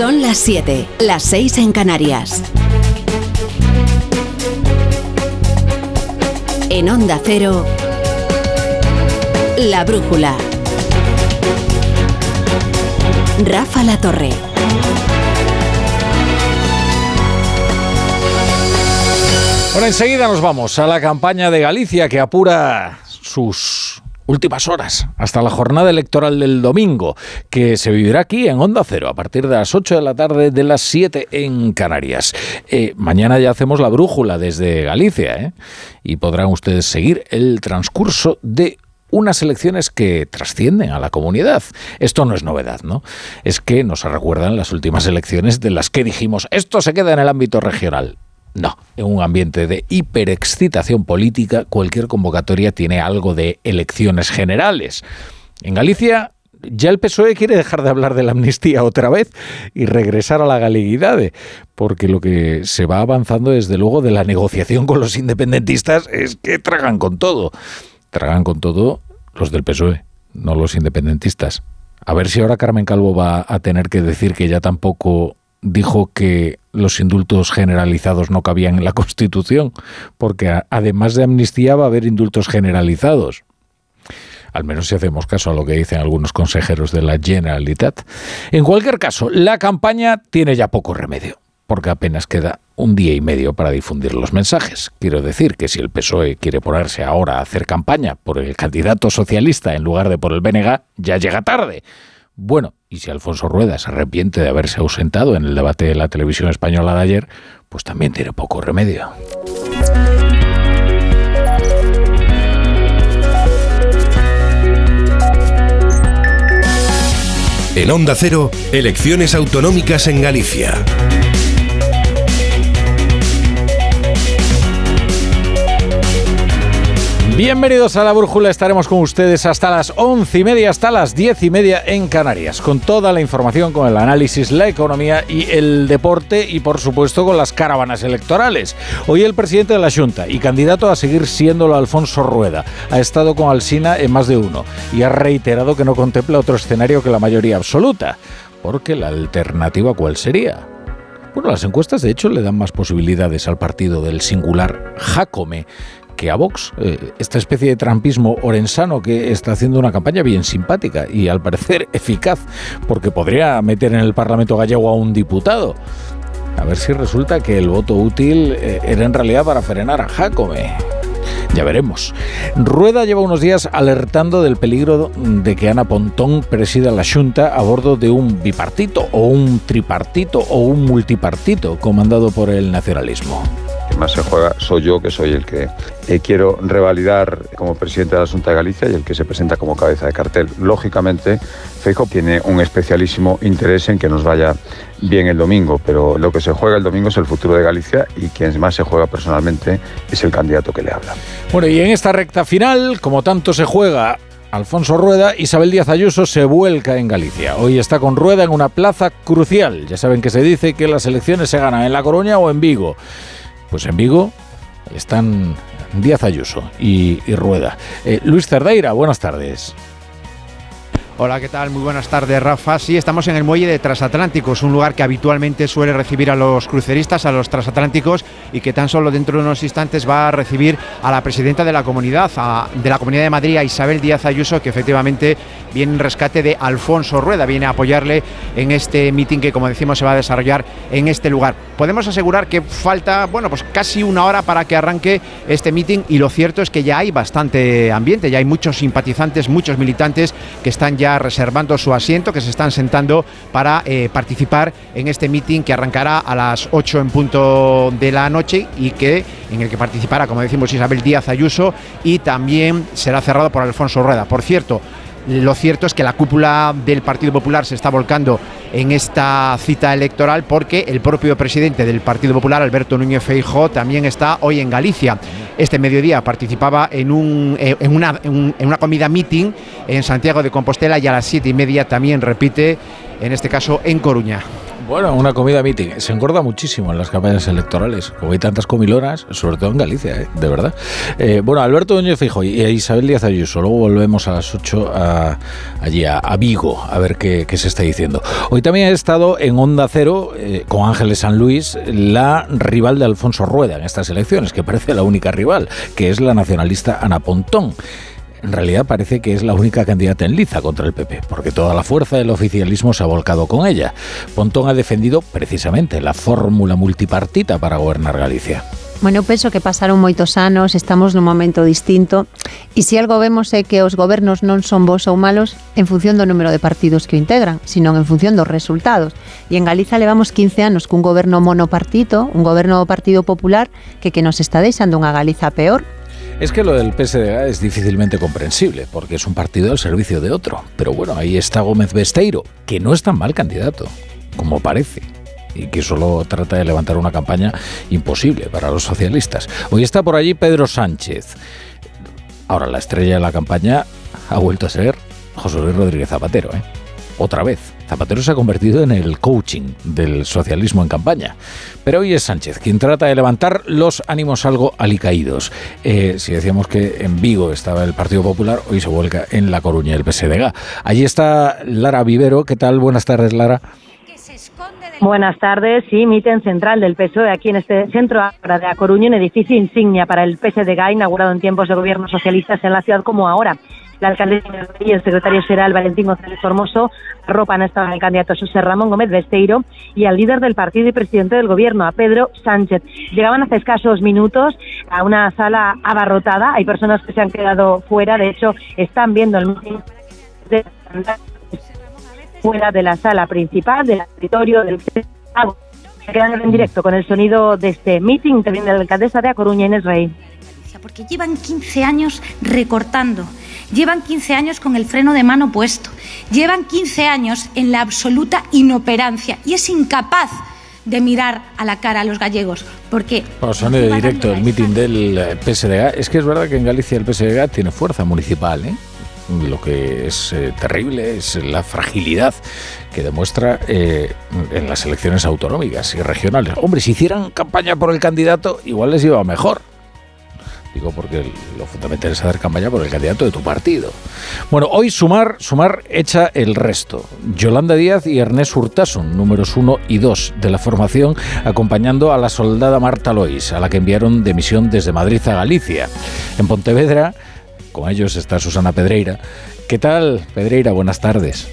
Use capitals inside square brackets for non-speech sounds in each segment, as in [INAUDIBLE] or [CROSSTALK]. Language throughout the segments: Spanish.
Son las 7, las 6 en Canarias. En Onda Cero, La Brújula. Rafa La Torre. Bueno, enseguida nos vamos a la campaña de Galicia que apura sus últimas horas hasta la jornada electoral del domingo, que se vivirá aquí en Onda Cero a partir de las 8 de la tarde de las 7 en Canarias. Eh, mañana ya hacemos la brújula desde Galicia ¿eh? y podrán ustedes seguir el transcurso de unas elecciones que trascienden a la comunidad. Esto no es novedad, ¿no? Es que nos recuerdan las últimas elecciones de las que dijimos, esto se queda en el ámbito regional. No, en un ambiente de hiperexcitación política, cualquier convocatoria tiene algo de elecciones generales. En Galicia ya el PSOE quiere dejar de hablar de la amnistía otra vez y regresar a la galeguidad, porque lo que se va avanzando desde luego de la negociación con los independentistas es que tragan con todo. Tragan con todo los del PSOE, no los independentistas. A ver si ahora Carmen Calvo va a tener que decir que ya tampoco dijo que los indultos generalizados no cabían en la [LAUGHS] Constitución, porque además de amnistía va a haber indultos generalizados. Al menos si hacemos caso a lo que dicen algunos consejeros de la Generalitat. En cualquier caso, la campaña tiene ya poco remedio, porque apenas queda un día y medio para difundir los mensajes. Quiero decir que si el PSOE quiere ponerse ahora a hacer campaña por el candidato socialista en lugar de por el BNG, ya llega tarde. Bueno, y si Alfonso Rueda se arrepiente de haberse ausentado en el debate de la televisión española de ayer, pues también tiene poco remedio. En Onda Cero, elecciones autonómicas en Galicia. Bienvenidos a la Brújula, estaremos con ustedes hasta las once y media, hasta las diez y media en Canarias, con toda la información, con el análisis, la economía y el deporte y por supuesto con las caravanas electorales. Hoy el presidente de la Junta y candidato a seguir siéndolo Alfonso Rueda ha estado con Alsina en más de uno y ha reiterado que no contempla otro escenario que la mayoría absoluta, porque la alternativa cuál sería. Bueno, las encuestas de hecho le dan más posibilidades al partido del singular Jacome que a Vox, eh, esta especie de trampismo orensano que está haciendo una campaña bien simpática y al parecer [LAUGHS] eficaz, porque podría meter en el Parlamento gallego a un diputado. A ver si resulta que el voto útil eh, era en realidad para frenar a Jacome. Ya veremos. Rueda lleva unos días alertando del peligro de que Ana Pontón presida la Junta a bordo de un bipartito o un tripartito o un multipartito comandado por el nacionalismo más se juega soy yo, que soy el que eh, quiero revalidar como presidente de la Junta de Galicia y el que se presenta como cabeza de cartel. Lógicamente, Feijo tiene un especialísimo interés en que nos vaya bien el domingo, pero lo que se juega el domingo es el futuro de Galicia y quien más se juega personalmente es el candidato que le habla. Bueno, y en esta recta final, como tanto se juega Alfonso Rueda, Isabel Díaz Ayuso se vuelca en Galicia. Hoy está con Rueda en una plaza crucial. Ya saben que se dice que las elecciones se ganan en La Coruña o en Vigo. Pues en Vigo están Díaz Ayuso y, Rueda. Eh, Luis Cerdeira, buenas tardes. Hola, ¿qué tal? Muy buenas tardes, Rafa. Sí, estamos en el muelle de Transatlánticos, un lugar que habitualmente suele recibir a los cruceristas, a los transatlánticos, y que tan solo dentro de unos instantes va a recibir a la presidenta de la comunidad, de la Comunidad de Madrid, Isabel Díaz Ayuso, que efectivamente viene en rescate de Alfonso Rueda, viene a apoyarle en este mitin que, como decimos, se va a desarrollar en este lugar. Podemos asegurar que falta, bueno, pues casi una hora para que arranque este mitin, y lo cierto es que ya hay bastante ambiente, ya hay muchos simpatizantes, muchos militantes que están ya reservando su asiento, que se están sentando para eh, participar en este meeting que arrancará a las 8 en punto de la noche y que en el que participará, como decimos, Isabel Díaz Ayuso y también será cerrado por Alfonso Rueda. Por cierto, lo cierto es que la cúpula del Partido Popular se está volcando en esta cita electoral porque el propio presidente del Partido Popular, Alberto Núñez Feijóo, también está hoy en Galicia. Este mediodía participaba en, un, eh, en, una, en una comida meeting en Santiago de Compostela y a las siete y media también repite, en este caso en Coruña. Bueno, una comida meeting. Se engorda muchísimo en las campañas electorales. Como hay tantas comilonas, sobre todo en Galicia, ¿eh? de verdad. Eh, bueno, Alberto Doño Fijo y Isabel Díaz Ayuso. Luego volvemos a las 8 allí a, Vigo a ver qué, se está diciendo. Hoy también he estado en Onda Cero eh, con Ángeles San Luis, la rival de Alfonso Rueda en estas elecciones, que parece la única rival, que es la nacionalista Ana Pontón en realidad parece que es la única candidata en liza contra el PP, porque toda la fuerza del oficialismo se ha volcado con ella. Pontón ha defendido precisamente la fórmula multipartita para gobernar Galicia. Bueno, penso que pasaron moitos anos, estamos nun momento distinto e se algo vemos é que os gobernos non son bons ou malos en función do número de partidos que o integran, sino en función dos resultados. E en Galiza levamos 15 anos cun goberno monopartito, un goberno do Partido Popular que que nos está deixando unha Galiza peor es que lo del PSDG es difícilmente comprensible, porque es un partido al servicio de otro. Pero bueno, ahí está Gómez Besteiro, que no es tan mal candidato, como parece y que solo trata de levantar una campaña imposible para los socialistas. Hoy está por allí Pedro Sánchez. Ahora, la estrella de la campaña ha vuelto a ser José Luis Rodríguez Zapatero, ¿eh? Otra vez. Zapatero se ha convertido en el coaching del socialismo en campaña. Pero hoy es Sánchez quien trata de levantar los ánimos algo alicaídos. Eh, si decíamos que en Vigo estaba el Partido Popular, hoy se vuelca en La Coruña el PSDG. Allí está Lara Vivero. ¿Qué tal? Buenas tardes, Lara. Buenas tardes. Sí, miten central del PSOE aquí en este centro de A Coruña, un edificio insignia para el PSDG inaugurado en tiempos de gobierno socialistas en la ciudad como ahora la alcaldesa y el secretario general Valentín González Formoso arropan estaba el candidato José Ramón Gómez Besteiro y al líder del partido y presidente del gobierno, a Pedro Sánchez. Llegaban hace escasos minutos a una sala abarrotada. Hay personas que se han quedado fuera. De hecho, están viendo el fuera de la sala principal, del auditorio, del se quedan en directo con el sonido de este meeting. viene la alcaldesa de A Coruña, Inés Rey. Porque llevan 15 años recortando Llevan 15 años con el freno de mano puesto. Llevan 15 años en la absoluta inoperancia y es incapaz de mirar a la cara a los gallegos. Porque. Bueno, de directo el mitin del eh, PSDG. Es que es verdad que en Galicia el PSDG tiene fuerza municipal, ¿eh? Lo que es eh, terrible es la fragilidad que demuestra en las elecciones autonómicas y regionales. Hombre, si hicieran campaña por el candidato, igual les iba mejor. Digo porque lo fundamental es hacer campaña por el candidato de tu partido. Bueno, hoy Sumar, Sumar echa el resto. Yolanda Díaz y Ernest Hurtasun, números 1 y 2 de la formación, acompañando a la soldada Marta Lois, a la que enviaron de misión desde Madrid a Galicia. En Pontevedra, con ellos está Susana Pedreira. ¿Qué tal, Pedreira? Buenas tardes.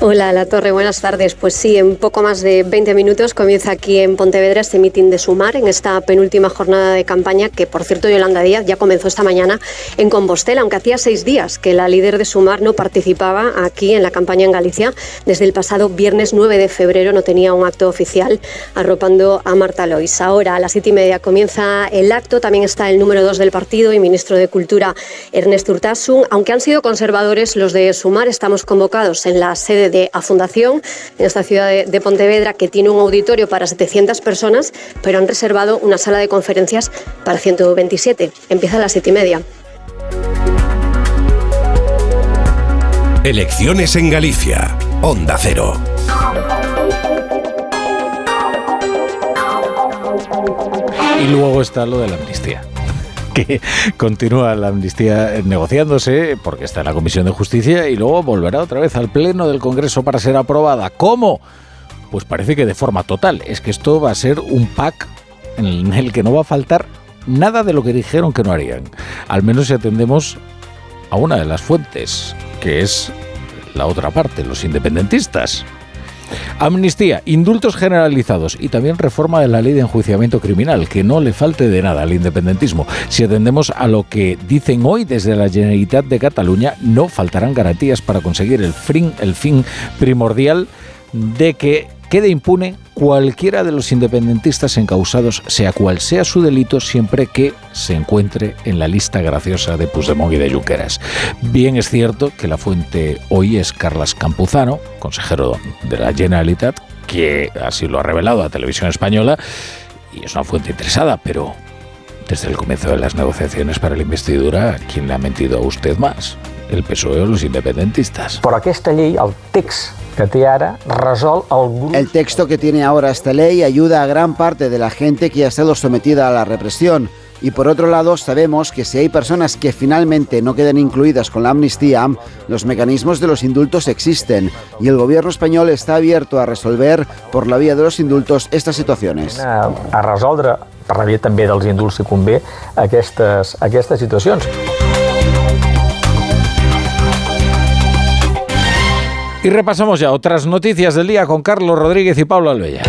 Hola, La Torre, buenas tardes. Pues sí, en poco más de 20 minutos comienza aquí en Pontevedra este mitin de Sumar, en esta penúltima jornada de campaña que, por cierto, Yolanda Díaz ya comenzó esta mañana en Compostela, aunque hacía seis días que la líder de Sumar no participaba aquí en la campaña en Galicia. Desde el pasado viernes 9 de febrero no tenía un acto oficial arropando a Marta Lois. Ahora a las siete y media comienza el acto, también está el número dos del partido y ministro de Cultura Ernest Urtasun. Aunque han sido conservadores los de Sumar, estamos convocados en la sede de A Fundación, en esta ciudad de, Pontevedra, que tiene un auditorio para 700 personas, pero han reservado una sala de conferencias para 127. Empieza a las siete y media. Elecciones en Galicia. Onda Cero. Y luego está lo de la amnistía. [LAUGHS] que continúa la amnistía negociándose porque está en la Comisión de Justicia y luego volverá otra vez al Pleno del Congreso para ser aprobada. ¿Cómo? Pues parece que de forma total. Es que esto va a ser un pack en el que no va a faltar nada de lo que dijeron que no harían. Al menos si atendemos a una de las fuentes, que es la otra parte, los independentistas. Amnistía, indultos generalizados y también reforma de la ley de enjuiciamiento criminal, que no le falte de nada al independentismo. Si atendemos a lo que dicen hoy desde la Generalitat de Cataluña, no faltarán garantías para conseguir el fin, el fin primordial de que quede impune cualquiera de los independentistas encausados, sea cual sea su delito, siempre que se encuentre en la lista graciosa de Puigdemont y de Junqueras. Bien es cierto que la fuente hoy es Carlas Campuzano, consejero de la Generalitat, que así lo ha revelado a Televisión Española, y es una fuente interesada, pero desde el comienzo de las negociaciones para la investidura, ¿quién le ha mentido a usted más? ¿El PSOE o los independentistas? Por aquesta llei, el text El texto que tiene ahora esta ley ayuda a gran parte de la gente que ha estado sometida a la represión. Y por otro lado, sabemos que si hay personas que finalmente no quedan incluidas con la amnistía, los mecanismos de los indultos existen y el gobierno español está abierto a resolver por la vía de los indultos estas situaciones. A resoldre per la via també dels indults si convé aquestes, aquestes situacions. Y repasamos ya otras noticias del día con Carlos Rodríguez y Pablo Alveya.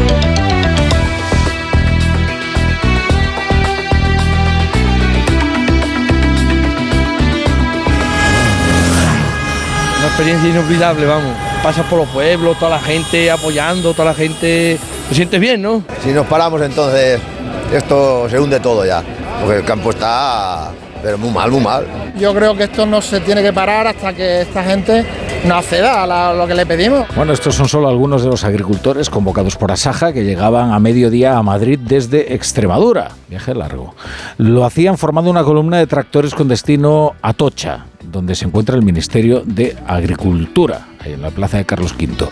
Una experiencia inolvidable, vamos. Pasas por los pueblos, toda la gente apoyando, toda la gente... Te sientes bien, ¿no? Si nos paramos entonces, esto se hunde todo ya. Porque el campo está pero muy mal, muy mal. Yo creo que esto no se tiene que parar hasta que esta gente no acceda a lo que le pedimos. Bueno, estos son solo algunos de los agricultores convocados por Asaja que llegaban a mediodía a Madrid desde Extremadura. Viaje largo. Lo hacían formando una columna de tractores con destino a Tocha, donde se encuentra el Ministerio de Agricultura, ahí en la plaza de Carlos V.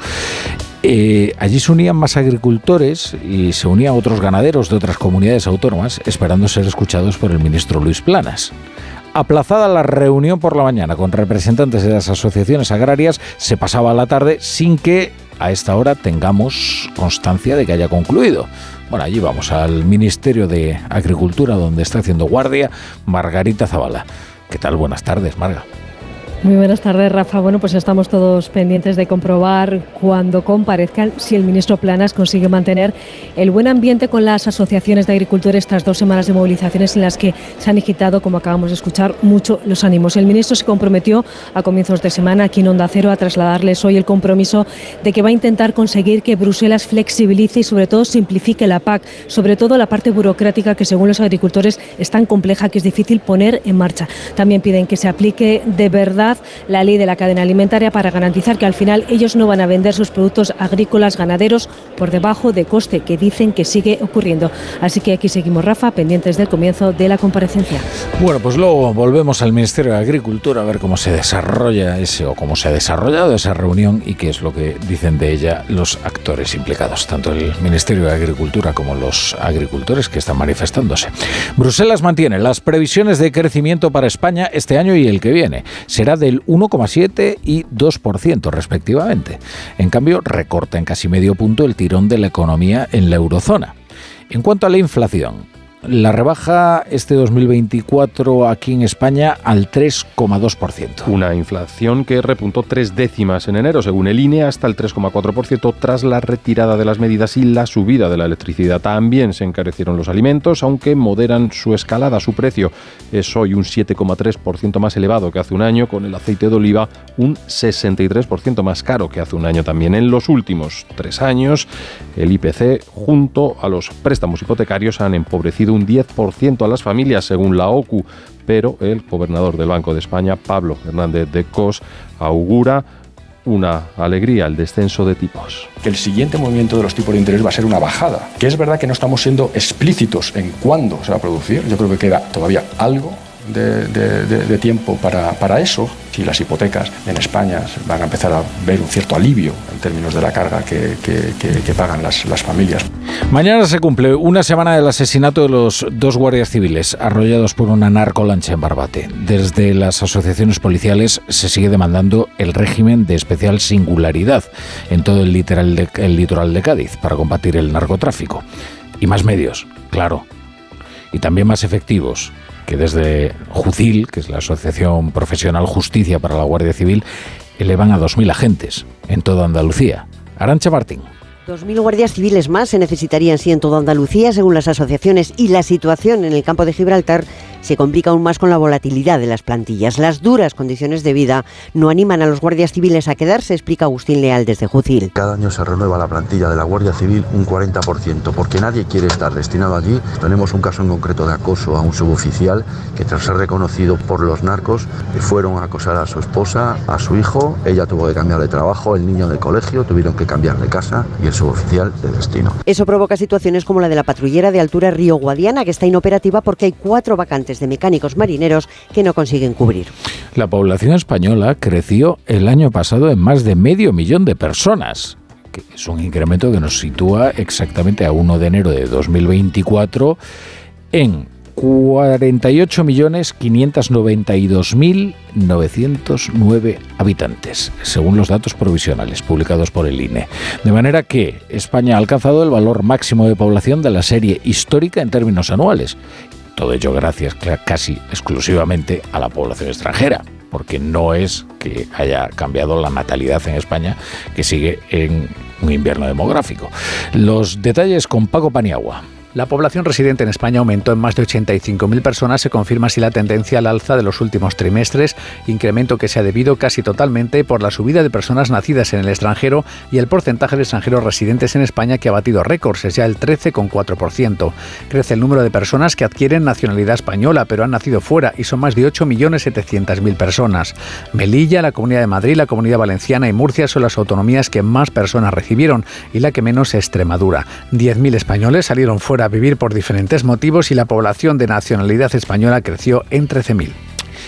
Eh, allí se unían más agricultores y se unían otros ganaderos de otras comunidades autónomas esperando ser escuchados por el ministro Luis Planas. Aplazada la reunión por la mañana con representantes de las asociaciones agrarias, se pasaba la tarde sin que a esta hora tengamos constancia de que haya concluido. Bueno, allí vamos al Ministerio de Agricultura donde está haciendo guardia Margarita Zavala. ¿Qué tal? Buenas tardes, Marga. Muy buenas tardes, Rafa. Bueno, pues estamos todos pendientes de comprobar cuando comparezcan si el ministro Planas consigue mantener el buen ambiente con las asociaciones de agricultores estas dos semanas de movilizaciones en las que se han agitado, como acabamos de escuchar, mucho los ánimos. El ministro se comprometió a comienzos de semana aquí en Onda Cero a trasladarles hoy el compromiso de que va a intentar conseguir que Bruselas flexibilice y sobre todo simplifique la PAC, sobre todo la parte burocrática que según los agricultores es tan compleja que es difícil poner en marcha. También piden que se aplique de verdad la ley de la cadena alimentaria para garantizar que al final ellos no van a vender sus productos agrícolas ganaderos por debajo de coste, que dicen que sigue ocurriendo. Así que aquí seguimos, Rafa, pendientes del comienzo de la comparecencia. Bueno, pues luego volvemos al Ministerio de Agricultura a ver cómo se desarrolla ese o cómo se ha desarrollado esa reunión y qué es lo que dicen de ella los actores implicados, tanto el Ministerio de Agricultura como los agricultores que están manifestándose. Bruselas mantiene las previsiones de crecimiento para España este año y el que viene. Será del 1,7 y 2% respectivamente. En cambio, recorta en casi medio punto el tirón de la economía en la eurozona. En cuanto a la inflación, la rebaja este 2024 aquí en España al 3,2%. Una inflación que repuntó tres décimas en enero, según el INE, hasta el 3,4% tras la retirada de las medidas y la subida de la electricidad. También se encarecieron los alimentos, aunque moderan su escalada. Su precio es hoy un 7,3% más elevado que hace un año, con el aceite de oliva un 63% más caro que hace un año también. En los últimos tres años, el IPC junto a los préstamos hipotecarios han empobrecido un 10% a las familias, según la OCU, pero el gobernador del Banco de España, Pablo Hernández de Cos, augura una alegría el descenso de tipos. El siguiente movimiento de los tipos de interés va a ser una bajada, que es verdad que no estamos siendo explícitos en cuándo se va a producir, yo creo que queda todavía algo de, tiempo para, para, eso, si las hipotecas en España van a empezar a ver un cierto alivio en términos de la carga que, que, pagan las, las, familias. Mañana se cumple una semana del asesinato de los dos guardias civiles arrollados por una narcolancha en Barbate. Desde las asociaciones policiales se sigue demandando el régimen de especial singularidad en todo el litoral el litoral de Cádiz para combatir el narcotráfico. Y más medios, claro. Y también más efectivos que desde JUCIL, que es la Asociación Profesional Justicia para la Guardia Civil, elevan a 2.000 agentes en toda Andalucía. Arancha Martín. 2.000 guardias civiles más se necesitarían sí en toda Andalucía, según las asociaciones, y la situación en el campo de Gibraltar se complica aún más con la volatilidad de las plantillas. Las duras condiciones de vida no animan a los guardias civiles a quedarse, explica Agustín Leal desde Jucil. Cada año se renueva la plantilla de la Guardia Civil un 40%, porque nadie quiere estar destinado allí. Tenemos un caso en concreto de acoso a un suboficial que tras ser reconocido por los narcos fueron a acosar a su esposa, a su hijo, ella tuvo que cambiar de trabajo, el niño de colegio tuvieron que cambiar de casa y el suboficial de destino. Eso provoca situaciones como la de la patrullera de altura Río Guadiana, que está inoperativa porque hay cuatro vacantes vacantes de mecánicos marineros que no consiguen cubrir. La población española creció el año pasado en más de medio millón de personas que es un incremento que nos sitúa exactamente a 1 de enero de 2024 en 48.592.909 habitantes, según los datos provisionales publicados por el INE. De manera que España ha alcanzado el valor máximo de población de la serie histórica en términos anuales. Todo ello gracias casi exclusivamente a la población extranjera, porque no es que haya cambiado la natalidad en España, que sigue en un invierno demográfico. Los detalles con Paco Paniagua. La población residente en España aumentó en más de 85.000 personas. Se confirma así la tendencia al alza de los últimos trimestres, incremento que se ha debido casi totalmente por la subida de personas nacidas en el extranjero y el porcentaje de extranjeros residentes en España que ha batido récords, es ya el 13,4%. Crece el número de personas que adquieren nacionalidad española, pero han nacido fuera y son más de 8.700.000 personas. Melilla, la Comunidad de Madrid, la Comunidad Valenciana y Murcia son las autonomías que más personas recibieron y la que menos Extremadura. 10.000 españoles salieron fuera a vivir por diferentes motivos y la población de nacionalidad española creció en 13.000.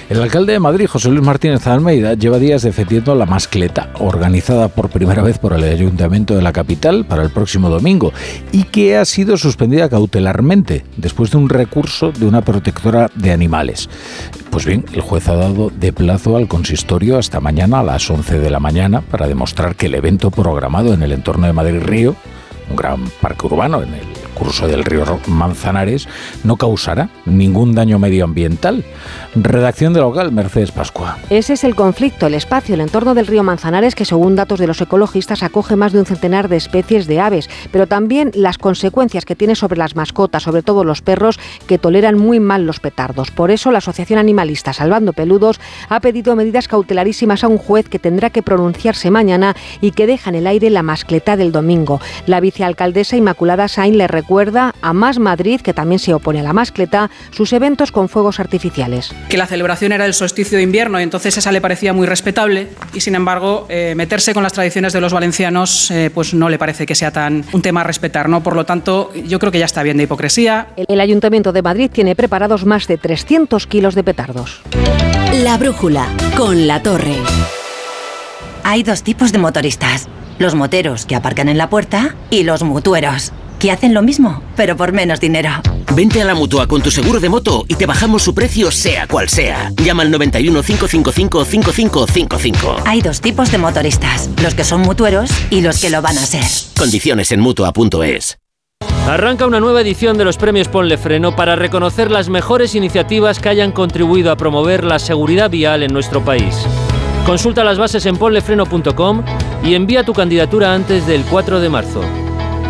El alcalde de Madrid, José Luis Martínez Almeida, lleva días defendiendo la mascleta, organizada por primera vez por el Ayuntamiento de la capital para el próximo domingo y que ha sido suspendida cautelarmente después de un recurso de una protectora de animales. Pues bien, el juez ha dado de plazo al consistorio hasta mañana a las 11 de la mañana para demostrar que el evento programado en el entorno de Madrid Río, un gran parque urbano en el curso del río Manzanares no causará ningún daño medioambiental. Redacción de local, Mercedes Pascua. Ese es el conflicto, el espacio, el entorno del río Manzanares, que según datos de los ecologistas acoge más de un centenar de especies de aves, pero también las consecuencias que tiene sobre las mascotas, sobre todo los perros, que toleran muy mal los petardos. Por eso la Asociación Animalista Salvando Peludos ha pedido medidas cautelarísimas a un juez que tendrá que pronunciarse mañana y que deja en el aire la mascleta del domingo. La vicealcaldesa Inmaculada Sain le recuerda a Más Madrid, que también se opone a la mascleta, sus eventos con fuegos artificiales. Que la celebración era el solsticio de invierno y entonces esa le parecía muy respetable y sin embargo eh, meterse con las tradiciones de los valencianos eh, pues no le parece que sea tan un tema a respetar, ¿no? Por lo tanto, yo creo que ya está bien de hipocresía. El Ayuntamiento de Madrid tiene preparados más de 300 kilos de petardos. La brújula con la torre. Hay dos tipos de motoristas. Los moteros que aparcan en la puerta y los mutueros que hacen lo mismo, pero por menos dinero. Vente a la mutua con tu seguro de moto y te bajamos su precio, sea cual sea. Llama al 91 555 5555. Hay dos tipos de motoristas: los que son mutueros y los que lo van a ser. Condiciones en mutua.es. Arranca una nueva edición de los premios Ponle Freno para reconocer las mejores iniciativas que hayan contribuido a promover la seguridad vial en nuestro país. Consulta las bases en ponlefreno.com y envía tu candidatura antes del 4 de marzo.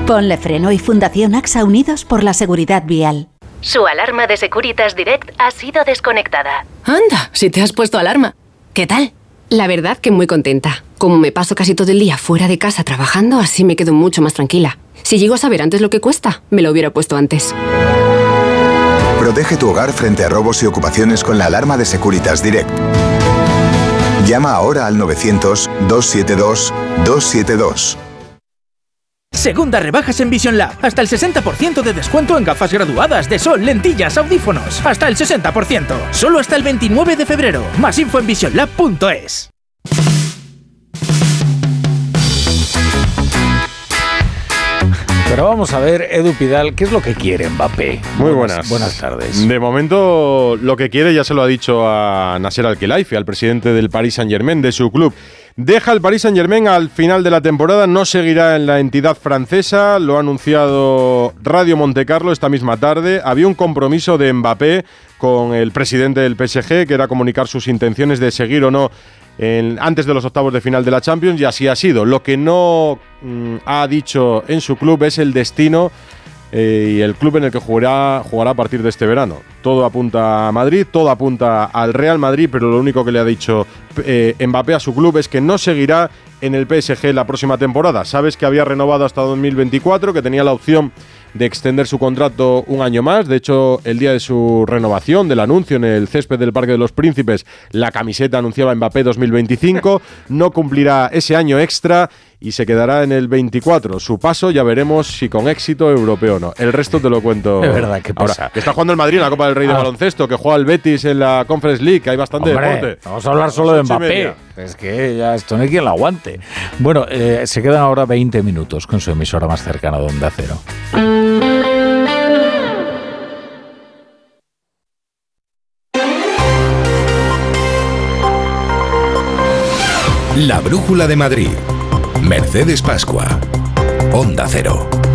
Ponle Freno y Fundación AXA Unidos por la Seguridad Vial. Su alarma de Securitas Direct ha sido desconectada. Anda, si te has puesto alarma. ¿Qué tal? La verdad que muy contenta. Como me paso casi todo el día fuera de casa trabajando, así me quedo mucho más tranquila. Si llego a saber antes lo que cuesta, me lo hubiera puesto antes. Protege tu hogar frente a robos y ocupaciones con la alarma de Securitas Direct. Llama ahora al 900-272-272. Segunda rebajas en Vision Lab. Hasta el 60% de descuento en gafas graduadas de sol, lentillas, audífonos. Hasta el 60%. Solo hasta el 29 de febrero. Más info en visionlab.es. Pero vamos a ver, Edu Pidal, ¿qué es lo que quiere Mbappé? Muy buenas. Buenas tardes. De momento, lo que quiere ya se lo ha dicho a Nasser Al-Khelaifi, al presidente del Paris Saint-Germain, de su club. Deja el Paris Saint-Germain al final de la temporada, no seguirá en la entidad francesa, lo ha anunciado Radio Montecarlo esta misma tarde. Había un compromiso de Mbappé con el presidente del PSG, que era comunicar sus intenciones de seguir o no antes de los octavos de final de la Champions, y así ha sido. Lo que no mm, ha dicho en su club es el destino eh, y el club en el que jugará, jugará a partir de este verano. Todo apunta a Madrid, todo apunta al Real Madrid, pero lo único que le ha dicho eh, Mbappé a su club es que no seguirá en el PSG la próxima temporada. Sabes que había renovado hasta 2024, que tenía la opción de extender su contrato un año más. De hecho, el día de su renovación, del anuncio en el césped del Parque de los Príncipes, la camiseta anunciaba Mbappé 2025. No cumplirá ese año extra y se quedará en el 24. Su paso ya veremos si con éxito europeo o no. El resto te lo cuento. Es verdad, que Ahora, que está jugando el Madrid en la Copa del Rey de Ah. baloncesto, que juega el Betis en la Conference League, que hay bastante Hombre, deporte. Vamos a hablar solo de Mbappé. Es que ya esto no hay quien lo aguante. Bueno, eh, se quedan ahora 20 minutos con su emisora más cercana de Onda Cero. La Brújula de Madrid. Mercedes Pascua. Onda Cero.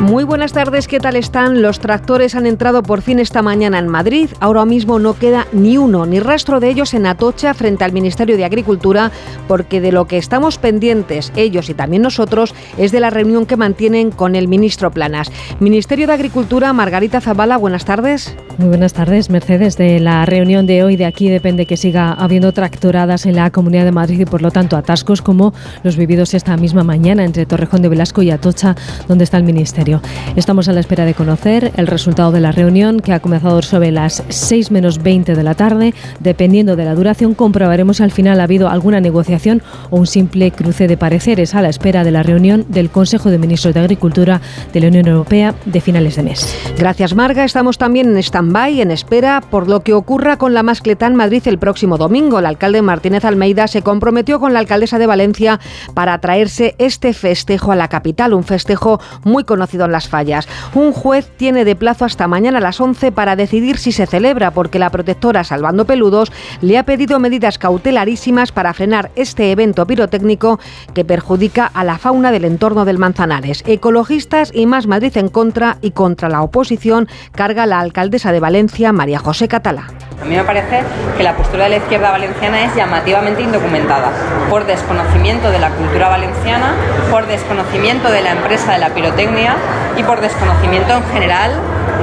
Muy buenas tardes, ¿qué tal están? Los tractores han entrado por fin esta mañana en Madrid. Ahora mismo no queda ni uno, ni rastro de ellos en Atocha frente al Ministerio de Agricultura, porque de lo que estamos pendientes, ellos y también nosotros, es de la reunión que mantienen con el ministro Planas. Ministerio de Agricultura, Margarita Zavala, buenas tardes. Muy buenas tardes, Mercedes. De la reunión de hoy, de aquí depende que siga habiendo tractoradas en la Comunidad de Madrid y, por lo tanto, atascos como los vividos esta misma mañana entre Torrejón de Velasco y Atocha, donde está el Ministerio. Estamos a la espera de conocer el resultado de la reunión, que ha comenzado sobre las 6 menos 20 de la tarde. Dependiendo de la duración, comprobaremos si al final ha habido alguna negociación o un simple cruce de pareceres a la espera de la reunión del Consejo de Ministros de Agricultura de la Unión Europea de finales de mes. Gracias, Marga. Estamos también en stand-by, en espera por lo que ocurra con la Mascletá en Madrid el próximo domingo. El alcalde Martínez Almeida se comprometió con la alcaldesa de Valencia para traerse este festejo a la capital, un festejo muy conocido en las fallas. Un juez tiene de plazo hasta mañana a las 11 para decidir si se celebra, porque la protectora Salvando Peludos le ha pedido medidas cautelarísimas para frenar este evento pirotécnico que perjudica a la fauna del entorno del Manzanares. Ecologistas y Más Madrid en contra y contra la oposición carga la alcaldesa de Valencia, María José Catalá. A mí me parece que la postura de la izquierda valenciana es llamativamente indocumentada, por desconocimiento de la cultura valenciana, por desconocimiento de la empresa de la pirotecnia y por desconocimiento en general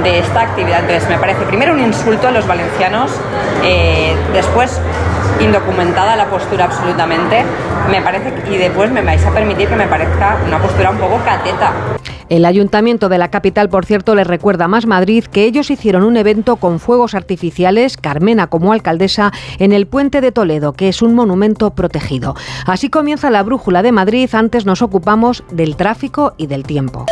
de esta actividad. Entonces me parece primero un insulto a los valencianos, eh, después indocumentada la postura absolutamente, me parece y después me vais a permitir que me parezca una postura un poco cateta. El ayuntamiento de la capital, por cierto, le recuerda Más Madrid que ellos hicieron un evento con fuegos artificiales, Carmena como alcaldesa, en el puente de Toledo, que es un monumento protegido. Así comienza la brújula de Madrid. Antes nos ocupamos del tráfico y del tiempo.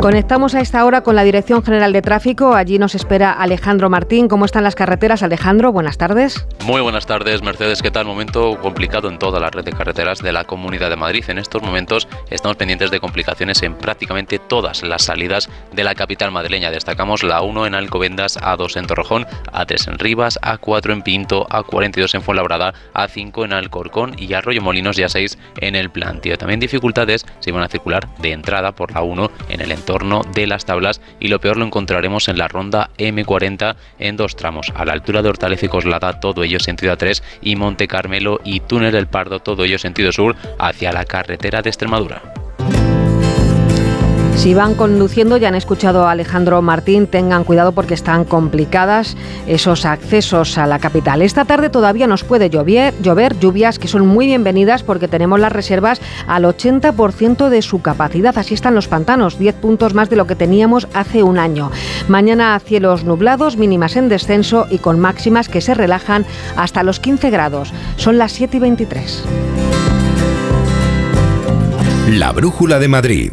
Conectamos a esta hora con la Dirección General de Tráfico. Allí nos espera Alejandro Martín. ¿Cómo están las carreteras, Alejandro? Buenas tardes. Muy buenas tardes, Mercedes. ¿Qué tal? Momento complicado en toda la red de carreteras de la Comunidad de Madrid. En estos momentos estamos pendientes de complicaciones en prácticamente todas las salidas de la capital madrileña. Destacamos la 1 en Alcobendas, A2 en Torrejón, A3 en Rivas, A4 en Pinto, A42 en Fuenlabrada, A5 en Alcorcón y Arroyo Molinos y A6 en el Plantío. También dificultades se van a circular de entrada por la 1 en el entorno de las tablas y lo peor lo encontraremos en la ronda M40 en dos tramos, a la altura de Hortaleza y Coslada, todo ello sentido A3 y Monte Carmelo y Túnel del Pardo, todo ello sentido sur hacia la carretera de Extremadura. Si van conduciendo, ya han escuchado a Alejandro Martín, tengan cuidado porque están complicadas esos accesos a la capital. Esta tarde todavía nos puede llover, llover lluvias que son muy bienvenidas porque tenemos las reservas al 80% de su capacidad. Así están los pantanos, 10 puntos más de lo que teníamos hace un año. Mañana cielos nublados, mínimas en descenso y con máximas que se relajan hasta los 15 grados. Son las 7 y 23. La Brújula de Madrid.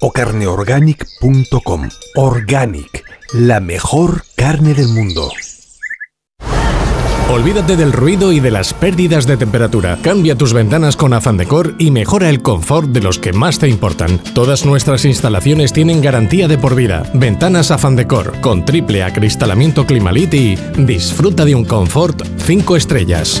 o carneorganic.com. Organic, la mejor carne del mundo. Olvídate del ruido y de las pérdidas de temperatura. Cambia tus ventanas con Afan Decor y mejora el confort de los que más te importan. Todas nuestras instalaciones tienen garantía de por vida. Ventanas Afan Decor con triple acristalamiento Climalit y disfruta de un confort 5 estrellas.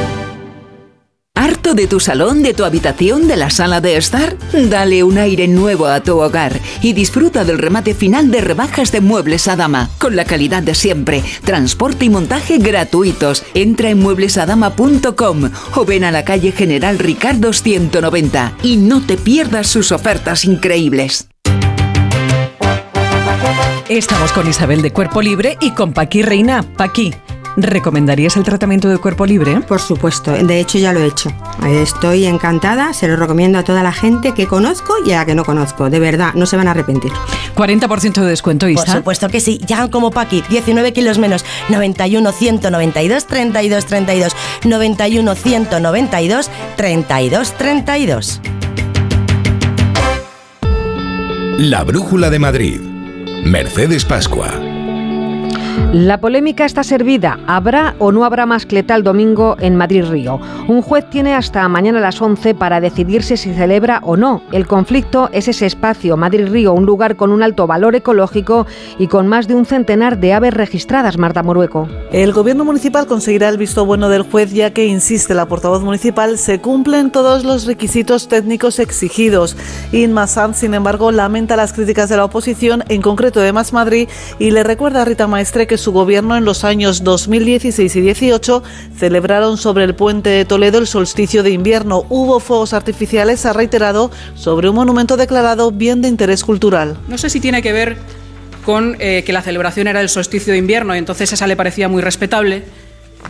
¿Harto de tu salón, de tu habitación, de la sala de estar? Dale un aire nuevo a tu hogar y disfruta del remate final de rebajas de muebles a dama, con la calidad de siempre, transporte y montaje gratuitos. Entra en mueblesadama.com o ven a la calle General Ricardo 190 y no te pierdas sus ofertas increíbles. Estamos con Isabel de Cuerpo Libre y con Paqui Reina. Paqui, ¿recomendarías el tratamiento de cuerpo libre? Por supuesto, de hecho ya lo he hecho. Estoy encantada, se lo recomiendo a toda la gente que conozco y a la que no conozco. De verdad, no se van a arrepentir. 40% de descuento, Isa. Por supuesto que sí, ya como Paqui, 19 kilos menos, 91 192 32 32, 91 192 32 32. La Brújula de Madrid. Mercedes Pascua. La polémica está servida. ¿Habrá o no habrá mascleta el domingo en Madrid-Río? Un juez tiene hasta mañana a las 11 para decidirse si celebra o no. El conflicto es ese espacio, Madrid-Río, un lugar con un alto valor ecológico y con más de un centenar de aves registradas, Marta Morueco. El gobierno municipal conseguirá el visto bueno del juez ya que, insiste la portavoz municipal, se cumplen todos los requisitos técnicos exigidos. Inma Sanz, sin embargo, lamenta las críticas de la oposición, en concreto de Más Madrid, y le recuerda a Rita Maestre que su gobierno en los años 2016 y 18 celebraron sobre el puente de Toledo el solsticio de invierno. Hubo fuegos artificiales, ha reiterado, sobre un monumento declarado bien de interés cultural. No sé si tiene que ver con eh, que la celebración era el solsticio de invierno y entonces esa le parecía muy respetable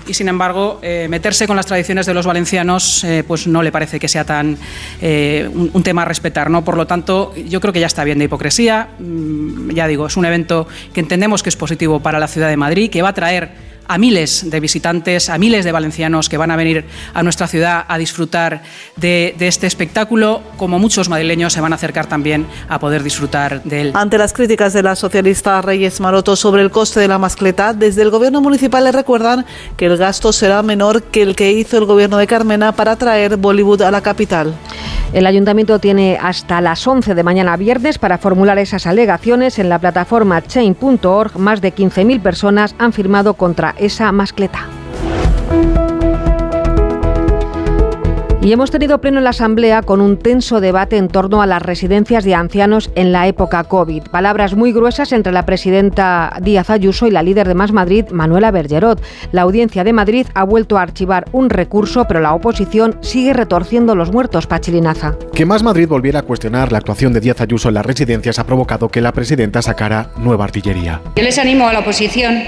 y sin embargo eh, meterse con las tradiciones de los valencianos eh, pues no le parece que sea tan eh, un, un, tema a respetar no por lo tanto yo creo que ya está bien de hipocresía. Mm, ya digo es un evento que entendemos que es positivo para la ciudad de Madrid que va a traer a miles de visitantes, a miles de valencianos que van a venir a nuestra ciudad a disfrutar de, de, este espectáculo, como muchos madrileños se van a acercar también a poder disfrutar de él. Ante las críticas de la socialista Reyes Maroto sobre el coste de la mascleta, desde el gobierno municipal le recuerdan que el gasto será menor que el que hizo el gobierno de Carmena para traer Bollywood a la capital. El ayuntamiento tiene hasta las 11 de mañana viernes para formular esas alegaciones. En la plataforma chain.org más de 15.000 personas han firmado contra esa mascleta. Y hemos tenido pleno en la Asamblea con un tenso debate en torno a las residencias de ancianos en la época COVID. Palabras muy gruesas entre la presidenta Díaz Ayuso y la líder de Más Madrid, Manuela Bergerot. La audiencia de Madrid ha vuelto a archivar un recurso, pero la oposición sigue retorciendo los muertos, Pachilinaza. Que Más Madrid volviera a cuestionar la actuación de Díaz Ayuso en las residencias ha provocado que la presidenta sacara nueva artillería. Yo les animo a la oposición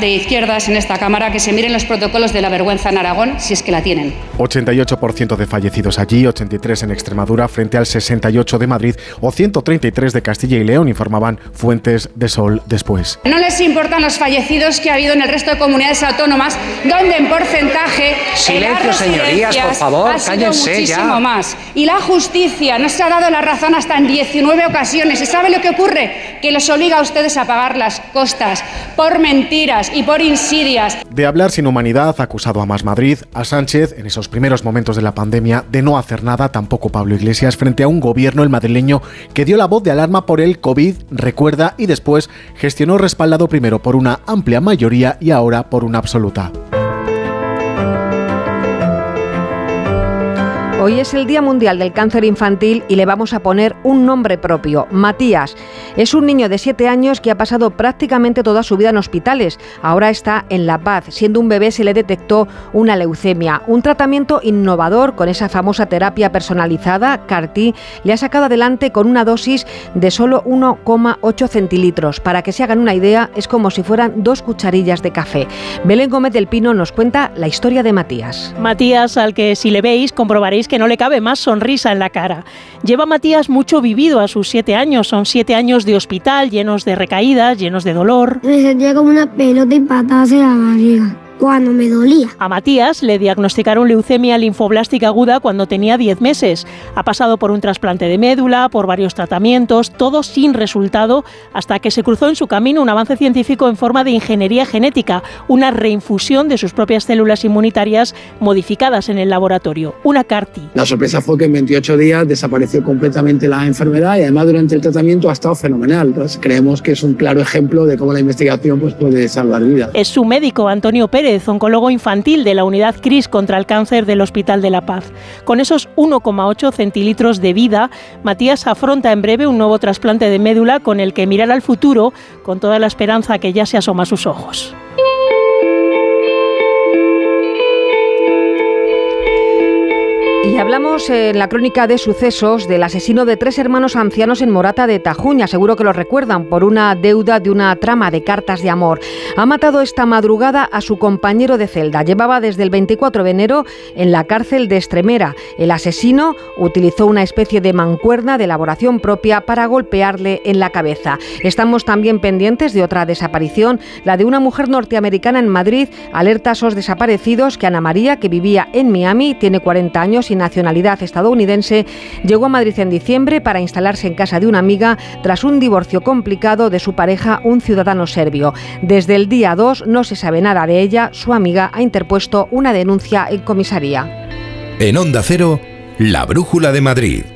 de izquierdas en esta Cámara que se miren los protocolos de la vergüenza en Aragón, si es que la tienen. 88 de fallecidos allí, 83 en Extremadura frente al 68 de Madrid o 133 de Castilla y León, informaban fuentes de Sol después. No les importan los fallecidos que ha habido en el resto de comunidades autónomas, donde en porcentaje Silencio, señorías, por favor, ha sido cállense muchísimo ya. más. Y la justicia nos ha dado la razón hasta en 19 ocasiones. ¿Y sabe lo que ocurre? Que los obliga a ustedes a pagar las costas por mentiras y por insidias. De hablar sin humanidad, acusado a Más Madrid, a Sánchez, en esos primeros momentos de la pandemia, de no hacer nada, tampoco Pablo Iglesias, frente a un gobierno, el madrileño, que dio la voz de alarma por el COVID, recuerda, y después gestionó respaldado primero por una amplia mayoría y ahora por una absoluta. Hoy es el Día Mundial del Cáncer Infantil y le vamos a poner un nombre propio, Matías. Es un niño de 7 años que ha pasado prácticamente toda su vida en hospitales. Ahora está en La Paz. Siendo un bebé se le detectó una leucemia. Un tratamiento innovador con esa famosa terapia personalizada, CAR-T, le ha sacado adelante con una dosis de solo 1,8 centilitros. Para que se hagan una idea, es como si fueran dos cucharillas de café. Belén Gómez del Pino nos cuenta la historia de Matías. Matías, al que si le veis comprobaréis que no le cabe más sonrisa en la cara. Lleva Matías mucho vivido a sus siete años. Son siete años de hospital llenos de recaídas, llenos de dolor. Me sentía como una pelota y patadas en la barriga. Cuando me dolía. A Matías le diagnosticaron leucemia linfoblástica aguda cuando tenía 10 meses. Ha pasado por un trasplante de médula, por varios tratamientos, todo sin resultado, hasta que se cruzó en su camino un avance científico en forma de ingeniería genética, una reinfusión de sus propias células inmunitarias modificadas en el laboratorio, una CARTI. La sorpresa fue que en 28 días desapareció completamente la enfermedad y además durante el tratamiento ha estado fenomenal. Entonces creemos que es un claro ejemplo de cómo la investigación pues, puede salvar vidas. Es su médico, Antonio Pérez oncólogo infantil de la unidad CRIS contra el cáncer del Hospital de la Paz. Con esos 1,8 centilitros de vida, Matías afronta en breve un nuevo trasplante de médula con el que mirar al futuro con toda la esperanza que ya se asoma a sus ojos. Y hablamos en la crónica de sucesos del asesino de tres hermanos ancianos en Morata de Tajuña. Seguro que lo recuerdan por una deuda de una trama de cartas de amor. Ha matado esta madrugada a su compañero de celda. Llevaba desde el 24 de enero en la cárcel de Estremera. El asesino utilizó una especie de mancuerna de elaboración propia para golpearle en la cabeza. Estamos también pendientes de otra desaparición, la de una mujer norteamericana en Madrid. Alerta a esos desaparecidos que Ana María, que vivía en Miami, tiene 40 años y nacionalidad estadounidense, llegó a Madrid en diciembre para instalarse en casa de una amiga tras un divorcio complicado de su pareja, un ciudadano serbio. Desde el día 2 no se sabe nada de ella, su amiga ha interpuesto una denuncia en comisaría. En Onda Cero, la Brújula de Madrid.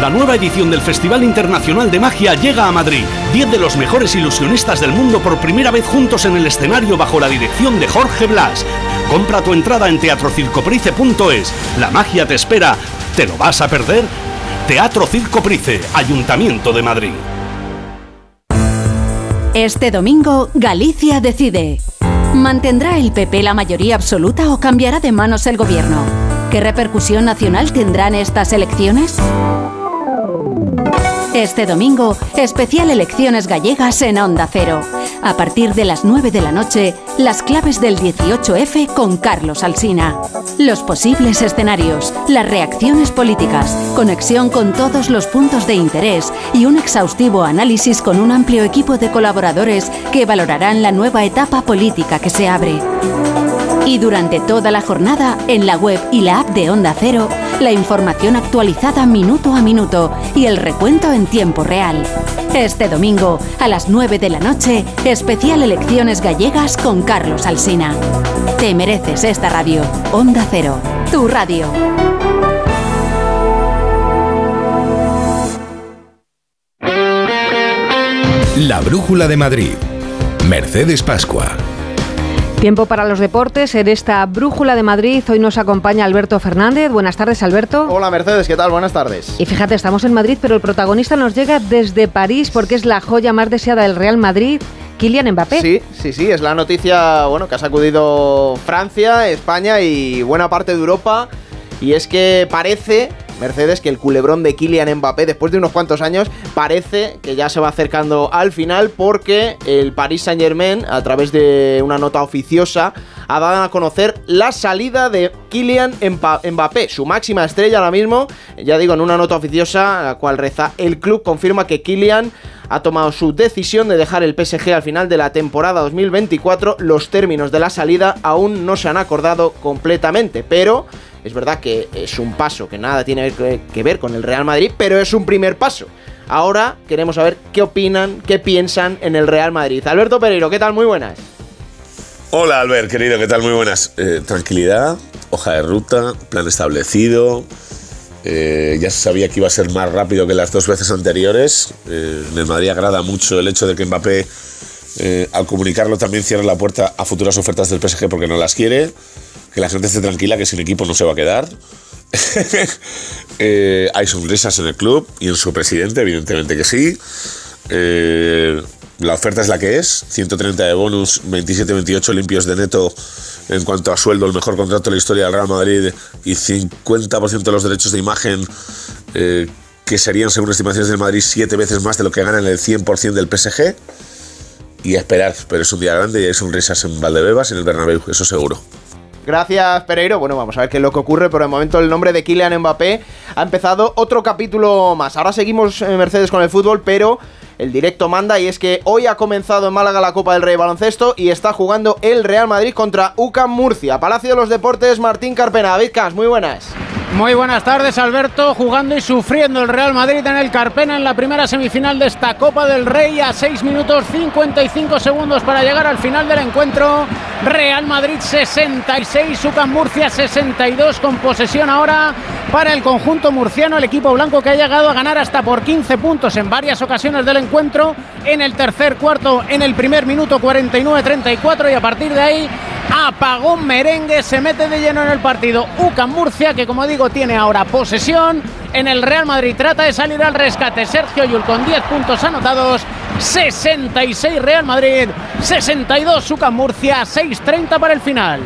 La nueva edición del Festival Internacional de Magia llega a Madrid. Diez de los mejores ilusionistas del mundo por primera vez juntos en el escenario bajo la dirección de Jorge Blas. Compra tu entrada en teatrocircoprice.es. La magia te espera. ¿Te lo vas a perder? Teatro Circoprice, Ayuntamiento de Madrid. Este domingo, Galicia decide. ¿Mantendrá el PP la mayoría absoluta o cambiará de manos el gobierno? ¿Qué repercusión nacional tendrán estas elecciones? Este domingo, especial elecciones gallegas en Onda Cero. A partir de las 9 de la noche, las claves del 18F con Carlos Alsina. Los posibles escenarios, las reacciones políticas, conexión con todos los puntos de interés y un exhaustivo análisis con un amplio equipo de colaboradores que valorarán la nueva etapa política que se abre. Y durante toda la jornada, en la web y la app de Onda Cero, la información actualizada minuto a minuto y el recuento en tiempo real. Este domingo, a las 9 de la noche, especial Elecciones Gallegas con Carlos Alsina. Te mereces esta radio. Onda Cero, tu radio. La Brújula de Madrid. Mercedes Pascua. Tiempo para los deportes en esta Brújula de Madrid. Hoy nos acompaña Alberto Fernández. Buenas tardes, Alberto. Hola, Mercedes, ¿qué tal? Buenas tardes. Y fíjate, estamos en Madrid, pero el protagonista nos llega desde París porque es la joya más deseada del Real Madrid Kylian Mbappé. Sí, sí, sí, es la noticia bueno, que ha sacudido Francia, España y buena parte de Europa. Y es que parece Mercedes que el culebrón de Kylian Mbappé, después de unos cuantos años, parece que ya se va acercando al final porque el Paris Saint Germain, a través de una nota oficiosa, ha dado a conocer la salida de Kylian Mbappé, su máxima estrella ahora mismo. Ya digo, en una nota oficiosa, la cual reza, el club confirma que Kylian ha tomado su decisión de dejar el PSG al final de la temporada 2024. Los términos de la salida aún no se han acordado completamente, pero es verdad que es un paso que nada tiene que ver con el Real Madrid, pero es un primer paso. Ahora queremos saber qué opinan, qué piensan en el Real Madrid. Alberto Pereiro, ¿qué tal? Muy buenas. Hola Albert, querido, ¿qué tal? Muy buenas. Eh, tranquilidad, hoja de ruta, plan establecido. Eh, ya se sabía que iba a ser más rápido que las dos veces anteriores. Eh, en el Madrid agrada mucho el hecho de que Mbappé, al comunicarlo, también cierre la puerta a futuras ofertas del PSG porque no las quiere que la gente esté tranquila, que sin equipo no se va a quedar. [LAUGHS] Eh, hay sonrisas en el club y en su presidente, evidentemente que sí. Eh, la oferta es la que es, 130 de bonus, 27-28 limpios de neto en cuanto a sueldo, el mejor contrato de la historia del Real Madrid y 50% de los derechos de imagen, eh, que serían, según estimaciones del Madrid, siete veces más de lo que ganan el 100% del PSG. Y esperar, pero es un día grande y hay sonrisas en Valdebebas y en el Bernabéu, eso seguro. Gracias, Pereiro. Bueno, vamos a ver qué es lo que ocurre, pero de momento el nombre de Kylian Mbappé ha empezado otro capítulo más. Ahora seguimos Mercedes con el fútbol, pero el directo manda y es que hoy ha comenzado en Málaga la Copa del Rey Baloncesto y está jugando el Real Madrid contra UCAM Murcia. Palacio de los Deportes, Martín Carpena. David muy buenas. Muy buenas tardes, Alberto. Jugando y sufriendo el Real Madrid en el Carpena en la primera semifinal de esta Copa del Rey a 6 minutos 55 segundos para llegar al final del encuentro. Real Madrid 66, Sucan Murcia 62 con posesión ahora para el conjunto murciano, el equipo blanco que ha llegado a ganar hasta por 15 puntos en varias ocasiones del encuentro. En el tercer cuarto, en el primer minuto 49-34 y a partir de ahí apagón merengue, se mete de lleno en el partido. UCAM Murcia, que como digo tiene ahora posesión. En el Real Madrid trata de salir al rescate. Sergio Yul con 10 puntos anotados. 66 Real Madrid, 62 UCAM Murcia, 6-30 para el final.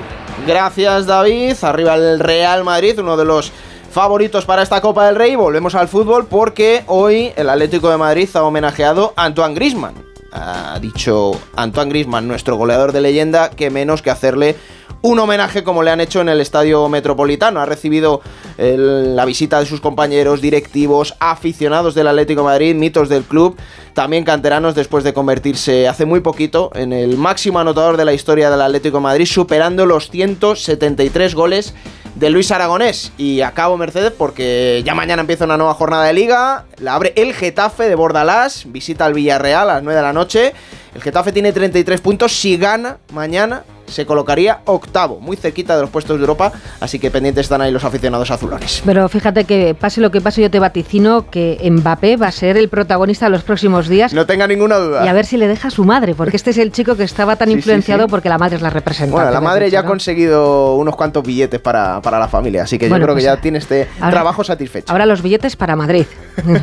Gracias David. Arriba el Real Madrid, uno de los favoritos para esta Copa del Rey. Volvemos al fútbol porque hoy el Atlético de Madrid ha homenajeado a Antoine Grisman ha dicho Antoine Grisman, nuestro goleador de leyenda, que menos que hacerle un homenaje como le han hecho en el Estadio Metropolitano. Ha recibido la visita de sus compañeros, directivos, aficionados del Atlético Madrid, mitos del club, también canteranos después de convertirse hace muy poquito en el máximo anotador de la historia del Atlético Madrid, superando los 173 goles de Luis Aragonés. Y acabo Mercedes porque ya mañana empieza una nueva jornada de liga. La abre el Getafe de Bordalás. Visita al Villarreal a las 9 de la noche. El Getafe tiene 33 puntos. Si gana mañana, se colocaría octavo, muy cerquita de los puestos de Europa, así que pendientes están ahí los aficionados azulones. Pero fíjate que pase lo que pase, yo te vaticino que Mbappé va a ser el protagonista de los próximos días. No tenga ninguna duda. Y a ver si le deja a su madre, porque este es el chico que estaba tan [LAUGHS] influenciado porque la madre es la representante. Bueno, la madre ya ha conseguido unos cuantos billetes para, la familia, así que yo creo que pues ya tiene este trabajo satisfecho. Ahora los billetes para Madrid. [LAUGHS]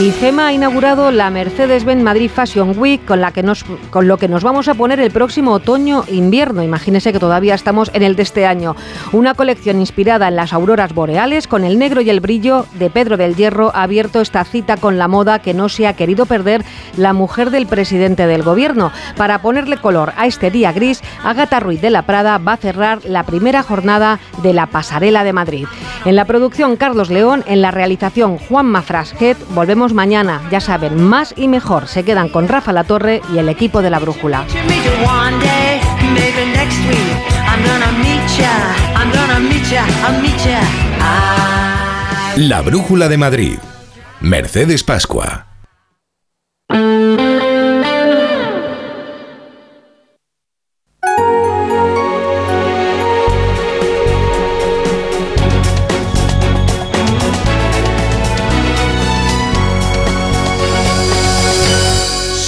Y GEMA ha inaugurado la Mercedes-Benz Madrid Fashion Week con, la que con lo que nos vamos a poner el próximo otoño-invierno. Imagínese que todavía estamos en el de este año. Una colección inspirada en las auroras boreales con el negro y el brillo de Pedro del Hierro ha abierto esta cita con la moda que no se ha querido perder la mujer del presidente del gobierno. Para ponerle color a este día gris, Agata Ruiz de la Prada va a cerrar la primera jornada de la Pasarela de Madrid. En la producción Carlos León, en la realización Juan Mafrasjet, volvemos mañana. Ya saben, más y mejor. Se quedan con Rafa La Torre y el equipo de la Brújula. La Brújula de Madrid. Mercedes Pascua.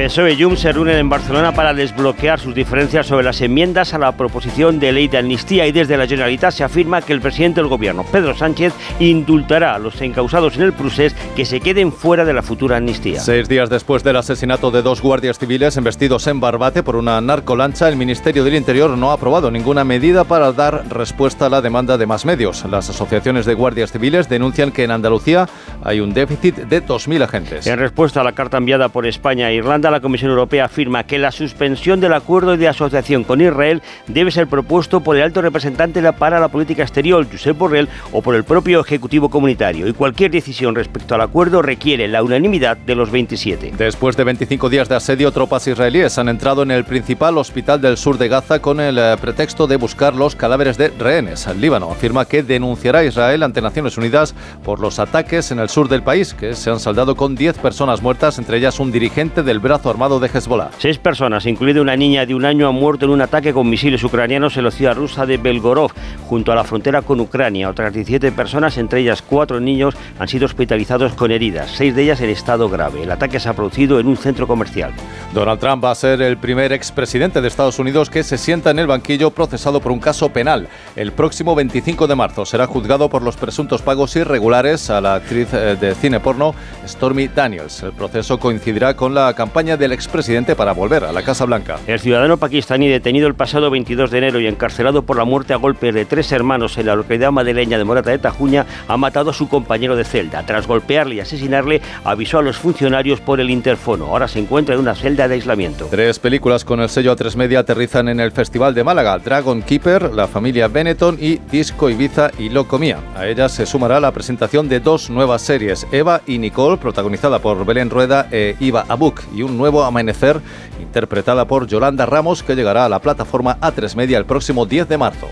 PSOE y Junts se reúnen en Barcelona para desbloquear sus diferencias sobre las enmiendas a la proposición de ley de amnistía y desde la Generalitat se afirma que el presidente del gobierno, Pedro Sánchez, indultará a los encausados en el procés que se queden fuera de la futura amnistía. Seis días después del asesinato de dos guardias civiles embestidos en Barbate por una narcolancha, el Ministerio del Interior no ha aprobado ninguna medida para dar respuesta a la demanda de más medios. Las asociaciones de guardias civiles denuncian que en Andalucía hay un déficit de 2.000 agentes. En respuesta a la carta enviada por España e Irlanda, la Comisión Europea afirma que la suspensión del acuerdo de asociación con Israel debe ser propuesto por el alto representante para la política exterior, Josep Borrell, o por el propio Ejecutivo Comunitario. Y cualquier decisión respecto al acuerdo requiere la unanimidad de los 27. Después de 25 días de asedio, tropas israelíes han entrado en el principal hospital del sur de Gaza con el eh, pretexto de buscar los cadáveres de rehenes. El Líbano afirma que denunciará a Israel ante Naciones Unidas por los ataques en el sur del país, que se han saldado con 10 personas muertas, entre ellas un dirigente del brazo armado de Hezbollah. Seis personas, incluida una niña de un año, han muerto en un ataque con misiles ucranianos en la ciudad rusa de Belgorod, junto a la frontera con Ucrania. Otras 17 personas, entre ellas cuatro niños, han sido hospitalizados con heridas, seis de ellas en estado grave. El ataque se ha producido en un centro comercial. Donald Trump va a ser el primer expresidente de Estados Unidos que se sienta en el banquillo procesado por un caso penal. El próximo 25 de marzo será juzgado por los presuntos pagos irregulares a la actriz eh, de cine porno Stormy Daniels. El proceso coincidirá con la campaña del expresidente para volver a la Casa Blanca. El ciudadano pakistaní detenido el pasado 22 de enero y encarcelado por la muerte a golpes de tres hermanos en la localidad madrileña de Morata de Tajuña ha matado a su compañero de celda. Tras golpearle y asesinarle, avisó a los funcionarios por el interfono. Ahora se encuentra en una celda de aislamiento. Tres películas con el sello A3 Media aterrizan en el Festival de Málaga. Dragon Keeper, La familia Benetton y Disco Ibiza y Locomía. A ellas se sumará la presentación de dos nuevas series, Eva y Nicole, protagonizada por Belén Rueda e Iva Abuk, y nuevo amanecer interpretada por Yolanda Ramos que llegará a la plataforma A3 Media el próximo 10 de marzo.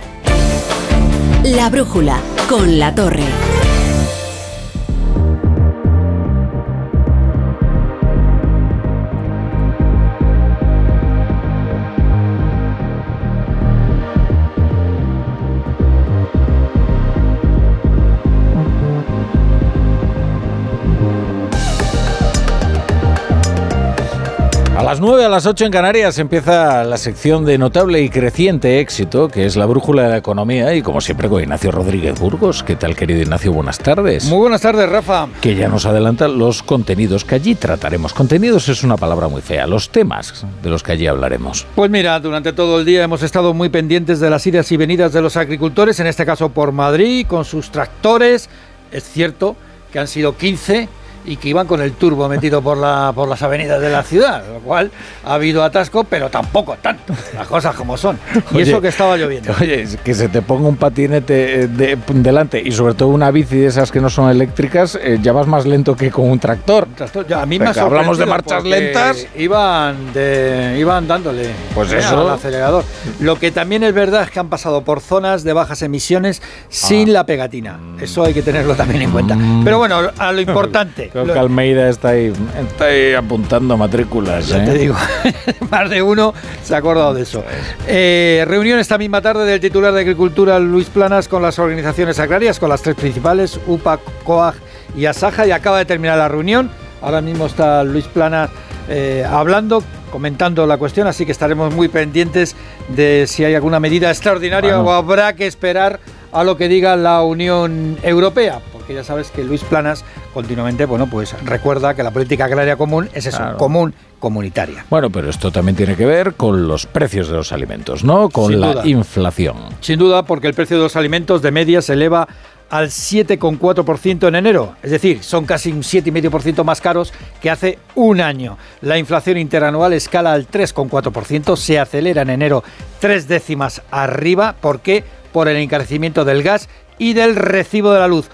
La brújula con la torre. Las 9, a las 8 en Canarias empieza la sección de notable y creciente éxito, que es la brújula de la economía, y como siempre con Ignacio Rodríguez Burgos. ¿Qué tal, querido Ignacio? Buenas tardes. Muy buenas tardes, Rafa. Que ya nos adelanta los contenidos que allí trataremos. Contenidos es una palabra muy fea, los temas de los que allí hablaremos. Pues mira, durante todo el día hemos estado muy pendientes de las idas y venidas de los agricultores, en este caso por Madrid, con sus tractores. Es cierto que han sido 15 y que iban con el turbo metido por, la, por las avenidas de la ciudad, lo cual ha habido atasco, pero tampoco tanto, las cosas como son. Y Oye, eso que estaba lloviendo. Oye, que se te ponga un patinete eh, de- delante y sobre todo una bici de esas que no son eléctricas, eh, ya vas más lento que con un tractor. Tractor, ya, a mí me hablamos de marchas lentas. Iban, de, iban dándole Pues eh, eso. al acelerador. Lo que también es verdad es que han pasado por zonas de bajas emisiones Ah. sin la pegatina. Mm. Eso hay que tenerlo también en cuenta. Pero bueno, a lo importante. [LAUGHS] Creo lo- que Almeida está ahí, está ahí apuntando matrículas. Ya ¿eh? te digo, [LAUGHS] más de uno se ha acordado de eso. Eh, reunión esta misma tarde del titular de Agricultura, Luis Planas, con las organizaciones agrarias, con las tres principales, UPA, COAG y ASAJA, y acaba de terminar la reunión. Ahora mismo está Luis Plana eh, hablando, comentando la cuestión, así que estaremos muy pendientes de si hay alguna medida extraordinaria o habrá que esperar a lo que diga la Unión Europea, porque ya sabes que Luis Planas continuamente, bueno, pues recuerda que la política agraria común es eso, común, comunitaria. Bueno, pero esto también tiene que ver con los precios de los alimentos, ¿no? Con Sin la duda. inflación. Sin duda, porque el precio de los alimentos de media se eleva al 7,4% en enero. Es decir, son casi un 7,5% más caros que hace un año. La inflación interanual escala al 3,4%, se acelera en enero tres décimas arriba. ¿Por qué? Por el encarecimiento del gas y del recibo de la luz.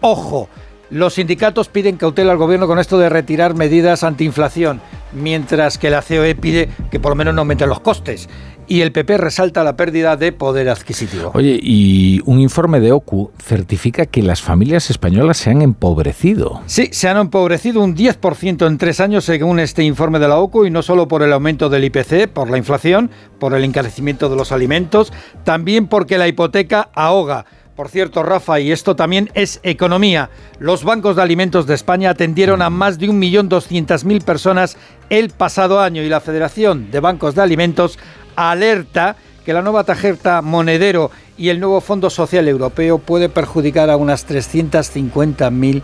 Ojo, los sindicatos piden cautela al gobierno con esto de retirar medidas antiinflación, mientras que la COE pide que por lo menos no aumenten los costes. Y el PP resalta la pérdida de poder adquisitivo. Oye, y un informe de OCU certifica que las familias españolas se han empobrecido. Sí, se han empobrecido un 10% en tres años según este informe de la OCU y no solo por el aumento del IPC, por la inflación, por el encarecimiento de los alimentos, también porque la hipoteca ahoga. Por cierto, Rafa, y esto también es economía, los bancos de alimentos de España atendieron a más de 1.200.000 personas el pasado año y la Federación de Bancos de Alimentos alerta que la nueva tarjeta monedero y el nuevo Fondo Social Europeo puede perjudicar a unas 350.000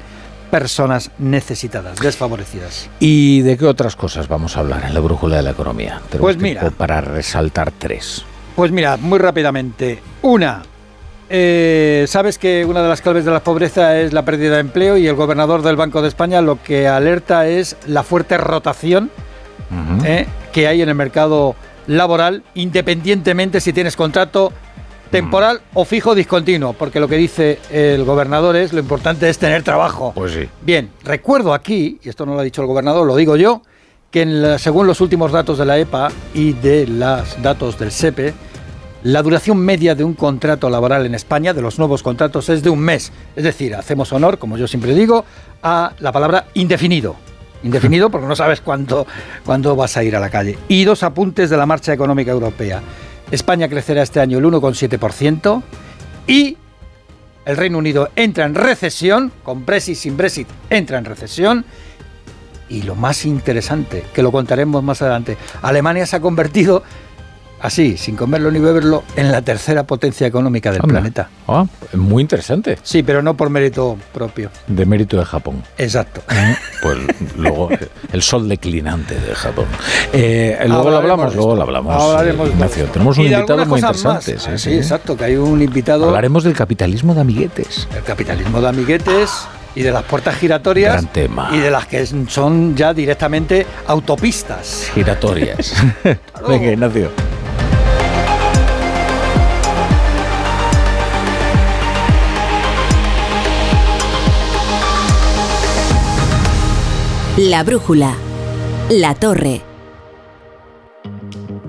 personas necesitadas, desfavorecidas. ¿Y de qué otras cosas vamos a hablar en la brújula de la economía? Tenemos Pues mira. Para resaltar tres. Pues mira, muy rápidamente. Una, eh, sabes que una de las claves de la pobreza es la pérdida de empleo y el gobernador del Banco de España lo que alerta es la fuerte rotación eh, que hay en el mercado laboral, independientemente si tienes contrato temporal o fijo discontinuo, porque lo que dice el gobernador es lo importante es tener trabajo. Pues sí. Bien, recuerdo aquí, y esto no lo ha dicho el gobernador, lo digo yo, que en la- según los últimos datos de la EPA y de los datos del SEPE, la duración media de un contrato laboral en España, de los nuevos contratos, es de un mes. Es decir, hacemos honor, como yo siempre digo, a la palabra indefinido. Indefinido porque no sabes cuándo, cuándo vas a ir a la calle. Y dos apuntes de la marcha económica europea. España crecerá este año el 1,7% y el Reino Unido entra en recesión, con Brexit, sin Brexit, entra en recesión. Y lo más interesante, que lo contaremos más adelante, Alemania se ha convertido, así, sin comerlo ni beberlo, en la tercera potencia económica del planeta. Ah, muy interesante. Sí, pero no por mérito propio. De mérito de Japón. Exacto. Pues luego [LAUGHS] el sol declinante de Japón. Eh, luego lo hablamos, luego esto. lo hablamos. Hablaremos eh, Ignacio. Tenemos un Y invitado muy interesante. Ah, sí, exacto, que hay un invitado. Hablaremos del capitalismo de amiguetes. El capitalismo de amiguetes y de las puertas giratorias. Gran tema. Y de las que son ya directamente autopistas. Giratorias. [LAUGHS] Venga, Ignacio. La brújula. La torre.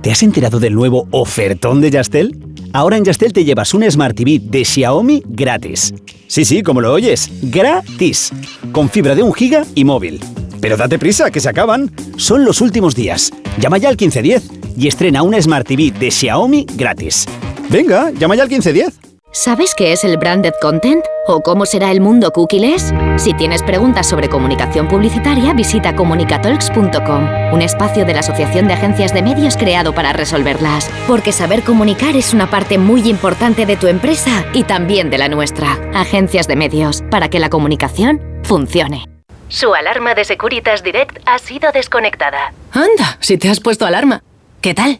¿Te has enterado del nuevo ofertón de Yastel? Ahora en Yastel te llevas un Smart TV de Xiaomi gratis. Sí, sí, como lo oyes, gratis. Con fibra de un giga y móvil. Pero date prisa, que se acaban. Son los últimos días. Llama ya al 1510 y estrena una Smart TV de Xiaomi gratis. Venga, llama ya al 1510. ¿Sabes qué es el branded content? ¿O cómo será el mundo cookieless? Si tienes preguntas sobre comunicación publicitaria, visita comunicatalks.com, un espacio de la Asociación de Agencias de Medios creado para resolverlas. Porque saber comunicar es una parte muy importante de tu empresa y también de la nuestra. Agencias de Medios, para que la comunicación funcione. Su alarma de Securitas Direct ha sido desconectada. Anda, si te has puesto alarma. ¿Qué tal?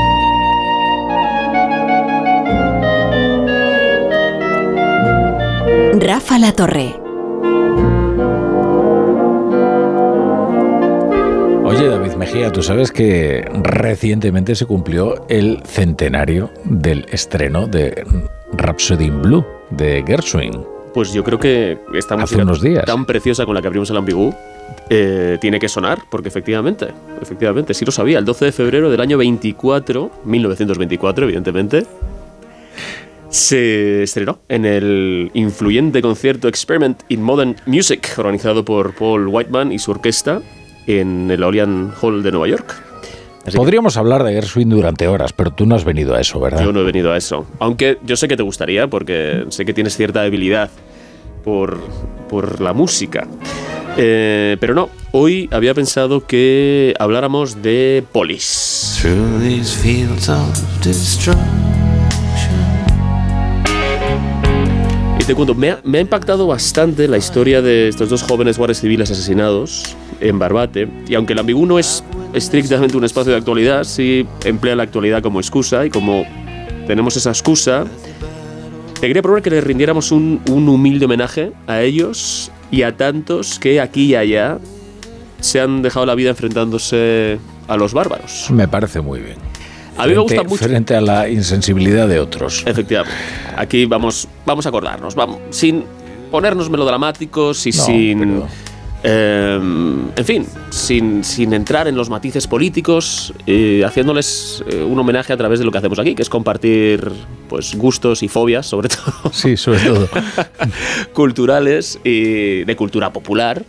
Rafa La Torre. Oye, David Mejía, tú sabes que recientemente se cumplió el centenario del estreno de Rhapsody in Blue de Gershwin. Pues yo creo que esta Hace música unos días. tan preciosa con la que abrimos el ambigú eh, tiene que sonar, porque efectivamente, efectivamente, sí lo sabía, el 12 de febrero del año 24, 1924, evidentemente, se estrenó en el influyente concierto Experiment in Modern Music, organizado por Paul Whiteman y su orquesta en el Olean Hall de Nueva York. Así que- Podríamos hablar de Gershwin durante horas, pero tú no has venido a eso, ¿verdad? Yo no he venido a eso. Aunque yo sé que te gustaría, porque sé que tienes cierta debilidad por, por la música. Eh, pero no, hoy había pensado que habláramos de Polis. Through these fields of me ha, me ha impactado bastante la historia de estos dos jóvenes guardias civiles asesinados en Barbate. Y aunque el ambigú no es estrictamente un espacio de actualidad, sí emplea la actualidad como excusa. Y como tenemos esa excusa, te quería proponer que le rindiéramos un, un humilde homenaje a ellos y a tantos que aquí y allá se han dejado la vida enfrentándose a los bárbaros. Me parece muy bien. A mí me gusta Frente- mucho. Frente a la insensibilidad de otros. Efectivamente. Aquí vamos, vamos a acordarnos, vamos, sin ponernos melodramáticos y No, sin... eh, en fin, sin, sin entrar en los matices políticos, eh, haciéndoles eh, un homenaje a través de lo que hacemos aquí, que es compartir pues, gustos y fobias, sobre todo. Sí, sobre todo. [LAUGHS] culturales y de cultura popular.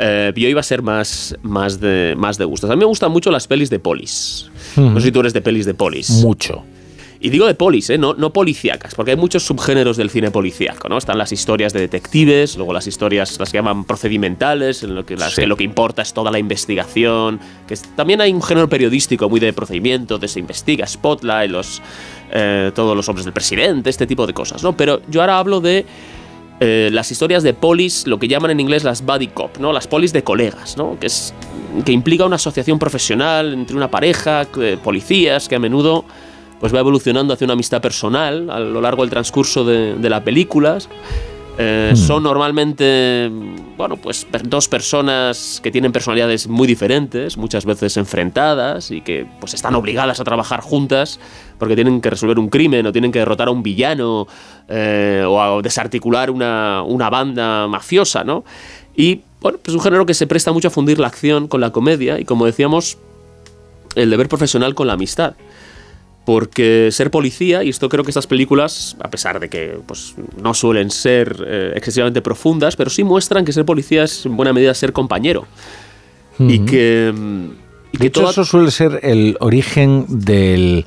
Eh, y hoy va a ser más, más, de, más de gustos. A mí me gustan mucho las pelis de polis. No sé si tú eres de pelis de polis. Mucho. Y digo de polis, ¿eh? no, no policíacas, porque hay muchos subgéneros del cine policíaco, ¿no? Están las historias de detectives, luego las historias, las que llaman procedimentales, en lo que, las Sí. que lo que importa es toda la investigación, que es- también hay un género periodístico muy de procedimiento, de se investiga, Spotlight, los, eh, todos los hombres del presidente, este tipo de cosas, ¿no? Pero yo ahora hablo de eh, las historias de polis, lo que llaman en inglés las buddy cop, ¿no? Las polis de colegas, ¿no? Que, es, que implica una asociación profesional entre una pareja, eh, policías, que a menudo pues va evolucionando hacia una amistad personal a lo largo del transcurso de, de las películas. Eh, Son normalmente, bueno, pues dos personas que tienen personalidades muy diferentes, muchas veces enfrentadas y que pues están obligadas a trabajar juntas porque tienen que resolver un crimen o tienen que derrotar a un villano eh, o a desarticular una, una banda mafiosa, ¿no? Y bueno, pues un género que se presta mucho a fundir la acción con la comedia y como decíamos, el deber profesional con la amistad. Porque ser policía, y esto creo que estas películas, a pesar de que pues, no suelen ser eh, excesivamente profundas, pero sí muestran que ser policía es en buena medida ser compañero. Y que. Y De que hecho, toda- eso suele ser el origen del,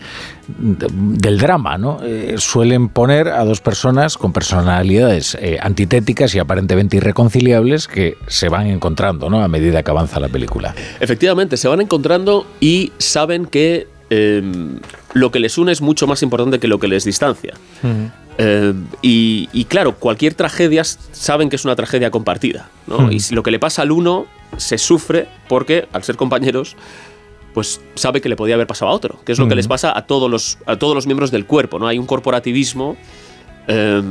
de- del drama, ¿no? Eh, suelen poner a dos personas con personalidades eh, antitéticas y aparentemente irreconciliables que se van encontrando, ¿no? A medida que avanza la película. Efectivamente, se van encontrando y saben que eh, lo que les une es mucho más importante que lo que les distancia. Eh, y, y claro, cualquier tragedia saben que es una tragedia compartida. ¿no? Hmm. Y si lo que le pasa al uno se sufre porque, al ser compañeros, pues sabe que le podía haber pasado a otro, que es lo que Hmm. les pasa a todos los, a todos los miembros del cuerpo. ¿no? Hay un corporativismo eh,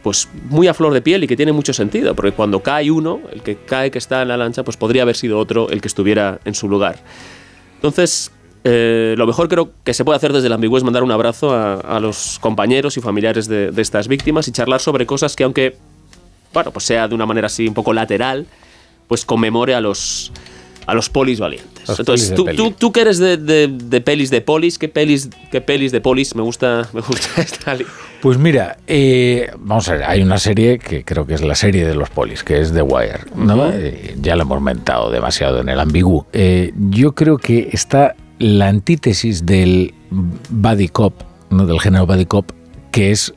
pues muy a flor de piel y que tiene mucho sentido, porque cuando cae uno, el que cae que está en la lancha, pues podría haber sido otro el que estuviera en su lugar. Entonces, eh, lo mejor creo que se puede hacer desde el ambiguo es mandar un abrazo a, a los compañeros y familiares de, de estas víctimas y charlar sobre cosas que aunque, bueno, pues sea de una manera así un poco lateral, pues conmemore a los, a los polis valientes. Los Entonces, polis tú, peli. tú, tú que eres de, de- de pelis de polis, ¿qué pelis, qué pelis de polis? Me gusta, me gusta [LAUGHS] esta Pues mira, eh, vamos a ver, hay una serie que creo que es la serie de los polis, que es The Wire. ¿no? Eh, ya lo hemos mentado demasiado en el ambiguo. Eh, yo creo que está la antítesis del buddy cop, ¿no? del género buddy cop, que es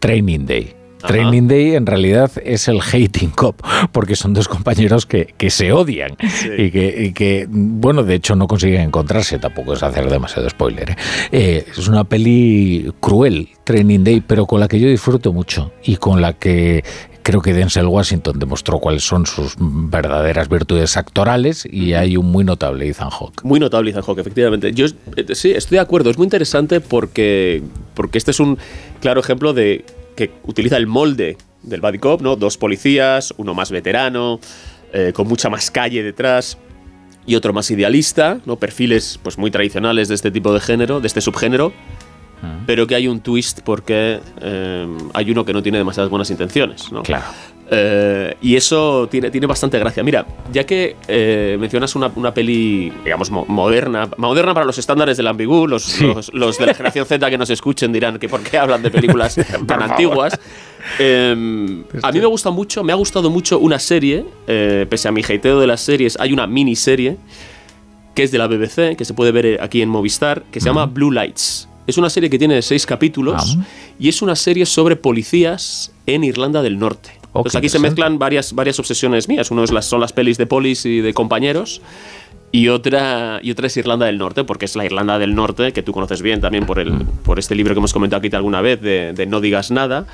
Training Day. Ajá. Training Day en realidad es el hating cop, porque son dos compañeros que, que se odian y, que, y que, bueno, de hecho no consiguen encontrarse, tampoco es hacer demasiado spoiler. ¿eh? Eh, es una peli cruel, Training Day, pero con la que yo disfruto mucho y con la que creo que Denzel Washington demostró cuáles son sus verdaderas virtudes actorales y hay un muy notable Ethan Hawke. Muy notable Ethan Hawke, efectivamente. Yo eh, sí, estoy de acuerdo. Es muy interesante porque, porque este es un claro ejemplo de que utiliza el molde del buddy cop, ¿no? Dos policías, uno más veterano, eh, con mucha más calle detrás. y otro más idealista, ¿no? Perfiles pues muy tradicionales de este tipo de género, de este subgénero, pero que hay un twist porque eh, hay uno que no tiene demasiadas buenas intenciones, ¿no? Claro. Eh, y eso tiene, tiene bastante gracia. Mira, ya que eh, mencionas una, una peli, digamos, mo- moderna, moderna para los estándares del ambigú, los, los, los de la generación Z que nos escuchen dirán que por qué hablan de películas [LAUGHS] tan antiguas. Eh, a mí me gusta mucho, me ha gustado mucho una serie, pese a mi hateo de las series, hay una miniserie que es de la BBC, que se puede ver aquí en Movistar, que se llama Blue Lights. Es una serie que tiene seis capítulos y es una serie sobre policías en Irlanda del Norte. Entonces aquí se mezclan varias, varias obsesiones mías. Uno es las, son las pelis de polis y de compañeros. Y otra, y otra es Irlanda del Norte, porque es la Irlanda del Norte, que tú conoces bien también por, el, por este libro que hemos comentado aquí alguna vez, de, de No digas nada,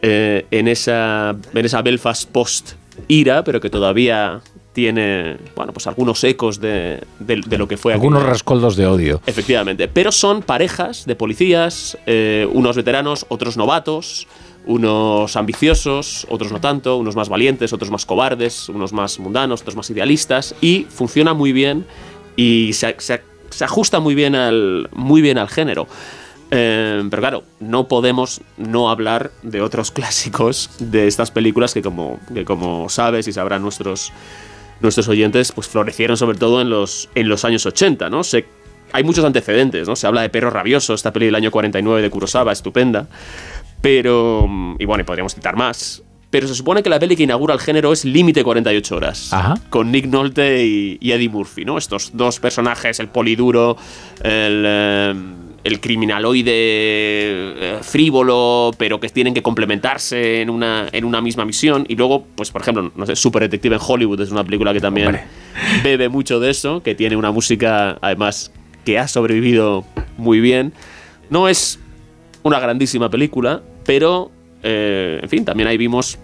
eh, en, esa, en esa Belfast post-ira, pero que todavía tiene bueno, pues algunos ecos de, de- de lo que fue Algunos aquella- rescoldos de odio. Efectivamente, pero son parejas de policías, eh, unos veteranos, otros novatos, unos ambiciosos, otros no tanto, unos más valientes, otros más cobardes, unos más mundanos, otros más idealistas, y funciona muy bien y se, se- se ajusta muy bien al, muy bien al género. Eh, pero claro, no podemos no hablar de otros [LAUGHS] clásicos de estas películas que como, que como sabes y sabrán nuestros, nuestros oyentes, pues florecieron sobre todo en los, en los años 80, ¿no? Se, hay muchos antecedentes, ¿no? Se habla de Perro Rabioso, esta peli del año 49 de Kurosawa, estupenda. Pero, mm, y bueno, y podríamos citar más. Pero se supone que la peli que inaugura el género es Límite 48 horas. Con Nick Nolte y, y Eddie Murphy, ¿no? Estos dos personajes, el poliduro, el, eh, el criminaloide eh, frívolo, pero que tienen que complementarse en una, en una misma misión. Y luego, pues por ejemplo, no sé, Super Detective en Hollywood es una película que también bebe mucho de eso, que tiene una música, además, que ha sobrevivido muy bien. No es una grandísima película, pero, eh, en fin, también ahí vimos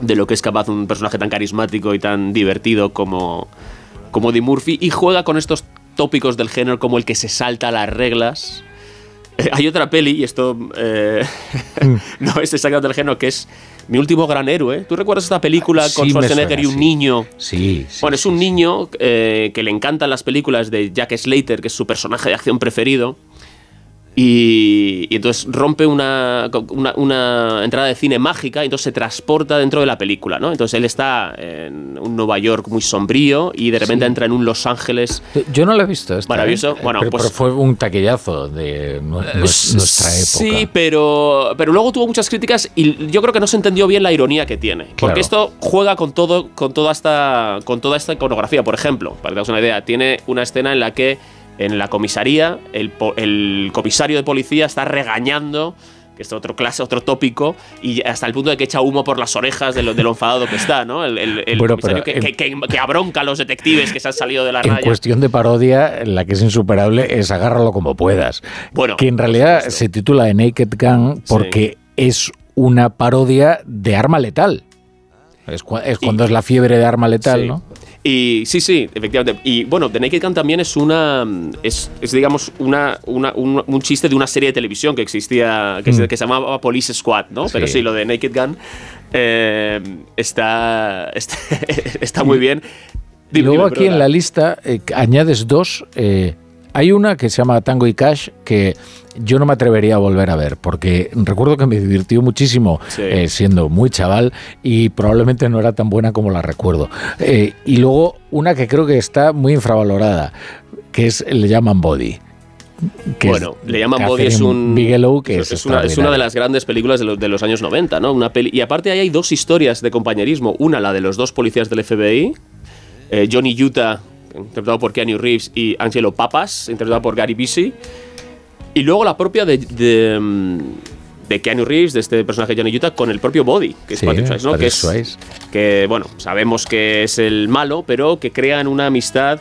de lo que es capaz un personaje tan carismático y tan divertido como, como Eddie Murphy, y juega con estos tópicos del género como el que se salta las reglas. [LAUGHS] Hay otra peli, y esto eh, [LAUGHS] no es exactamente del género, que es Mi último gran héroe. ¿Tú recuerdas esta película con Sí, Schwarzenegger y un sí. niño? Sí, sí, bueno, es un niño eh, que le encantan las películas de Jack Slater, que es su personaje de acción preferido. Y, y entonces rompe una, una, una entrada de cine mágica y entonces se transporta dentro de la película, ¿no? Entonces él está en un Nueva York muy sombrío y de repente Sí. entra en un Los Ángeles Yo no la he visto. Esta, Maravilloso. ¿eh? Bueno, pero, pues- pero fue un taquillazo de S- nuestra época. Sí, pero, pero luego tuvo muchas críticas y yo creo que no se entendió bien la ironía que tiene. Claro. Porque esto juega con todo, con toda esta, con toda esta iconografía. Por ejemplo, para que una idea, tiene una escena en la que en la comisaría el, comisario de policía está regañando que es otro clase, otro tópico, y hasta el punto de que echa humo por las orejas de lo, de lo enfadado que está, ¿no? El, el- el Bueno, comisario que, en- que- que- que abronca a los detectives que se han salido de la En raya. cuestión de parodia, la que es insuperable es agárralo como puedas. Bueno, que en realidad se titula The Naked Gun porque es una parodia de arma letal. Es cuando es la fiebre de arma letal, Sí. ¿no? Y sí, sí, efectivamente. Y bueno, The Naked Gun también es una. Es, es, digamos, una, una- un, un chiste de una serie de televisión que existía, que, se, Mm. que se llamaba Police Squad, ¿no? Pero Sí. lo de Naked Gun eh, está, [LAUGHS] está, está muy bien. Dime, luego dime, aquí en la lista eh, añades dos. eh, hay una que se llama Tango y Cash que yo no me atrevería a volver a ver porque recuerdo que me divirtió muchísimo Sí. eh, siendo muy chaval y probablemente no era tan buena como la recuerdo. Eh, y luego una que creo que está muy infravalorada que es le llaman Body. que es bueno, le llaman Body, es un. Bigelow que es, es, una, es una de las grandes películas de los, de los años 90, ¿no? Una peli, y aparte ahí hay dos historias de compañerismo. Una, la de los dos policías del FBI, eh, Johnny Utah, interpretado por Keanu Reeves, y Angelo Papas, interpretado por Gary Busey. Y luego la propia de, de, de Keanu Reeves, de este personaje Johnny Utah, con el propio Body, que es Sí, Patrick Swayze, ¿no? Que, es, que, bueno, sabemos que es el malo, pero que crean una amistad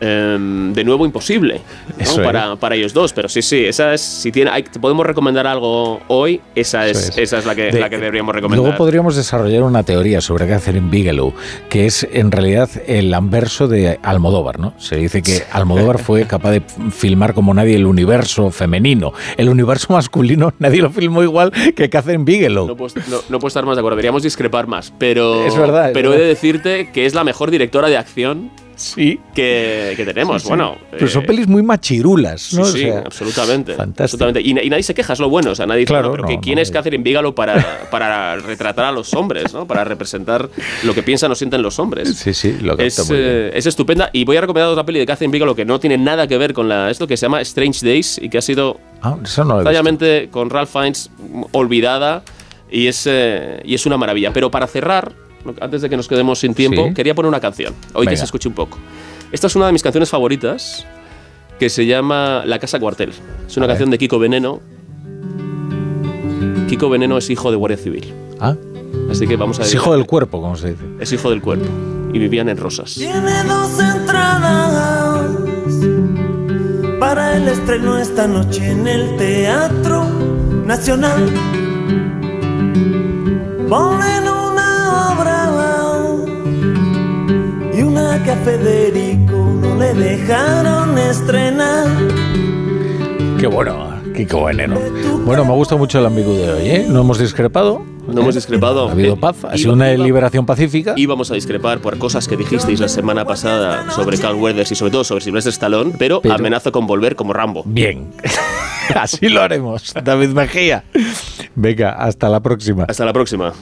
em, de nuevo imposible es. para, para ellos dos. Pero sí, sí, esa es, si tiene, hay- te podemos recomendar algo hoy, esa es, es. esa es la que, De- la que deberíamos recomendar. Luego podríamos desarrollar una teoría sobre Catherine Bigelow, que es en realidad el anverso de Almodóvar, ¿no? Se dice que Almodóvar fue capaz de filmar como nadie el universo femenino. El universo masculino [LAUGHS] nadie lo filmó igual que Catherine Bigelow. No puedo, no- no puedo estar más de acuerdo, deberíamos discrepar más, pero, Es verdad, pero he de decirte que es la mejor directora de acción sí. que, que tenemos. Sí, sí. Bueno, Pero son eh, pelis muy machirulas, ¿no? sí, O sea, absolutamente. fantástico. absolutamente. Y, na- y nadie se queja, es lo bueno. O sea, nadie dice, Claro, "No, pero no, que ¿quién no, es Catherine Bigelow para, para retratar a los hombres, ¿no? Para representar lo que piensan o sienten los hombres. Sí, sí, lo Es, muy bien. eh, es estupenda. Y voy a recomendar otra peli de Catherine Bigelow que no tiene nada que ver con la, esto que se llama Strange Days y que ha sido Ah, eso no con Ralph Fiennes mm, olvidada y es, eh, y es una maravilla. Pero para cerrar, antes de que nos quedemos sin tiempo, Sí. quería poner una canción. Hoy que Venga. se escuche un poco. Esta es una de mis canciones favoritas que se llama La Casa Cuartel. Es una A ver. canción de Kiko Veneno. Kiko Veneno es hijo de Guardia Civil. Ah. Así que vamos a Es hijo del cuerpo, como se dice. Es hijo del cuerpo. Y vivían en Rosas. Tiene dos entradas para el estreno esta noche en el Teatro Nacional. Ponen y que a Federico no le dejaron estrenar. Qué bueno, Kiko Veneno. Bueno, me gusta mucho el amigo de hoy, ¿eh? No hemos discrepado. No hemos discrepado. Ha habido Eh, paz, ha sido una liberación pacífica. Íbamos a discrepar por cosas que dijisteis la semana pasada sobre Carl Weathers y sobre todo sobre Sylvester Stallone, pero, Pero- amenazo con volver como Rambo. Bien. [LAUGHS] Así lo haremos, David Mejía. Venga, hasta la próxima. Hasta la próxima.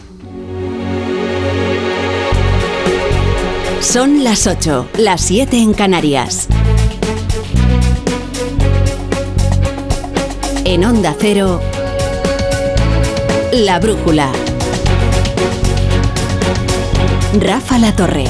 Son las 8, las 7 en Canarias. En Onda Cero, La Brújula. Rafa La Torre.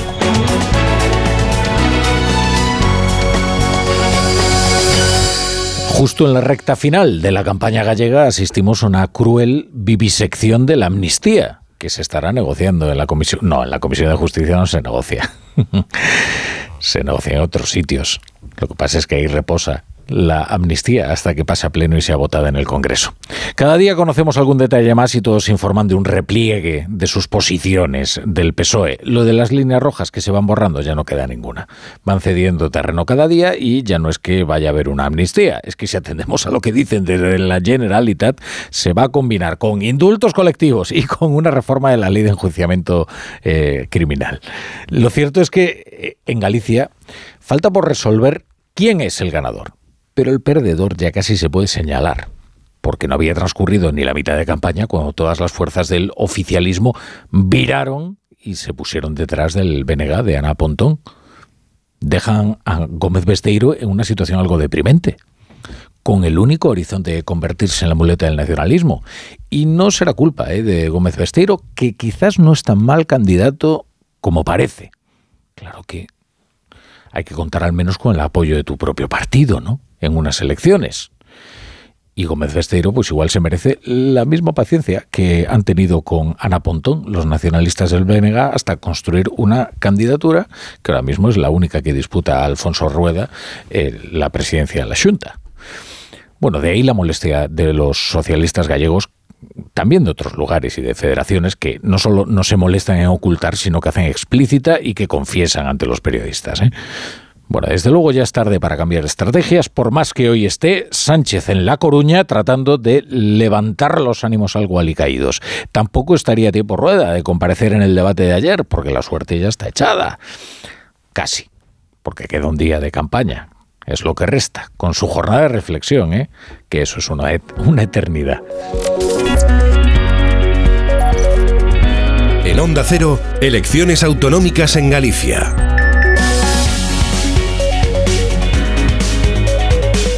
Justo en la recta final de la campaña gallega asistimos a una cruel vivisección de la amnistía que se estará negociando en la comisión. No, en la comisión de justicia no se negocia. [LAUGHS] se negocia en otros sitios. Lo que pasa es que ahí reposa la amnistía hasta que pase a pleno y sea votada en el Congreso. Cada día conocemos algún detalle más y todos informan de un repliegue de sus posiciones del PSOE. Lo de las líneas rojas que se van borrando ya no queda ninguna. Van cediendo terreno cada día y ya no es que vaya a haber una amnistía, es que si atendemos a lo que dicen desde la Generalitat, se va a combinar con indultos colectivos y con una reforma de la ley de enjuiciamiento eh, criminal. Lo cierto es que eh, en Galicia falta por resolver quién es el ganador pero el perdedor ya casi se puede señalar, porque no había transcurrido ni la mitad de campaña cuando todas las fuerzas del oficialismo viraron y se pusieron detrás del BNG de Ana Pontón. Dejan a Gómez Besteiro en una situación algo deprimente, con el único horizonte de convertirse en la muleta del nacionalismo. Y no será culpa eh, de Gómez Besteiro, que quizás no es tan mal candidato como parece. Claro que hay que contar al menos con el apoyo de tu propio partido, ¿no? En unas elecciones. Y Gómez Besteiro, pues igual se merece la misma paciencia que han tenido con Ana Pontón, los nacionalistas del BNG, hasta construir una candidatura que ahora mismo es la única que disputa a Alfonso Rueda eh, la presidencia de la Junta. Bueno, de ahí la molestia de los socialistas gallegos también de otros lugares y de federaciones que no solo no se molestan en ocultar, sino que hacen explícita y que confiesan ante los periodistas. ¿eh? Bueno, desde luego ya es tarde para cambiar estrategias, por más que hoy esté Sánchez en La Coruña tratando de levantar los ánimos algo alicaídos. Tampoco estaría tiempo rueda de comparecer en el debate de ayer, porque la suerte ya está echada. Casi, porque queda un día de campaña. Es lo que resta, con su jornada de reflexión, ¿eh? que eso es una, una eternidad. En Onda Cero, elecciones autonómicas en Galicia.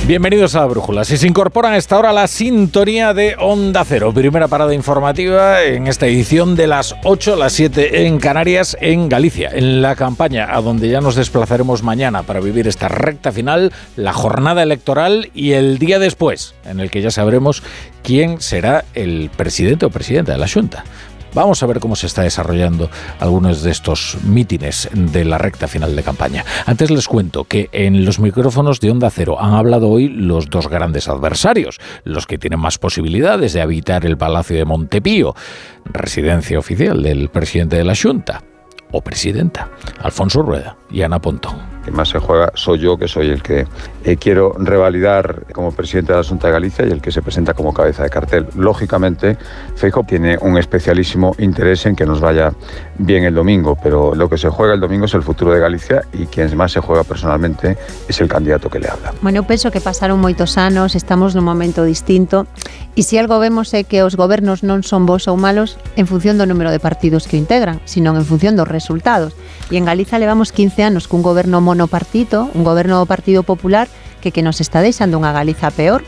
Bienvenidos a la Brújula. Si se incorporan a esta hora la sintonía de Onda Cero, primera parada informativa en esta edición de las 8, las 7 en Canarias, en Galicia, en la campaña, a donde ya nos desplazaremos mañana para vivir esta recta final, la jornada electoral y el día después, en el que ya sabremos quién será el presidente o presidenta de la Junta. Vamos a ver cómo se está desarrollando algunos de estos mítines de la recta final de campaña. Antes les cuento que en los micrófonos de Onda Cero han hablado hoy los dos grandes adversarios, los que tienen más posibilidades de habitar el Palacio de Montepío, residencia oficial del presidente de la Junta. o presidenta. Alfonso Rueda y Ana Pontón que más se juega soy yo, que soy el que eh, quiero revalidar como presidente de la Junta de Galicia y el que se presenta como cabeza de cartel. Lógicamente, Feijóo tiene un especialísimo interés en que nos vaya bien el domingo, pero lo que se juega el domingo es el futuro de Galicia y quien más se juega personalmente es el candidato que le habla. Bueno, penso que pasaron moitos anos, estamos nun momento distinto e se algo vemos é que os gobernos non son bons ou malos en función do número de partidos que o integran, sino en función dos resultados. E en Galiza levamos 15 anos cun goberno monopartito, un goberno do Partido Popular que que nos está deixando unha Galiza peor.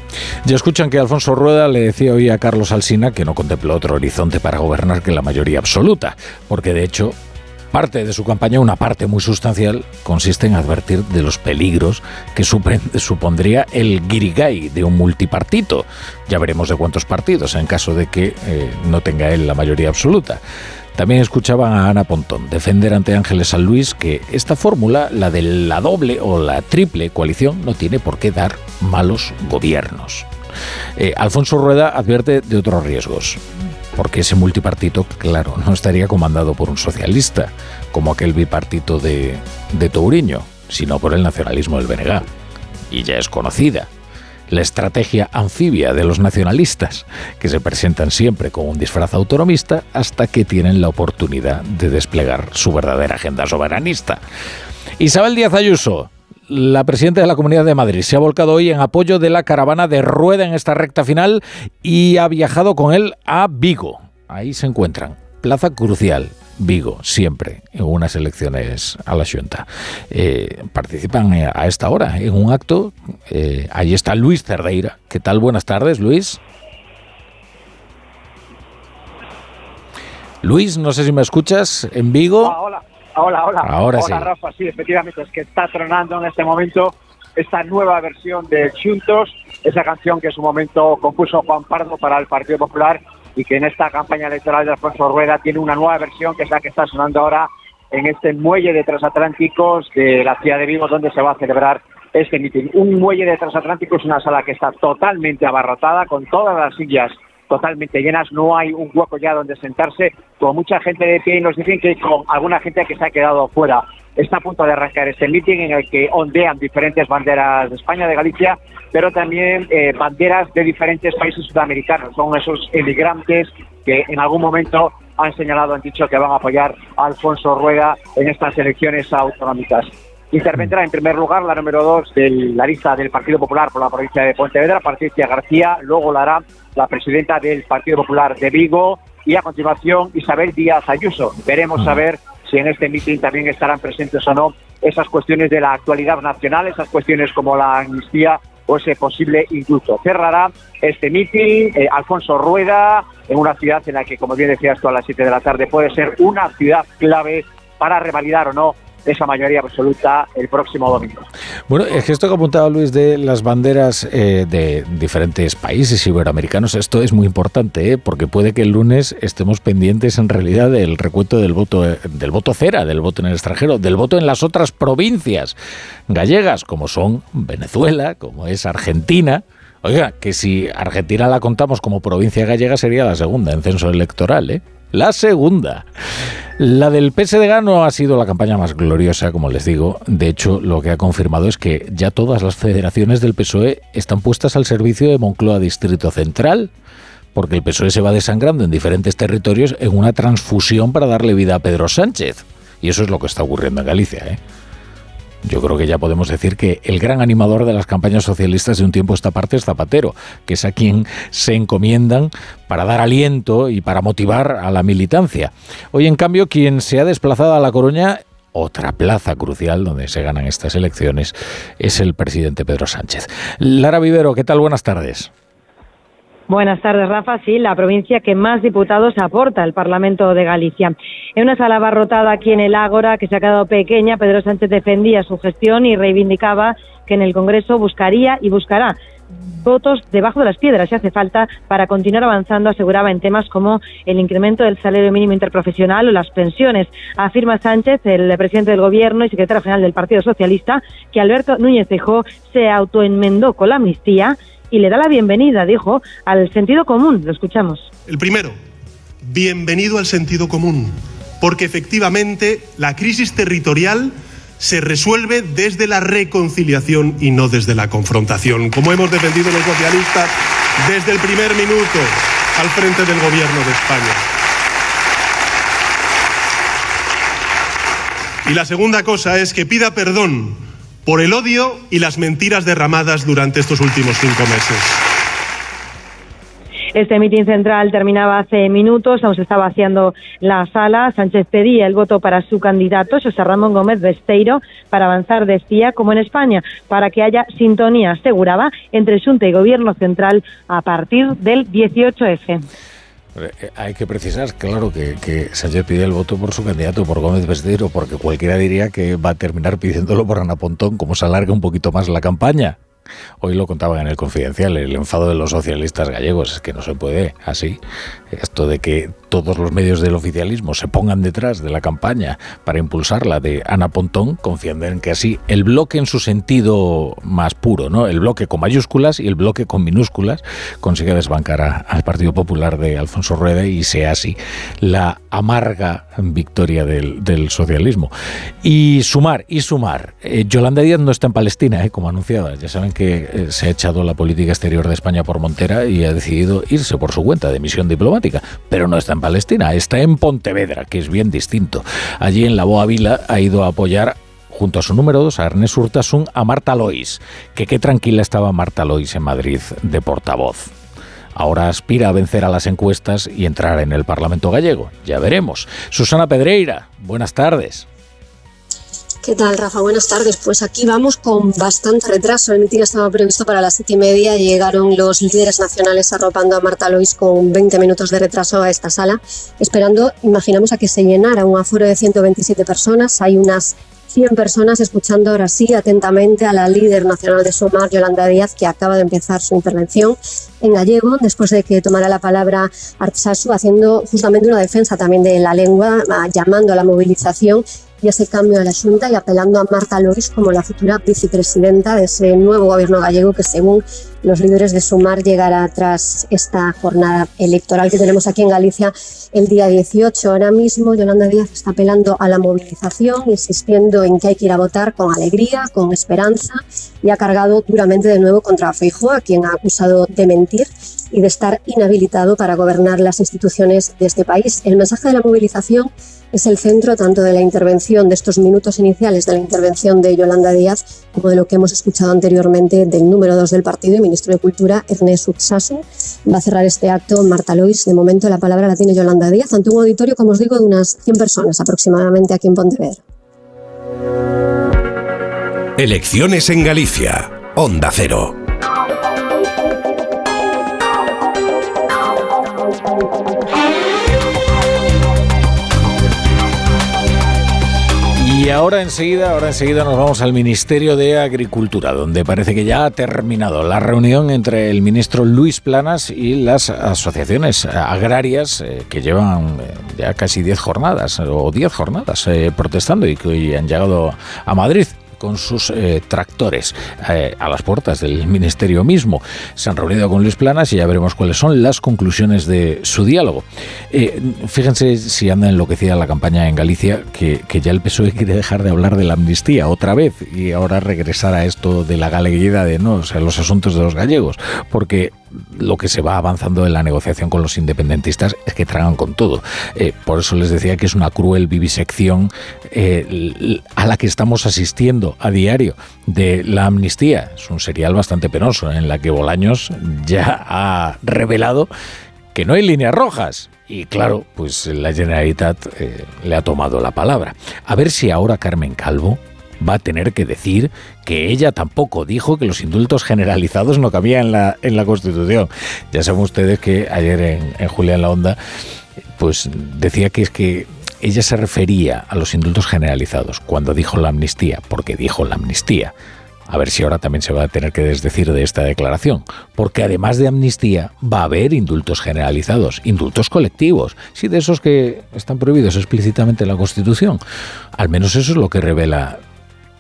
Ya escuchan que Alfonso Rueda le decía hoy a Carlos Alsina que no contempla otro horizonte para gobernar que la mayoría absoluta, porque de hecho Parte de su campaña, una parte muy sustancial, consiste en advertir de los peligros que supondría el guirigay de un multipartito. Ya veremos de cuántos partidos, en caso de que eh, no tenga él la mayoría absoluta. También escuchaban a Ana Pontón defender ante Ángeles San Luis que esta fórmula, la de la doble o la triple coalición, no tiene por qué dar malos gobiernos. Eh, Alfonso Rueda advierte de otros riesgos porque ese multipartito, claro, no estaría comandado por un socialista, como aquel bipartito de, de Touriño, sino por el nacionalismo del BNG. Y ya es conocida la estrategia anfibia de los nacionalistas, que se presentan siempre con un disfraz autonomista hasta que tienen la oportunidad de desplegar su verdadera agenda soberanista. Isabel Díaz Ayuso, la presidenta de la Comunidad de Madrid, se ha volcado hoy en apoyo de la caravana de Rueda en esta recta final y ha viajado con él a Vigo. Ahí se encuentran. Plaza crucial. Vigo, siempre, en unas elecciones a la Junta. Eh, participan eh, a esta hora en un acto. eh, ahí está Luis Cerdeira. ¿Qué tal? Buenas tardes, Luis. Luis, no sé si me escuchas en Vigo. Ah, hola, hola, hola. Ahora hola, sí. Rafa, sí, efectivamente, es que está tronando en este momento esta nueva versión de Chuntos, esa canción que en su momento compuso Juan Pardo para el Partido Popular y que en esta campaña electoral de Alfonso Rueda tiene una nueva versión que es la que está sonando ahora en este muelle de transatlánticos de la ciudad de Vigo donde se va a celebrar este mitin. Un muelle de transatlánticos es una sala que está totalmente abarrotada con todas las sillas totalmente llenas, no hay un hueco ya donde sentarse, con mucha gente de pie y nos dicen que con alguna gente que se ha quedado fuera. Está a punto de arrancar este meeting en el que ondean diferentes banderas de España, de Galicia, pero también eh, banderas de diferentes países sudamericanos. Son esos emigrantes que en algún momento han señalado, han dicho que van a apoyar a Alfonso Rueda en estas elecciones autonómicas. Intervendrá en primer lugar la número dos de la lista del Partido Popular por la provincia de Pontevedra, Patricia García, luego la hará la presidenta del Partido Popular de Vigo y a continuación Isabel Díaz Ayuso. Veremos a ver si en este mitin también estarán presentes o no esas cuestiones de la actualidad nacional, esas cuestiones como la amnistía o ese posible indulto. Cerrará este mitin eh, Alfonso Rueda en una ciudad en la que, como bien decías tú, a las 7 de la tarde puede ser una ciudad clave para revalidar o no esa mayoría absoluta el próximo domingo. Bueno, es que esto que apuntaba Luis de las banderas eh, de diferentes países iberoamericanos, esto es muy importante, ¿eh? porque puede que el lunes estemos pendientes en realidad del recuento del voto, eh, del voto cera, del voto en el extranjero, del voto en las otras provincias gallegas, como son Venezuela, como es Argentina. Oiga, que si Argentina la contamos como provincia gallega sería la segunda en censo electoral, ¿eh? La segunda. La del PSDG no ha sido la campaña más gloriosa, como les digo. De hecho, lo que ha confirmado es que ya todas las federaciones del PSOE están puestas al servicio de Moncloa Distrito Central, porque el PSOE se va desangrando en diferentes territorios en una transfusión para darle vida a Pedro Sánchez. Y eso es lo que está ocurriendo en Galicia, ¿eh? Yo creo que ya podemos decir que el gran animador de las campañas socialistas de un tiempo a esta parte es Zapatero, que es a quien se encomiendan para dar aliento y para motivar a la militancia. Hoy, en cambio, quien se ha desplazado a La Coruña, otra plaza crucial donde se ganan estas elecciones, es el presidente Pedro Sánchez. Lara Vivero, ¿qué tal? Buenas tardes. Buenas tardes, Rafa. Sí, la provincia que más diputados aporta al Parlamento de Galicia. En una sala abarrotada aquí en el Ágora, que se ha quedado pequeña, Pedro Sánchez defendía su gestión y reivindicaba que en el Congreso buscaría y buscará votos debajo de las piedras si hace falta para continuar avanzando, aseguraba en temas como el incremento del salario mínimo interprofesional o las pensiones. Afirma Sánchez, el presidente del Gobierno y secretario general del Partido Socialista, que Alberto Núñez Feijóo se autoenmendó con la amnistía y le da la bienvenida, dijo, al sentido común. Lo escuchamos. El primero, bienvenido al sentido común. porque efectivamente la crisis territorial se resuelve desde la reconciliación y no desde la confrontación, como hemos defendido los socialistas desde el primer minuto al frente del Gobierno de España. Y la segunda cosa es que pida perdón por el odio y las mentiras derramadas durante estos últimos cinco meses. Este mitin central terminaba hace minutos, aún se está vaciando la sala. Sánchez pedía el voto para su candidato, José Ramón Gómez Besteiro, para avanzar, decía, como en España, para que haya sintonía, aseguraba, entre Junta y Gobierno Central a partir del 18F. Eh, Hay que precisar, claro, que, que Sánchez pide el voto por su candidato, por Gómez Besteiro, porque cualquiera diría que va a terminar pidiéndolo por Ana Pontón, como se alarga un poquito más la campaña. Hoy lo contaban en el Confidencial, el enfado de los socialistas gallegos, es que no se puede así. Esto de que todos los medios del oficialismo se pongan detrás de la campaña para impulsarla de Ana Pontón, confiando en que así el bloque en su sentido más puro, ¿no? el bloque con mayúsculas y el bloque con minúsculas, consiga desbancar al Partido Popular de Alfonso Rueda y sea así la amarga victoria del, socialismo. Y sumar, y sumar. Eh, Yolanda Díaz no está en Palestina, eh, como anunciaba. Ya saben que eh, se ha echado la política exterior de España por Montera y ha decidido irse por su cuenta de misión diplomática. Pero no está en Palestina, está en Pontevedra, que es bien distinto. Allí en la Boa Vila ha ido a apoyar junto a su número 2, a Ernest Urtasun, a Marta Lois. Que qué tranquila estaba Marta Lois en Madrid de portavoz. Ahora aspira a vencer a las encuestas y entrar en el Parlamento gallego. Ya veremos. Susana Pedreira, buenas tardes. ¿Qué tal, Rafa? Buenas tardes. Pues aquí vamos con bastante retraso. El mitin estaba previsto para las siete y media. Llegaron los líderes nacionales arropando a Marta Lois con 20 minutos de retraso a esta sala, esperando, imaginamos, a que se llenara un aforo de 127 personas. Hay unas 100 personas escuchando ahora sí atentamente a la líder nacional de Sumar, Yolanda Díaz, que acaba de empezar su intervención en gallego, después de que tomara la palabra Artsasu, haciendo justamente una defensa también de la lengua, ah, llamando a la movilización y ese cambio de la Junta y apelando a Marta Lois como la futura vicepresidenta de ese nuevo gobierno gallego que según los líderes de Sumar llegará tras esta jornada electoral que tenemos aquí en Galicia el día 18. Ahora mismo Yolanda Díaz está apelando a la movilización, insistiendo en que hay que ir a votar con alegría, con esperanza y ha cargado duramente de nuevo contra Feijóo, a quien ha acusado de mentir y de estar inhabilitado para gobernar las instituciones de este país. El mensaje de la movilización es el centro tanto de la intervención, de estos minutos iniciales de la intervención de Yolanda Díaz, como de lo que hemos escuchado anteriormente del número 2 del partido y ministro de Cultura, Ernest Utsasu. Va a cerrar este acto Marta Lois. De momento la palabra la tiene Yolanda Díaz ante un auditorio, como os digo, de unas 100 personas aproximadamente aquí en Pontevedra. Elecciones en Galicia. Onda Cero. Y ahora enseguida, ahora enseguida nos vamos al Ministerio de Agricultura, donde parece que ya ha terminado la reunión entre el ministro Luis Planas y las asociaciones agrarias eh, que llevan eh, ya casi 10 jornadas o 10 jornadas eh, protestando y que hoy han llegado a Madrid con sus eh, tractores eh, a las puertas del ministerio mismo. Se han reunido con Luis Planas y ya veremos cuáles son las conclusiones de su diálogo. Eh, fíjense si anda enloquecida la campaña en Galicia, que, que ya el PSOE quiere dejar de hablar de la amnistía otra vez y ahora regresar a esto de la galeguidad de no, o sea, los asuntos de los gallegos, porque lo que se va avanzando en la negociación con los independentistas es que tragan con todo. Eh, por eso les decía que es una cruel vivisección eh, a la que estamos asistiendo a diario de la amnistía. Es un serial bastante penoso en la que Bolaños ya ha revelado que no hay líneas rojas. Y claro, pues la Generalitat eh, le ha tomado la palabra. A ver si ahora Carmen Calvo va a tener que decir que ella tampoco dijo que los indultos generalizados no cabían en la, Constitución. Ya saben ustedes que ayer en, en Julia en la Onda, pues decía que es que ella se refería a los indultos generalizados cuando dijo la amnistía, porque dijo la amnistía. A ver si ahora también se va a tener que desdecir de esta declaración, porque además de amnistía va a haber indultos generalizados, indultos colectivos, sí de esos que están prohibidos explícitamente en la Constitución. Al menos eso es lo que revela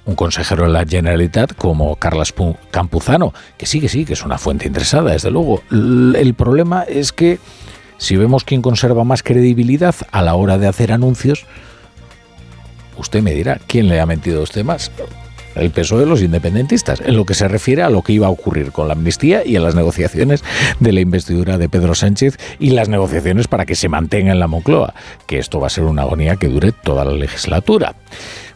un consejero de la Generalitat como Carlas Pu- Campuzano, que sí, que sí, que es una fuente interesada, desde luego. El problema es que Si vemos quién conserva más credibilidad a la hora de hacer anuncios, usted me dirá, ¿quién le ha mentido a usted más? el PSOE de los independentistas, en lo que se refiere a lo que iba a ocurrir con la amnistía y a las negociaciones de la investidura de Pedro Sánchez y las negociaciones para que se mantenga en la Moncloa, que esto va a ser una agonía que dure toda la legislatura.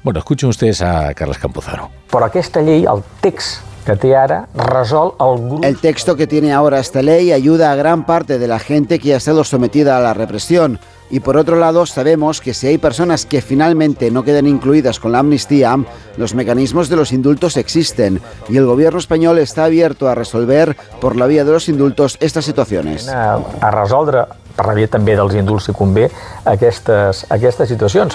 Bueno, escuchen ustedes a Carlos Campuzano. Por esta ley, el text que té ara resol el El texto que tiene ahora esta ley ayuda a gran parte de la gente que ha estado sometida a la represión. Y por otro lado, sabemos que si hay personas que finalmente no quedan incluidas con la amnistía, los mecanismos de los indultos existen y el gobierno español está abierto a resolver por la vía de los indultos estas situaciones. a, a resoldre per la via també dels indults si convé aquestes, aquestes situacions.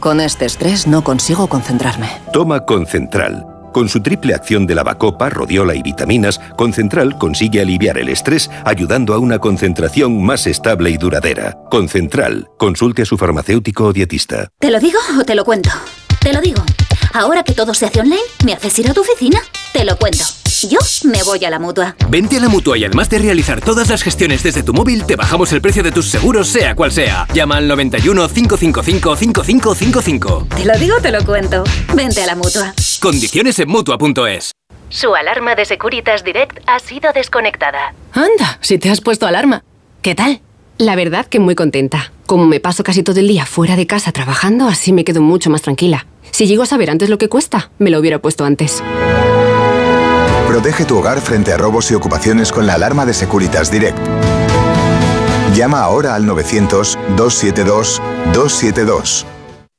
Con este estrés no consigo concentrarme. Toma Concentral. Con su triple acción de lavacopa, rodiola y vitaminas, Concentral consigue aliviar el estrés ayudando a una concentración más estable y duradera. Concentral. Consulte a su farmacéutico o dietista. ¿Te lo digo o te lo cuento? Te lo digo. Ahora que todo se hace online, ¿me haces ir a tu oficina? Te lo cuento. Yo me voy a la mutua. Vente a la mutua y además de realizar todas las gestiones desde tu móvil, te bajamos el precio de tus seguros, sea cual sea. Llama al 91 555 5555. Te lo digo o te lo cuento. Vente a la mutua. Condiciones en mutua.es. Su alarma de Securitas Direct ha sido desconectada. Anda, si te has puesto alarma. ¿Qué tal? La verdad que muy contenta. Como me paso casi todo el día fuera de casa trabajando, así me quedo mucho más tranquila. Si llego a saber antes lo que cuesta, me lo hubiera puesto antes. Protege tu hogar frente a robos y ocupaciones con la alarma de Securitas Direct. Llama ahora al 900-272-272.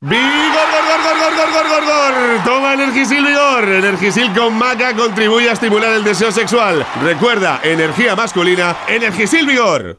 ¡Vigor, gor, gor, gor, gor, gor, gor! Toma Energisil Vigor. Energisil con maca contribuye a estimular el deseo sexual. Recuerda, energía masculina, Energisil Vigor.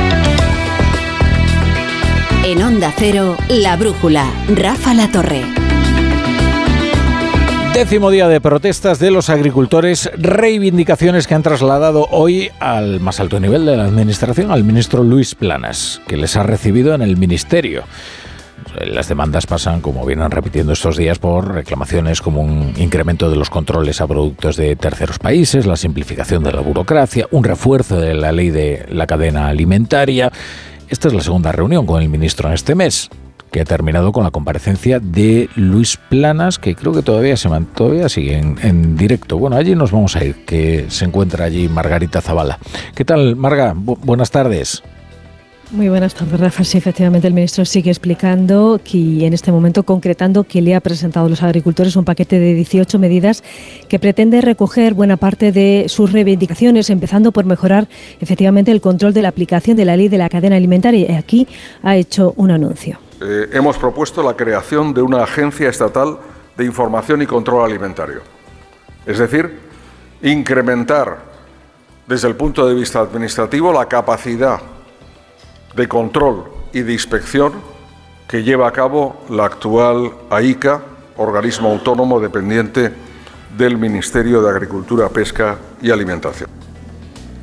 En Onda Cero, La Brújula, Rafa La Torre. Décimo día de protestas de los agricultores, reivindicaciones que han trasladado hoy al más alto nivel de la Administración, al ministro Luis Planas, que les ha recibido en el Ministerio. Las demandas pasan, como vienen repitiendo estos días, por reclamaciones como un incremento de los controles a productos de terceros países, la simplificación de la burocracia, un refuerzo de la ley de la cadena alimentaria. Esta es la segunda reunión con el ministro en este mes que ha terminado con la comparecencia de Luis Planas, que creo que todavía se todavía sigue en, directo. Bueno, allí nos vamos a ir, que se encuentra allí Margarita Zavala. ¿Qué tal, Marga? Bu buenas tardes. Muy buenas tardes, Rafa. Sí, efectivamente, el ministro sigue explicando que en este momento concretando que le ha presentado a los agricultores un paquete de 18 medidas que pretende recoger buena parte de sus reivindicaciones, empezando por mejorar efectivamente el control de la aplicación de la ley de la cadena alimentaria. Y aquí ha hecho un anuncio. Eh, hemos propuesto la creación de una agencia estatal de información y control alimentario. Es decir, incrementar desde el punto de vista administrativo la capacidad de control y de inspección que lleva a cabo la actual AICA, organismo autónomo dependiente del Ministerio de Agricultura, Pesca y Alimentación.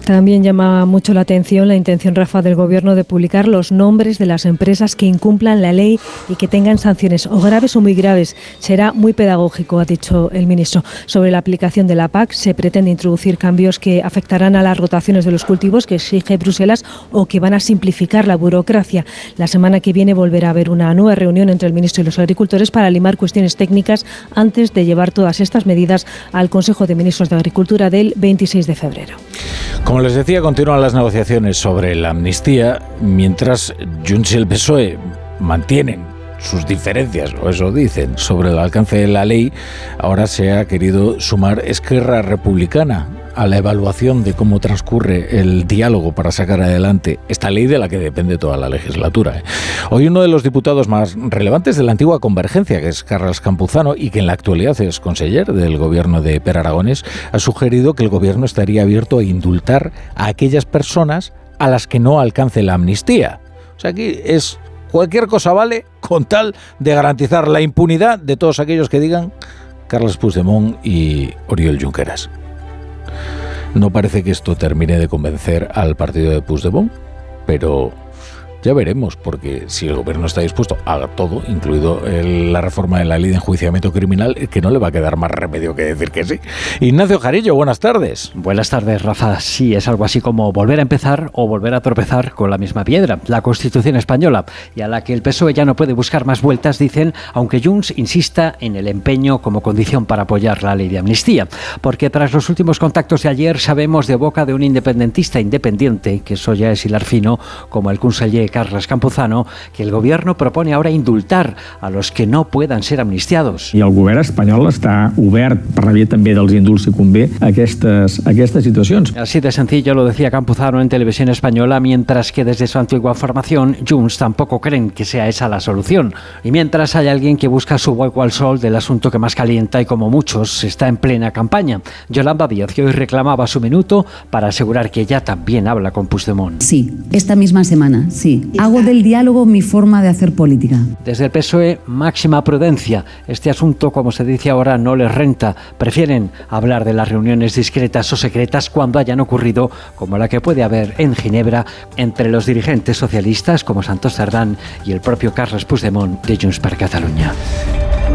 También llama mucho la atención la intención, Rafa, del Gobierno de publicar los nombres de las empresas que incumplan la ley y que tengan sanciones o graves o muy graves. Será muy pedagógico, ha dicho el ministro. Sobre la aplicación de la PAC se pretende introducir cambios que afectarán a las rotaciones de los cultivos que exige Bruselas o que van a simplificar la burocracia. La semana que viene volverá a haber una nueva reunión entre el ministro y los agricultores para limar cuestiones técnicas antes de llevar todas estas medidas al Consejo de Ministros de Agricultura del 26 de febrero. Como les decía, continúan las negociaciones sobre la amnistía, mientras Junts y el PSOE mantienen sus diferencias, o eso dicen, sobre el alcance de la ley, ahora se ha querido sumar Esquerra Republicana a la evaluación de cómo transcurre el diálogo para sacar adelante esta ley de la que depende toda la legislatura. ¿eh? Hoy uno de los diputados más relevantes de la antigua Convergencia, que es Carlos Campuzano, y que en la actualidad es conseller del gobierno de Per Aragones, ha sugerido que el gobierno estaría abierto a indultar a aquellas personas a las que no alcance la amnistía. O sea, aquí es cualquier cosa vale con tal de garantizar la impunidad de todos aquellos que digan Carlos Puigdemont y Oriol Junqueras. No parece que esto termine de convencer al partido de Puigdemont, pero ya veremos, porque si el gobierno está dispuesto a todo, incluido la reforma de la ley de enjuiciamiento criminal, que no le va a quedar más remedio que decir que sí. Ignacio Jarillo, buenas tardes. Buenas tardes, Rafa. Sí, es algo así como volver a empezar o volver a tropezar con la misma piedra, la Constitución española, y a la que el PSOE ya no puede buscar más vueltas, dicen, aunque Junts insista en el empeño como condición para apoyar la ley de amnistía. Porque tras los últimos contactos de ayer sabemos de boca de un independentista independiente, que eso ya es hilar fino, como el conseller Carles Campuzano, que el gobierno propone ahora indultar a los que no puedan ser amnistiados. I el govern espanyol està obert per la via també dels indults si convé a aquestes, a aquestes situacions. Así de sencillo lo decía Campuzano en televisión española, mientras que desde su antigua formación, Junts tampoco creen que sea esa la solución. Y mientras hay alguien que busca su hueco al sol del asunto que más calienta y como muchos está en plena campaña. Yolanda Díaz, que hoy reclamaba su minuto para asegurar que ella también habla con Puigdemont. Sí, esta misma semana, sí. Hago del diálogo mi forma de hacer política. Desde el PSOE, máxima prudencia. Este asunto, como se dice ahora, no les renta. Prefieren hablar de las reuniones discretas o secretas cuando hayan ocurrido, como la que puede haber en Ginebra entre los dirigentes socialistas como Santos Cerdán y el propio Carles Puigdemont de Junts per Catalunya.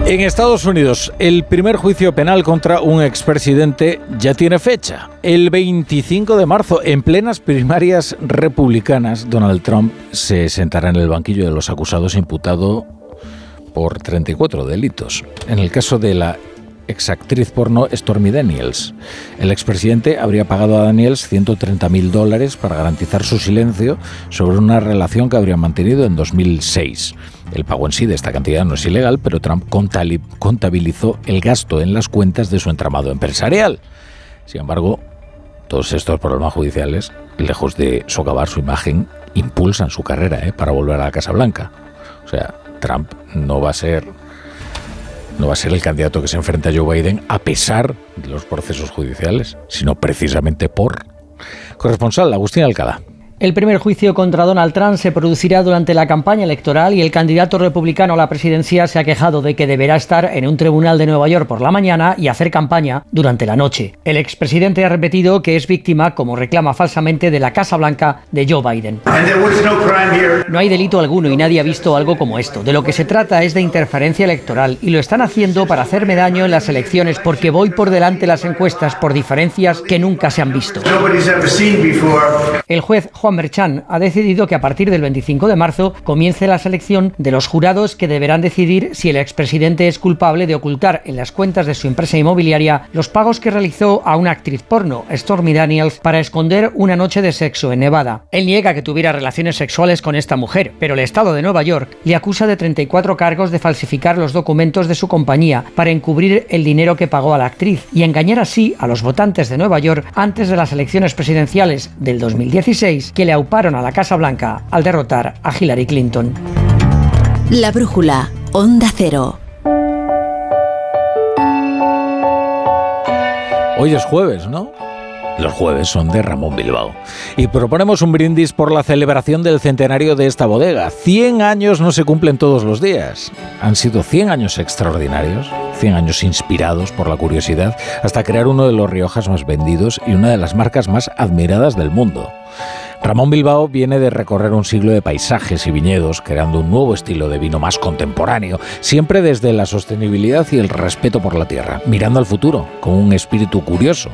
En Estados Unidos, el primer juicio penal contra un expresidente ya tiene fecha. El 25 de marzo, en plenas primarias republicanas, Donald Trump se sentará en el banquillo de los acusados imputado por 34 delitos. En el caso de la exactriz porno Stormy Daniels. El expresidente habría pagado a Daniels 130 mil dólares para garantizar su silencio sobre una relación que habría mantenido en 2006. El pago en sí de esta cantidad no es ilegal, pero Trump contabilizó el gasto en las cuentas de su entramado empresarial. Sin embargo, todos estos problemas judiciales, lejos de socavar su imagen, impulsan su carrera ¿eh? para volver a la Casa Blanca. O sea, Trump no va a ser no va a ser el candidato que se enfrenta a Joe Biden a pesar de los procesos judiciales, sino precisamente por. Corresponsal Agustín Alcalá. El primer juicio contra Donald Trump se producirá durante la campaña electoral y el candidato republicano a la presidencia se ha quejado de que deberá estar en un tribunal de Nueva York por la mañana y hacer campaña durante la noche. El expresidente ha repetido que es víctima, como reclama falsamente, de la Casa Blanca de Joe Biden. No hay delito alguno y nadie ha visto algo como esto. De lo que se trata es de interferencia electoral y lo están haciendo para hacerme daño en las elecciones porque voy por delante las encuestas por diferencias que nunca se han visto. El juez Juan Merchan ha decidido que a partir del 25 de marzo comience la selección de los jurados que deberán decidir si el expresidente es culpable de ocultar en las cuentas de su empresa inmobiliaria los pagos que realizó a una actriz porno, Stormy Daniels, para esconder una noche de sexo en Nevada. Él niega que tuviera relaciones sexuales con esta mujer, pero el Estado de Nueva York le acusa de 34 cargos de falsificar los documentos de su compañía para encubrir el dinero que pagó a la actriz y engañar así a los votantes de Nueva York antes de las elecciones presidenciales del 2016 que le auparon a la Casa Blanca al derrotar a Hillary Clinton. La brújula, Onda Cero. Hoy es jueves, ¿no? Los jueves son de Ramón Bilbao. Y proponemos un brindis por la celebración del centenario de esta bodega. 100 años no se cumplen todos los días. Han sido 100 años extraordinarios, 100 años inspirados por la curiosidad, hasta crear uno de los Riojas más vendidos y una de las marcas más admiradas del mundo. Ramón Bilbao viene de recorrer un siglo de paisajes y viñedos, creando un nuevo estilo de vino más contemporáneo, siempre desde la sostenibilidad y el respeto por la tierra, mirando al futuro, con un espíritu curioso.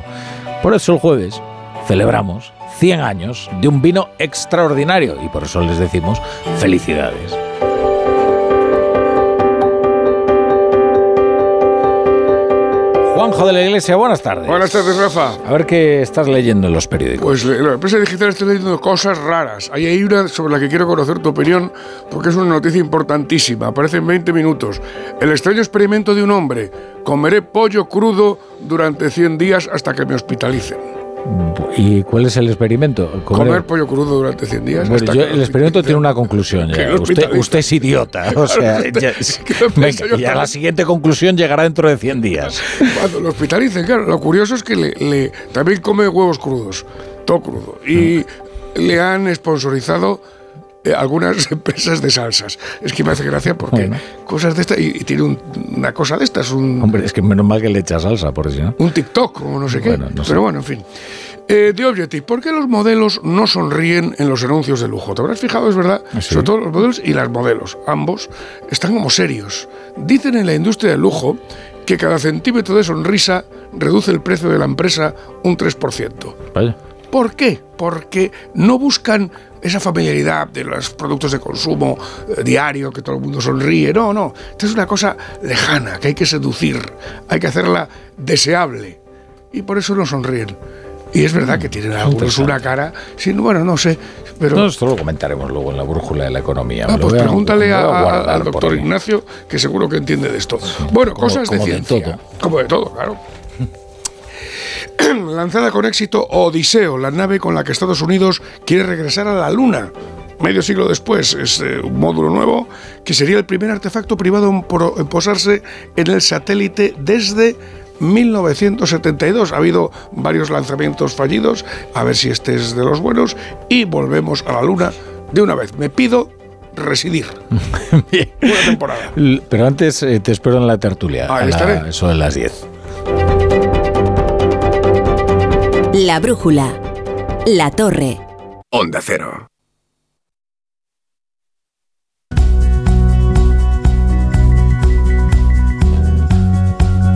Por eso el jueves celebramos 100 años de un vino extraordinario y por eso les decimos felicidades. Juanjo de la Iglesia, buenas tardes. Buenas tardes, Rafa. A ver qué estás leyendo en los periódicos. Pues en la empresa digital estoy leyendo cosas raras. Ahí hay una sobre la que quiero conocer tu opinión porque es una noticia importantísima. Aparece en 20 minutos. El extraño experimento de un hombre. Comeré pollo crudo durante 100 días hasta que me hospitalicen. ¿Y cuál es el experimento? Comer, pollo crudo durante 100 días. Bueno, hasta yo- el experimento tiene una conclusión. [LAUGHS] ya. Usted, es idiota. O sea, ya, [LAUGHS] venga, ya la siguiente conclusión llegará dentro de 100 días. Cuando lo hospitalicen, claro. Lo curioso es que le, le- también come huevos crudos, todo crudo. Y le han sponsorizado eh, algunas [LAUGHS] empresas de salsas. Es que me hace gracia porque cosas de estas. Y, y tiene un- una cosa de estas, un, Hombre, es que menos mal que le echa salsa, por si no. un TikTok o no sé qué. Bueno, no sé. Pero bueno, en fin. Eh, The Objective, ¿por qué los modelos no sonríen en los anuncios de lujo? ¿Te habrás fijado, es verdad? ¿Ah, sí? Sobre todo los modelos y las modelos, ambos, están como serios. Dicen en la industria del lujo que cada centímetro de sonrisa reduce el precio de la empresa un 3%. Vaya. ¿Por qué? Porque no buscan esa familiaridad de los productos de consumo eh, diario, que todo el mundo sonríe. No, no. Esto es una cosa lejana, que hay que seducir, hay que hacerla deseable. Y por eso no sonríen. Y es verdad que tienen algunos una cara, sin, bueno, no sé, pero... No, esto lo comentaremos luego en la brújula de la economía. Ah, pues pregúntale a- a al doctor. Ignacio, que seguro que entiende de esto. Bueno, Como- cosas de como de ciencia. todo. Como de todo, claro. [CLEARS THROAT] Lanzada con éxito Odiseo, la nave con la que Estados Unidos quiere regresar a la Luna. Medio siglo después, es eh, un módulo nuevo que sería el primer artefacto privado en, posarse en el satélite desde 1972. Ha habido varios lanzamientos fallidos, a ver si este es de los buenos, y volvemos a la Luna de una vez. Me pido residir. [LAUGHS] Una temporada. Pero antes eh, te espero en la tertulia. Ahí a la- estaré. Eso de las 10. La brújula. La torre. Onda Cero.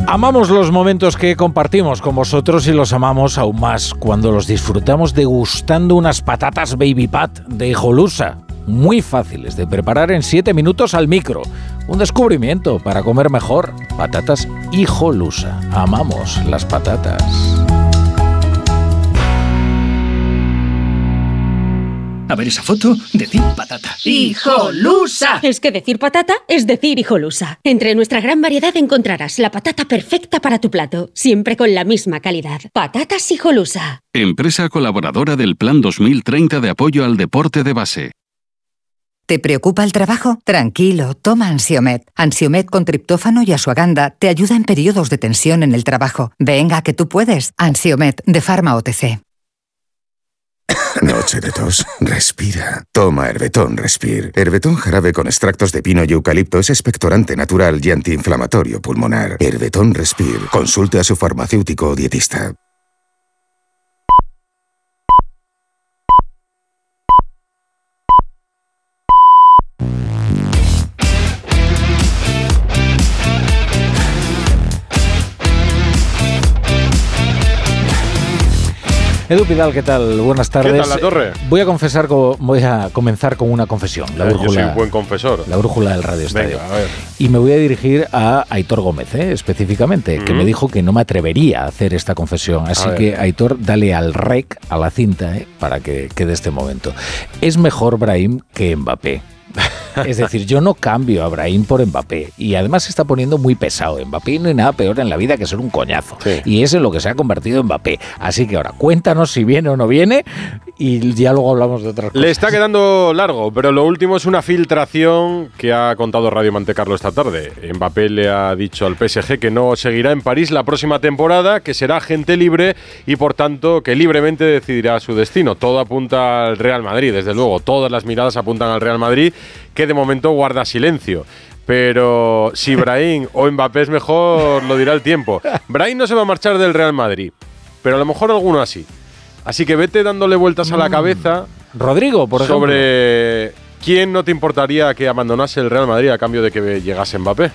Amamos los momentos que compartimos con vosotros y los amamos aún más cuando los disfrutamos degustando unas patatas Baby Pat de Hijolusa. Muy fáciles de preparar en 7 minutos al micro. Un descubrimiento para comer mejor. Patatas Hijolusa. Amamos las patatas. A ver esa foto, decir patata. ¡Hijolusa! Es que decir patata es decir hijolusa. Entre nuestra gran variedad encontrarás la patata perfecta para tu plato, siempre con la misma calidad. Patatas hijolusa. Empresa colaboradora del Plan 2030 de apoyo al deporte de base. ¿Te preocupa el trabajo? Tranquilo, toma Ansiomet. Ansiomet con triptófano y asuaganda te ayuda en periodos de tensión en el trabajo. Venga, que tú puedes. Ansiomet de Pharma OTC. Noche de tos. Respira. Toma Herbetón Respir. Herbetón jarabe con extractos de pino y eucalipto es expectorante natural y antiinflamatorio pulmonar. Herbetón Respir. Consulte a su farmacéutico o dietista. Edu Pidal, ¿qué tal? Buenas tardes. tal, La Torre? Voy a confesar, co- voy a comenzar con una confesión. La Eh, yo soy brújula, un buen confesor. la brújula del Radio Estadio. Venga, a ver. Y me voy a dirigir a Aitor Gómez, ¿eh? específicamente, que Ujú. me dijo que no me atrevería a hacer esta confesión. Así que, Aitor, dale al rec, a la cinta, ¿eh? para que quede este momento. Es mejor Brahim que Mbappé. [LAUGHS] Es decir, yo no cambio a Brahim por Mbappé. Y además se está poniendo muy pesado. Mbappé no hay nada peor en la vida que ser un coñazo. Y es en lo que se ha convertido Mbappé. Así que ahora, cuéntanos si viene o no viene y ya luego hablamos de otras cosas. Le está quedando largo, pero lo último es una filtración que ha contado Radio Monte Carlo esta tarde. Mbappé le ha dicho al PSG que no seguirá en París la próxima temporada, que será agente libre y por tanto que libremente decidirá su destino. Todo apunta al Real Madrid, desde luego. Todas las miradas apuntan al Real Madrid, que de momento guarda silencio. Pero si Brahim o Mbappé es mejor, lo dirá el tiempo. Brahim no se va a marchar del Real Madrid, pero a lo mejor alguno así. Así que vete dándole vueltas a la cabeza. Rodrigo, por ejemplo. Sobre quién no te importaría que abandonase el Real Madrid a cambio de que llegase Mbappé.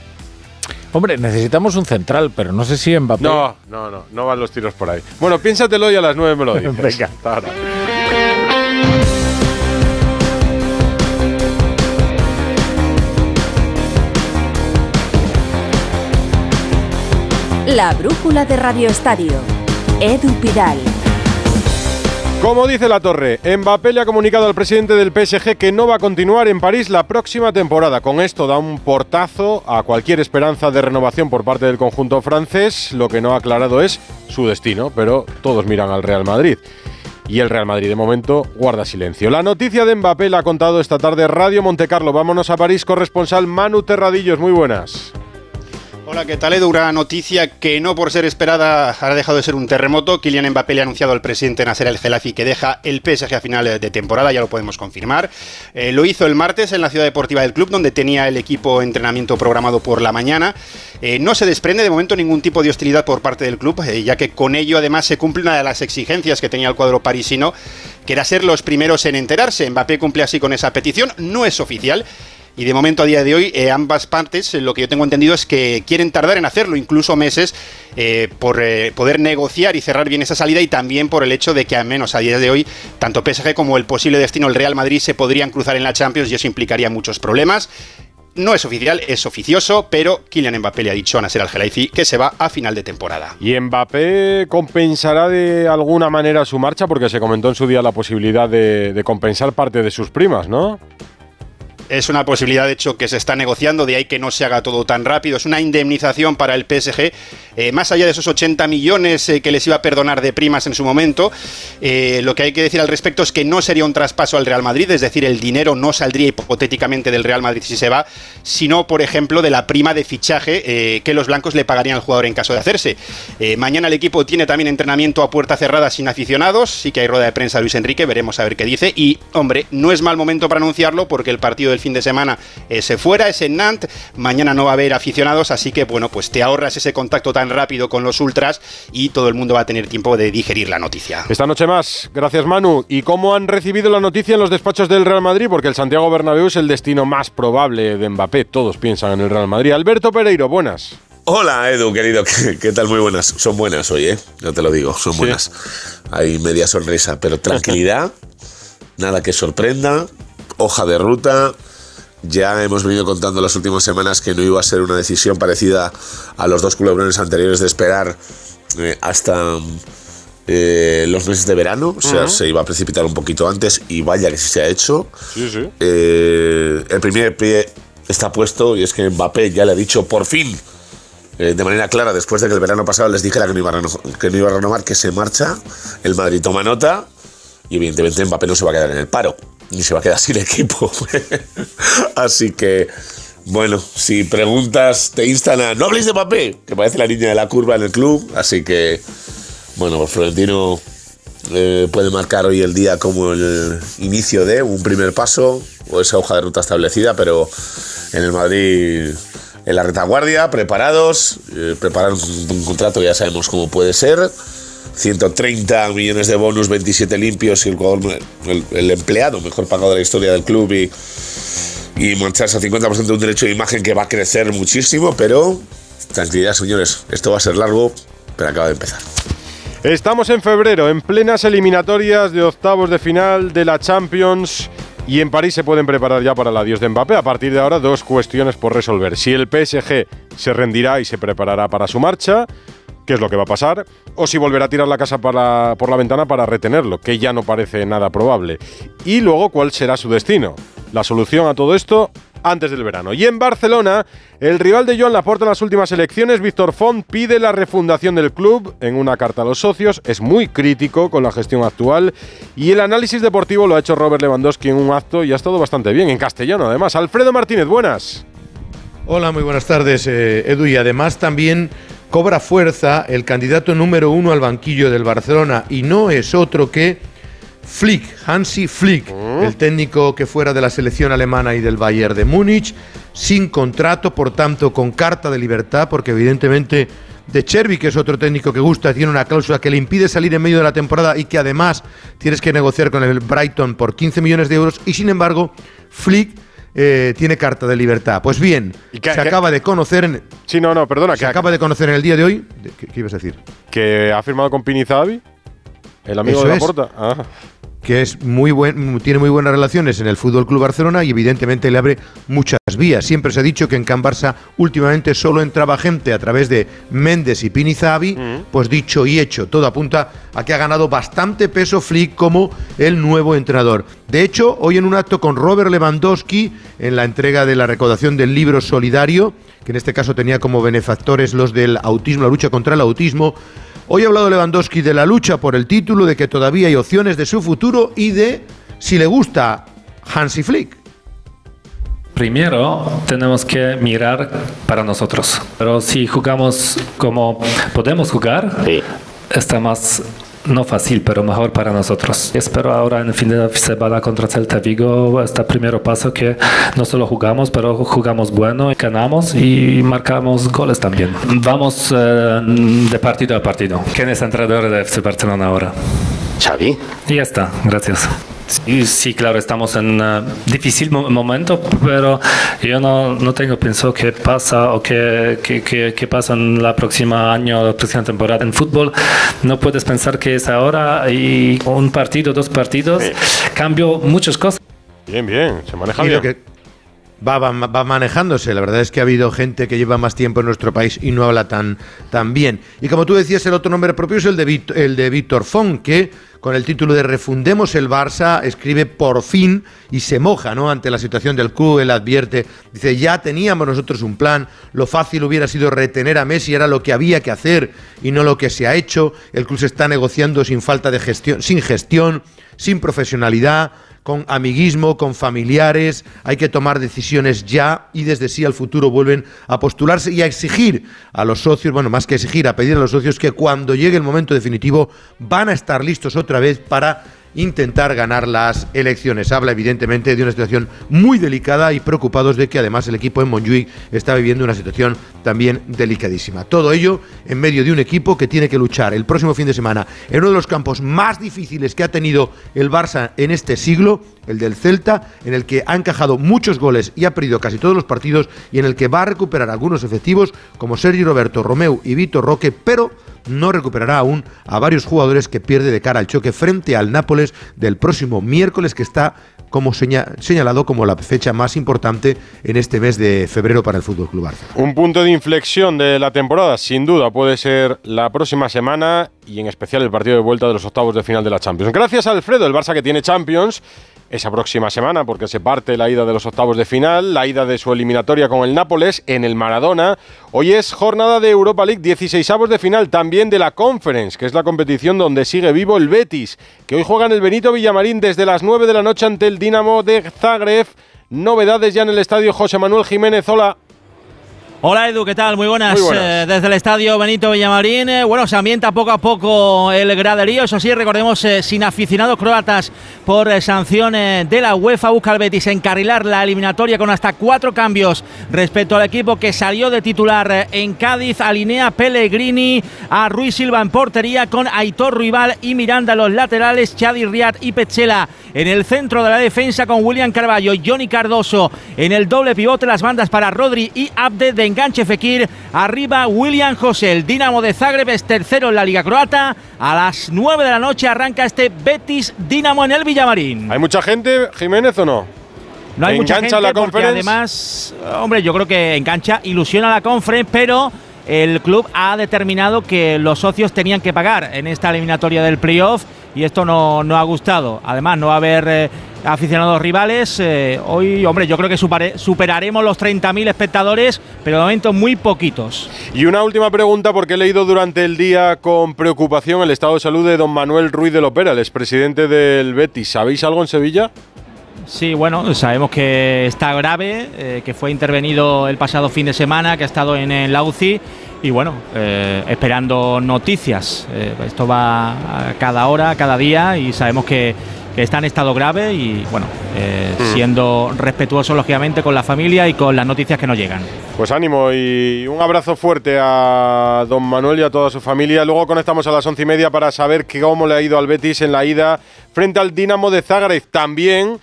Hombre, necesitamos un central, pero no sé si Mbappé. No, no, no, no van los tiros por ahí. Bueno, piénsatelo y a las nueve me lo dices. [LAUGHS] Venga. Hasta ahora. La brújula de Radio Estadio. Edu Pidal. Como dice la torre, Mbappé le ha comunicado al presidente del PSG que no va a continuar en París la próxima temporada. Con esto da un portazo a cualquier esperanza de renovación por parte del conjunto francés. Lo que no ha aclarado es su destino, pero todos miran al Real Madrid. Y el Real Madrid de momento guarda silencio. La noticia de Mbappé la ha contado esta tarde Radio Montecarlo. Vámonos a París, corresponsal Manu Terradillos. Muy buenas. Hola, ¿qué tal Edu? Una noticia que no por ser esperada ha dejado de ser un terremoto. Kylian Mbappé le ha anunciado al presidente Nasser El Gelafi que deja el PSG a final de temporada, ya lo podemos confirmar. Eh, lo hizo el martes en la ciudad deportiva del club, donde tenía el equipo entrenamiento programado por la mañana. Eh, no se desprende de momento ningún tipo de hostilidad por parte del club, eh, ya que con ello además se cumple una de las exigencias que tenía el cuadro parisino, que era ser los primeros en enterarse. Mbappé cumple así con esa petición, no es oficial. Y de momento, a día de hoy, eh, ambas partes, eh, lo que yo tengo entendido es que quieren tardar en hacerlo, incluso meses, eh, por poder negociar y cerrar bien esa salida y también por el hecho de que, al menos a día de hoy, tanto PSG como el posible destino del Real Madrid se podrían cruzar en la Champions y eso implicaría muchos problemas. No es oficial, es oficioso, pero Kylian Mbappé le ha dicho a Nasser Al-Khelaifi que se va a final de temporada. ¿Y Mbappé compensará de alguna manera su marcha? Porque se comentó en su día la posibilidad de compensar parte de sus primas, ¿no? Es una posibilidad, de hecho, que se está negociando, de ahí que no se haga todo tan rápido. Es una indemnización para el PSG, eh, más allá de esos 80 millones eh, que les iba a perdonar de primas en su momento. Eh, lo que hay que decir al respecto es que no sería un traspaso al Real Madrid, es decir, el dinero no saldría hipotéticamente del Real Madrid si se va, sino, por ejemplo, de la prima de fichaje que los blancos le pagarían al jugador en caso de hacerse. mañana el equipo tiene también entrenamiento a puerta cerrada sin aficionados, sí que hay rueda de prensa Luis Enrique, veremos a ver qué dice. Y, hombre, no es mal momento para anunciarlo porque el partido del fin de semana eh, se fuera, es en Nantes, mañana no va a haber aficionados, así que bueno, pues te ahorras ese contacto tan rápido con los ultras y todo el mundo va a tener tiempo de digerir la noticia. Esta noche más, gracias Manu. ¿Y cómo han recibido la noticia en los despachos del Real Madrid? Porque el Santiago Bernabéu es el destino más probable de Mbappé, todos piensan en el Real Madrid. Alberto Pereiro, buenas. Hola Edu, querido, [LAUGHS] ¿qué, tal? Muy buenas. Son buenas hoy, ¿eh? No te lo digo, son buenas. Hay media sonrisa, pero tranquilidad, [LAUGHS] nada que sorprenda, hoja de ruta, ya hemos venido contando las últimas semanas que no iba a ser una decisión parecida a los dos culebrones anteriores de esperar eh, hasta eh, los meses de verano. O sea, se iba a precipitar un poquito antes y vaya que sí se ha hecho. Sí, sí. Eh, el primer pie está puesto y es que Mbappé ya le ha dicho por fin. de manera clara, después de que el verano pasado les dijera que no, iba a que no iba a renovar, que se marcha, el Madrid toma nota y evidentemente Mbappé no se va a quedar en el paro y se va a quedar [LAUGHS] sin equipo. [LAUGHS] Así que, bueno, si preguntas, te instan a no habléis de papel, que parece la línea de la curva en el club. Así que, bueno, pues Florentino eh, puede marcar hoy el día como el inicio de un primer paso o esa hoja de ruta establecida, pero en el Madrid. En la retaguardia, preparados, eh, preparar un contrato, ya sabemos cómo puede ser 130 millones de bonus, 27 limpios y el, jugador, el, empleado mejor pagado de la historia del club y, y mancharse al 50% de un derecho de imagen que va a crecer muchísimo, pero tranquilidad señores, esto va a ser largo, pero acaba de empezar. Estamos en febrero, en plenas eliminatorias de octavos de final de la Champions. Y en París se pueden preparar ya para el adiós de Mbappé. A partir de ahora, dos cuestiones por resolver. Si el PSG se rendirá y se preparará para su marcha, qué es lo que va a pasar, o si volverá a tirar la casa por la ventana para retenerlo, que ya no parece nada probable. Y luego, ¿cuál será su destino? La solución a todo esto antes del verano. Y en Barcelona, el rival de Joan Laporta en las últimas elecciones, Víctor Font, pide la refundación del club en una carta a los socios. Es muy crítico con la gestión actual y el análisis deportivo lo ha hecho Robert Lewandowski en un acto y ha estado bastante bien, en castellano además. Alfredo Martínez, buenas. Hola, muy buenas tardes, eh, Edu. Y además también cobra fuerza el candidato número uno al banquillo del Barcelona y no es otro que Flick, Hansi Flick, mm. el técnico que fuera de la selección alemana y del Bayern de Múnich, sin contrato, por tanto con carta de libertad, porque evidentemente de Cherby, que es otro técnico que gusta, tiene una cláusula que le impide salir en medio de la temporada y que además tienes que negociar con el Brighton por 15 millones de euros, y sin embargo, Flick eh, tiene carta de libertad. Pues bien, se acaba de conocer. En, sí, no, no, perdona. Se acaba de conocer en el día de hoy. ¿Qué, ibas a decir? Que ha firmado con Pinizabi, el amigo de la porta. Ah. Que es muy buen, tiene muy buenas relaciones en el Fútbol Club Barcelona y evidentemente le abre muchas vías. Siempre se ha dicho que en Can Barça últimamente solo entraba gente a través de Méndez y Pinizabi, pues dicho y hecho, todo apunta a que ha ganado bastante peso Flick como el nuevo entrenador. De hecho, hoy en un acto con Robert Lewandowski en la entrega de la recaudación del libro solidario, que en este caso tenía como benefactores los del autismo, la lucha contra el autismo, Hoy ha hablado Lewandowski de la lucha por el título, de que todavía hay opciones de su futuro y de si le gusta Hansi Flick. Primero tenemos que mirar para nosotros. Pero si jugamos como podemos jugar, está más no fácil, pero mejor para nosotros. Espero ahora en el fin de semana contra Celta Vigo este primero paso que no solo jugamos, pero jugamos bueno, ganamos y marcamos goles también. Vamos eh, de partido a partido. ¿Quién es entrenador de FC Barcelona ahora? Xavi. Y ya está, gracias. Sí, sí, claro, estamos en un difícil mo- momento, pero yo no, no tengo pensado qué pasa o qué, qué, qué- qué pasa en la próxima año, la próxima temporada. En fútbol no puedes pensar que es ahora y un partido, dos partidos, cambio muchas cosas. Bien, bien, se maneja Y bien. lo que va, manejándose. La verdad es que ha habido gente que lleva más tiempo en nuestro país y no habla tan, tan bien. Y como tú decías, el otro nombre propio es el de, Vít- el de Víctor que con el título de Refundemos el Barça escribe por fin y se moja ¿no? ante la situación del club. Él advierte, dice, ya teníamos nosotros un plan, lo fácil hubiera sido retener a Messi, era lo que había que hacer y no lo que se ha hecho. El club se está negociando sin falta de gestión, sin gestión, sin profesionalidad con amiguismo, con familiares, hay que tomar decisiones ya y desde sí al futuro vuelven a postularse y a exigir a los socios, bueno, más que exigir, a pedir a los socios que cuando llegue el momento definitivo van a estar listos otra vez para intentar ganar las elecciones. Habla evidentemente de una situación muy delicada y preocupados de que además el equipo en Montjuic está viviendo una situación también delicadísima. Todo ello en medio de un equipo que tiene que luchar el próximo fin de semana en uno de los campos más difíciles que ha tenido el Barça en este siglo, el del Celta, en el que ha encajado muchos goles y ha perdido casi todos los partidos y en el que va a recuperar algunos efectivos como Sergio Roberto, Romeu y Vitor Roque, pero no recuperará aún a varios jugadores que pierde de cara al choque frente al Nápoles del próximo miércoles, que está como seña- señalado como la fecha más importante en este mes de febrero para el Fútbol Club Barça. Un punto de inflexión de la temporada, sin duda, puede ser la próxima semana y en especial el partido de vuelta de los octavos de final de la Champions. Gracias a Alfredo, el Barça que tiene Champions esa próxima semana, porque se parte la ida de los octavos de final, la ida de su eliminatoria con el Nápoles en el Maradona. Hoy es jornada de Europa League, 16avos de final, también de la Conference, que es la competición donde sigue vivo el Betis, que hoy juega en el Benito Villamarín desde las 9 de la noche ante el Dinamo de Zagreb. Novedades ya en el estadio José Manuel Jiménez. Hola. Hola Edu, ¿qué tal? Muy buenas. Muy buenas. Eh, desde el estadio Benito Villamarín. eh, bueno, se ambienta poco a poco el graderío. Eso sí, recordemos, eh, sin aficionados croatas por sanciones de la UEFA. Busca el Betis encarrilar la eliminatoria con hasta cuatro cambios respecto al equipo que salió de titular en Cádiz. Alinea Pellegrini a Ruiz Silva en portería con Aitor Rival y Miranda en los laterales. Chadi Riad y Pechela en el centro de la defensa con William Carballo y Johnny Cardoso en el doble pivote. Las bandas para Rodri y Abde de enganche Fekir. Arriba William José. El Dinamo de Zagreb es tercero en la Liga Croata. A las 9 de la noche arranca este Betis Dinamo en el Villamarín. ¿Hay mucha gente, Jiménez, o no? No hay mucha ¿Engancha gente la porque además, hombre, yo creo que engancha, ilusiona a la conference, pero el club ha determinado que los socios tenían que pagar en esta eliminatoria del playoff y esto no, no ha gustado. Además, no va a haber eh, aficionados rivales. eh, hoy, hombre, yo creo que supare- superaremos los 30.000 espectadores, pero de momento muy poquitos. Y una última pregunta, porque he leído durante el día con preocupación el estado de salud de don Manuel Ruiz de Lopera, el expresidente del Betis. ¿Sabéis algo en Sevilla? Sí, bueno, sabemos que está grave, eh, que fue intervenido el pasado fin de semana, que ha estado en el la UCI y bueno, eh, esperando noticias. Eh, esto va a cada hora, cada día y sabemos que, que está en estado grave y bueno, eh, Mm. siendo respetuoso lógicamente con la familia y con las noticias que nos llegan. Pues ánimo y un abrazo fuerte a don Manuel y a toda su familia. Luego conectamos a las once y media para saber cómo le ha ido al Betis en la ida frente al Dinamo de Zagreb. También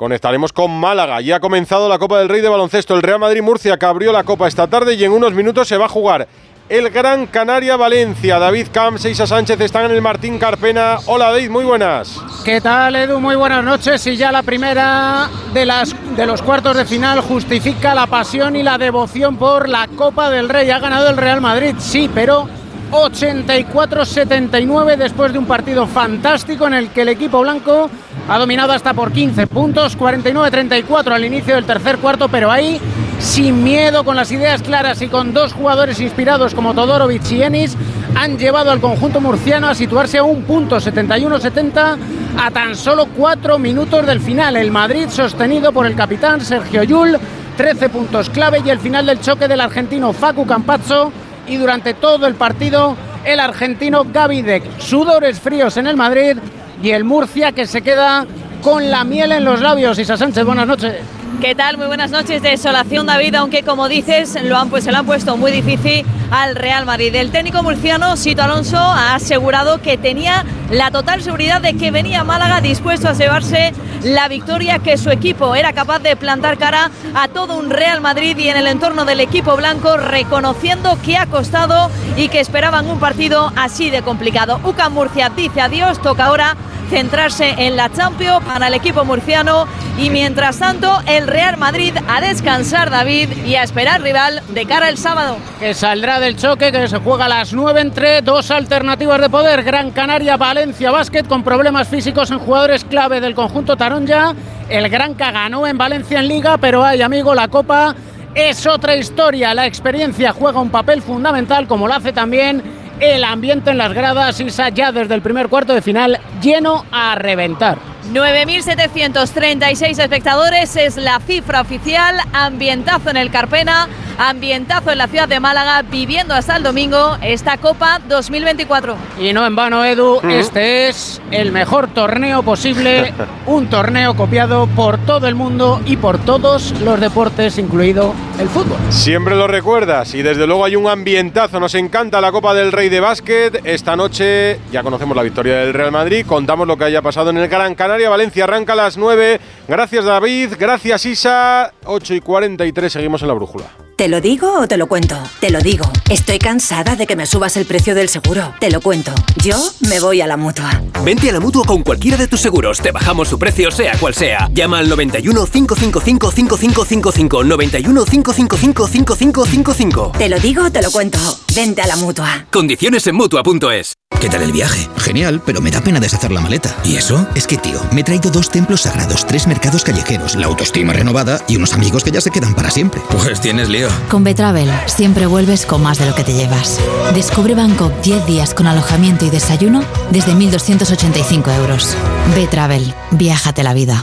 conectaremos con Málaga. Ya ha comenzado la Copa del Rey de baloncesto. El Real Madrid Murcia que abrió la Copa esta tarde y en unos minutos se va a jugar el Gran Canaria Valencia. David Camps e Isa Sánchez están en el Martín Carpena. Hola David, muy buenas. ¿Qué tal Edu? Muy buenas noches. Y ya la primera de, las, de los cuartos de final justifica la pasión y la devoción por la Copa del Rey. Ha ganado el Real Madrid, sí, pero 84-79 después de un partido fantástico en el que el equipo blanco ha dominado hasta por 15 puntos, 49-34 al inicio del tercer cuarto, pero ahí sin miedo, con las ideas claras y con dos jugadores inspirados como Todorovic y Enis, han llevado al conjunto murciano a situarse a un punto 71-70 a tan solo cuatro minutos del final. El Madrid sostenido por el capitán Sergio Yul, 13 puntos clave y el final del choque del argentino Facu Campazzo y durante todo el partido el argentino Gavidec. Sudores fríos en el Madrid y el Murcia que se queda con la miel en los labios. Isa Sánchez, buenas noches. ¿Qué tal? Muy buenas noches. Desolación, David, aunque como dices, lo han, pues, se lo han puesto muy difícil al Real Madrid. El técnico murciano, Sito Alonso, ha asegurado que tenía la total seguridad de que venía Málaga dispuesto a llevarse la victoria, que su equipo era capaz de plantar cara a todo un Real Madrid y en el entorno del equipo blanco, reconociendo que ha costado y que esperaban un partido así de complicado. UCAM Murcia dice adiós, toca ahora centrarse en la Champions para el equipo murciano y mientras tanto el Real Madrid a descansar David y a esperar rival de cara al sábado. Que saldrá del choque que se juega a las 9 entre dos alternativas de poder, Gran Canaria, Valencia Basket con problemas físicos en jugadores clave del conjunto Taronja. El Granca ganó en Valencia en Liga, pero hay amigo, la Copa es otra historia. La experiencia juega un papel fundamental como lo hace también el ambiente en las gradas, Isa, ya desde el primer cuarto de final, lleno a reventar. 9.736 espectadores es la cifra oficial, ambientazo en el Carpena, ambientazo en la ciudad de Málaga, viviendo hasta el domingo esta Copa 2024. Y no en vano, Edu, este es el mejor torneo posible, [LAUGHS] un torneo copiado por todo el mundo y por todos los deportes, incluido el fútbol. Siempre lo recuerdas y desde luego hay un ambientazo, nos encanta la Copa del Rey de Básquet. Esta noche ya conocemos la victoria del Real Madrid, contamos lo que haya pasado en el Gran Canaria, Valencia arranca a las 9. Gracias David, gracias Isa, 8 y 43 seguimos en la brújula. ¿Te lo digo o te lo cuento? Te lo digo. Estoy cansada de que me subas el precio del seguro. Te lo cuento. Yo me voy a la mutua. Vente a la mutua con cualquiera de tus seguros. Te bajamos su precio, sea cual sea. Llama al 91 555 5555. 91 555 5555. Te lo digo o te lo cuento. Vente a la mutua. Condiciones en mutua.es. ¿Qué tal el viaje? Genial, pero me da pena deshacer la maleta. ¿Y eso? Es que, tío, me he traído dos templos sagrados, tres mercados callejeros, la autoestima renovada y unos amigos que ya se quedan para siempre. Pues tienes lío. Con Betravel siempre vuelves con más de lo que te llevas. Descubre Bangkok 10 días con alojamiento y desayuno desde 1.285 euros. Betravel, viájate la vida.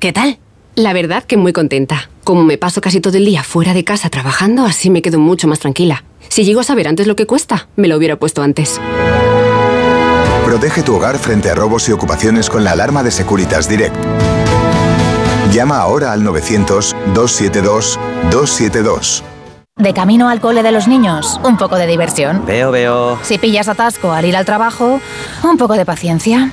¿Qué tal? La verdad que muy contenta. Como me paso casi todo el día fuera de casa trabajando, así me quedo mucho más tranquila. Si llego a saber antes lo que cuesta, me lo hubiera puesto antes. Protege tu hogar frente a robos y ocupaciones con la alarma de Securitas Direct. Llama ahora al 900-272-272. De camino al cole de los niños, un poco de diversión. Veo, veo. Si pillas atasco al ir al trabajo, un poco de paciencia.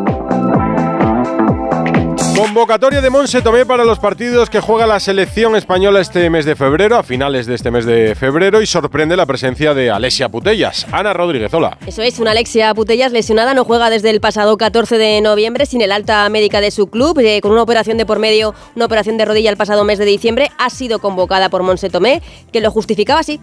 Convocatoria de Monse Tomé para los partidos que juega la selección española este mes de febrero, a finales de este mes de febrero, y sorprende la presencia de Alexia Putellas. Ana Rodríguez, hola. Eso es, una Alexia Putellas lesionada, no juega desde el pasado 14 de noviembre sin el alta médica de su club, eh, con una operación de por medio, una operación de rodilla el pasado mes de diciembre, ha sido convocada por Monse Tomé, que lo justificaba así.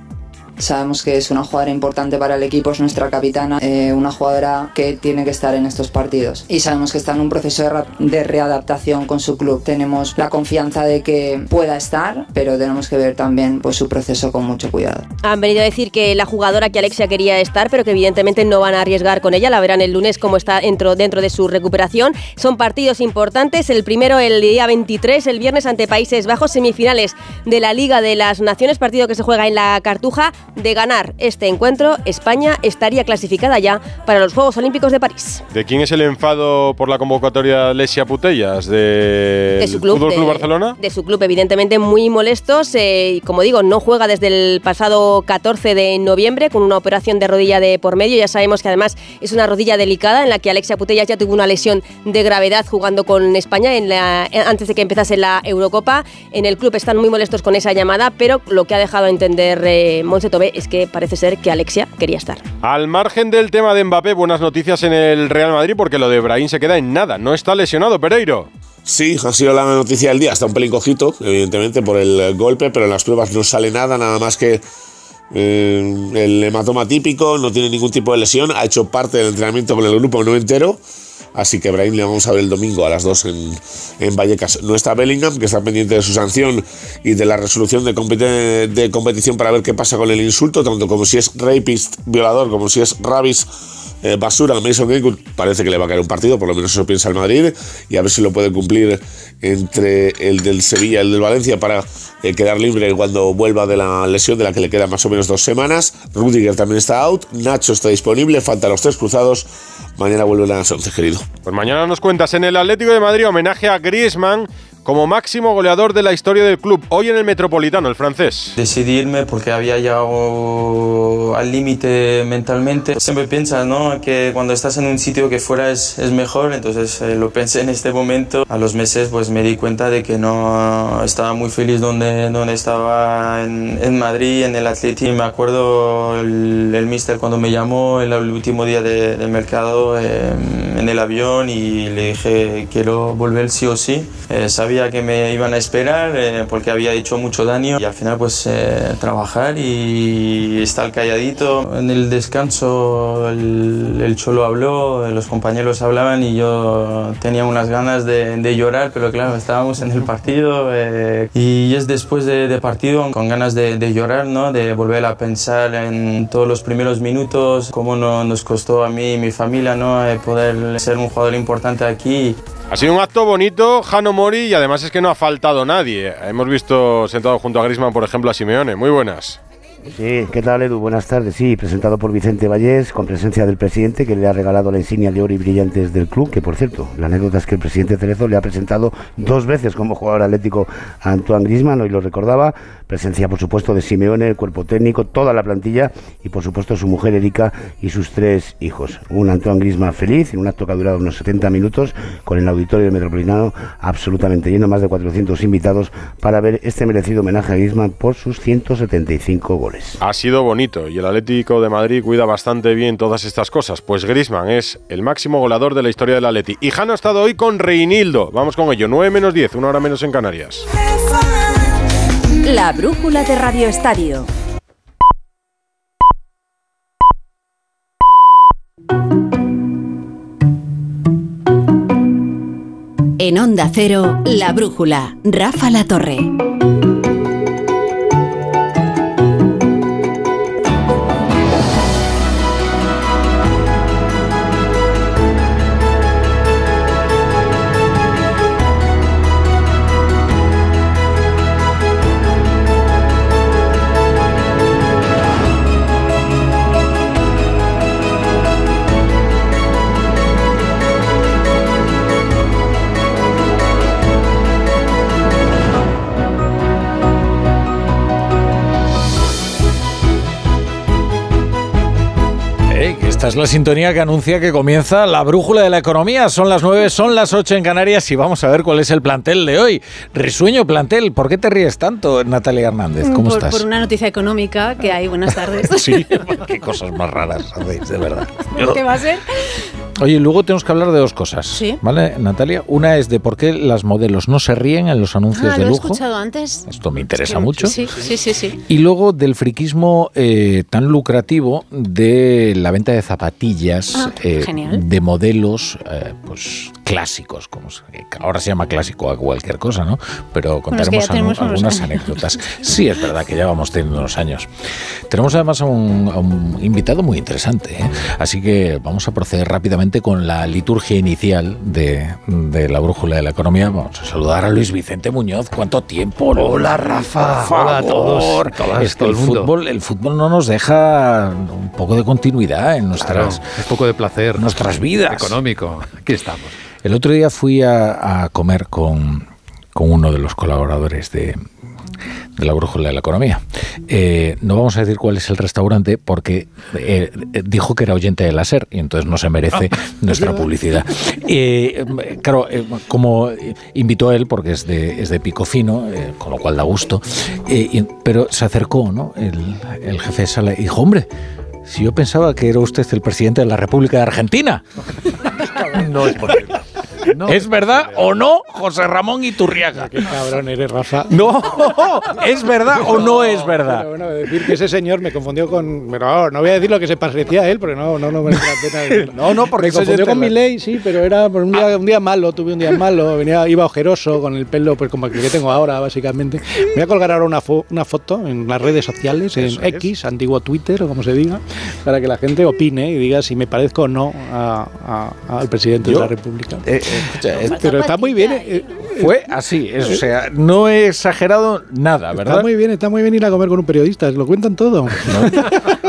Sabemos que es una jugadora importante para el equipo, es nuestra capitana, eh, una jugadora que tiene que estar en estos partidos. Y sabemos que está en un proceso de, de readaptación con su club. Tenemos la confianza de que pueda estar, pero tenemos que ver también pues, su proceso con mucho cuidado. Han venido a decir que la jugadora que Alexia quería estar, pero que evidentemente no van a arriesgar con ella. La verán el lunes como está dentro, dentro de su recuperación. Son partidos importantes. El primero el día 23, el viernes ante Países Bajos, semifinales de la Liga de las Naciones, partido que se juega en la Cartuja. De ganar este encuentro, España estaría clasificada ya para los Juegos Olímpicos de París. ¿De quién es el enfado por la convocatoria Lesia Putellas? ¿De, su club, Fútbol Club de- Barcelona? De su club, evidentemente muy molestos. eh, como digo, no juega desde el pasado 14 de noviembre con una operación de rodilla de por medio. Ya sabemos que además es una rodilla delicada en la que Alexia Putellas ya tuvo una lesión de gravedad jugando con España en la- eh, antes de que empezase la Eurocopa. En el club están muy molestos con esa llamada, pero lo que ha dejado entender eh, Es que parece ser que Alexia quería estar. Al margen del tema de Mbappé, buenas noticias en el Real Madrid porque lo de Brahim se queda en nada. No está lesionado, Pereiro. Sí, ha sido la noticia del día. Está un pelín cojito, evidentemente, por el golpe, pero en las pruebas no sale nada, nada más que eh, el hematoma típico, no tiene ningún tipo de lesión, ha hecho parte del entrenamiento con el grupo no entero. Así que Brahim le vamos a ver el domingo a las 2 en, en Vallecas. No está Bellingham, que está pendiente de su sanción y de la resolución de, de competición para ver qué pasa con el insulto, tanto como si es rapist, violador, como si es rabis, eh, basura, Mason Greenwood. Parece que le va a caer un partido, por lo menos eso piensa el Madrid, y a ver si lo puede cumplir entre el del Sevilla y el del Valencia para eh, quedar libre cuando vuelva de la lesión de la que le quedan más o menos dos semanas. Rudiger también está out, Nacho está disponible, faltan los tres cruzados. Mañana vuelven a las 11, querido. Pues mañana nos cuentas en el Atlético de Madrid homenaje a Griezmann como máximo goleador de la historia del club. Hoy en el Metropolitano, el francés. Decidí irme porque había llegado al límite mentalmente. Siempre piensas, ¿no? Que cuando estás en un sitio que fuera es, es mejor, entonces eh, lo pensé en este momento. A los meses pues me di cuenta de que no estaba muy feliz donde, donde estaba en, en Madrid, en el Atleti. Me acuerdo el, el mister cuando me llamó el, el último día de, del mercado eh, en el avión y le dije quiero volver sí o sí. Eh, sabía que me iban a esperar eh, porque había hecho mucho daño y al final pues eh, trabajar y estar calladito. En el descanso el, el Cholo habló, los compañeros hablaban y yo tenía unas ganas de, de llorar, pero claro, estábamos en el partido eh, y es después de, de partido con ganas de, de llorar, ¿no? de volver a pensar en todos los primeros minutos, cómo no, nos costó a mí y mi familia ¿no? Eh, poder ser un jugador importante aquí. Ha sido un acto bonito, Jano Mori, y además es que no ha faltado nadie. Hemos visto sentado junto a Griezmann, por ejemplo, a Simeone. Muy buenas. Sí, ¿qué tal Edu? Buenas tardes. Sí, presentado por Vicente Vallés, con presencia del presidente que le ha regalado la insignia de oro y brillantes del club, que por cierto, la anécdota es que el presidente Cerezo le ha presentado dos veces como jugador atlético a Antoine Griezmann, hoy lo recordaba, presencia por supuesto de Simeone, el cuerpo técnico, toda la plantilla y por supuesto su mujer Erika y sus tres hijos. Un Antoine Griezmann feliz, en un acto que ha durado unos 70 minutos, con el auditorio del Metropolitano absolutamente lleno, más de 400 invitados para ver este merecido homenaje a Griezmann por sus 175 goles. Ha sido bonito y el Atlético de Madrid cuida bastante bien todas estas cosas. Pues Griezmann es el máximo goleador de la historia del Atleti. Y Jano ha estado hoy con Reinildo. Vamos con ello. 9 menos 10, una hora menos en Canarias. La brújula de Radio Estadio. En Onda Cero, La Brújula, Rafa La Torre. Esta es la sintonía que anuncia que comienza la brújula de la economía. Son las 9, son las 8 en Canarias y vamos a ver cuál es el plantel de hoy. Risueño plantel, ¿por qué te ríes tanto, Natalia Hernández? ¿Cómo por, estás? por una noticia económica que hay. Buenas tardes. [LAUGHS] Sí, qué cosas más raras hacéis, de verdad. ¿Qué va a ser? Oye, luego tenemos que hablar de dos cosas. Sí. ¿Vale, Natalia? Una es de por qué las modelos no se ríen en los anuncios Ah, de lo he lujo. escuchado antes. Esto me interesa Es que- mucho. Sí, sí, sí, sí. Y luego del friquismo eh, tan lucrativo de la venta de zapatillas Ah, eh, de modelos eh, pues clásicos, como se- que ahora se llama clásico a cualquier cosa, ¿no? Pero Bueno, es que contaremos algunas anécdotas. Sí, es verdad que ya vamos teniendo unos años. Tenemos además a un, a un invitado muy interesante, ¿eh? así que vamos a proceder rápidamente con la liturgia inicial de, de la brújula de la economía. Vamos a saludar a Luis Vicente Muñoz. ¿Cuánto tiempo? Hola? Rafa. Hola a todos todas, Es que todo el el fútbol, el fútbol no nos deja un poco de continuidad en nuestras, un poco de placer. nuestras vidas. Económico. Aquí estamos. El otro día fui a, a comer con, con uno de los colaboradores de, de la brújula de la economía. Eh, no vamos a decir cuál es el restaurante porque eh, dijo que era oyente de la SER y entonces no se merece [LAUGHS] nuestra publicidad. Eh, claro, eh, como invitó a él porque es de, es de pico fino, eh, con lo cual da gusto, eh, y- pero se acercó ¿no? el, el jefe de sala y dijo, hombre, si yo pensaba que era usted el presidente de la República de Argentina. [LAUGHS] No es posible. ¿Es verdad o no, José Ramón Iturriaga? Qué cabrón eres, Rafa. No, ¿es verdad o no es verdad? Pero bueno, decir que ese señor me confundió con. Pero no, no voy a decir lo que se parecía a él, porque no, no, no merece la pena. [LAUGHS] No, no, porque me confundió con mi ley, sí, pero era por un día, un día malo, tuve un día malo, venía, iba ojeroso con el pelo, pues como el que tengo ahora, básicamente. Me voy a colgar ahora una, fo- una foto en las redes sociales, en Eso es. X, antiguo Twitter, o como se diga, para que la gente opine y diga si me parezco o no al presidente Yo- de la República. Eh, eh, escucha, es- pero está muy bien. eh, Fue así, es- o sea, no he exagerado nada, Está ¿verdad? muy bien, está muy bien ir a comer con un periodista, lo cuentan todo.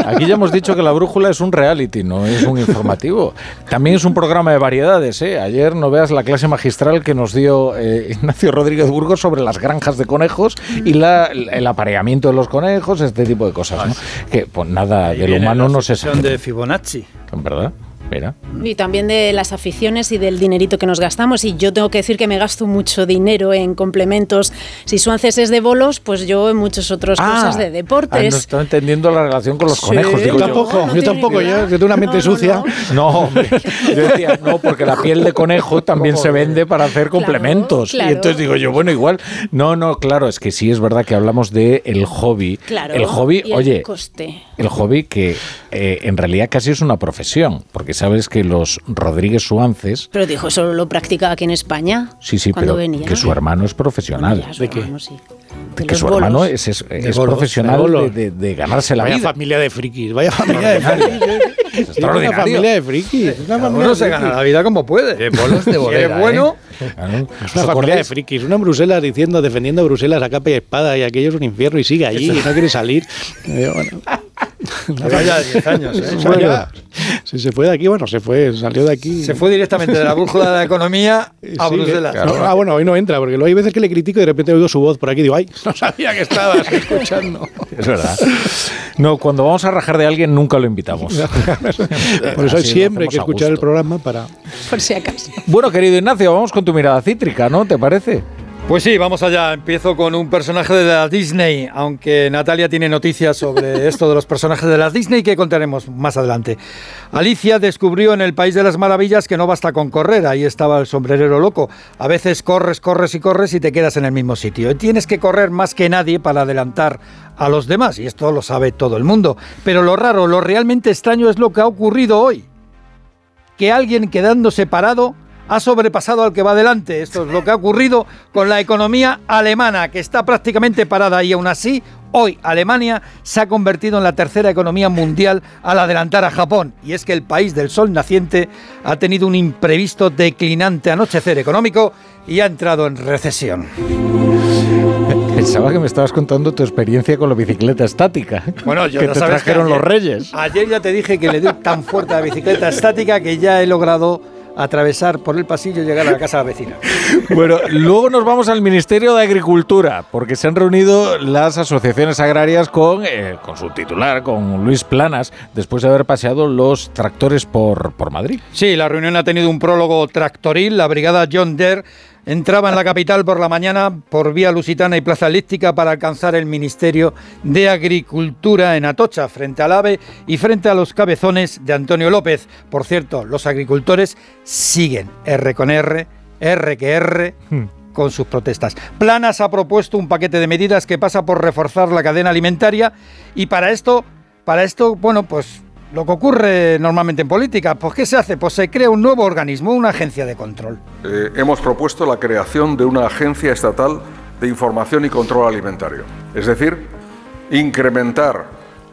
Aquí ya hemos dicho que la brújula es un reality, no es un informativo. También es un programa de variedades. ¿eh? Ayer no veas la clase magistral que nos dio eh, Ignacio Rodríguez Burgos sobre las granjas de conejos y la- el apareamiento de los conejos, este tipo de cosas. ¿no? Que pues nada, de lo viene humano no se sabe. de Fibonacci. ¿Verdad? Mira. Y también de las aficiones y del dinerito que nos gastamos. Y yo tengo que decir que me gasto mucho dinero en complementos. Si Suances es de bolos, pues yo en muchas otras cosas de Ah, no deportes. estaba entendiendo la relación con los Sí. conejos. Digo Yo tampoco, yo tampoco, yo que tengo una mente sucia. No, hombre. Yo decía, no, porque la piel de conejo [LAUGHS] también se vende para hacer complementos. claro. Y entonces digo yo, bueno, igual. No, no, claro, es que sí es verdad que hablamos de el hobby. Claro. El hobby, y el oye, coste. el hobby que eh, en realidad casi es una profesión, porque sabes que los Rodríguez Suances, Pero dijo, eso lo practicaba aquí en España. sí, sí, cuando pero venía. que su hermano es profesional. Ya, su hermano, sí. De que su bolos. hermano es, es- De es bolos, profesional de bolos. de, de- de ganarse la vaya vida. familia de frikis, vaya familia de frikis. Es una familia de frikis. es uno de se gana la vida como puede. bolos de [LAUGHS] Si bodega, eres bueno, Claro. Es ¿Os una familia de frikis. Uno en Bruselas diciendo, defendiendo a Bruselas a capa y espada y aquello es un infierno y sigue allí y no quiere salir. Eh, [LAUGHS] bueno. Lleva ya 10 años, ¿eh? Bueno. Si se fue de aquí, bueno, se fue, salió de aquí. se fue directamente de la brújula de la economía a Sí, Bruselas. que- no, ah, bueno, hoy no entra, porque luego hay veces que le critico y de repente oigo su voz por aquí y digo, ay, no sabía que estabas [LAUGHS] escuchando. Es verdad. No, cuando vamos a rajar de alguien nunca lo invitamos. [LAUGHS] Por [LAUGHS] eso Así siempre hay que escuchar el programa para... Por si acaso. Bueno, querido Ignacio, vamos con tu mirada cítrica, ¿no? ¿Te parece? Pues sí, vamos allá. Empiezo con un personaje de la Disney, aunque Natalia tiene noticias sobre [LAUGHS] esto de los personajes de la Disney que contaremos más adelante. Alicia descubrió en el País de las Maravillas que no basta con correr, ahí estaba el sombrerero loco. A veces corres, corres y corres y te quedas en el mismo sitio. Y tienes que correr más que nadie para adelantar a los demás, y esto lo sabe todo el mundo. Pero lo raro, lo realmente extraño es lo que ha ocurrido hoy. Que alguien quedándose parado ha sobrepasado al que va adelante. Esto es lo que ha ocurrido con la economía alemana, que está prácticamente parada y aún así, hoy Alemania se ha convertido en la tercera economía mundial al adelantar a Japón. Y es que el país del sol naciente ha tenido un imprevisto declinante anochecer económico y ha entrado en recesión. [LAUGHS] Pensaba que me estabas contando tu experiencia con la bicicleta estática. Bueno, yo que te sabes que trajeron los ayer- reyes. Ayer ya te dije que le doy tan fuerte a la bicicleta estática que ya he logrado atravesar por el pasillo y llegar a la casa vecina. [LAUGHS] Bueno, luego nos vamos al Ministerio de Agricultura, porque se han reunido las asociaciones agrarias con, eh, con su titular, con Luis Planas, después de haber paseado los tractores por, por Madrid. Sí, la reunión ha tenido un prólogo tractoril. La brigada John Deere entraba en la capital por la mañana por vía lusitana y plaza elíptica para alcanzar el Ministerio de Agricultura en Atocha, frente al AVE y frente a los cabezones de Antonio López. Por cierto, los agricultores siguen R con R, R que R. con sus protestas. Planas ha propuesto un paquete de medidas que pasa por reforzar la cadena alimentaria y para esto, para esto, bueno, pues lo que ocurre normalmente en política, pues ¿qué se hace? Pues se crea un nuevo organismo, una agencia de control. Eh, hemos propuesto la creación de una agencia estatal de información y control alimentario. Es decir, incrementar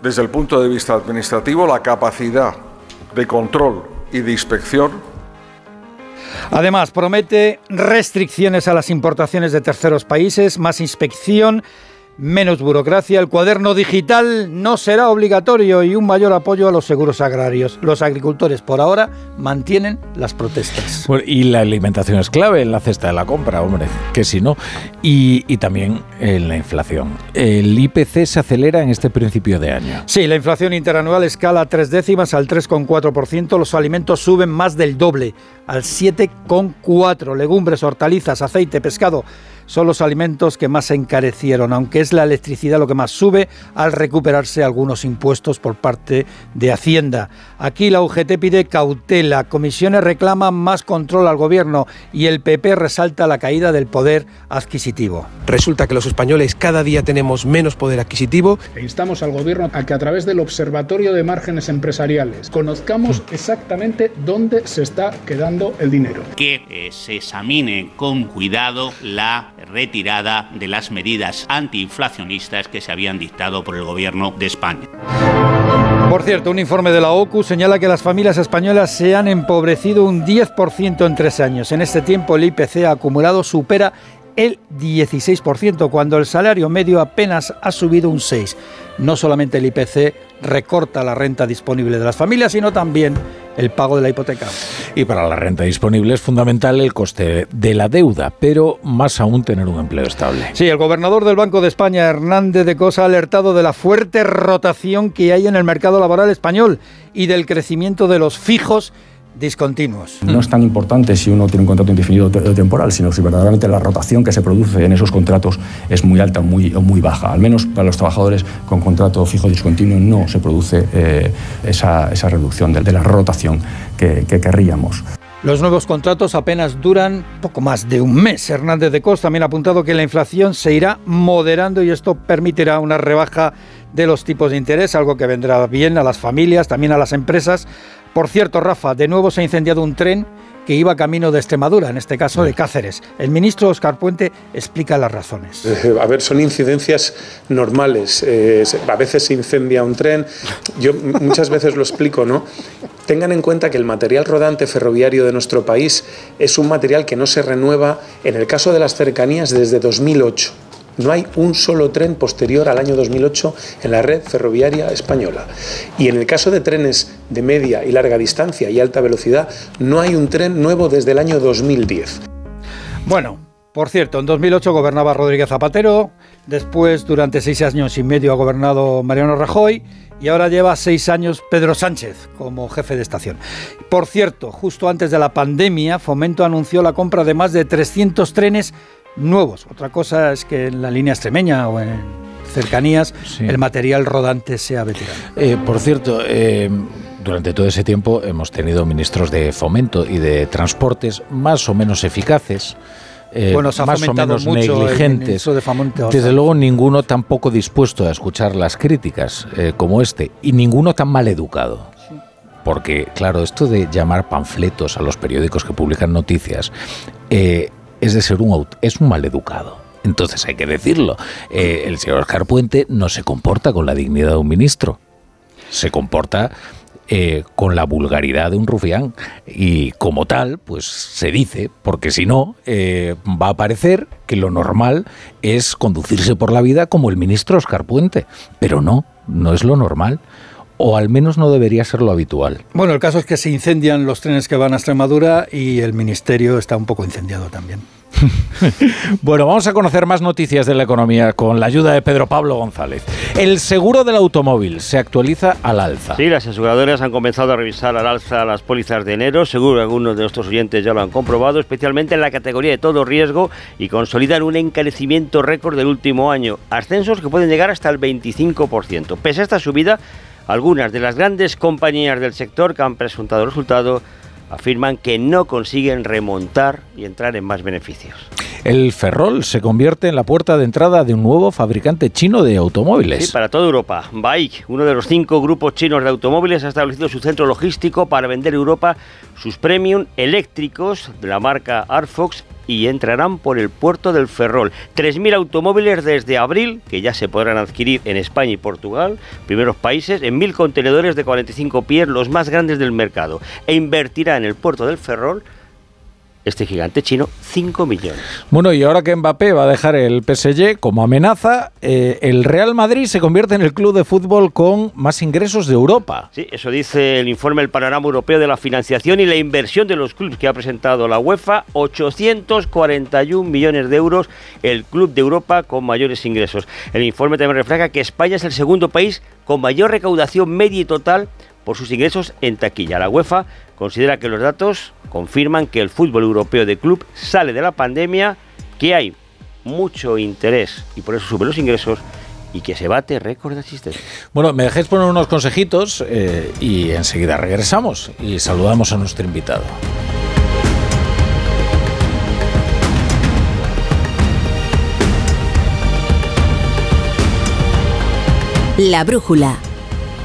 desde el punto de vista administrativo la capacidad de control y de inspección Además, promete restricciones a las importaciones de terceros países, más inspección menos burocracia, el cuaderno digital no será obligatorio y un mayor apoyo a los seguros agrarios. Los agricultores por ahora mantienen las protestas. y la alimentación es clave en la cesta de la compra, hombre, que si no. Y, y también en la inflación. El IPC se acelera en este principio de año. Sí, la inflación interanual escala tres décimas al 3,4%. Los alimentos suben más del doble, al 7,4%. Legumbres, hortalizas, aceite, pescado son los alimentos que más se encarecieron, aunque es la electricidad lo que más sube al recuperarse algunos impuestos por parte de Hacienda. Aquí la UGT pide cautela, comisiones reclaman más control al gobierno y el PP resalta la caída del poder adquisitivo. Resulta que los españoles cada día tenemos menos poder adquisitivo. E instamos al gobierno a que a través del Observatorio de Márgenes Empresariales conozcamos exactamente dónde se está quedando el dinero. Que eh, se examine con cuidado la retirada de las medidas antiinflacionistas que se habían dictado por el gobierno de España. Por cierto, un informe de la OCU señala que las familias españolas se han empobrecido un 10% en tres años. En este tiempo el IPC acumulado supera el 16%, cuando el salario medio apenas ha subido un 6%. No solamente el IPC recorta la renta disponible de las familias, sino también el pago de la hipoteca. Y para la renta disponible es fundamental el coste de la deuda, pero más aún tener un empleo estable. Sí, el gobernador del Banco de España, Hernández de Cosa, ha alertado de la fuerte rotación que hay en el mercado laboral español y del crecimiento de los fijos discontinuos. No es tan importante si uno tiene un contrato indefinido o temporal, sino si verdaderamente la rotación que se produce en esos contratos es muy alta muy, o muy baja. Al menos para los trabajadores con contrato fijo discontinuo no se produce eh, esa, esa, reducción de, de la rotación que, que querríamos. Los nuevos contratos apenas duran poco más de un mes. Hernández de Cos también ha apuntado que la inflación se irá moderando y esto permitirá una rebaja de los tipos de interés, algo que vendrá bien a las familias, también a las empresas. Por cierto, Rafa, de nuevo se ha incendiado un tren que iba camino de Extremadura, en este caso de Cáceres. El ministro Oscar Puente explica las razones. Eh, a ver, son incidencias normales. Eh, a veces se incendia un tren. Yo muchas veces lo explico, ¿no? Tengan en cuenta que el material rodante ferroviario de nuestro país es un material que no se renueva, en el caso de las cercanías, desde 2008. No hay un solo tren posterior al año 2008 en la red ferroviaria española. Y en el caso de trenes de media y larga distancia y alta velocidad, no hay un tren nuevo desde el año 2010. Bueno, por cierto, en 2008 gobernaba Rodríguez Zapatero, después durante seis años y medio ha gobernado Mariano Rajoy y ahora lleva seis años Pedro Sánchez como jefe de estación. Por cierto, justo antes de la pandemia, Fomento anunció la compra de más de 300 trenes nuevos. Otra cosa es que en la línea extremeña o en cercanías sí. el material rodante sea veterano. Eh, por cierto, eh, durante todo ese tiempo hemos tenido ministros de fomento y de transportes más o menos eficaces. Eh, bueno, se ha más o menos mucho negligentes. de Desde luego ninguno tampoco dispuesto a escuchar las críticas eh, como este y ninguno tan mal educado. Porque, claro, esto de llamar panfletos a los periódicos que publican noticias eh, es de ser un, es un maleducado. Entonces hay que decirlo. Eh, el señor Oscar Puente no se comporta con la dignidad de un ministro. Se comporta eh, con la vulgaridad de un rufián. Y como tal, pues se dice, porque si no, eh, va a parecer que lo normal es conducirse por la vida como el ministro Oscar Puente. Pero no, no es lo normal o al menos no debería ser lo habitual. Bueno, el caso es que se incendian los trenes que van a Extremadura y el ministerio está un poco incendiado también. [LAUGHS] Bueno, vamos a conocer más noticias de la economía con la ayuda de Pedro Pablo González. El seguro del automóvil se actualiza al alza. Sí, las aseguradoras han comenzado a revisar al alza las pólizas de enero. Seguro que algunos de nuestros oyentes ya lo han comprobado, especialmente en la categoría de todo riesgo y consolidan un encarecimiento récord del último año. Ascensos que pueden llegar hasta el 25%. Pese a esta subida, algunas de las grandes compañías del sector que han presentado el resultado afirman que no consiguen remontar y entrar en más beneficios. El Ferrol se convierte en la puerta de entrada de un nuevo fabricante chino de automóviles. Sí, para toda Europa. BAIC, uno de los cinco grupos chinos de automóviles, ha establecido su centro logístico para vender en Europa sus premium eléctricos de la marca Arfox y entrarán por el puerto del Ferrol. 3.000 automóviles desde abril, que ya se podrán adquirir en España y Portugal, primeros países, en 1.000 contenedores de 45 pies, los más grandes del mercado. E invertirá en el puerto del Ferrol este gigante chino 5 millones. Bueno, y ahora que Mbappé va a dejar el PSG como amenaza, eh, el Real Madrid se convierte en el club de fútbol con más ingresos de Europa. Sí, eso dice el informe El Panorama Europeo de la Financiación y la Inversión de los Clubes que ha presentado la UEFA, 841 millones de euros, el club de Europa con mayores ingresos. El informe también refleja que España es el segundo país con mayor recaudación media y total por sus ingresos en taquilla. La UEFA considera que los datos confirman que el fútbol europeo de club sale de la pandemia, que hay mucho interés y por eso suben los ingresos y que se bate récord de asistencia. Bueno, me dejéis poner unos consejitos eh, y enseguida regresamos y saludamos a nuestro invitado. La brújula.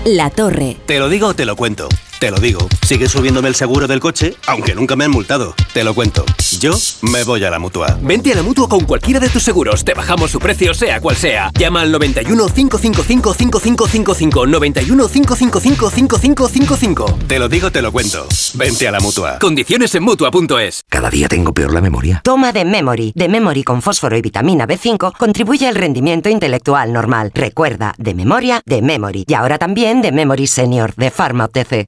La torre. Te lo digo o te lo cuento. Te lo digo. Sigue subiéndome el seguro del coche, aunque nunca me han multado. Te lo cuento. Yo me voy a la mutua. Vente a la mutua con cualquiera de tus seguros. Te bajamos su precio, sea cual sea. Llama al 91 555 5555. 91 555 5555. Te lo digo, te lo cuento. Vente a la mutua. Condiciones en mutua.es. Cada día tengo peor la memoria. Toma de Memory. De Memory con fósforo y vitamina B5 contribuye al rendimiento intelectual normal. Recuerda, de memoria, de Memory. Y ahora también de Memory Senior, de Pharma OTC.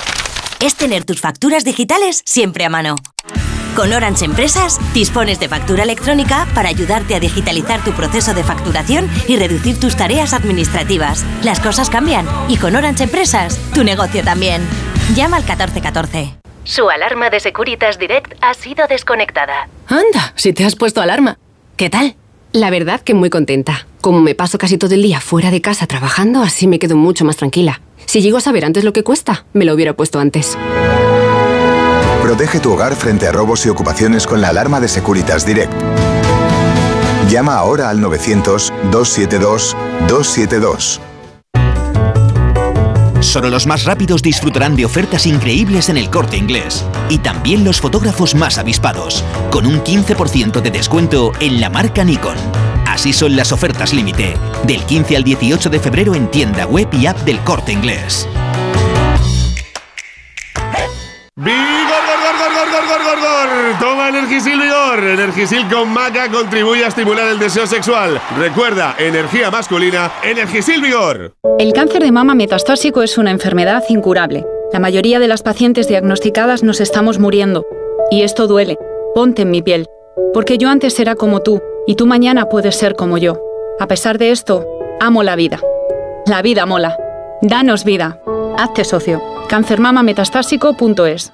es tener tus facturas digitales siempre a mano. Con Orange Empresas dispones de factura electrónica para ayudarte a digitalizar tu proceso de facturación y reducir tus tareas administrativas. Las cosas cambian y con Orange Empresas tu negocio también. Llama al 1414. Su alarma de Securitas Direct ha sido desconectada. Anda, si te has puesto alarma. ¿Qué tal? La verdad que muy contenta. Como me paso casi todo el día fuera de casa trabajando, así me quedo mucho más tranquila. Si llego a saber antes lo que cuesta, me lo hubiera puesto antes. Protege tu hogar frente a robos y ocupaciones con la alarma de Securitas Direct. Llama ahora al 900-272-272. Solo los más rápidos disfrutarán de ofertas increíbles en el corte inglés. Y también los fotógrafos más avispados, con un 15% de descuento en la marca Nikon. Así son las ofertas límite, del 15 al 18 de febrero en tienda web y app del corte inglés. ¡Vigor, gor, gor, gor, Toma Energisil Vigor. Energisil con maca contribuye a estimular el deseo sexual. Recuerda, energía masculina, Energisil Vigor. El cáncer de mama metastásico es una enfermedad incurable. La mayoría de las pacientes diagnosticadas nos estamos muriendo. Y esto duele. Ponte en mi piel. Porque yo antes era como tú y tú mañana puedes ser como yo. A pesar de esto, amo la vida. La vida mola. Danos vida. Hazte socio. Cancermamametastásico.es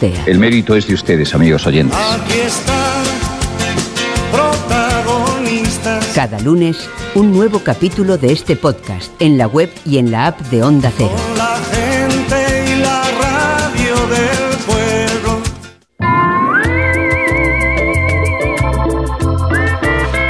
El mérito es de ustedes, amigos oyentes. Aquí está, protagonistas. Cada lunes, un nuevo capítulo de este podcast en la web y en la app de Onda Cero. Con la gente y la radio del pueblo.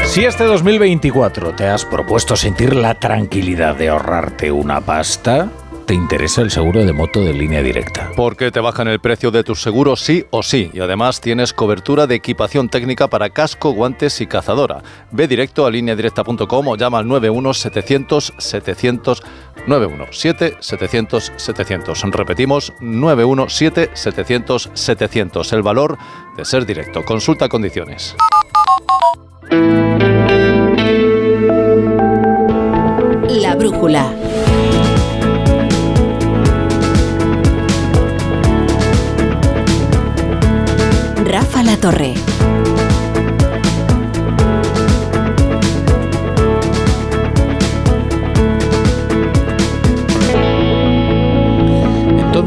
Si este 2024 te has propuesto sentir la tranquilidad de ahorrarte una pasta, te interesa el seguro de moto de línea directa. Porque te bajan el precio de tus seguros sí o sí y además tienes cobertura de equipación técnica para casco, guantes y cazadora. Ve directo a lineadirecta.com o llama al 91 700 700 917 700 700. Repetimos 917 700 700. El valor de ser directo. Consulta condiciones. La brújula. Torre.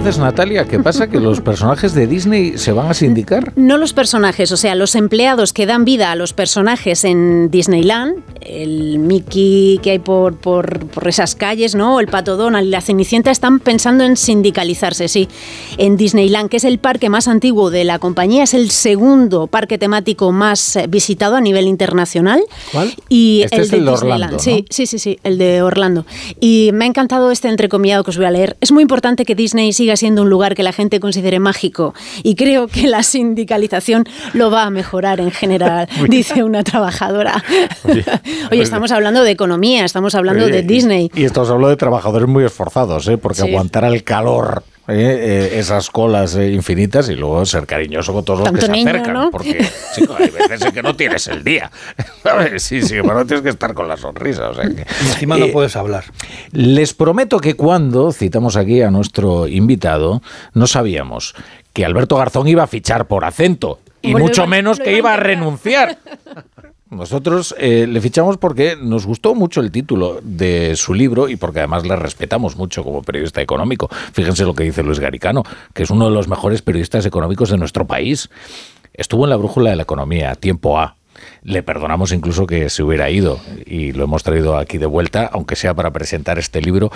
Entonces, Natalia, ¿qué pasa? ¿Que los personajes de Disney se van a sindicar? No los personajes, o sea, los empleados que dan vida a los personajes en Disneyland, el Mickey que hay por, por, por esas calles, ¿no? El Pato Donald y la Cenicienta están pensando en sindicalizarse, sí. En Disneyland, que es el parque más antiguo de la compañía, es el segundo parque temático más eh, visitado a nivel internacional. ¿Cuál? Y Este el es de el de. Orlando, ¿no? Sí, sí, sí, sí, el de Orlando. Y me ha encantado este entrecomillado que os voy a leer. Es muy importante que Disney siga siendo un lugar que la gente considere mágico y creo que la sindicalización lo va a mejorar en general, [LAUGHS] dice una trabajadora. Oye, [LAUGHS] estamos hablando de economía, estamos hablando Oye, de y- Disney. Y, estamos hablando de trabajadores muy esforzados, ¿eh? porque Sí. aguantar el calor, ¿eh? Eh, esas colas eh, infinitas y luego ser cariñoso con todos los que se niño, acercan. ¿no? Porque, chico, hay veces en que no tienes el día. [LAUGHS] ¿Sabes? Sí, sí, pero no tienes que estar con la sonrisa. o sea que- Y encima no Eh, puedes hablar. Les prometo que cuando citamos aquí a nuestro invitado, no sabíamos que Alberto Garzón iba a fichar por acento y Bueno, mucho iba- menos que iba a renunciar. [LAUGHS] Nosotros eh, le fichamos porque nos gustó mucho el título de su libro y porque además le respetamos mucho como periodista económico. Fíjense lo que dice Luis Garicano, que es uno de los mejores periodistas económicos de nuestro país. Estuvo en la brújula de la economía, tiempo A. Le perdonamos incluso que se hubiera ido y lo hemos traído aquí de vuelta, aunque sea para presentar este libro.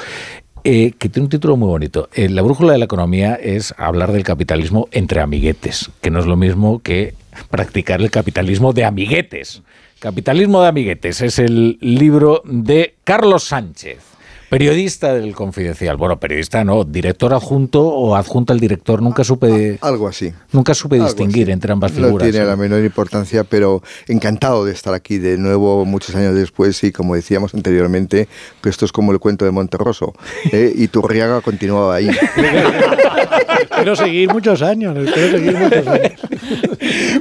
eh, que tiene un título muy bonito. Eh, la brújula de la economía es hablar del capitalismo entre amiguetes, que no es lo mismo que practicar el capitalismo de amiguetes. Capitalismo de amiguetes es el libro de Carlos Sánchez, periodista del Confidencial. Bueno, periodista no, director adjunto o adjunta al director, nunca supe Algo así. nunca supe Algo distinguir así. entre ambas No figuras. tiene ¿eh? la menor importancia, pero encantado de estar aquí de nuevo muchos años después y como decíamos anteriormente, que esto es como el cuento de Monterroso. ¿eh? [LAUGHS] Y Turriaga continuaba ahí. Espero seguir muchos años, espero seguir muchos años.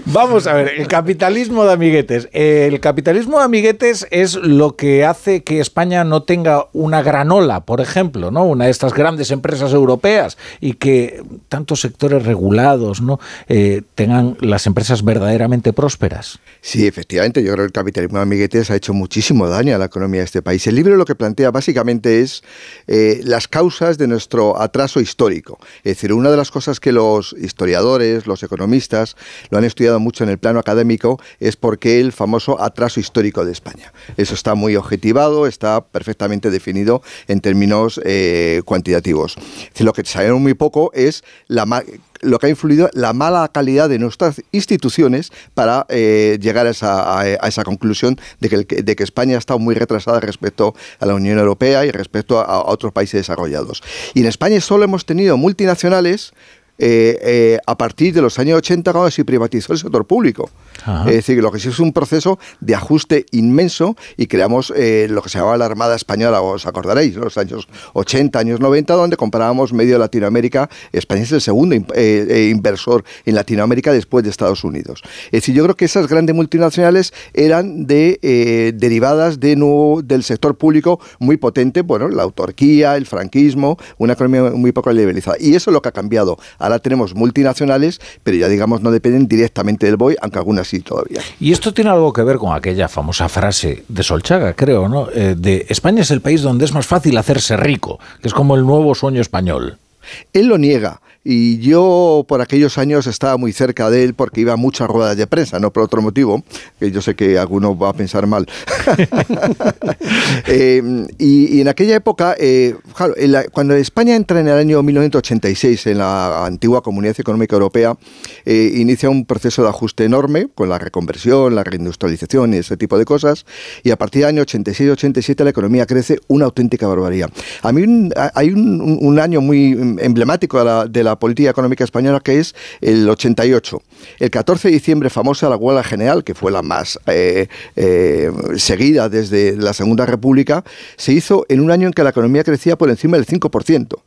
Vamos a ver, el capitalismo de amiguetes. El capitalismo de amiguetes es lo que hace que España no tenga una granola, por ejemplo, ¿no? Una de estas grandes empresas europeas y que tantos sectores regulados, ¿no? Eh, tengan las empresas verdaderamente prósperas. Sí, efectivamente, yo creo que el capitalismo de amiguetes ha hecho muchísimo daño a la economía de este país. El libro lo que plantea básicamente es eh, las causas de nuestro atraso histórico. Es decir, una de las cosas que los historiadores, los economistas, lo han estudiado mucho en el plano académico es por qué el famoso atraso histórico de España. Eso está muy objetivado, está perfectamente definido en términos eh, cuantitativos. Lo que sabemos muy poco es lo que ha influido la mala calidad de nuestras instituciones para eh, llegar a esa, conclusión de que, de que España estado muy retrasada respecto a la Unión Europea y respecto a, a otros países desarrollados. Y en España solo hemos tenido multinacionales eh, eh, a partir de los años 80 cuando se privatizó el sector público. Ajá. Es decir, lo que sí es un proceso de ajuste inmenso y creamos eh, lo que se llamaba la Armada Española, os acordaréis, los años 80, años 90, donde comparábamos medio Latinoamérica. España es el segundo eh, eh, inversor en Latinoamérica después de Estados Unidos. Es decir, yo creo que esas grandes multinacionales eran de, eh, derivadas de nuevo del sector público muy potente, bueno, la autarquía, el franquismo, una economía muy poco liberalizada. Y eso es lo que ha cambiado. Ahora tenemos multinacionales, pero ya digamos no dependen directamente del BOE, aunque algunas sí todavía. Y esto tiene algo que ver con aquella famosa frase de Solchaga, creo, ¿no? Eh, de España es el país donde es más fácil hacerse rico, que es como el nuevo sueño español. Él lo niega. Y yo por aquellos años estaba muy cerca de él porque iba a muchas ruedas de prensa, no por otro motivo, que yo sé que alguno va a pensar mal. [LAUGHS] [LAUGHS] Eh, y, y en aquella época, eh, claro, en la- cuando España entra en el año 1986 en la antigua Comunidad Económica Europea, eh, inicia un proceso de ajuste enorme con la reconversión, la reindustrialización y ese tipo de cosas. Y a partir del año 86-87 la economía crece una auténtica barbaridad. A mí un- hay un, un- un año muy emblemático de la, de la política económica española que es el 88. El 14 de diciembre, famosa la huelga general, que fue la más eh, eh, seguida desde la Segunda República, se hizo en un año en que la economía crecía por encima del 5%.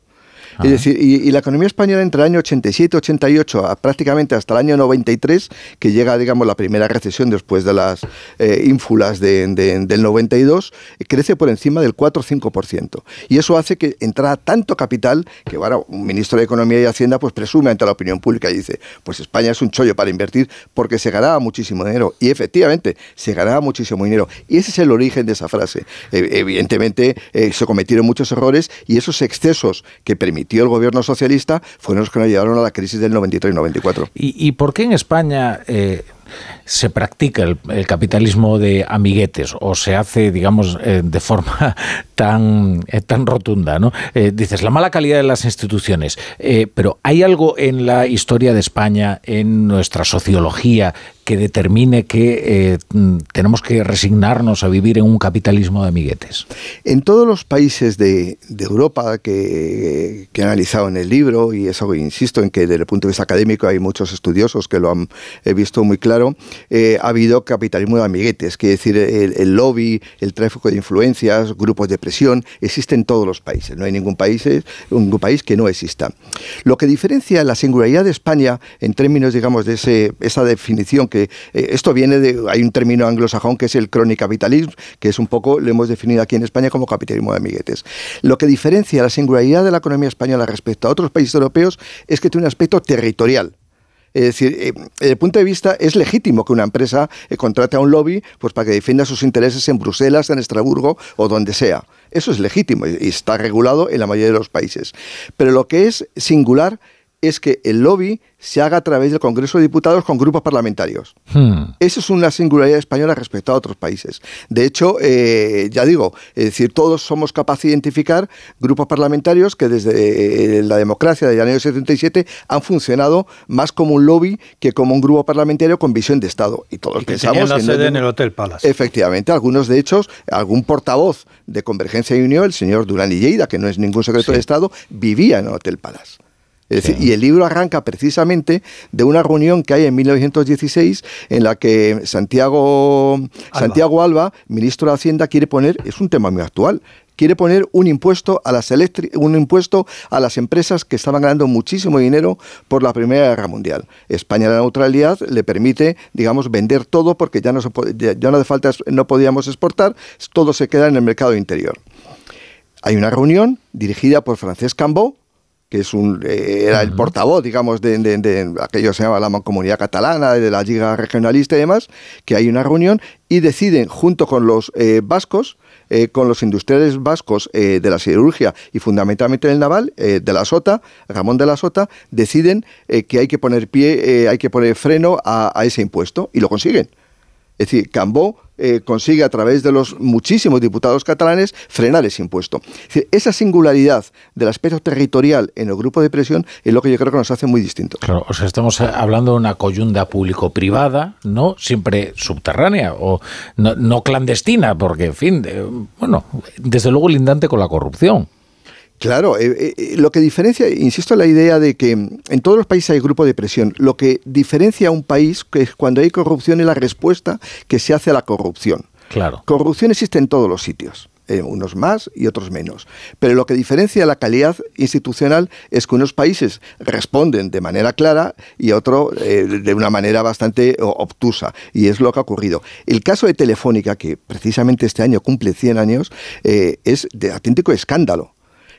Es decir, y, y la economía española entre el año 87-88 a prácticamente hasta el año 93, que llega, digamos, la primera recesión después de las eh, ínfulas de- de- del 92, eh, crece por encima del 4-5%. Y eso hace que entrara tanto capital que, bueno, un ministro de Economía y Hacienda pues presume ante la opinión pública y dice, pues España es un chollo para invertir porque se ganaba muchísimo dinero. Y efectivamente, se ganaba muchísimo dinero. Y ese es el origen de esa frase. Eh, evidentemente, eh, se cometieron muchos errores y esos excesos que el gobierno socialista fueron los que nos llevaron a la crisis del 93-94. ¿Y, y por qué en España eh, se practica el, capitalismo de amiguetes o se hace, digamos, eh, de forma [LAUGHS] tan, eh, tan rotunda? ¿no? Dices, la mala calidad de las instituciones, pero ¿hay algo en la historia de España, en nuestra sociología, que determine que eh, mm, tenemos que resignarnos a vivir en un capitalismo de amiguetes? En todos los países de, de Europa que, que he analizado en el libro, y eso insisto en que desde el punto de vista académico hay muchos estudiosos que lo han visto muy claro, eh, ha habido capitalismo de amiguetes, que decir, el, el lobby, el tráfico de influencias, grupos de presión, existe en todos los países. No hay ningún país, ningún país que no exista. Lo que diferencia la singularidad de España en términos, digamos, de ese, esa definición que eh, esto viene de, hay un término anglosajón que es el capitalismo, que es un poco, lo hemos definido aquí en España como capitalismo de amiguetes. Lo que diferencia la singularidad de la economía española respecto a otros países europeos es que tiene un aspecto territorial. Es decir, eh, desde el punto de vista es legítimo que una empresa eh, contrate a un lobby pues, para que defienda sus intereses en Bruselas, en Estrasburgo o donde sea. Eso es legítimo y está regulado en la mayoría de los países. Pero lo que es singular es que el lobby se haga a través del Congreso de Diputados con grupos parlamentarios. Hmm. Eso es una singularidad española respecto a otros países. De hecho, eh, ya digo, es decir, todos somos capaces de identificar grupos parlamentarios que desde eh, la democracia del año 77 han funcionado más como un lobby que como un grupo parlamentario con visión de Estado. Y todos Que pensamos la que no- sede en el Hotel Palace. Efectivamente, algunos de hecho, algún portavoz de Convergencia y Unión, el señor Durán y Lleida, que no es ningún secreto de Estado, vivía en el Hotel Palace. Es decir, y el libro arranca precisamente de una reunión que hay en 1916 en la que Santiago Santiago Alba, ministro de Hacienda, quiere poner, es un tema muy actual, quiere poner un impuesto a las un impuesto a las empresas que estaban ganando muchísimo dinero por la Primera Guerra Mundial. España la neutralidad le permite, digamos, vender todo porque ya no se ya ya no hace falta no podíamos exportar, todo se queda en el mercado interior. Hay una reunión dirigida por Francesc Cambó, que es un, eh, era el portavoz, digamos, de, de- de aquello que se llama la Mancomunidad Catalana, de la Liga Regionalista y demás, que hay una reunión y deciden, junto con los eh, vascos, eh, con los industriales vascos eh, de la siderurgia y fundamentalmente del naval, eh, de la Sota, Ramón de la Sota, deciden que hay que poner pie, eh, hay que poner freno a, a ese impuesto y lo consiguen. Es decir, Cambó eh, consigue a través de los muchísimos diputados catalanes frenar ese impuesto. Es decir, esa singularidad del aspecto territorial en el grupo de presión es lo que yo creo que nos hace muy distintos. Claro, o sea, estamos hablando de una coyunda público-privada, no siempre subterránea o no, no clandestina, porque, en fin, de- bueno, desde luego lindante con la corrupción. Claro, eh, eh, lo que diferencia, insisto en la idea de que en todos los países hay grupo de presión. Lo que diferencia a un país que es cuando hay corrupción es la respuesta que se hace a la corrupción. Claro. Corrupción existe en todos los sitios. eh, unos más y otros menos. Pero lo que diferencia la calidad institucional es que unos países responden de manera clara y otros eh, de una manera bastante obtusa. Y es lo que ha ocurrido. El caso de Telefónica, que precisamente este año cumple 100 años, eh, es de auténtico escándalo.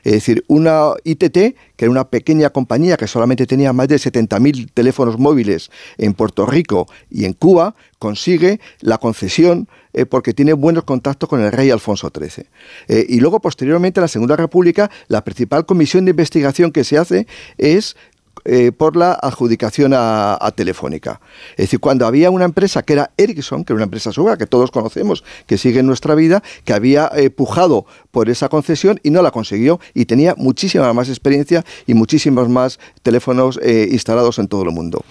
Es decir, una ITT, que era una pequeña compañía que solamente tenía más de 70.000 teléfonos móviles en Puerto Rico y en Cuba, consigue la concesión eh, porque tiene buenos contactos con el rey Alfonso XIII. Eh, y luego, posteriormente, en la Segunda República, la principal comisión de investigación que se hace es eh, por la adjudicación a, Telefónica. Es decir, cuando había una empresa que era Ericsson, que era una empresa sueca que todos conocemos, que sigue en nuestra vida, que había eh, pujado por esa concesión y no la consiguió y tenía muchísima más experiencia y muchísimos más teléfonos eh, instalados en todo el mundo.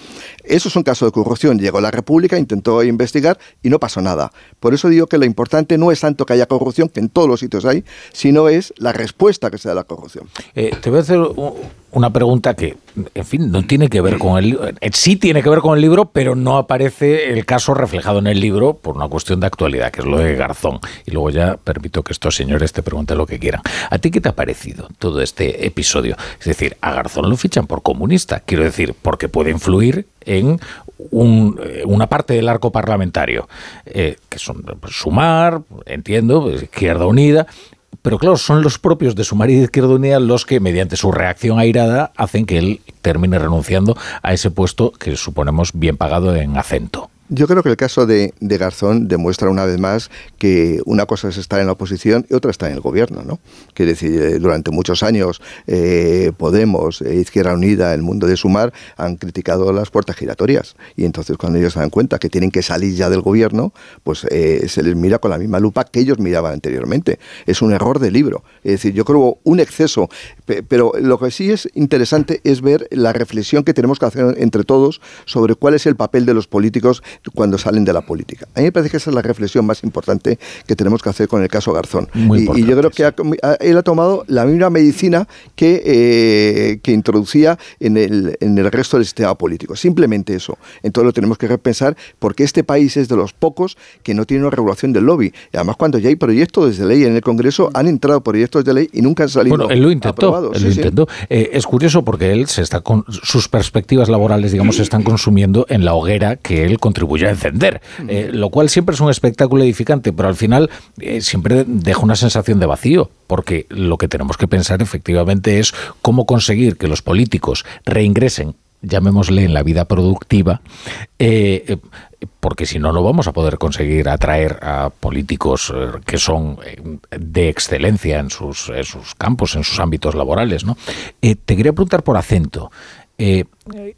Eso es un caso de corrupción. Llegó la República, intentó investigar y no pasó nada. Por eso digo que lo importante no es tanto que haya corrupción, que en todos los sitios hay, sino es la respuesta que se da a la corrupción. Eh, te voy a hacer una pregunta que, en fin, no tiene que ver con el libro. Sí tiene que ver con el libro, pero no aparece el caso reflejado en el libro por una cuestión de actualidad, que es lo de Garzón. Y luego ya permito que estos señores te pregunten lo que quieran. ¿A ti qué te ha parecido todo este episodio? Es decir, a Garzón lo fichan por comunista. Quiero decir, porque puede influir en un- eh, una parte del arco parlamentario, eh, que son pues, Sumar, entiendo, pues, Izquierda Unida, pero claro, son los propios de Sumar y de Izquierda Unida los que, mediante su reacción airada, hacen que él termine renunciando a ese puesto que suponemos bien pagado en acento. Yo creo que el caso de, Garzón demuestra una vez más que una cosa es estar en la oposición y otra estar en el gobierno, ¿no? Quiere decir, eh, durante muchos años eh, Podemos, eh, Izquierda Unida, el mundo de Sumar han criticado las puertas giratorias y entonces cuando ellos se dan cuenta que tienen que salir ya del gobierno, pues eh, se les mira con la misma lupa que ellos miraban anteriormente. Es un error de libro. Es decir, yo creo un exceso, pe- pero lo que sí es interesante es ver la reflexión que tenemos que hacer entre todos sobre cuál es el papel de los políticos cuando salen de la política. A mí me parece que esa es la reflexión más importante que tenemos que hacer con el caso Garzón. Muy y, y yo creo que ha él ha tomado la misma medicina que, eh, que introducía en el, en el resto del sistema político. Simplemente eso. Entonces lo tenemos que repensar porque este país es de los pocos que no tiene una regulación del lobby. Y además cuando ya hay proyectos de ley en el Congreso, han entrado proyectos de ley y nunca han salido Bueno, él lo intentó. aprobados. él Sí, lo sí. intentó. Eh, es curioso porque él se está con sus perspectivas laborales, digamos, se están consumiendo en la hoguera que él contribuyó a encender, eh, lo cual siempre es un espectáculo edificante, pero al final eh, siempre deja una sensación de vacío, porque lo que tenemos que pensar efectivamente es cómo conseguir que los políticos reingresen llamémosle en la vida productiva, eh, porque si no, no vamos a poder conseguir atraer a políticos que son de excelencia en sus, campos, en sus ámbitos laborales. ¿no? Te quería preguntar por acento. Eh,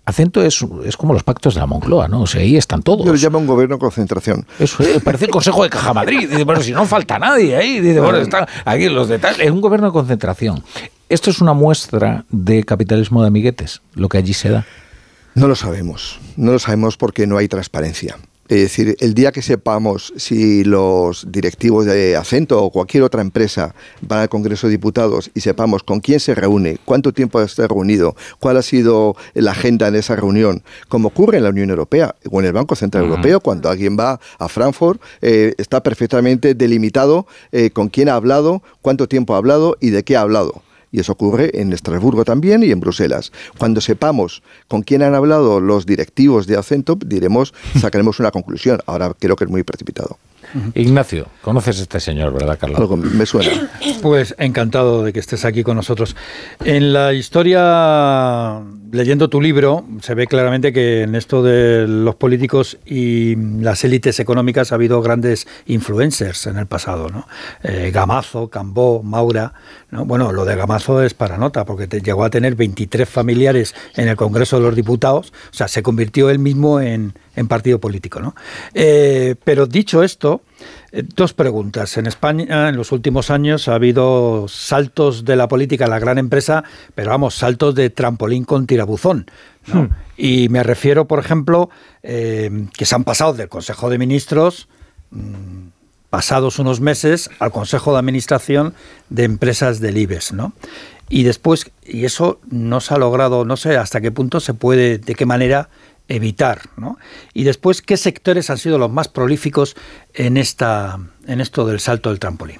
acento es, es como los pactos de la Moncloa, ¿no? O sea, ahí están todos. Yo lo llamo un gobierno de concentración. Eso eh, parece el Consejo de Caja Madrid. Dice, bueno, si no falta nadie ahí. Dice, bueno, están aquí los detalles. Es un gobierno de concentración. Esto es una muestra de capitalismo de amiguetes, lo que allí se da. No lo sabemos. No lo sabemos porque no hay transparencia. Es decir, el día que sepamos si los directivos de Acento o cualquier otra empresa van al Congreso de Diputados y sepamos con quién se reúne, cuánto tiempo ha estado reunido, cuál ha sido la agenda en esa reunión, como ocurre en la Unión Europea o en el Banco Central. Europeo, cuando alguien va a Frankfurt, eh, está perfectamente delimitado eh, con quién ha hablado, cuánto tiempo ha hablado y de qué ha hablado. Y eso ocurre en Estrasburgo también y en Bruselas. Cuando sepamos con quién han hablado los directivos de Acento, diremos, [LAUGHS] sacaremos una conclusión. Ahora creo que es muy precipitado. Ignacio, conoces a este señor, ¿verdad, Carlos? Algo me suena. [COUGHS] Pues encantado de que estés aquí con nosotros. En la historia, leyendo tu libro, se ve claramente que en esto de los políticos y las élites económicas ha habido grandes influencers en el pasado, ¿no? Eh, Gamazo, Cambó, Maura, ¿no? Bueno, lo de Gamazo es para nota, porque te- llegó a tener 23 familiares en el Congreso de los Diputados, o sea, se convirtió él mismo en, en partido político, ¿no? Eh, pero dicho esto, eh, Dos preguntas. En España, en los últimos años, ha habido saltos de la política a la gran empresa, pero vamos, saltos de trampolín con tirabuzón. ¿no? Y me refiero, por ejemplo, eh, que se han pasado del Consejo de Ministros, mm, pasados unos meses, al Consejo de Administración de Empresas del IBEX. ¿no? Y después, y eso no se ha logrado, no sé hasta qué punto se puede, de qué manera evitar, ¿no? Y después, ¿qué sectores han sido los más prolíficos en, esta, en esto del salto del trampolín?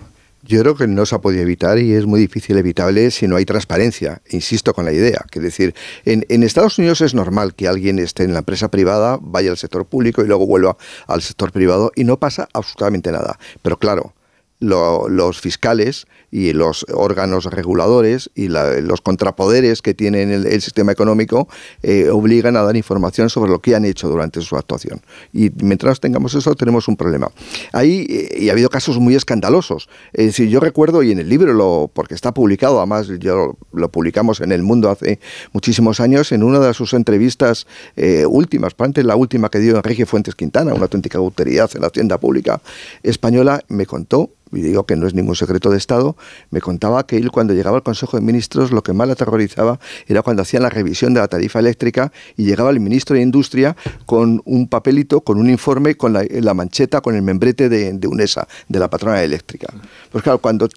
Yo creo que no se ha podido evitar y es muy difícil evitable si no hay transparencia. Insisto con la idea. Que es decir, en, en, Estados Unidos es normal que alguien esté en la empresa privada, vaya al sector público y luego vuelva al sector privado y no pasa absolutamente nada. Pero claro, los fiscales y los órganos reguladores y los contrapoderes que tiene el, sistema económico eh, obligan a dar información sobre lo que han hecho durante su actuación. Y mientras tengamos eso, tenemos un problema. Ahí, eh, y ha habido casos muy escandalosos. Es decir, yo recuerdo, y en el libro, lo, porque está publicado, además yo lo publicamos en El Mundo hace muchísimos años, en una de sus entrevistas eh, últimas, probablemente la última que dio Enrique Fuentes Quintana, una auténtica autoridad en la tienda pública española, me contó y digo que no es ningún secreto de Estado, me contaba que él cuando llegaba al Consejo de Ministros lo que más le aterrorizaba era cuando hacían la revisión de la tarifa eléctrica y llegaba el ministro de Industria con un papelito, con un informe, con la, mancheta, con el membrete de, de, UNESA, de la patrona eléctrica. Pues claro, cuando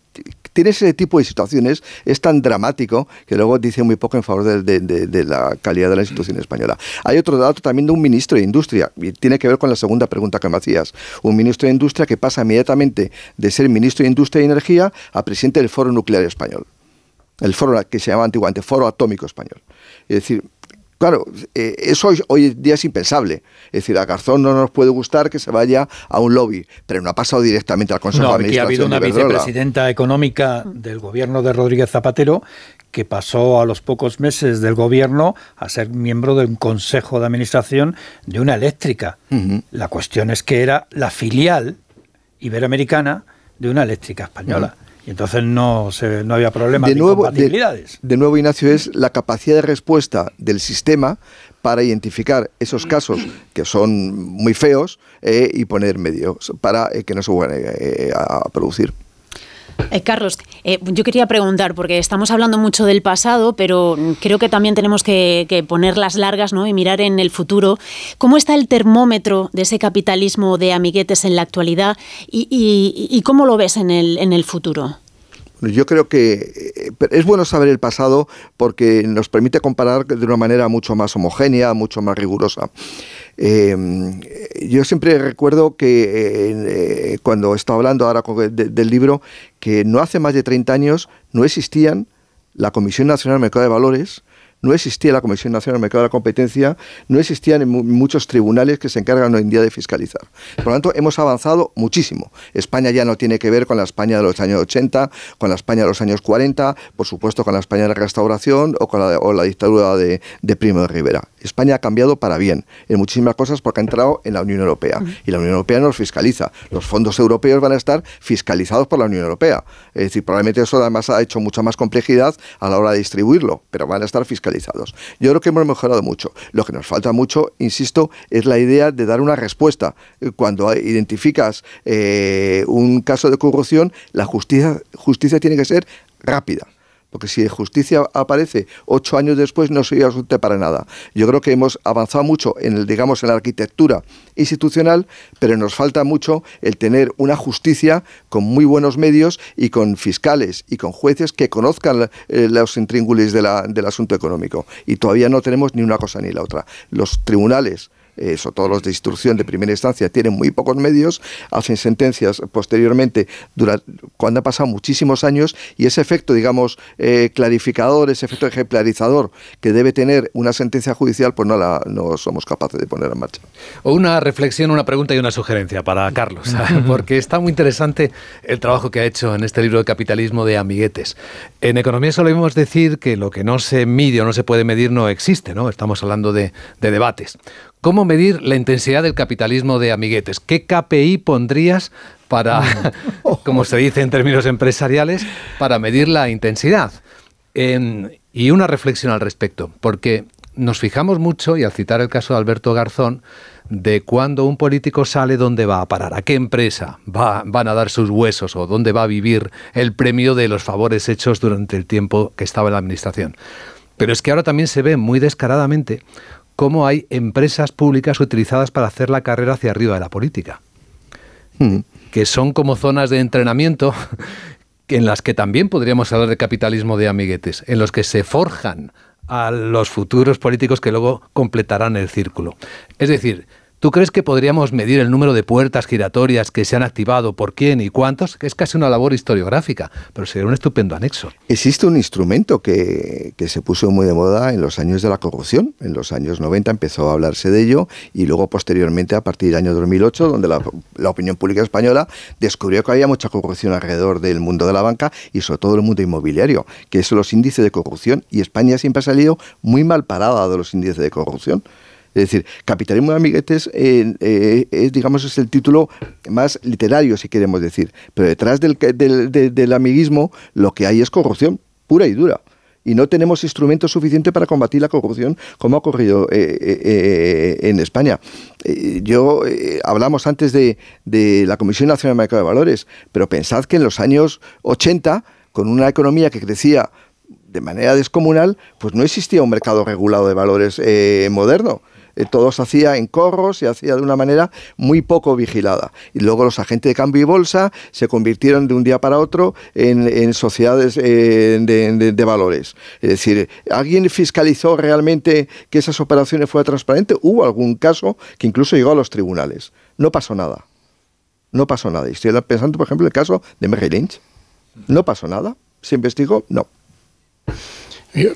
tienes ese tipo de situaciones es tan dramático que luego dice muy poco en favor de, de la calidad de la institución española. Hay otro dato también de un ministro de Industria, y tiene que ver con la segunda pregunta que me hacías. Un ministro de Industria que pasa inmediatamente de ser ministro de Industria y Energía a presidente del Foro Nuclear Español. El foro que se llamaba antiguamente Foro Atómico Español. Es decir, Claro, eh, eso hoy, en día es impensable. Es decir, a Garzón no nos puede gustar que se vaya a un lobby, pero no ha pasado directamente al Consejo de Administración. ha habido una vicepresidenta económica del gobierno de Rodríguez Zapatero que pasó a los pocos meses del gobierno a ser miembro de un consejo de administración de una eléctrica. La cuestión es que era la filial iberoamericana de una eléctrica española. Y entonces no, se, no había problema de, nuevo, de, de, nuevo, Ignacio, es la capacidad de respuesta del sistema para identificar esos casos que son muy feos eh, y poner medios para eh, que no se vuelvan eh, a producir. Eh, Carlos, eh, yo quería preguntar, porque estamos hablando mucho del pasado, pero creo que también tenemos que, poner las largas ¿no? y mirar en el futuro. ¿Cómo está el termómetro de ese capitalismo de amiguetes en la actualidad y, cómo lo ves en el, en el futuro? Yo creo que eh, es bueno saber el pasado porque nos permite comparar de una manera mucho más homogénea, mucho más rigurosa. Em, yo siempre recuerdo que eh, cuando estaba hablando ahora del libro, que no hace más de 30 años no existían la Comisión Nacional de Mercado de Valores, no existía la Comisión Nacional del Mercado de la Competencia, no existían muchos tribunales que se encargan hoy en día de fiscalizar. Por lo tanto, hemos avanzado muchísimo. España ya no tiene que ver con la España de los años 80, con la España de los años 40, por supuesto con la España de la Restauración o con la, dictadura de, Primo de Rivera. España ha cambiado para bien en muchísimas cosas porque ha entrado en la Unión Europea y la Unión Europea nos fiscaliza. Los fondos europeos van a estar fiscalizados por la Unión Europea. Es decir, probablemente eso además ha hecho mucha más complejidad a la hora de distribuirlo, pero van a estar fiscalizados yo creo que hemos mejorado mucho. Lo que nos falta mucho, insisto, es la idea de dar una respuesta. Cuando identificas eh, un caso de corrupción, la justicia, justicia tiene que ser rápida porque si justicia aparece ocho años después no sería útil para nada. Yo creo que hemos avanzado mucho en el, digamos, en la arquitectura institucional, pero nos falta mucho el tener una justicia con muy buenos medios y con fiscales y con jueces que conozcan eh, los intríngulis del asunto económico. Y todavía no tenemos ni una cosa ni la otra. Los tribunales eso, todos los de instrucción de primera instancia tienen muy pocos medios, hacen sentencias posteriormente cuando ha pasado muchísimos años y ese efecto, digamos, eh, clarificador, ese efecto ejemplarizador que debe tener una sentencia judicial, pues no, la, no somos capaces de poner en marcha. O una reflexión, una pregunta y una sugerencia para Carlos, [LAUGHS] [LAUGHS] porque está muy interesante el trabajo que ha hecho en este libro de capitalismo de amiguetes. En economía solemos decir que lo que no se mide o no se puede medir no existe, ¿no? Estamos hablando de, de debates. ¿Cómo medir la intensidad del capitalismo de amiguetes? ¿Qué KPI pondrías para, [LAUGHS] como se dice en términos empresariales, para medir la intensidad? y una reflexión al respecto, porque nos fijamos mucho, y al citar el caso de Alberto Garzón, de cuando un político sale, dónde va a parar, a qué empresa va, van a dar sus huesos o dónde va a vivir el premio de los favores hechos durante el tiempo que estaba en la administración. Pero es que ahora también se ve muy descaradamente cómo hay empresas públicas utilizadas para hacer la carrera hacia arriba de la política, hmm. que son como zonas de entrenamiento [LAUGHS] en las que también podríamos hablar de capitalismo de amiguetes, en los que se forjan a los futuros políticos que luego completarán el círculo. Es decir, ¿Tú crees que podríamos medir el número de puertas giratorias que se han activado, por quién y cuántos? Que es casi una labor historiográfica, pero sería un estupendo anexo. Existe un instrumento que, se puso muy de moda en los años de la corrupción. En los años 90 empezó a hablarse de ello y luego posteriormente a partir del año 2008, donde la, la opinión pública española descubrió que había mucha corrupción alrededor del mundo de la banca y sobre todo el mundo inmobiliario, que son los índices de corrupción. Y España siempre ha salido muy mal parada de los índices de corrupción. Es decir, capitalismo de amiguetes eh, es, digamos, es el título más literario, si queremos decir. Pero detrás del, del, amiguismo lo que hay es corrupción pura y dura y no tenemos instrumentos suficientes para combatir la corrupción como ha ocurrido eh, eh, en España. yo hablamos antes de, de, la Comisión Nacional de Mercado de Valores, pero pensad que en los años 80, con una economía que crecía de manera descomunal, pues no existía un mercado regulado de valores moderno. Eh, todo se hacía en corros, se hacía de una manera muy poco vigilada. Y luego los agentes de cambio y bolsa se convirtieron de un día para otro en, sociedades eh, de, valores. Es decir, ¿alguien fiscalizó realmente que esas operaciones fueran transparentes? Hubo algún caso que incluso llegó a los tribunales. No pasó nada. No pasó nada. Y estoy pensando, por ejemplo, el caso de Merrill Lynch. No pasó nada. ¿Se investigó? No.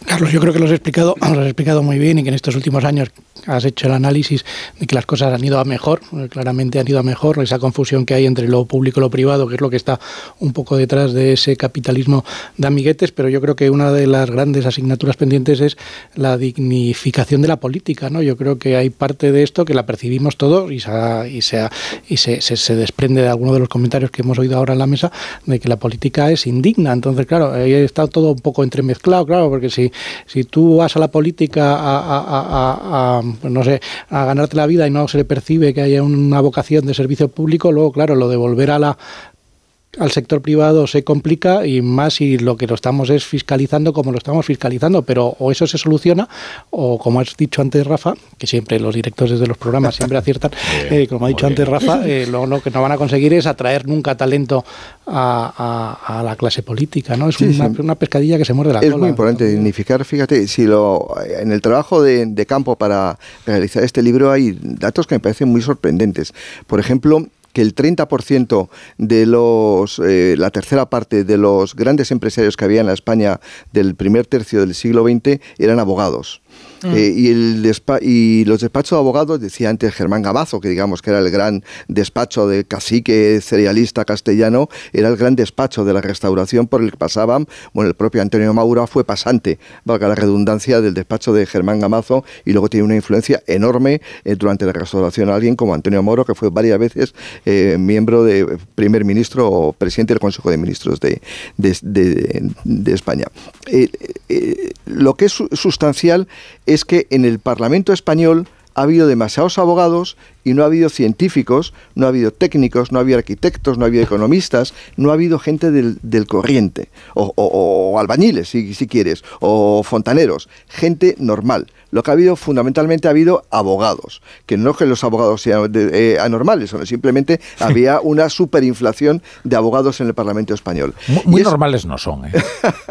Carlos, yo creo que lo has explicado, lo has explicado muy bien y que en estos últimos años has hecho el análisis de que las cosas han ido a mejor, claramente han ido a mejor, esa confusión que hay entre lo público y lo privado, que es lo que está un poco detrás de ese capitalismo de amiguetes, pero yo creo que una de las grandes asignaturas pendientes es la dignificación de la política, ¿no? Yo creo que hay parte de esto que la percibimos todos y, se, y, se, y se, se, desprende de alguno de los comentarios que hemos oído ahora en la mesa de que la política es indigna. Entonces, claro, está todo un poco entremezclado, claro, porque si, si tú vas a la política a, pues no sé, a ganarte la vida y no se le percibe que haya una vocación de servicio público, luego, claro, lo de volver a la al sector privado se complica y más si lo que lo estamos es fiscalizando como lo estamos fiscalizando, pero o eso se soluciona o como has dicho antes Rafa, que siempre los directores de los programas siempre [LAUGHS] aciertan, eh, como ha dicho antes Rafa, eh, [LAUGHS] lo, que no van a conseguir es atraer nunca talento a, la clase política, ¿no? Es una, pescadilla que se muerde la es cola. Es muy importante dignificar, fíjate, si lo en el trabajo de, de campo para realizar este libro hay datos que me parecen muy sorprendentes. Por ejemplo, que el 30% de los, eh, la tercera parte de los grandes empresarios que había en la España del primer tercio del siglo XX eran abogados. Mm. Eh, y, el y los despachos de abogados, decía antes Germán Gabazo, que digamos que era el gran despacho de cacique cerealista castellano, era el gran despacho de la restauración por el que pasaban, bueno, el propio Antonio Maura fue pasante, valga la redundancia, del despacho de Germán Gamazo y luego tiene una influencia enorme eh, durante la restauración alguien como Antonio Moro, que fue varias veces eh, miembro de primer ministro o presidente del Consejo de Ministros de, de, España. lo que es sustancial es que en el Parlamento español ha habido demasiados abogados y no ha habido científicos, no ha habido técnicos, no ha habido arquitectos, no ha habido economistas, no ha habido gente del, corriente, o, albañiles, si, si, quieres, o fontaneros, gente normal. Lo que ha habido fundamentalmente ha habido abogados, que no que los abogados sean eh, anormales, sino simplemente había una superinflación de abogados en el Parlamento español. Muy, normales no son. ¿eh?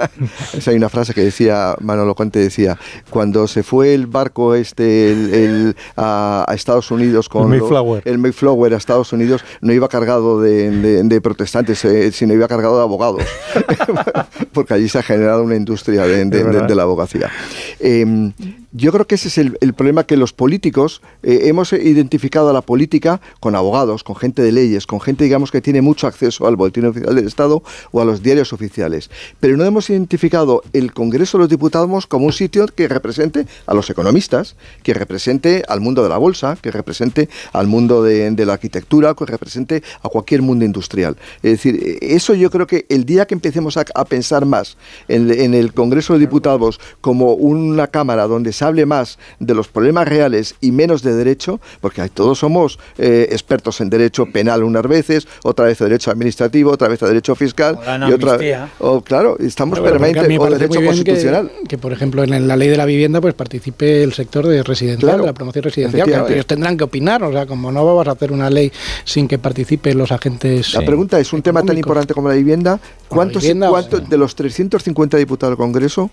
[LAUGHS] hay una frase que decía, Manolo Conte decía, cuando se fue el barco este el, a, Estados Unidos con el Mayflower. el Mayflower a Estados Unidos, no iba cargado de, protestantes, eh, sino iba cargado de abogados, [LAUGHS] [LAUGHS] porque allí se ha generado una industria de, la abogacía. Em, yo creo que ese es el, problema que los políticos eh, hemos identificado a la política con abogados, con gente de leyes, con gente, digamos, que tiene mucho acceso al boletín oficial del Estado o a los diarios oficiales. Pero no hemos identificado el Congreso de los Diputados como un sitio que represente a los economistas, que represente al mundo de la bolsa, que represente al mundo de, la arquitectura, que represente a cualquier mundo industrial. Es decir, eso yo creo que el día que empecemos a, pensar más en, en el Congreso de Diputados como una cámara donde se hable más de los problemas reales y menos de derecho, porque todos somos eh, expertos en derecho penal unas veces, otra vez derecho administrativo, otra vez derecho fiscal y otra o, claro, estamos permanentemente o derecho constitucional. Que, por ejemplo en la ley de la vivienda pues participe el sector de residencial, de la promoción residencial, que ellos tendrán que opinar, o sea, como no vamos a hacer una ley sin que participen los agentes. La pregunta es un tema tan importante como la vivienda, ¿cuántos, ¿cuántos de los 350 diputados del Congreso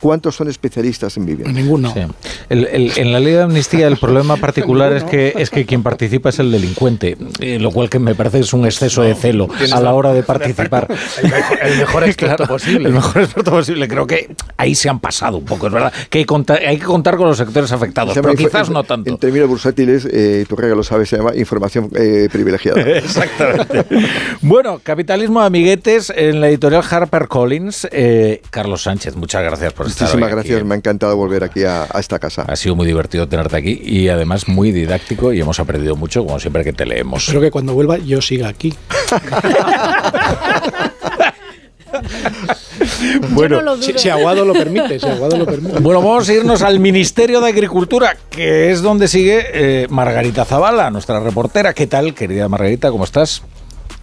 ¿Cuántos son especialistas en vivienda? Ninguno. en la ley de amnistía el problema particular es que es que quien participa es el delincuente, eh, lo cual que me parece es un exceso de celo a la hora de participar. El mejor experto posible. El mejor experto posible. Creo que ahí se han pasado un poco, es verdad. Que hay, contar, hay que contar con los sectores afectados, pero quizás no tanto. En términos bursátiles, eh, tú que lo sabes, se llama información eh, privilegiada. [LAUGHS] Exactamente. bueno, capitalismo de amiguetes en la editorial Harper Collins. Eh, Carlos Sánchez, muchas gracias por Muchísimas gracias, me ha encantado volver aquí a, esta casa. Ha sido muy divertido tenerte aquí y además muy didáctico y hemos aprendido mucho, como siempre que te leemos. Espero que cuando vuelva yo siga aquí. [LAUGHS] bueno, si, Aguado lo permite, si Aguado lo permite. Bueno, vamos a irnos al Ministerio de Agricultura, que es donde sigue eh, Margarita Zavala, nuestra reportera. ¿Qué tal, querida Margarita? ¿Cómo estás?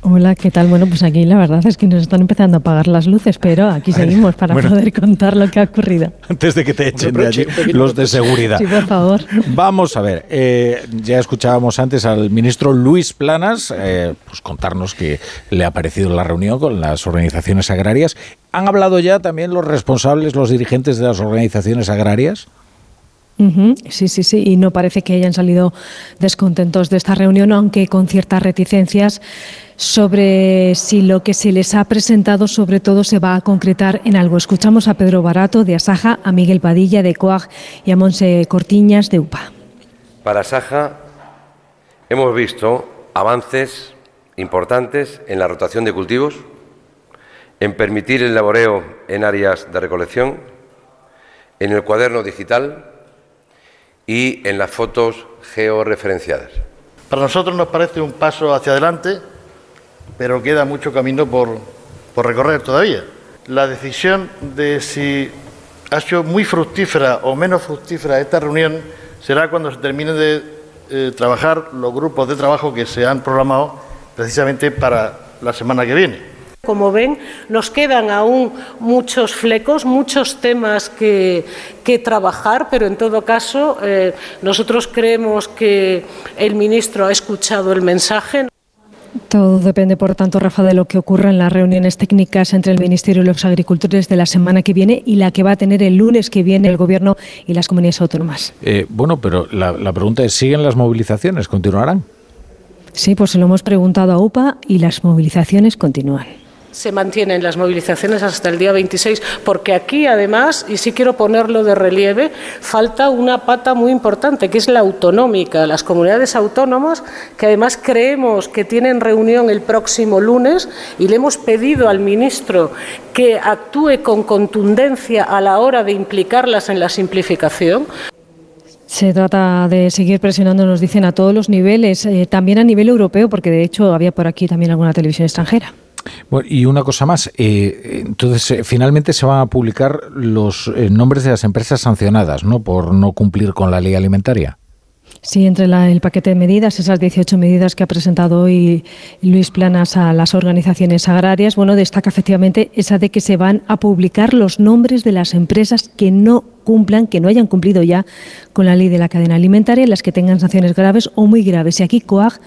Hola, ¿qué tal? Bueno, pues aquí la verdad es que nos están empezando a apagar las luces, pero aquí seguimos para poder contar lo que ha ocurrido. Antes de que te echen de allí los de seguridad. Sí, por favor. Vamos a ver, eh, ya escuchábamos antes al ministro Luis Planas eh, pues contarnos que le ha parecido la reunión con las organizaciones agrarias. ¿Han hablado ya también los responsables, los dirigentes de las organizaciones agrarias? Sí, sí, sí, y no parece que hayan salido descontentos de esta reunión, aunque con ciertas reticencias sobre si lo que se les ha presentado sobre todo se va a concretar en algo. Escuchamos a Pedro Barato de Asaja, a Miguel Padilla de COAG y a Monse Cortiñas de UPA. Para Asaja hemos visto avances importantes en la rotación de cultivos, en permitir el laboreo en áreas de recolección, en el cuaderno digital y en las fotos georreferenciadas. Para nosotros nos parece un paso hacia adelante pero queda mucho camino por, recorrer todavía. La decisión de si ha sido muy fructífera o menos fructífera esta reunión será cuando se termine de eh, trabajar los grupos de trabajo que se han programado precisamente para la semana que viene. Como ven, nos quedan aún muchos flecos, muchos temas que, trabajar, pero en todo caso eh, nosotros creemos que el ministro ha escuchado el mensaje. Todo depende, por tanto, Rafa, de lo que ocurra en las reuniones técnicas entre el Ministerio y los agricultores de la semana que viene y la que va a tener el lunes que viene el Gobierno y las comunidades autónomas. Eh, bueno, pero la, la pregunta es, ¿siguen las movilizaciones? ¿Continuarán? Sí, pues se lo hemos preguntado a UPA y las movilizaciones continúan se mantienen las movilizaciones hasta el día 26, porque aquí además, y sí quiero ponerlo de relieve, falta una pata muy importante, que es la autonómica, las comunidades autónomas, que además creemos que tienen reunión el próximo lunes y le hemos pedido al ministro que actúe con contundencia a la hora de implicarlas en la simplificación. Se trata de seguir presionando, nos dicen, a todos los niveles, eh, también a nivel europeo, porque de hecho había por aquí también alguna televisión extranjera y una cosa más, eh, entonces eh, finalmente se van a publicar los eh, nombres de las empresas sancionadas, ¿no? Por no cumplir con la ley alimentaria. Sí, entre el paquete de medidas, esas 18 medidas que ha presentado hoy Luis Planas a las organizaciones agrarias, bueno, destaca efectivamente esa de que se van a publicar los nombres de las empresas que no cumplan, que no hayan cumplido ya con la ley de la cadena alimentaria, las que tengan sanciones graves o muy graves. Y aquí COAG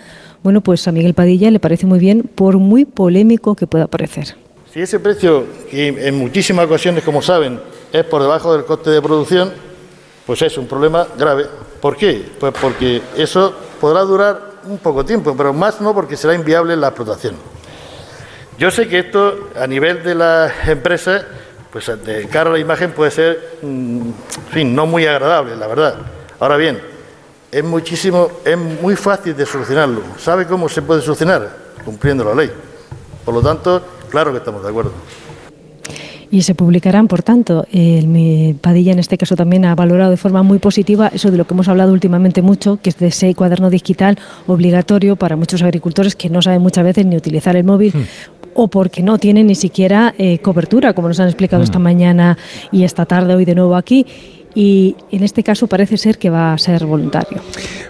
bueno, pues a Miguel Padilla le parece muy bien, por muy polémico que pueda parecer. Si ese precio, que en muchísimas ocasiones, como saben, es por debajo del coste de producción, pues es un problema grave. ¿Por qué? Pues porque eso podrá durar un poco tiempo, pero más no porque será inviable la explotación. Yo sé que esto, a nivel de las empresas, pues de cara a la imagen puede ser, mm, en fin, no muy agradable, la verdad. Ahora bien, es muchísimo, es muy fácil de solucionarlo. ¿Sabe cómo se puede solucionar? Cumpliendo la ley. Por lo tanto, claro que estamos de acuerdo. Y se publicarán, por tanto, el Padilla en este caso también ha valorado de forma muy positiva eso de lo que hemos hablado últimamente mucho, que es de ese cuaderno digital obligatorio para muchos agricultores que no saben muchas veces ni utilizar el móvil. Hmm. o porque no tienen ni siquiera eh, cobertura, como nos han explicado hmm. esta mañana y esta tarde, hoy de nuevo aquí, y en este caso parece ser que va a ser voluntario.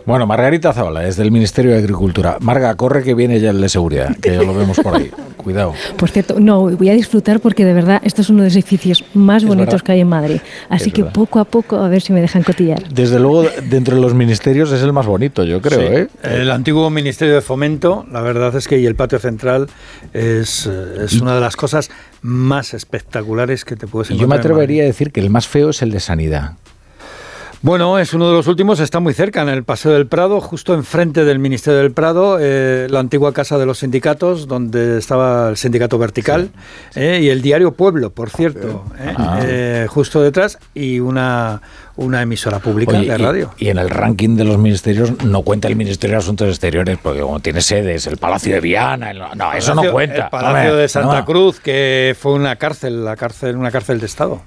Bueno, Margarita Zavala, desde el Ministerio de Agricultura. Marga, corre que viene ya el de seguridad, que ya lo vemos por ahí. [LAUGHS] Cuidado. Por cierto, no, voy a disfrutar porque de verdad esto es uno de los edificios más bonitos que hay en Madrid. Así que poco a poco a ver si me dejan cotillar. Desde luego, dentro de los ministerios es el más bonito, yo creo. ¿eh? El antiguo Ministerio de Fomento, la verdad es que y el patio central es, eh, es una de las cosas más espectaculares que te puedes encontrar. Yo me atrevería a decir que el más feo es el de sanidad. Bueno, es uno de los últimos, está muy cerca, en el Paseo del Prado, justo enfrente del Ministerio del Prado, eh, la antigua casa de los sindicatos, donde estaba el sindicato vertical, eh, y el diario Pueblo, por cierto, eh, Ah. eh, justo detrás, y una, una emisora pública Oye, de radio. Y, en el ranking de los ministerios no cuenta el Ministerio de Asuntos Exteriores, porque como tiene sedes, el Palacio de Viana, el- no, eso no cuenta. El Palacio de Santa no. Cruz, que fue una cárcel, la cárcel, una cárcel de Estado.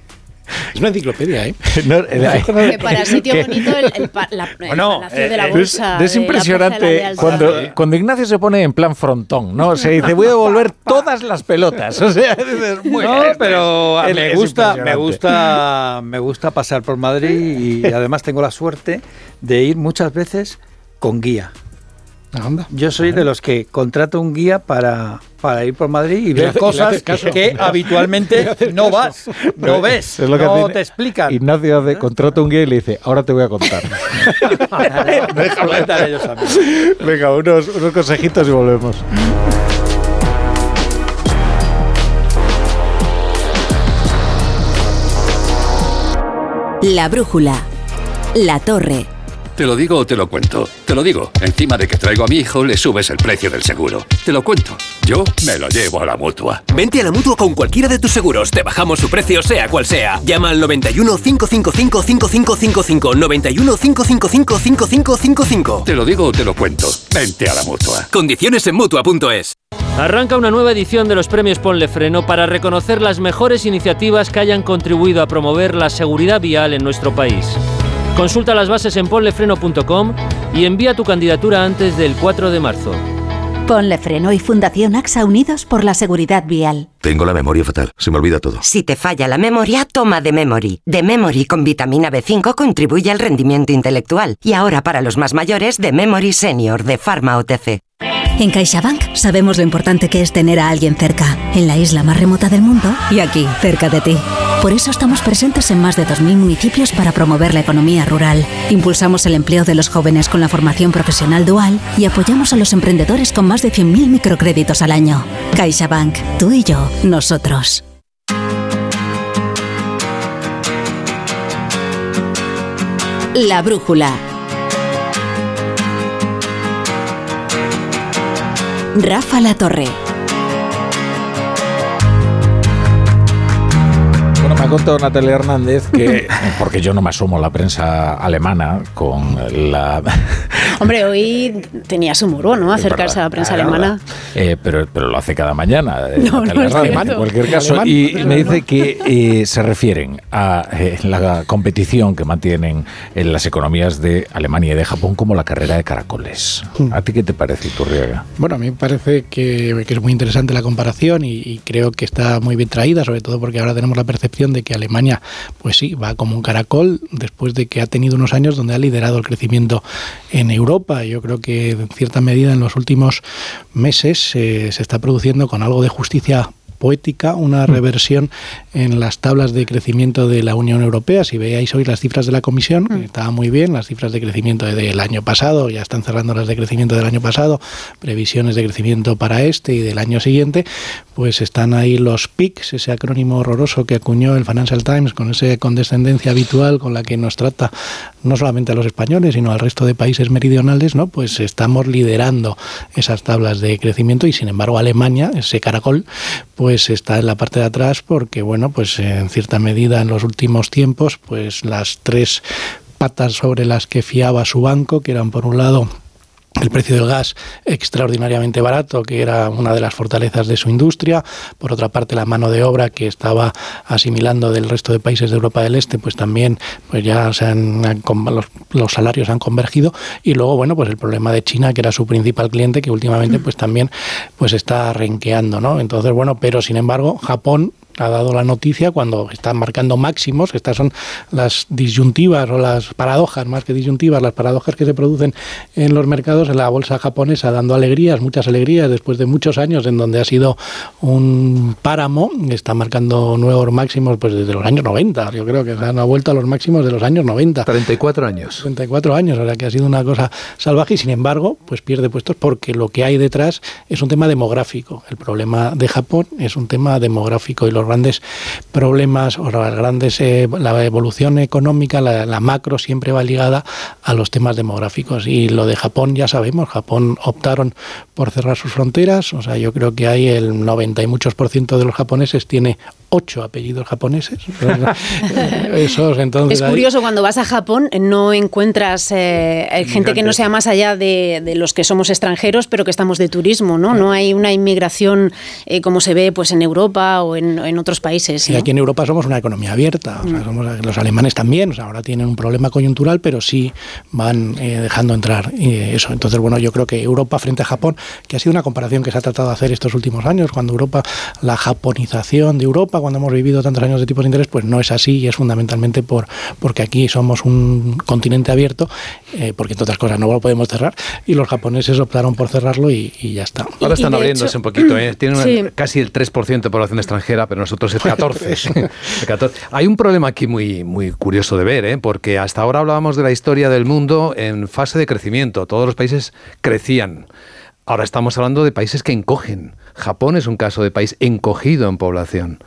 Es una enciclopedia, ¿eh? [LAUGHS] Que para sitio bonito el, el la- el Bueno, Palacio de la eh, Bolsa. es, impresionante cuando, cuando Ignacio se pone en plan frontón, ¿no? Se dice, voy a devolver todas las pelotas. O sea, dices, muy no, pero es- me gusta, me gusta, me gusta pasar por Madrid y además tengo la suerte de ir muchas veces con guía. Yo soy de los que contrato un guía para, para ir por Madrid y ver hace- cosas que [LAUGHS] habitualmente [LAUGHS] no vas, no ves, Es lo que no te explican. Ignacio hace, contrata un guía y le dice, ahora te voy a contar. [LAUGHS] Venga, unos, unos consejitos y volvemos. La brújula. La torre. Te lo digo o te lo cuento. Te lo digo. Encima de que traigo a mi hijo, le subes el precio del seguro. Te lo cuento. Yo me lo llevo a la mutua. Vente a la mutua con cualquiera de tus seguros. Te bajamos su precio, sea cual sea. Llama al 91 555 5555. 91 555 5555. Te lo digo o te lo cuento. Vente a la mutua. Condiciones en mutua.es. Arranca una nueva edición de los premios Ponle Freno para reconocer las mejores iniciativas que hayan contribuido a promover la seguridad vial en nuestro país. Consulta las bases en ponlefreno.com y envía tu candidatura antes del 4 de marzo. Ponle Freno y Fundación AXA Unidos por la Seguridad Vial. Tengo la memoria fatal, se me olvida todo. Si te falla la memoria, toma de Memory. De Memory con vitamina B5 contribuye al rendimiento intelectual. Y ahora para los más mayores, de Memory Senior de Pharma OTC. En CaixaBank sabemos lo importante que es tener a alguien cerca, en la isla más remota del mundo y aquí, cerca de ti. Por eso estamos presentes en más de 2.000 municipios para promover la economía rural. Impulsamos el empleo de los jóvenes con la formación profesional dual y apoyamos a los emprendedores con más de 100.000 microcréditos al año. CaixaBank, tú y yo, nosotros. La brújula. Rafa La Torre. Ha contado Natalia Hernández que, [LAUGHS] porque yo no me asomo a la prensa alemana con la... [LAUGHS] Hombre, hoy tenía su muro, ¿no? Acercarse a la prensa alemana. eh, pero, pero lo hace cada mañana. [LAUGHS] eh, No, Natalia no Hernández. En cualquier caso, Alemán. y me dice que eh, se refieren a eh, la competición que mantienen en las economías de Alemania y de Japón como la carrera de caracoles. ¿A ti qué te parece, Iturriaga? Bueno, a mí me parece que, que es muy interesante la comparación y, y creo que está muy bien traída, sobre todo porque ahora tenemos la percepción de que Alemania, pues sí, va como un caracol después de que ha tenido unos años donde ha liderado el crecimiento en Europa. Yo creo que en cierta medida en los últimos meses eh, se está produciendo con algo de justicia poética, una reversión en las tablas de crecimiento de la Unión Europea. Si veáis hoy las cifras de la Comisión, que estaban muy bien, las cifras de crecimiento del año pasado, ya están cerrando las de crecimiento del año pasado, previsiones de crecimiento para este y del año siguiente, pues están ahí los PICs, ese acrónimo horroroso que acuñó el Financial Times con esa condescendencia habitual con la que nos trata no solamente a los españoles, sino al resto de países meridionales, ¿no? Pues estamos liderando esas tablas de crecimiento y sin embargo Alemania, ese caracol, pues está en la parte de atrás porque bueno, pues en cierta medida en los últimos tiempos, pues las tres patas sobre las que fiaba su banco, que eran por un lado el precio del gas extraordinariamente barato, que era una de las fortalezas de su industria. Por otra parte, la mano de obra que estaba asimilando del resto de países de Europa del Este, pues también pues ya se han, los, los salarios han convergido. Y luego, bueno, pues el problema de China, que era su principal cliente, que últimamente pues también pues está renqueando, ¿no? Entonces, bueno, pero sin embargo, Japón ha dado la noticia cuando están marcando máximos, estas son las disyuntivas o las paradojas, más que disyuntivas, las paradojas que se producen en los mercados, en la bolsa japonesa, dando alegrías, muchas alegrías, después de muchos años en donde ha sido un páramo, está marcando nuevos máximos pues desde los años 90, yo creo que se han vuelto a los máximos de los años 90. 34 años. 34 años, o sea que ha sido una cosa salvaje y sin embargo, pues pierde puestos porque lo que hay detrás es un tema demográfico. El problema de Japón es un tema demográfico y los grandes problemas o las grandes eh, la evolución económica, la, la macro siempre va ligada a los temas demográficos y lo de Japón ya sabemos, Japón optaron por cerrar sus fronteras, o sea, yo creo que hay el 90 y muchos por ciento de los japoneses tiene ocho apellidos japoneses. [LAUGHS] Esos, entonces, Es ahí- curioso, cuando vas a Japón eh, no encuentras eh, gente que no sea más allá de, de los que somos extranjeros, pero que estamos de turismo, ¿no? No hay una inmigración eh, como se ve pues en Europa o en, en otros países. Y ¿no? aquí en Europa somos una economía abierta, o sea, Mm. somos- los alemanes también, o sea, ahora tienen un problema coyuntural, pero sí van eh, dejando entrar eh, eso. Entonces, bueno, yo creo que Europa frente a Japón, que ha sido una comparación que se ha tratado de hacer estos últimos años, cuando Europa, la japonización de Europa, cuando hemos vivido tantos años de tipos de interés, pues no es así y es fundamentalmente por porque aquí somos un continente abierto, eh, porque entre otras cosas no lo podemos cerrar, y los japoneses optaron por cerrarlo y, y ya está. Ahora están abriéndose un poquito, ¿eh? tienen una- casi el 3% de población extranjera, pero nosotros el 14%. [LAUGHS] El 14. Hay un problema aquí muy, muy curioso de ver, ¿eh? porque hasta ahora hablábamos de la historia del mundo en fase de crecimiento. Todos los países crecían. Ahora estamos hablando de países que encogen. Japón es un caso de país encogido en población.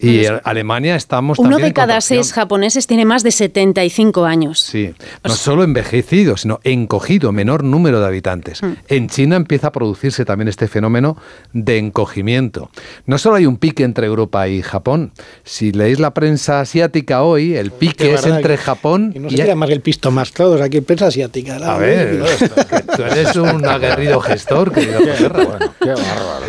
Y Alemania estamos Uno también de cada seis japoneses tiene más de 75 años. Sí, no solo envejecido, sino encogido, menor número de habitantes. Mm. En China empieza a producirse también este fenómeno de encogimiento. No solo hay un pique entre Europa y Japón. Si leéis la prensa asiática hoy, el pique es verdad entre que- Japón Y no y... se queda más que el pisto más todos, aquí prensa asiática. la- A ver, que tú eres un aguerrido gestor, querido Guerra.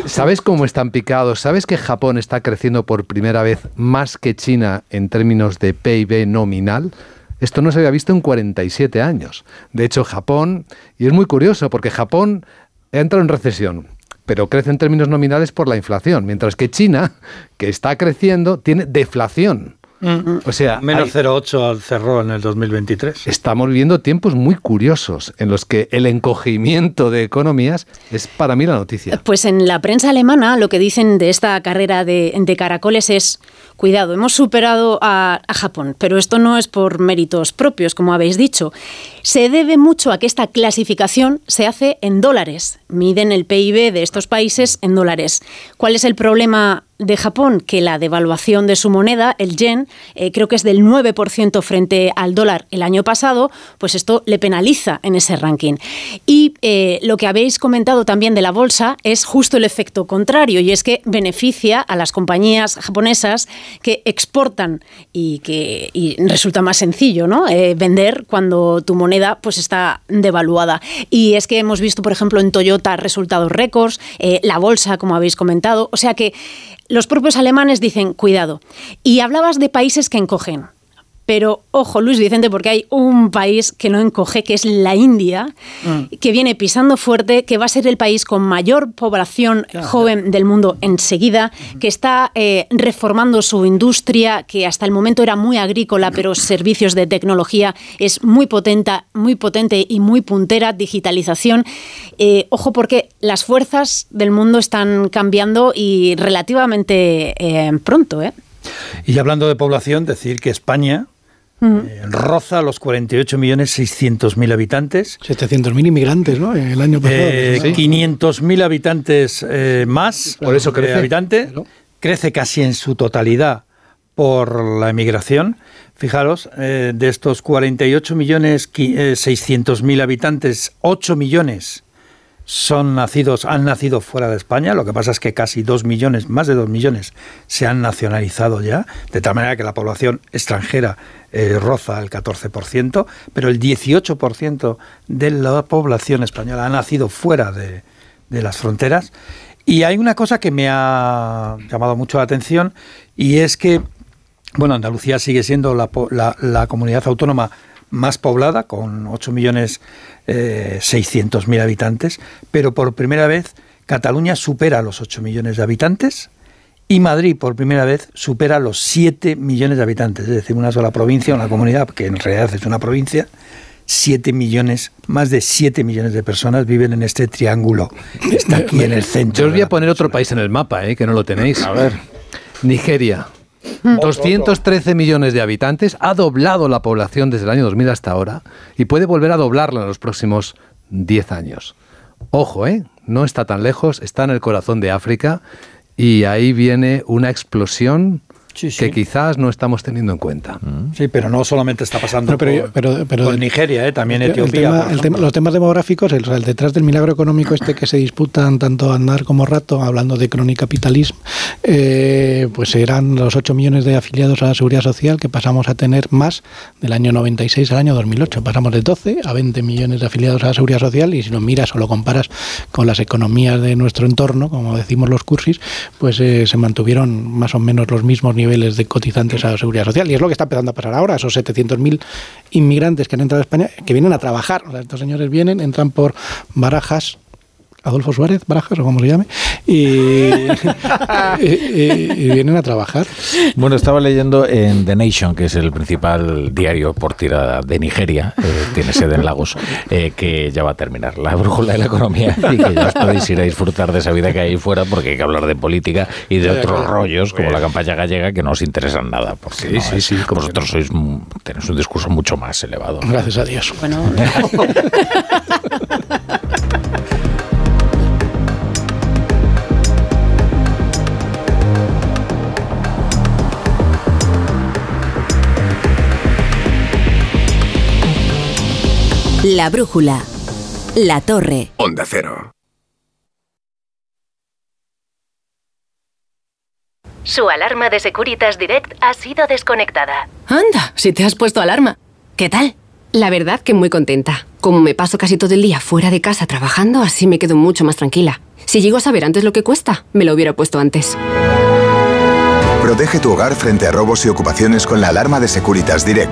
¿Sabes cómo están picados? ¿Sabes que Japón está creciendo por primera vez más que China en términos de PIB nominal? Esto no se había visto en 47 años. De hecho, Japón, y es muy curioso porque Japón entra en recesión, pero crece en términos nominales por la inflación, mientras que China, que está creciendo, tiene deflación. O sea, Menos hay- 0,8 cerró en el 2023. Estamos viviendo tiempos muy curiosos en los que el encogimiento de economías es para mí la noticia. Pues en la prensa alemana lo que dicen de esta carrera de, de caracoles es, cuidado, hemos superado a, a Japón, pero esto no es por méritos propios, como habéis dicho. Se debe mucho a que esta clasificación se hace en dólares. Miden el PIB de estos países en dólares. ¿Cuál es el problema de Japón? Que la devaluación de su moneda, el yen, eh, creo que es del 9% frente al dólar el año pasado, pues esto le penaliza en ese ranking. Y eh, lo que habéis comentado también de la bolsa es justo el efecto contrario, y es que beneficia a las compañías japonesas que exportan y que resulta más sencillo ¿no? Eh, vender cuando tu moneda pues está devaluada. Y es que hemos visto, por ejemplo, en Toyota resultados récords, la bolsa, como habéis comentado. O sea que los propios alemanes dicen, cuidado. Y hablabas de países que encogen. Pero ojo, Luis Vicente, porque hay un país que no encoge, que es la India, que viene pisando fuerte, que va a ser el país con mayor población joven del mundo enseguida, que está eh, reformando su industria, que hasta el momento era muy agrícola, pero servicios de tecnología es muy potente, muy potente y muy puntera, digitalización. Eh, ojo, porque las fuerzas del mundo están cambiando y relativamente eh, pronto, ¿eh? Y hablando de población, decir que España eh, roza los 48.600.000 habitantes. 700.000 inmigrantes, ¿no? El año pasado. Eh, Sí. 500.000 habitantes eh, más. Por eso crece. habitante. Crece casi en su totalidad por la emigración. Fijaros, eh, de estos 48 millones qui- eh, 600 mil habitantes, 8 millones son nacidos, han nacido fuera de España. Lo que pasa es que casi 2 millones, más de 2 millones, se han nacionalizado ya, de tal manera que la población extranjera eh, roza el 14%, pero el 18% de la población española ha nacido fuera de, de las fronteras. Y hay una cosa que me ha llamado mucho la atención y es que, bueno, Andalucía sigue siendo la, la- la comunidad autónoma más poblada, con 8 millones eh, 600 mil habitantes, pero por primera vez Cataluña supera los 8 millones de habitantes Y Madrid, por primera vez, supera los 7 millones de habitantes, es decir, una sola provincia, una comunidad que en realidad es una provincia. 7 millones, más de 7 millones de personas viven en este triángulo que está aquí en el centro. Yo os voy a poner otro país en el mapa, ¿eh? que no lo tenéis. A ver. Nigeria. 213 millones de habitantes, ha doblado la población desde el año 2000 hasta ahora y puede volver a doblarla en los próximos 10 años. Ojo, ¿eh? No está tan lejos, está en el corazón de África y ahí viene una explosión que quizás no estamos teniendo en cuenta. Sí, pero no solamente está pasando No, pero- por, pero- pero- por Nigeria, ¿eh? también El Etiopía. tema- el tema- los temas demográficos, el detrás del milagro económico este que se disputan tanto Andar como Rato, hablando de cronicapitalismo, eh, pues eran los 8 millones de afiliados a la Seguridad Social que pasamos a tener más del año 96 al año 2008. Pasamos de 12 a 20 millones de afiliados a la Seguridad Social y si lo miras o lo comparas con las economías de nuestro entorno, como decimos los cursis, pues eh, se mantuvieron más o menos los mismos niveles de cotizantes a la Seguridad Social. Y es lo que está empezando a pasar ahora, esos 700.000 inmigrantes que han entrado a España, que vienen a trabajar. O sea, estos señores vienen, entran por Barajas, Adolfo Suárez, Barajas o como se llame, y, [LAUGHS] y- y- y vienen a trabajar. Bueno, estaba leyendo en The Nation, que es el principal diario por tirada de Nigeria, eh, tiene sede en Lagos, eh, que ya va a terminar la brújula de la economía y que ya os podéis ir a disfrutar de esa vida que hay ahí fuera porque hay que hablar de política y de otros rollos como la campaña gallega que no os interesan nada. Porque no sí, es- sí, ¿cómo vosotros sois, mm, tenéis un discurso mucho más elevado. Gracias a Dios. Bueno, [LAUGHS] La brújula. La torre. Onda Cero. Su alarma de Securitas Direct ha sido desconectada. Anda, si te has puesto alarma. ¿Qué tal? La verdad que muy contenta. Como me paso casi todo el día fuera de casa trabajando, así me quedo mucho más tranquila. Si llego a saber antes lo que cuesta, me lo hubiera puesto antes. Protege tu hogar frente a robos y ocupaciones con la alarma de Securitas Direct.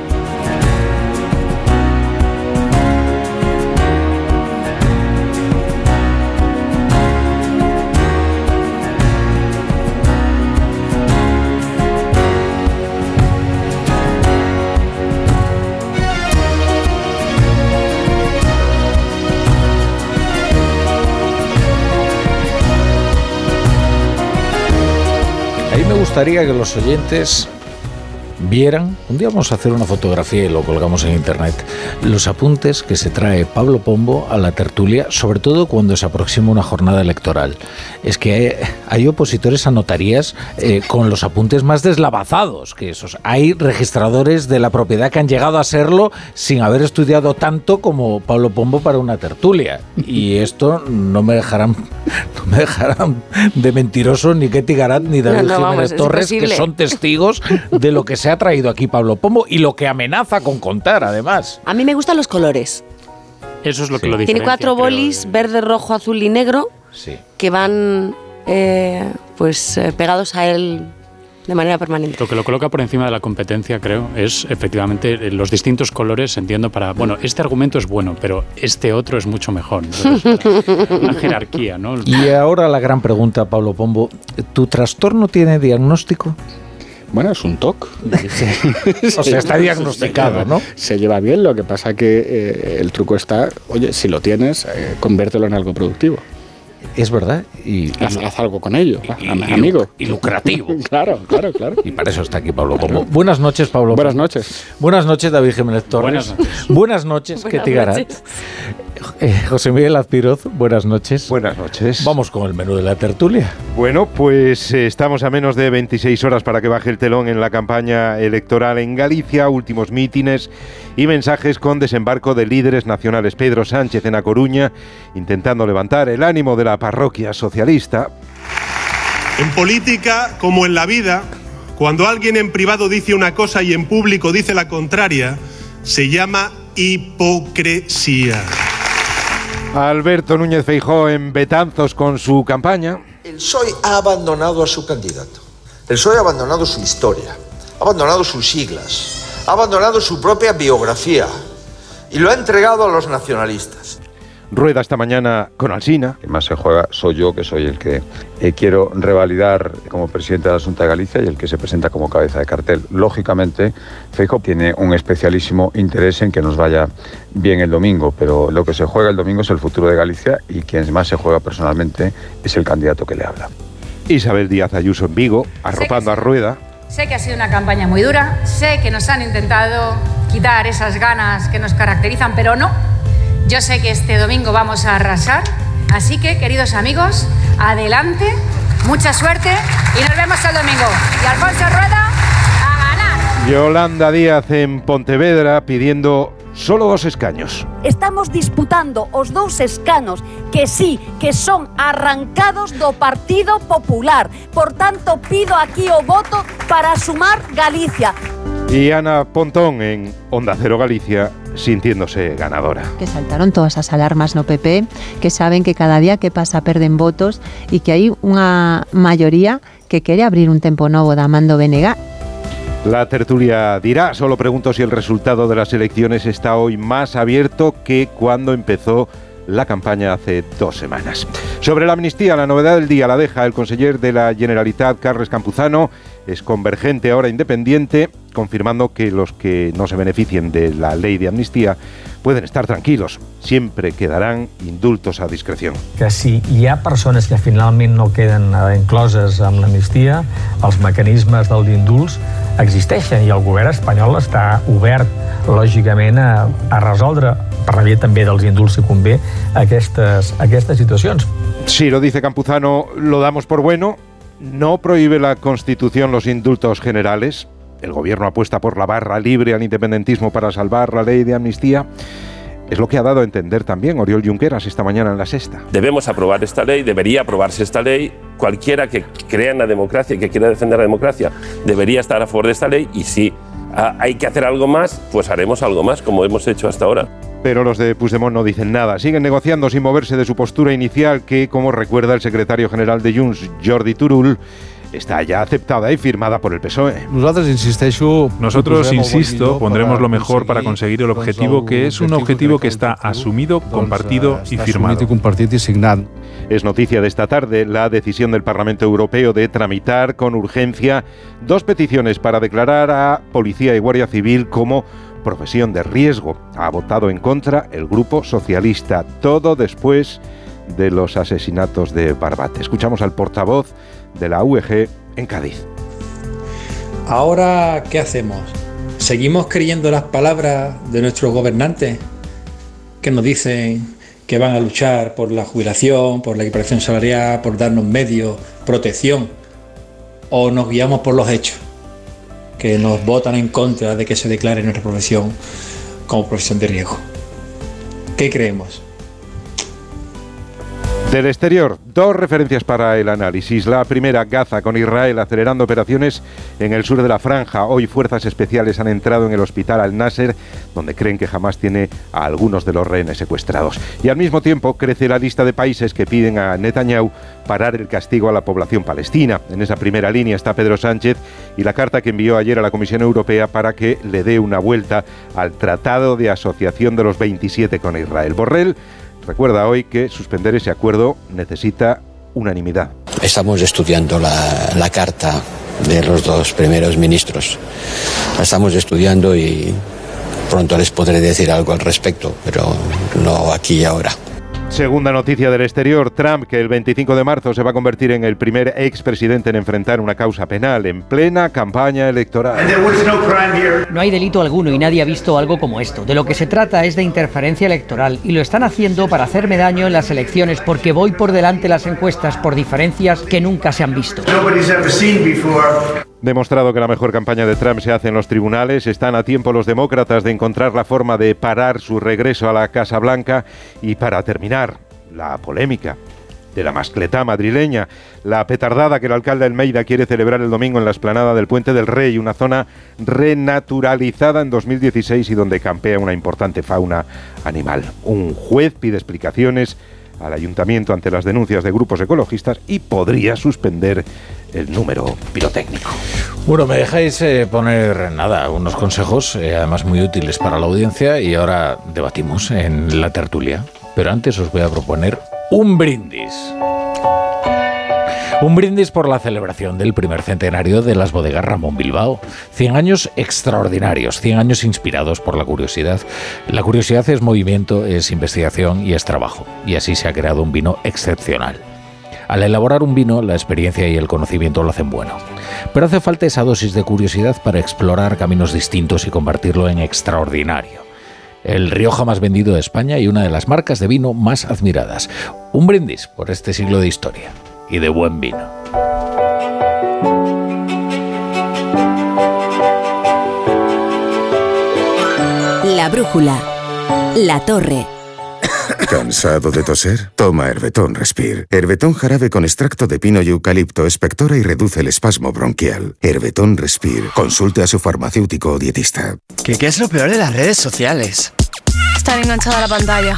Gustaría que los oyentes vieran, un día vamos a hacer una fotografía y lo colgamos en internet, los apuntes que se trae Pablo Pombo a la tertulia, sobre todo cuando se aproxima una jornada electoral. Es que hay, hay opositores a notarías eh, con los apuntes más deslavazados que esos. Hay registradores de la propiedad que han llegado a serlo sin haber estudiado tanto como Pablo Pombo para una tertulia. Y esto no me dejarán, [LAUGHS] no me dejarán de mentiroso ni Ketty Garat ni David No, no, vamos, Jiménez es Torres, que son testigos de lo que se ha traído aquí Pablo Pombo y lo que amenaza con contar, además. A mí me gustan los colores. Eso es lo que lo Tiene diferencia. cuatro creo, bolis, verde, rojo, azul y negro, Sí. que van eh, pues eh, pegados a él de manera permanente. Lo que lo coloca por encima de la competencia, creo, es efectivamente eh, los distintos colores, entiendo, para, bueno, este argumento es bueno, pero este otro es mucho mejor. [LAUGHS] Una jerarquía, ¿no? Y ahora la gran pregunta, Pablo Pombo, ¿tu trastorno tiene diagnóstico? Bueno, es un TOC. [LAUGHS] O sea, está diagnosticado, ¿no? Se lleva bien, lo que pasa que eh, el truco está, oye, si lo tienes, eh, conviértelo en algo productivo. Es verdad. Y, haz, haz algo con ello, y- amigo. y lucrativo. [LAUGHS] claro, claro, claro. Y para eso está aquí Pablo Pombo. Buenas noches, Pablo. Buenas noches. Buenas noches, David Jiménez Torres. Buenas noches. Buenas noches, Buenas noches. Eh, José Miguel Azpiroz, buenas noches. Buenas noches. Vamos con el menú de la tertulia. Bueno, pues eh, estamos a menos de 26 horas para que baje el telón en la campaña electoral en Galicia, últimos mítines y mensajes con desembarco de líderes nacionales. Pedro Sánchez en A Coruña, intentando levantar el ánimo de la parroquia socialista. En política, como en la vida, cuando alguien en privado dice una cosa y en público dice la contraria, se llama hipocresía. Alberto Núñez Feijó en Betanzos con su campaña. El PSOE ha abandonado a su candidato. El PSOE ha abandonado su historia, ha abandonado sus siglas, ha abandonado su propia biografía y lo ha entregado a los nacionalistas. Rueda esta mañana con Alsina. El más se juega soy yo, que soy el que eh, quiero revalidar como presidente de la Junta de Galicia y el que se presenta como cabeza de cartel. Lógicamente, Feijo tiene un especialísimo interés en que nos vaya bien el domingo, pero lo que se juega el domingo es el futuro de Galicia y quien más se juega personalmente es el candidato que le habla. Isabel Díaz Ayuso en Vigo, arropando a Rueda. Sé que ha sido una campaña muy dura, sé que nos han intentado quitar esas ganas que nos caracterizan, pero no, yo sé que este domingo vamos a arrasar, así que queridos amigos, adelante, mucha suerte y nos vemos el domingo. Y Alfonso Rueda, a ganar. Yolanda Díaz en Pontevedra pidiendo solo dos escaños. Estamos disputando os dous escanos que sí, que son arrancados do Partido Popular. Por tanto, pido aquí o voto para sumar Galicia. Y Ana Pontón en Onda Cero Galicia sintiéndose ganadora. Que saltaron todas as alarmas no PP, que saben que cada día que pasa perden votos e que hai unha maioría que quere abrir un tempo novo da Mando Benega La tertulia dirá, solo pregunto si el resultado de las elecciones está hoy más abierto que cuando empezó la campaña hace dos semanas. Sobre la amnistía, la novedad del día la deja el conseller de la Generalitat, Carles Campuzano, es convergente, ahora independiente, confirmando que los que no se beneficien de la ley de amnistía pueden estar tranquilos, siempre quedarán indultos a discreción. Que si hi ha persones que finalment no queden eh, incloses amb l'amnistia, els mecanismes del d'indults existeixen i el govern espanyol està obert, lògicament, a, a resoldre per la via també dels indults si convé aquestes, aquestes situacions. Si lo dice Campuzano, lo damos por bueno. No prohíbe la Constitución los indultos generales. El gobierno apuesta por la barra libre al independentismo para salvar la ley de amnistía. Es lo que ha dado a entender también Oriol Junqueras esta mañana en la sexta. Debemos aprobar esta ley, debería aprobarse esta ley. Cualquiera que crea en la democracia y que quiera defender la democracia debería estar a favor de esta ley y ah, hay que hacer algo más, pues haremos algo más como hemos hecho hasta ahora. Pero los de Puigdemont no dicen nada. Siguen negociando sin moverse de su postura inicial que, como recuerda el secretario general de Junts, Jordi Turul, está ya aceptada y firmada por el PSOE. Nosotros, insisteixo, Nosotros, insisto, pondremos lo mejor para conseguir el objetivo, que es un objetivo que está asumido, compartido y firmado. Es noticia de esta tarde la decisión del Parlamento Europeo de tramitar con urgencia dos peticiones para declarar a Policía y Guardia Civil como profesión de riesgo. Ha votado en contra el Grupo Socialista, todo después de los asesinatos de Barbate. Escuchamos al portavoz de la UEG en Cádiz. Ahora, ¿qué hacemos? ¿Seguimos creyendo las palabras de nuestros gobernantes que nos dicen que van a luchar por la jubilación, por la equiparación salarial, por darnos medios, protección? ¿O nos guiamos por los hechos que nos votan en contra de que se declare nuestra profesión como profesión de riesgo? ¿Qué creemos? Del exterior, dos referencias para el análisis. La primera, Gaza, con Israel acelerando operaciones en el sur de la franja. Hoy fuerzas especiales han entrado en el hospital Al-Nasser, donde creen que jamás tiene a algunos de los rehenes secuestrados. Y al mismo tiempo crece la lista de países que piden a Netanyahu parar el castigo a la población palestina. En esa primera línea está Pedro Sánchez y la carta que envió ayer a la Comisión Europea para que le dé una vuelta al Tratado de Asociación de los 27 con Israel. Borrell recuerda hoy que suspender ese acuerdo necesita unanimidad. Estamos estudiando la, carta de los dos primeros ministros. La estamos estudiando y pronto les podré decir algo al respecto, pero no aquí y ahora. Segunda noticia del exterior, Trump, que el 25 de marzo se va a convertir en el primer expresidente en enfrentar una causa penal en plena campaña electoral. No hay delito alguno y nadie ha visto algo como esto. De lo que se trata es de interferencia electoral y lo están haciendo para hacerme daño en las elecciones porque voy por delante las encuestas por diferencias que nunca se han visto. Demostrado que la mejor campaña de Trump se hace en los tribunales, están a tiempo los demócratas de encontrar la forma de parar su regreso a la Casa Blanca y para terminar, la polémica de la mascletá madrileña, la petardada que el alcalde Almeida quiere celebrar el domingo en la esplanada del Puente del Rey, una zona renaturalizada en 2016 y donde campea una importante fauna animal. Un juez pide explicaciones al ayuntamiento ante las denuncias de grupos ecologistas y podría suspender el número pirotécnico. Bueno, me dejáis eh, poner nada, unos consejos, eh, además muy útiles para la audiencia, y ahora debatimos en la tertulia. Pero antes os voy a proponer un brindis. Un brindis por la celebración del primer centenario de las bodegas Ramón Bilbao. 100 años extraordinarios, 100 años inspirados por la curiosidad. La curiosidad es movimiento, es investigación y es trabajo. Y así se ha creado un vino excepcional. Al elaborar un vino, la experiencia y el conocimiento lo hacen bueno. Pero hace falta esa dosis de curiosidad para explorar caminos distintos y convertirlo en extraordinario. El Rioja más vendido de España y una de las marcas de vino más admiradas. Un brindis por este siglo de historia y de buen vino. La brújula. La torre. ¿Cansado de toser? Toma Herbetón Respire. Herbetón jarabe con extracto de pino y eucalipto espectora y reduce el espasmo bronquial. Herbetón Respire. Consulte a su farmacéutico o dietista. ¿Qué, ¿Qué es lo peor de las redes sociales? Estar enganchada a la pantalla.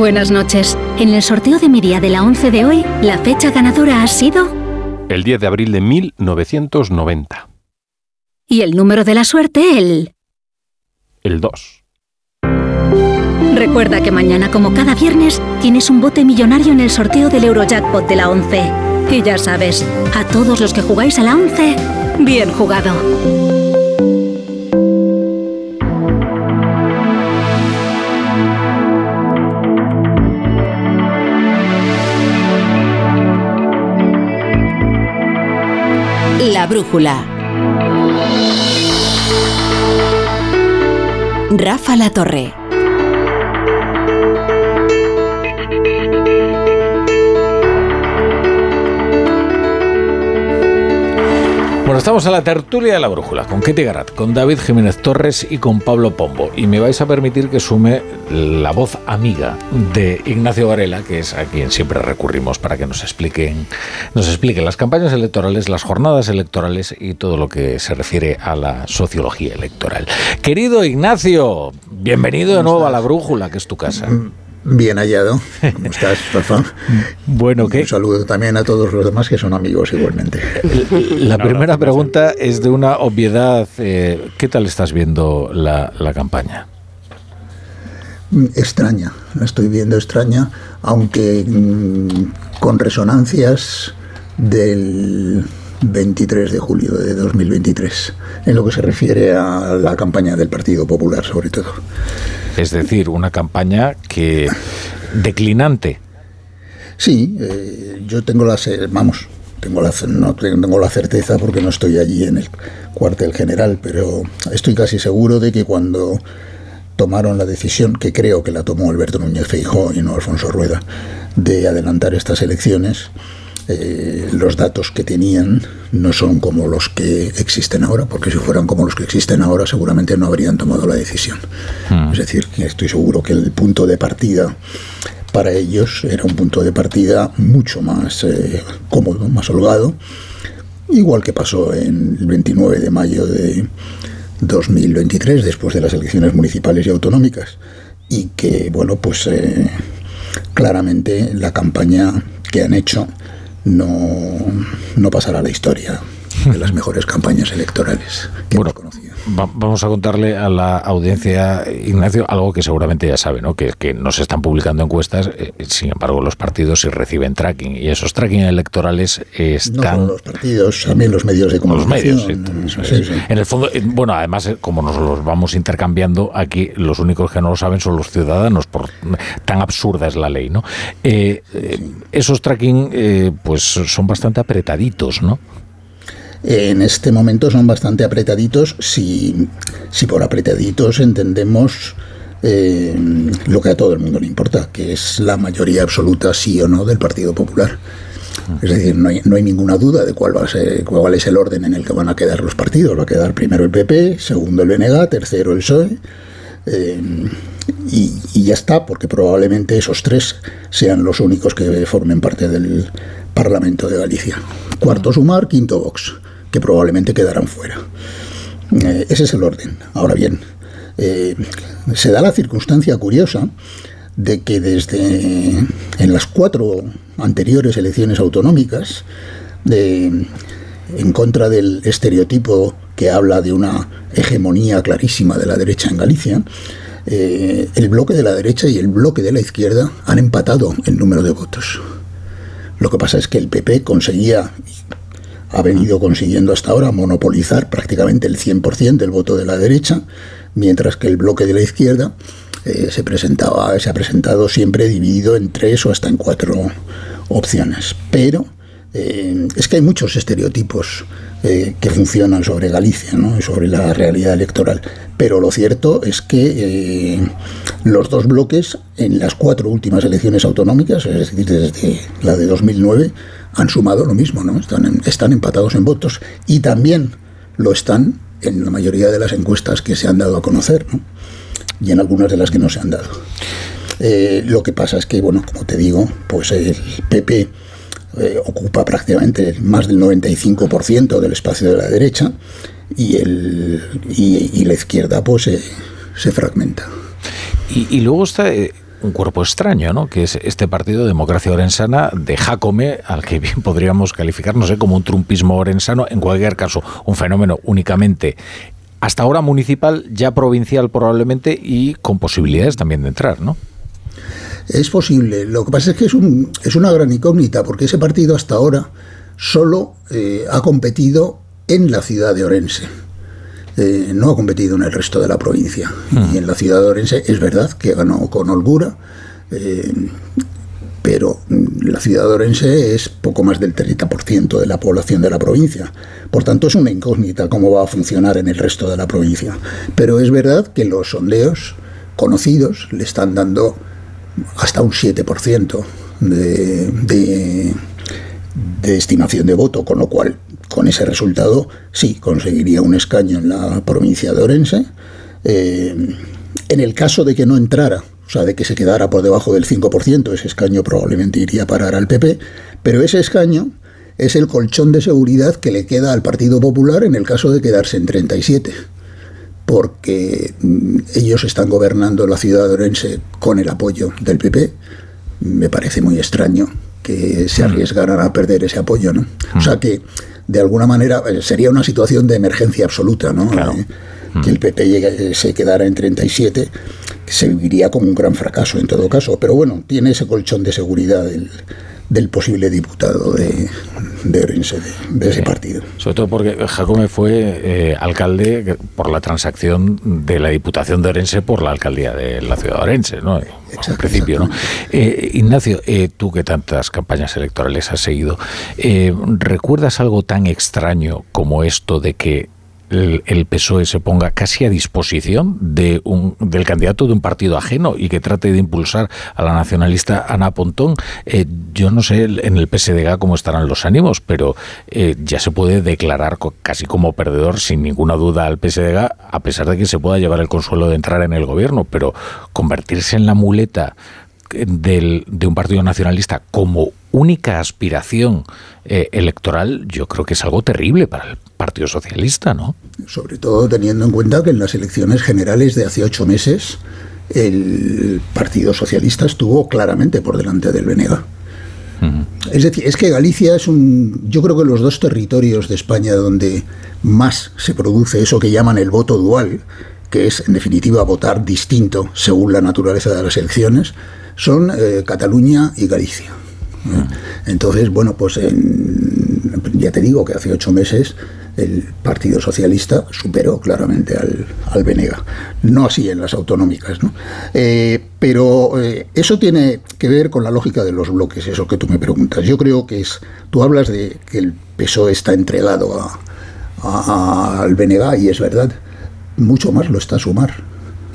Buenas noches. En el sorteo de mi día de la 11 de hoy, la fecha ganadora ha sido... El 10 de abril de 1990. Y el número de la suerte, el... El 2. Recuerda que mañana, como cada viernes, tienes un bote millonario en el sorteo del Eurojackpot de la 11. Y ya sabes, a todos los que jugáis a la 11, bien jugado. Brújula. Rafa La Torre. Bueno, estamos en la tertulia de la brújula con Ketty Garat, con David Jiménez Torres y con Pablo Pombo. Y me vais a permitir que sume la voz amiga de Ignacio Varela, que es a quien siempre recurrimos para que nos expliquen, nos explique las campañas electorales, las jornadas electorales y todo lo que se refiere a la sociología electoral. Querido Ignacio, bienvenido de nuevo a la brújula, que es tu casa. Bien hallado. ¿Cómo estás, Rafa? [LAUGHS] Bueno, ¿qué? Un saludo también a todos los demás que son amigos igualmente. La primera pregunta es de una obviedad. eh, ¿Qué tal estás viendo la, la campaña? Extraña, la estoy viendo extraña, aunque mm, con resonancias del 23 de julio de 2023, en lo que se refiere a la campaña del Partido Popular, sobre todo. Es decir, una campaña que declinante. Sí, eh, yo tengo la, ce- vamos, tengo la, no tengo la certeza porque no estoy allí en el cuartel general, pero estoy casi seguro de que cuando tomaron la decisión, que creo que la tomó Alberto Núñez Feijóo y no Alfonso Rueda, de adelantar estas elecciones, eh, los datos que tenían no son como los que existen ahora, porque si fueran como los que existen ahora seguramente no habrían tomado la decisión. Es decir, que estoy seguro que el punto de partida para ellos era un punto de partida mucho más eh, cómodo, más holgado, igual que pasó en el 29 de mayo de, 2023, después de las elecciones municipales y autonómicas, y que, bueno, pues eh, claramente la campaña que han hecho no, no pasará a la historia de las mejores campañas electorales que hemos conocido. Vamos a contarle a la audiencia, Ignacio, algo que seguramente ya sabe, ¿no? que, que no se están publicando encuestas, eh, sin embargo los partidos sí reciben tracking y esos tracking electorales están... No solo los partidos, también los medios de Los comunicación. medios, sí, sí, sí. En el fondo, eh, bueno, además, eh, como nos los vamos intercambiando, aquí los únicos que no lo saben son los ciudadanos, por tan absurda es la ley, ¿no? Eh, eh, esos tracking, eh, pues son bastante apretaditos, ¿no? En este momento son bastante apretaditos, si, si por apretaditos entendemos eh, lo que a todo el mundo le importa, que es la mayoría absoluta, sí o no, del Partido Popular. Es decir, no hay, no hay ninguna duda de cuál va a ser, cuál es el orden en el que van a quedar los partidos. Va a quedar primero el PP, segundo el BNG, tercero el PSOE. eh, y, y ya está, porque probablemente esos tres sean los únicos que formen parte del Parlamento de Galicia. Cuarto Sumar, quinto Vox, que probablemente quedarán fuera. Eh, ese es el orden. Ahora bien, eh, se da la circunstancia curiosa de que desde en las cuatro anteriores elecciones autonómicas, en contra del estereotipo que habla de una hegemonía clarísima de la derecha en Galicia, eh, el bloque de la derecha y el bloque de la izquierda han empatado en número de votos. Lo que pasa es que el PP conseguía, ha venido consiguiendo hasta ahora monopolizar prácticamente el 100% del voto de la derecha, mientras que el bloque de la izquierda eh, se presentaba, se ha presentado siempre dividido en tres o hasta en cuatro opciones. Pero eh, es que hay muchos estereotipos eh, que funcionan sobre Galicia, ¿no? y sobre la realidad electoral. Pero lo cierto es que los dos bloques en las cuatro últimas elecciones autonómicas, es decir, desde la de 2009, han sumado lo mismo, ¿no? Están, en- están empatados en votos y también lo están en la mayoría de las encuestas que se han dado a conocer, ¿no? y en algunas de las que no se han dado. Eh, lo que pasa es que, bueno, como te digo, pues el PP eh, ocupa prácticamente más del 95% del espacio de la derecha y, el, y, la izquierda pues se fragmenta. Y, y luego está eh, un cuerpo extraño, ¿no? Que es este partido Democracia Orensana de Jacome, al que bien podríamos calificar, no sé, como un trumpismo orensano, en cualquier caso, un fenómeno únicamente hasta ahora municipal, ya provincial probablemente y con posibilidades también de entrar, ¿no? Es posible. Lo que pasa es que es, un, es una gran incógnita, porque ese partido hasta ahora solo eh, ha competido en la ciudad de Orense. Eh, no ha competido en el resto de la provincia. Y en la ciudad de Orense es verdad que ganó con holgura, eh, pero mm, la ciudad de Orense es poco más del 30% de la población de la provincia. Por tanto, es una incógnita cómo va a funcionar en el resto de la provincia. Pero es verdad que los sondeos conocidos le están dando hasta un 7% de, de, de estimación de voto, con lo cual, con ese resultado, sí, conseguiría un escaño en la provincia de Orense. Eh, en el caso de que no entrara, o sea, de que se quedara por debajo del 5%, ese escaño probablemente iría a parar al PP, pero ese escaño es el colchón de seguridad que le queda al Partido Popular en el caso de quedarse en 37 porque mm, ellos están gobernando la ciudad de Orense con el apoyo del PP. Me parece muy extraño que se arriesgaran a perder ese apoyo, ¿no? O sea que, de alguna manera, eh, sería una situación de emergencia absoluta, ¿no? Eh, que el PP llegue- se quedara en 37, que se viviría como un gran fracaso en todo caso. Pero bueno, tiene ese colchón de seguridad del, del posible diputado de, de Orense, de, de ese partido. Sobre todo porque Jacome fue eh, alcalde por la transacción de la Diputación de Orense por la alcaldía de la ciudad de Orense, ¿no? En principio, ¿no? Eh, Ignacio, eh, tú que tantas campañas electorales has seguido, eh, ¿recuerdas algo tan extraño como esto de que el, PSOE se ponga casi a disposición de un, del candidato de un partido ajeno y que trate de impulsar a la nacionalista Ana Pontón. Eh, yo no sé en el PSDG cómo estarán los ánimos, pero eh, ya se puede declarar casi como perdedor sin ninguna duda al PSDG, a pesar de que se pueda llevar el consuelo de entrar en el gobierno, pero convertirse en la muleta del- de un partido nacionalista como única aspiración eh, electoral, yo creo que es algo terrible para el Partido Socialista, ¿no? Sobre todo teniendo en cuenta que en las elecciones generales de hace ocho meses el Partido Socialista estuvo claramente por delante del Venega. Es decir, es que Galicia es un. Yo creo que los dos territorios de España donde más se produce eso que llaman el voto dual, que es en definitiva votar distinto según la naturaleza de las elecciones, son eh, Cataluña y Galicia. Entonces, bueno, pues ya te digo que hace ocho meses el Partido Socialista superó claramente al, al Venega. No así en las autonómicas, ¿no? Eh, pero eh, eso tiene que ver con la lógica de los bloques, eso que tú me preguntas. Yo creo que es. Tú hablas de que el PSOE está entregado a, al Venega y es verdad, mucho más lo está a sumar.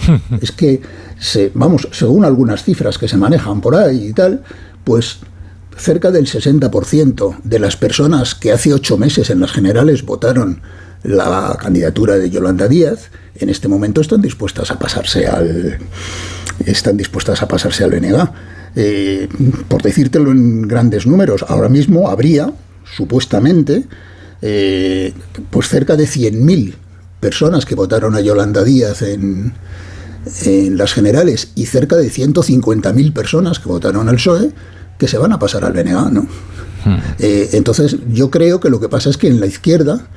[LAUGHS] es que, se, vamos, según algunas cifras que se manejan por ahí y tal, pues cerca del 60% de las personas que hace ocho meses en las generales votaron la candidatura de Yolanda Díaz, en este momento están dispuestas a pasarse al están dispuestas a pasarse al. Eh, por decírtelo en grandes números, ahora mismo habría, supuestamente, eh, pues cerca de 100.000 personas que votaron a Yolanda Díaz en, en las generales y cerca de 150.000 personas que votaron al PSOE que se van a pasar al BNG, ¿no? Hmm. Eh, entonces, yo creo que lo que pasa es que en la izquierda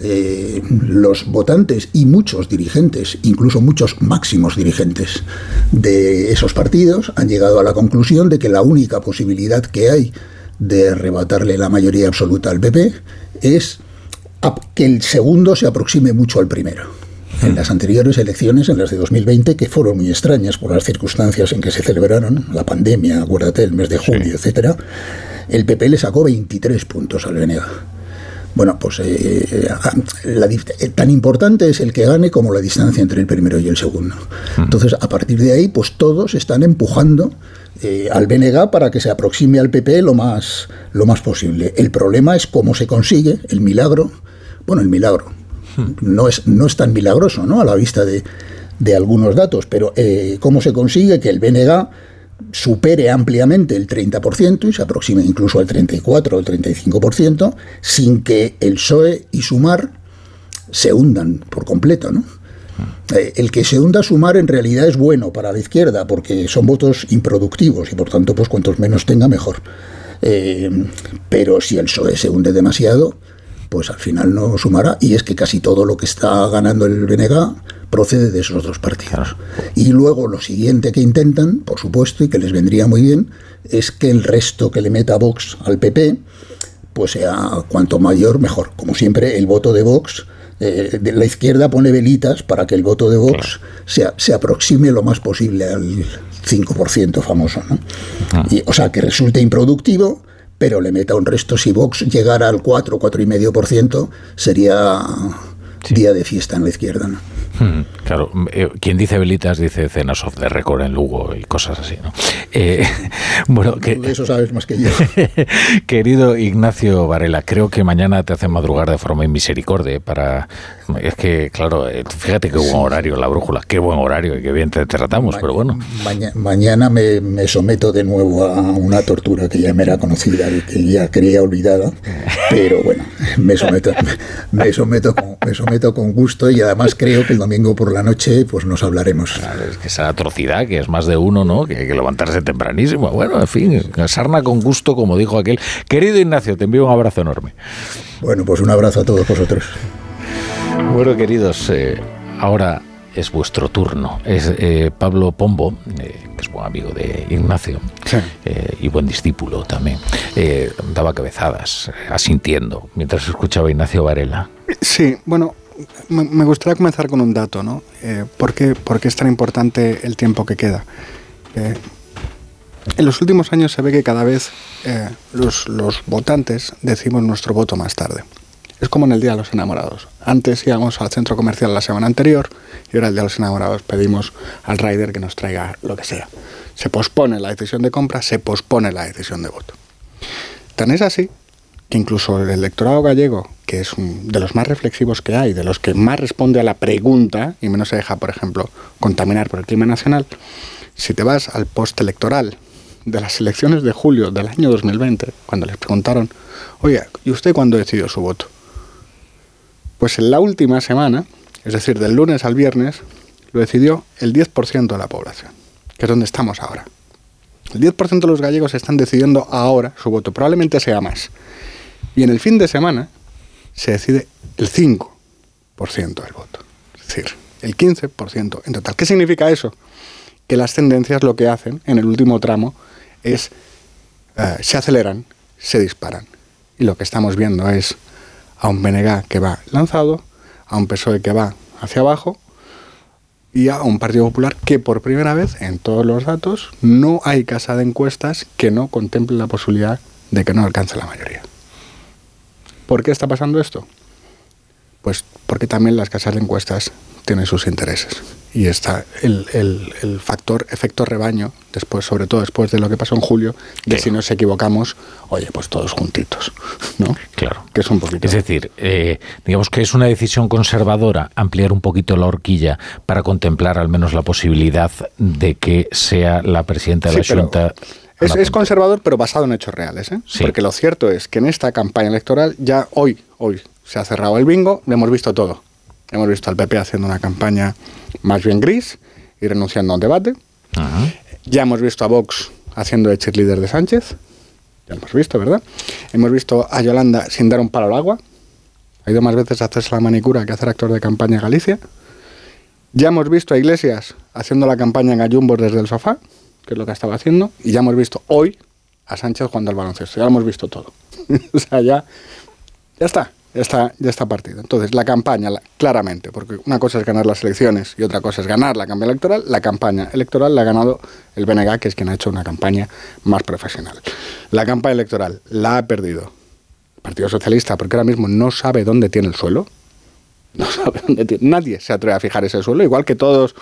eh, los votantes y muchos dirigentes, incluso muchos máximos dirigentes de esos partidos, han llegado a la conclusión de que la única posibilidad que hay de arrebatarle la mayoría absoluta al PP es que el segundo se aproxime mucho al primero en las anteriores elecciones, en las de 2020, que fueron muy extrañas por las circunstancias en que se celebraron, la pandemia, acuérdate, el mes de julio, etcétera, el PP le sacó 23 puntos al Venega. Bueno, pues eh, eh, tan importante es el que gane como la distancia entre el primero y el segundo. Entonces, a partir de ahí, pues todos están empujando eh, al BNG para que se aproxime al PP lo más, lo más posible. El problema es cómo se consigue el milagro. Bueno, el milagro no es, no es tan milagroso ¿no? a la vista de, algunos datos, pero eh, ¿cómo se consigue que el BNG supere ampliamente el 30% y se aproxime incluso al 34 o el 35% sin que el PSOE y Sumar se hundan por completo, ¿no? Eh, el que se hunda Sumar en realidad es bueno para la izquierda porque son votos improductivos y por tanto pues cuantos menos tenga mejor. Eh, pero si el PSOE se hunde demasiado, pues al final no sumará. Y es que casi todo lo que está ganando el BNG procede de esos dos partidos. Y luego lo siguiente que intentan, por supuesto, y que les vendría muy bien, es que el resto que le meta Vox al PP, pues sea cuanto mayor, mejor. Como siempre, el voto de Vox eh, de la izquierda pone velitas para que el voto de Vox se, se, aproxime lo más posible al 5% famoso. ¿no? Ah. Y, o sea, que resulte improductivo, pero le meta un resto. Si Vox llegara al 4, 4,5%, sería día de fiesta en la izquierda. ¿no? Hmm, claro, eh, quien dice velitas dice cenas of the record en Lugo y cosas así, ¿no? Eh, [LAUGHS] bueno, que, de eso sabes más que yo. [LAUGHS] querido Ignacio Varela, creo que mañana te hacen madrugar de forma inmisericordia para... Es que, claro, eh, fíjate qué buen horario la brújula, qué buen horario y qué bien te tratamos, pero bueno. mañana me, someto de nuevo a una tortura que ya me era conocida y que ya creía olvidada, [LAUGHS] pero bueno, me someto, me someto, me someto con gusto y además creo que el domingo por la noche pues nos hablaremos. es que esa atrocidad, que es más de uno, ¿no? Que hay que levantarse tempranísimo. Bueno, en fin, sarna con gusto, como dijo aquel. Querido Ignacio, te envío un abrazo enorme. Bueno, pues un abrazo a todos vosotros. Bueno, queridos, eh, ahora es vuestro turno. Es eh, Pablo Pombo, eh, que es buen amigo de Ignacio y buen discípulo también, daba cabezadas, asintiendo, mientras escuchaba Ignacio Varela. Sí, bueno, me gustaría comenzar con un dato, ¿no? Eh, ¿por, qué, es tan importante el tiempo que queda? Eh, en los últimos años se ve que cada vez eh, los, votantes decimos nuestro voto más tarde. Es como en el Día de los Enamorados. Antes íbamos al centro comercial la semana anterior y ahora el Día de los Enamorados pedimos al rider que nos traiga lo que sea. Se pospone la decisión de compra, se pospone la decisión de voto. Tan es así que incluso el electorado gallego, que es de los más reflexivos que hay, de los que más responde a la pregunta y menos se deja, por ejemplo, contaminar por el clima nacional, si te vas al post electoral de las elecciones de julio del año 2020, cuando les preguntaron, oye, ¿y usted cuándo decidió su voto? Pues en la última semana, es decir, del lunes al viernes, lo decidió el 10% de la población, que es donde estamos ahora. El 10% de los gallegos están decidiendo ahora su voto, probablemente sea más. Y en el fin de semana se decide el 5% del voto, es decir, el 15% en total. ¿Qué significa eso? Que las tendencias lo que hacen en el último tramo es eh, se aceleran, se disparan. Y lo que estamos viendo es a un BNG que va lanzado, a un PSOE que va hacia abajo y a un Partido Popular que por primera vez en todos los datos no hay casa de encuestas que no contemple la posibilidad de que no alcance la mayoría. ¿Por qué está pasando esto? Pues porque también las casas de encuestas tienen sus intereses. Y está el, el, factor efecto rebaño, después, sobre todo después de lo que pasó en julio, de si nos equivocamos, oye, pues todos juntitos, ¿no? Claro. Que es un poquito. Es decir, eh, digamos que es una decisión conservadora ampliar un poquito la horquilla para contemplar al menos la posibilidad de que sea la presidenta de la Junta. Es, es, conservador, pero basado en hechos reales. ¿eh? Porque lo cierto es que en esta campaña electoral, ya hoy, hoy se ha cerrado el bingo, lo hemos visto todo. Hemos visto al PP haciendo una campaña más bien gris y renunciando a un debate. Ya hemos visto a Vox haciendo de líder de Sánchez. Ya lo hemos visto, ¿verdad? Hemos visto a Yolanda sin dar un palo al agua. Ha ido más veces a hacerse la manicura que a hacer actor de campaña en Galicia. Ya hemos visto a Iglesias haciendo la campaña en Ayumbos desde el sofá, que es lo que estaba haciendo. Y ya hemos visto hoy a Sánchez jugando al baloncesto. Ya lo hemos visto todo. [LAUGHS] o sea, ya, ya está ya está, ya está partido. Entonces, la campaña, claramente, porque una cosa es ganar las elecciones y otra cosa es ganar la campaña electoral, la campaña electoral la ha ganado el BNG, que es quien ha hecho una campaña más profesional. La campaña electoral la ha perdido el Partido Socialista, porque ahora mismo no sabe dónde tiene el suelo. No [LAUGHS] sabe dónde tiene. Nadie se atreve a fijar ese suelo, igual que todos,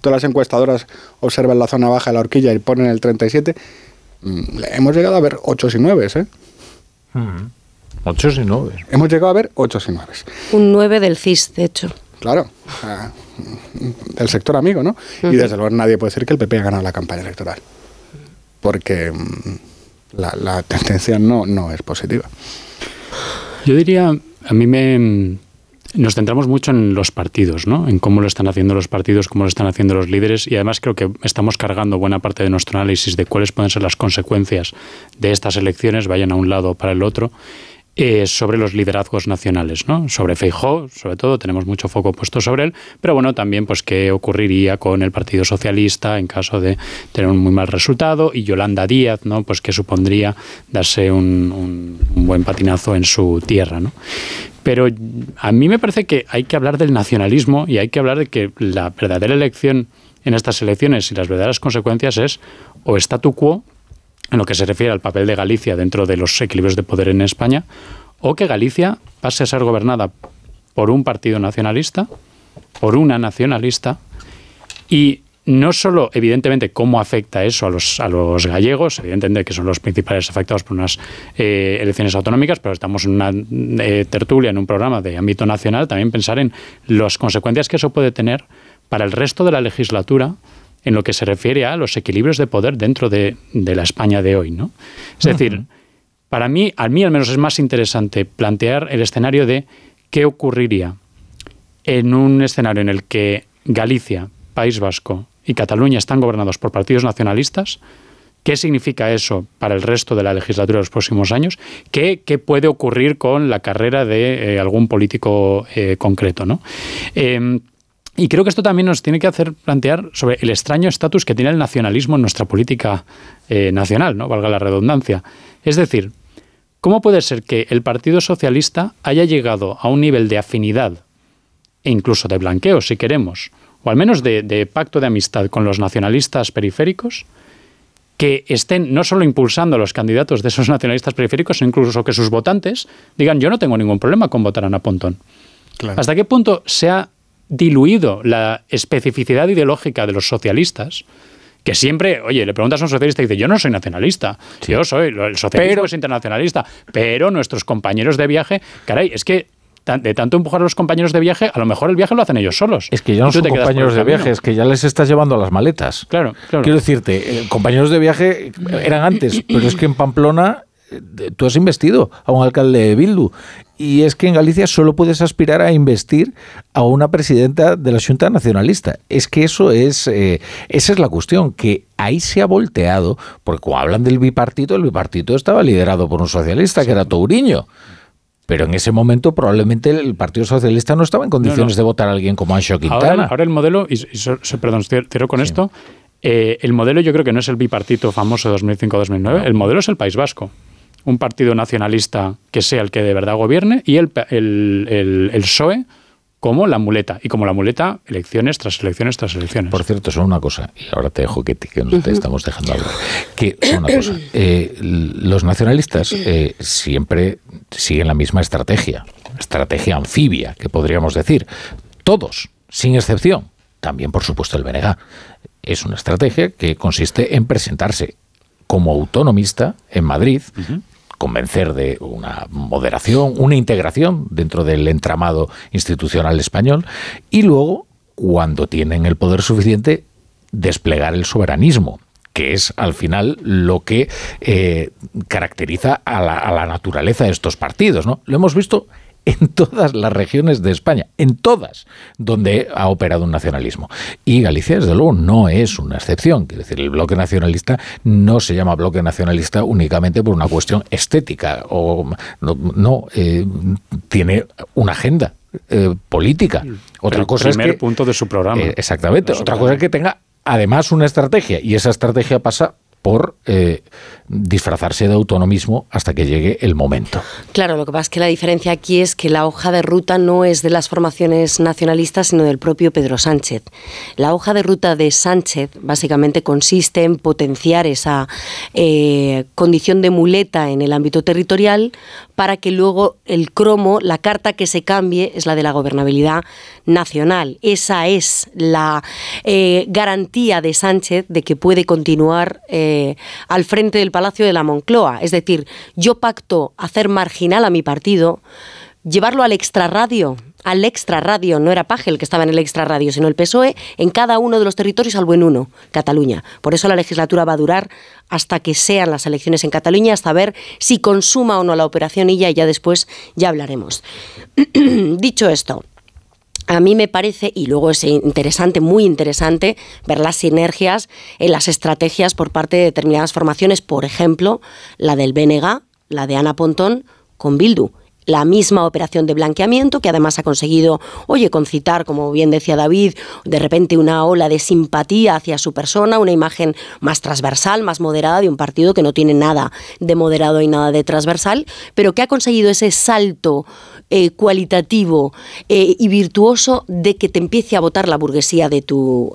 todas las encuestadoras observan la zona baja de la horquilla y ponen el 37. Mm, hemos llegado a ver 8 y 9, ¿eh? Ocho y nueve. Hemos llegado a ver ocho y nueve. Un 9 del CIS, de hecho. Claro, del sector amigo, ¿no? Y desde luego nadie puede decir que el PP ha ganado la campaña electoral. Porque mm, la, tendencia no, no es positiva. Yo diría, a mí me, nos centramos mucho en los partidos, ¿no? En cómo lo están haciendo los partidos, cómo lo están haciendo los líderes y además creo que estamos cargando buena parte de nuestro análisis de cuáles pueden ser las consecuencias de estas elecciones, vayan a un lado o para el otro. Eh, sobre los liderazgos nacionales, ¿no? Sobre Feijó, sobre todo, tenemos mucho foco puesto sobre él, pero bueno, también pues qué ocurriría con el Partido Socialista en caso de tener un muy mal resultado y Yolanda Díaz, ¿no? Pues que supondría darse un, buen patinazo en su tierra, ¿no? Pero a mí me parece que hay que hablar del nacionalismo y hay que hablar de que la verdadera elección en estas elecciones y las verdaderas consecuencias es o statu quo, en lo que se refiere al papel de Galicia dentro de los equilibrios de poder en España, o que Galicia pase a ser gobernada por un partido nacionalista, por una nacionalista, y no solo, evidentemente, cómo afecta eso a los, a los gallegos, evidentemente que son los principales afectados por unas eh, elecciones autonómicas, pero estamos en una eh, tertulia, en un programa de ámbito nacional, también pensar en las consecuencias que eso puede tener para el resto de la legislatura en lo que se refiere a los equilibrios de poder dentro de, la España de hoy. ¿no? Es decir, para mí, a mí al menos es más interesante plantear el escenario de qué ocurriría en un escenario en el que Galicia, País Vasco y Cataluña están gobernados por partidos nacionalistas, ¿Qué significa eso para el resto de la legislatura de los próximos años? ¿Qué, qué puede ocurrir con la carrera de eh, algún político eh, concreto? ¿no? Em, y creo que esto también nos tiene que hacer plantear sobre el extraño estatus que tiene el nacionalismo en nuestra política eh, nacional, ¿no? valga la redundancia. Es decir, ¿cómo puede ser que el Partido Socialista haya llegado a un nivel de afinidad e incluso de blanqueo, si queremos, o al menos de, de pacto de amistad con los nacionalistas periféricos, que estén no solo impulsando a los candidatos de esos nacionalistas periféricos, sino incluso que sus votantes digan yo no tengo ningún problema con votar a Ana Pontón. ¿Hasta qué punto se ha diluido la especificidad ideológica de los socialistas, que siempre, oye, le preguntas a un socialista y dice, yo no soy nacionalista, yo soy, el socialismo es internacionalista, pero nuestros compañeros de viaje, caray, es que de tanto empujar a los compañeros de viaje, a lo mejor el viaje lo hacen ellos solos. Es que ya no son compañeros de viaje, es que ya les estás llevando a las maletas. Claro, claro. Quiero decirte, eh, compañeros de viaje eran antes, [CLEARS THROAT] pero es que en Pamplona eh, tú has investido a un alcalde de Bildu y es que en Galicia solo puedes aspirar a investir a una presidenta de la Junta Nacionalista. Es que eso es, eh, esa es la cuestión, que ahí se ha volteado, porque cuando hablan del bipartito, el bipartito estaba liderado por un socialista, que era Touriño. Pero en ese momento probablemente el Partido Socialista no estaba en condiciones de votar a alguien como Ancho Quintana. Ahora, el modelo, y, perdón, cierro con esto, eh, el modelo yo creo que no es el bipartito famoso 2005-2009, el modelo es el País Vasco. Un partido nacionalista que sea el que de verdad gobierne y el, el, el, PSOE como la muleta. Y como la muleta, elecciones tras elecciones tras elecciones. Por cierto, son una cosa, y ahora te dejo que, que nos te estamos dejando hablar, que una cosa. Eh, los nacionalistas eh, siempre siguen la misma estrategia, estrategia anfibia, que podríamos decir. Todos, sin excepción. También, por supuesto, el BNG. Es una estrategia que consiste en presentarse como autonomista en Madrid, convencer de una moderación, una integración dentro del entramado institucional español y luego, cuando tienen el poder suficiente, desplegar el soberanismo que es al final lo que eh, caracteriza a la, a la, naturaleza de estos partidos. ¿no? Lo hemos visto en todas las regiones de España, en todas donde ha operado un nacionalismo. Y Galicia, desde luego, no es una excepción. Quiere decir, el bloque nacionalista no se llama bloque nacionalista únicamente por una cuestión estética o no, eh, tiene una agenda eh, política. Otra cosa es que, punto de su programa. Eh, exactamente. Otra cosa es que tenga además una estrategia y esa estrategia pasa por eh, disfrazarse de autonomismo hasta que llegue el momento. Claro, lo que pasa es que la diferencia aquí es que la hoja de ruta no es de las formaciones nacionalistas, sino del propio Pedro Sánchez. La hoja de ruta de Sánchez básicamente consiste en potenciar esa eh, condición de muleta en el ámbito territorial para que luego el cromo, la carta que se cambie, es la de la gobernabilidad nacional. Esa es la eh, garantía de Sánchez de que puede continuar eh, al frente del Palacio de la Moncloa. Es decir, yo pacto hacer marginal a mi partido, llevarlo al extrarradio, al extrarradio, no era Paje el que estaba en el extrarradio, sino el PSOE, en cada uno de los territorios, salvo en uno, Cataluña. Por eso la legislatura va a durar hasta que sean las elecciones en Cataluña, hasta ver si consuma o no la operación y ya después ya hablaremos. [CLEARS THROAT] Dicho esto, a mí me parece, y luego es interesante, muy interesante, ver las sinergias en las estrategias por parte de determinadas formaciones, por ejemplo, la del BNG, la de Ana Pontón, con Bildu la misma operación de blanqueamiento, que además ha conseguido, oye, concitar, como bien decía David, de repente una ola de simpatía hacia su persona, una imagen más transversal, más moderada de un partido que no tiene nada de moderado y nada de transversal, pero que ha conseguido ese salto eh, cualitativo eh, y virtuoso de que te empiece a votar la burguesía de tu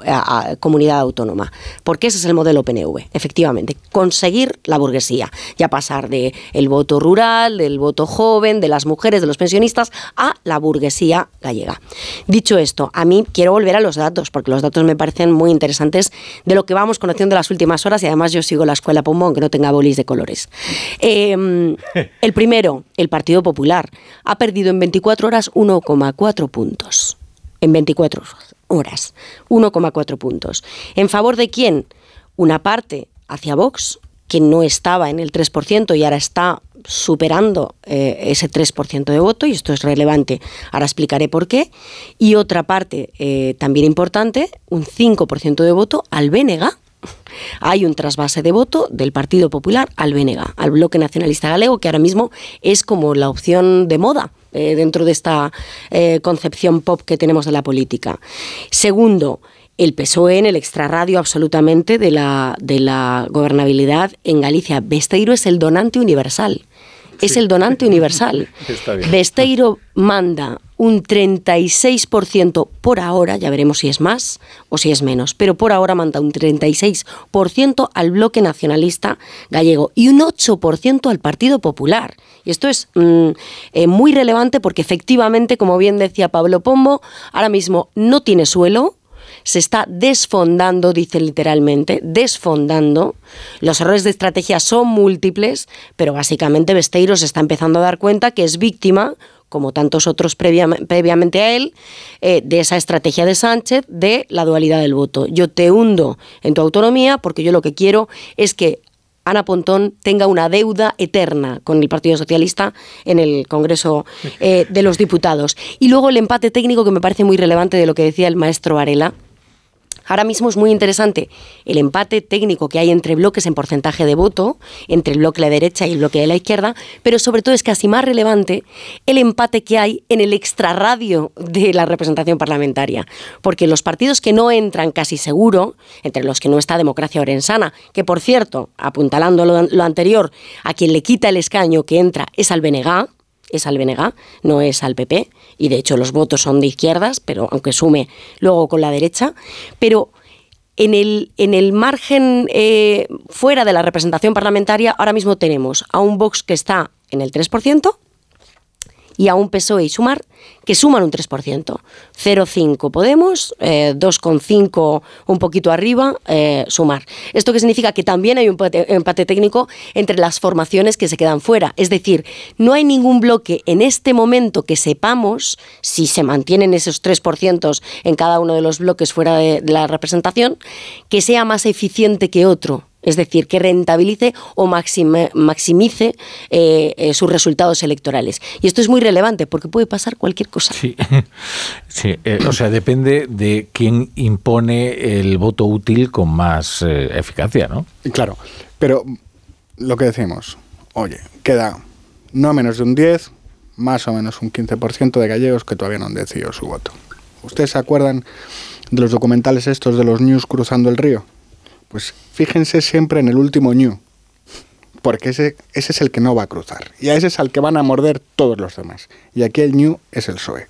comunidad autónoma. Porque ese es el modelo PNV, efectivamente, conseguir la burguesía, ya pasar de el voto rural, del voto joven, de las mujeres, de los pensionistas, a la burguesía gallega. Dicho esto, a mí quiero volver a los datos, porque los datos me parecen muy interesantes de lo que vamos conociendo en las últimas horas y además yo sigo la escuela Pombo, aunque no tenga bolis de colores. Em, [LAUGHS] el primero, el Partido Popular, ha perdido en 24 horas 1,4 puntos. En 24 horas, 1,4 puntos. ¿En favor de quién? Una parte hacia Vox, que no estaba en el 3% y ahora está superando eh, ese 3% de voto, y esto es relevante, ahora explicaré por qué, y otra parte eh, también importante, un 5% de voto al Bénega, [LAUGHS] hay un trasvase de voto del Partido Popular al BNG, al Bloque Nacionalista Galego, que ahora mismo es como la opción de moda eh, dentro de esta eh, concepción pop que tenemos de la política. Segundo, el PSOE en el extrarradio absolutamente de la, de la gobernabilidad en Galicia. Besteiro es el donante universal es el donante universal. [LAUGHS] Besteiro manda un 36% por ahora, ya veremos si es más o si es menos, pero por ahora manda un 36% al bloque nacionalista gallego y un 8% al Partido Popular. Y esto es mm, eh, muy relevante porque efectivamente, como bien decía Pablo Pombo, ahora mismo no tiene suelo, se está desfondando, dice literalmente, desfondando. Los errores de estrategia son múltiples, pero básicamente Besteiro se está empezando a dar cuenta que es víctima como tantos otros previamente a él, eh, de esa estrategia de Sánchez de la dualidad del voto. Yo te hundo en tu autonomía porque yo lo que quiero es que Ana Pontón tenga una deuda eterna con el Partido Socialista en el Congreso eh, de los Diputados. Y luego el empate técnico que me parece muy relevante de lo que decía el maestro Varela, Ahora mismo es muy interesante el empate técnico que hay entre bloques en porcentaje de voto, entre el bloque de la derecha y el bloque de la izquierda, pero sobre todo es casi más relevante el empate que hay en el extrarradio de la representación parlamentaria. Porque los partidos que no entran casi seguro, entre los que no está Democracia Orensana, que por cierto, apuntalando lo, anterior, a quien le quita el escaño que entra es al BNG, es al BNG, no es al PP, y de hecho los votos son de izquierdas, pero aunque sume luego con la derecha, pero en el, en el margen eh, fuera de la representación parlamentaria ahora mismo tenemos a un Vox que está en el 3%, y a un PSOE y Sumar que suman un 3%. 0,5 Podemos, 2,5 eh, un poquito arriba, eh, Sumar. ¿Esto qué significa? Que también hay un empate, técnico entre las formaciones que se quedan fuera. Es decir, no hay ningún bloque en este momento que sepamos si se mantienen esos 3% en cada uno de los bloques fuera de la representación, que sea más eficiente que otro es decir, que rentabilice o maximice eh, eh, sus resultados electorales. Y esto es muy relevante porque puede pasar cualquier cosa. Sí, [LAUGHS] sí. Eh, o sea, depende de quién impone el voto útil con más eficacia, ¿no? Claro, pero lo que decimos, oye, queda no menos de un 10, más o menos un 15% de gallegos que todavía no han decidido su voto. ¿Ustedes se acuerdan de los documentales estos de los news cruzando el río? Pues fíjense siempre en el último ñu, porque ese, ese es el que no va a cruzar. Y a ese es al que van a morder todos los demás. Y aquí el ñu es el PSOE.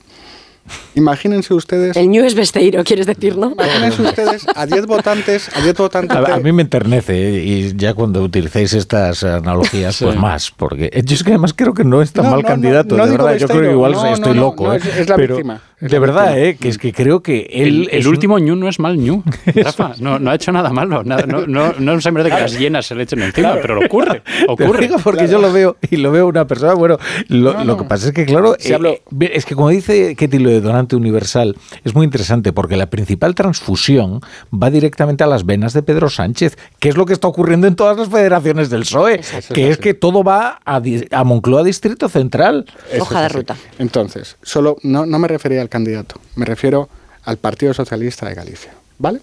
Imagínense ustedes. El New es Besteiro, quieres decir, ¿no? Imagínense ustedes a 10 votantes, a 10 votantes. A, mí me enternece, ¿eh? y ya cuando utilicéis estas analogías, pues más, porque yo es que además creo que no es tan mal candidato, de verdad. Yo creo que igual estoy loco, ¿eh? es, la víctima. De verdad, ¿eh? que es que creo que él. El, último ñu no es mal ñu, [LAUGHS] Rafa. No, no ha hecho nada malo. no, no, no se merece que las llenas se le echen encima, pero lo ocurre. [LAUGHS] Ocurre. porque yo lo veo y lo veo una persona. Bueno, lo, que pasa es que, claro, eh, es que como dice Ketty lo de Donante Universal, es muy interesante porque la principal transfusión va directamente a las venas de Pedro Sánchez, que es lo que está ocurriendo en todas las federaciones del PSOE, que es que todo va a, a Moncloa Distrito Central. Hoja de ruta. Entonces, solo no, no me refería candidato, me refiero al Partido Socialista de Galicia, ¿vale?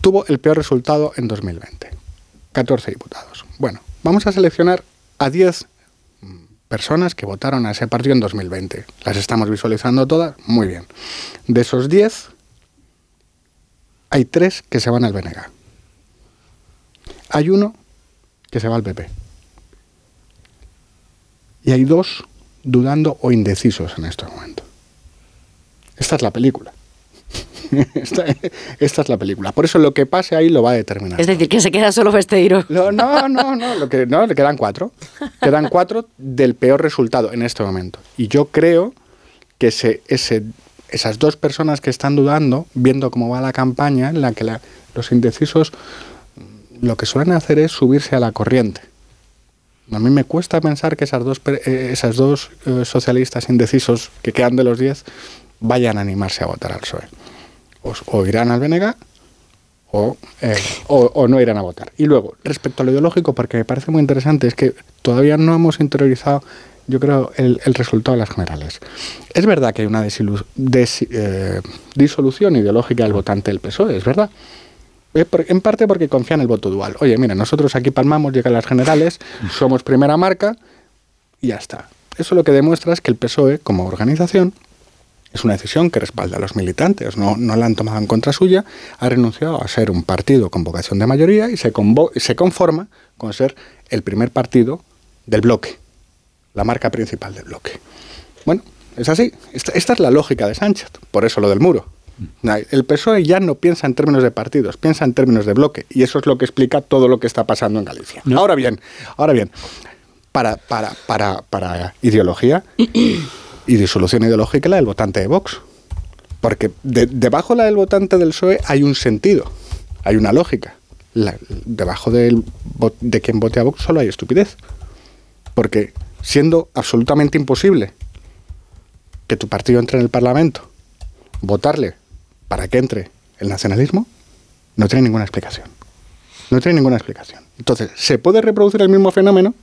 Tuvo el peor resultado en 2020, 14 diputados. Bueno, vamos a seleccionar a 10 personas que votaron a ese partido en 2020. Las estamos visualizando todas, muy bien. De esos 10, hay 3 que se van al BNG. Hay uno que se va al PP. Y hay dos dudando o indecisos en estos momentos. Esta es la película. [LAUGHS] Esta, es la película. Por eso lo que pase ahí lo va a determinar. Es decir, que se queda solo Besteiro. No, no, no, no, lo que, no, le quedan cuatro. Quedan cuatro del peor resultado en este momento. Y yo creo que ese, esas dos personas que están dudando, viendo cómo va la campaña, en la que los indecisos lo que suelen hacer es subirse a la corriente. A mí me cuesta pensar que esas dos, eh, esas dos eh, socialistas indecisos que quedan de los diez vayan a animarse a votar al PSOE. O, irán al BNG eh, o, no irán a votar. Y luego, respecto a lo ideológico, porque me parece muy interesante, es que todavía no hemos interiorizado, yo creo, el, resultado de las generales. Es verdad que hay una eh, disolución ideológica del votante del PSOE, es verdad. Eh, en parte porque confía en el voto dual. Oye, mira, nosotros aquí palmamos, llegan las generales, somos primera marca y ya está. Eso lo que demuestra es que el PSOE, como organización, es una decisión que respalda a los militantes, no, no la han tomado en contra suya, ha renunciado a ser un partido con vocación de mayoría y se, se conforma con ser el primer partido del bloque, la marca principal del bloque. Bueno, es así, esta, es la lógica de Sánchez, por eso lo del muro. El PSOE ya no piensa en términos de partidos, piensa en términos de bloque, y eso es lo que explica todo lo que está pasando en Galicia. Ahora bien, ahora bien, para, para, para, para ideología y disolución ideológica la del votante de Vox. Porque debajo de la del votante del PSOE hay un sentido, hay una lógica. debajo del, de quien vote a Vox solo hay estupidez. Porque siendo absolutamente imposible que tu partido entre en el Parlamento, votarle para que entre el nacionalismo, no tiene ninguna explicación. No tiene ninguna explicación. Entonces, ¿se puede reproducir el mismo fenómeno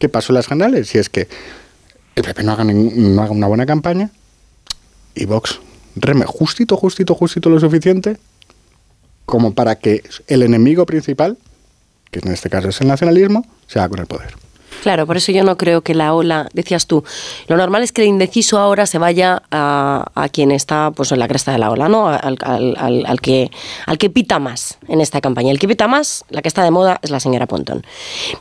que pasó en las generales? Si es que PP no haga, una buena campaña y Vox reme justito, justito, justito lo suficiente como para que el enemigo principal, que en este caso es el nacionalismo, se haga con el poder. Claro, por eso yo no creo que la ola, decías tú, lo normal es que el indeciso ahora se vaya a, quien está pues en la cresta de la ola, ¿no? Al, que, al que pita más en esta campaña. El que pita más, la que está de moda, es la señora Pontón.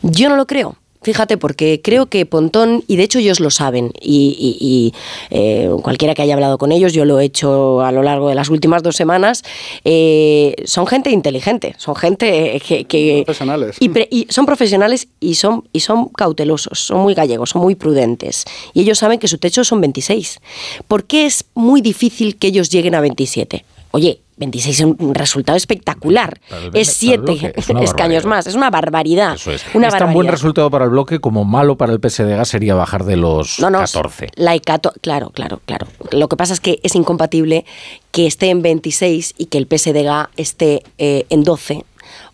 Yo no lo creo. Fíjate, porque creo que Pontón, y de hecho ellos lo saben, y, eh, cualquiera que haya hablado con ellos, yo lo he hecho a lo largo de las últimas dos semanas, eh, son gente inteligente, son gente que... profesionales. Y, son profesionales y son, y son cautelosos, son muy gallegos, son muy prudentes. Y ellos saben que su techo son 26. ¿Por qué es muy difícil que ellos lleguen a 27? Oye, 26 es un resultado espectacular. es 7 [LAUGHS] escaños más. Es una barbaridad. es. tan buen resultado para el bloque como malo para el PSDG sería bajar de los no, no, 14. La claro, claro, claro. Lo que pasa es que es incompatible que esté en 26 y que el PSDG esté eh, en 12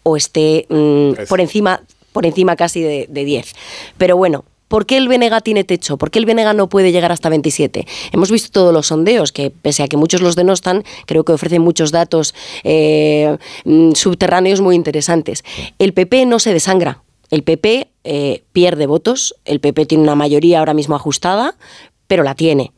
o esté mm, por encima por encima casi de, de 10. Pero bueno, ¿Por qué el Benega tiene techo? ¿Por qué el Benega no puede llegar hasta 27? Hemos visto todos los sondeos, que pese a que muchos los denostan, creo que ofrecen muchos datos eh, mm, subterráneos muy interesantes. El PP no se desangra. El PP eh, pierde votos, el PP tiene una mayoría ahora mismo ajustada, pero la tiene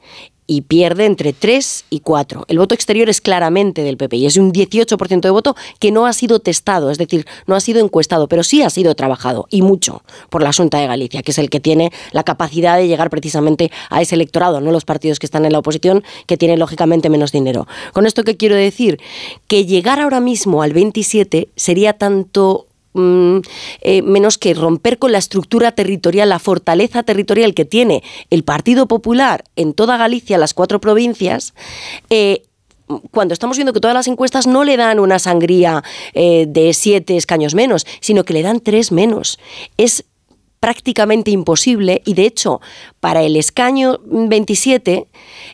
y pierde entre 3 y 4. El voto exterior es claramente del PP y es un 18% de voto que no ha sido testado, es decir, no ha sido encuestado, pero sí ha sido trabajado y mucho por la Junta de Galicia, que es el que tiene la capacidad de llegar precisamente a ese electorado, no los partidos que están en la oposición, que tienen lógicamente menos dinero. Con esto qué quiero decir que llegar ahora mismo al 27 sería tanto Mm, eh, menos que romper con la estructura territorial, la fortaleza territorial que tiene el Partido Popular en toda Galicia, las cuatro provincias, eh, cuando estamos viendo que todas las encuestas no le dan una sangría eh, de siete escaños menos, sino que le dan tres menos. Es prácticamente imposible y de hecho para el escaño 27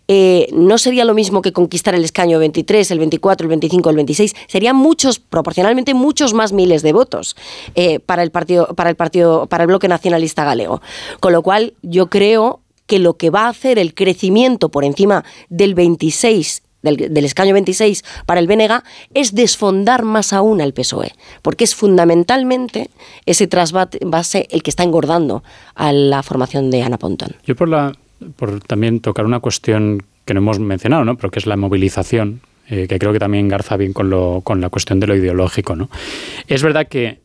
eh, no sería lo mismo que conquistar el escaño 23, el 24, el 25, el 26, serían muchos, proporcionalmente muchos más miles de votos eh, para el partido, para el partido, para el bloque nacionalista galego. Con lo cual yo creo que lo que va a hacer el crecimiento por encima del 26 del, escaño 26 para el BNG es desfondar más aún al PSOE, porque es fundamentalmente ese trasvase el que está engordando a la formación de Ana Pontón. Yo por, la, por también tocar una cuestión que no hemos mencionado, ¿no? pero que es la movilización, eh, que creo que también garza bien con, lo, con la cuestión de lo ideológico. ¿no? Es verdad que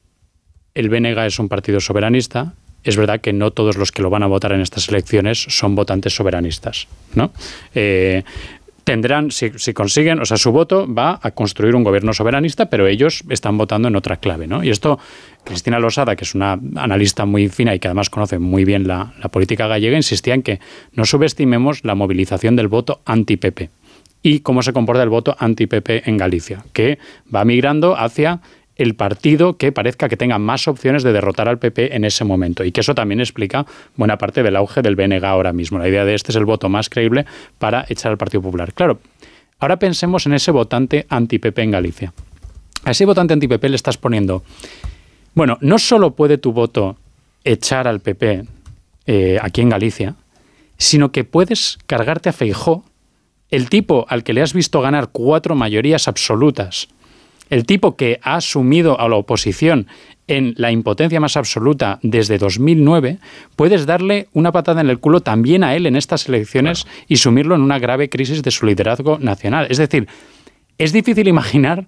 el BNG es un partido soberanista, es verdad que no todos los que lo van a votar en estas elecciones son votantes soberanistas, ¿no? Eh, tendrán, si, consiguen, o sea, su voto va a construir un gobierno soberanista, pero ellos están votando en otra clave, ¿no? Y esto, Cristina Losada, que es una analista muy fina y que además conoce muy bien la, política gallega, insistía en que no subestimemos la movilización del voto anti-PP y cómo se comporta el voto anti-PP en Galicia, que va migrando hacia el partido que parezca que tenga más opciones de derrotar al PP en ese momento. Y que eso también explica buena parte del auge del BNG ahora mismo. La idea de este es el voto más creíble para echar al Partido Popular. Claro, ahora pensemos en ese votante anti-PP en Galicia. A ese votante anti-PP le estás poniendo, bueno, no solo puede tu voto echar al PP eh, aquí en Galicia, sino que puedes cargarte a Feijó, el tipo al que le has visto ganar cuatro mayorías absolutas el tipo que ha asumido a la oposición en la impotencia más absoluta desde 2009, puedes darle una patada en el culo también a él en estas elecciones y sumirlo en una grave crisis de su liderazgo nacional. Es decir, es difícil imaginar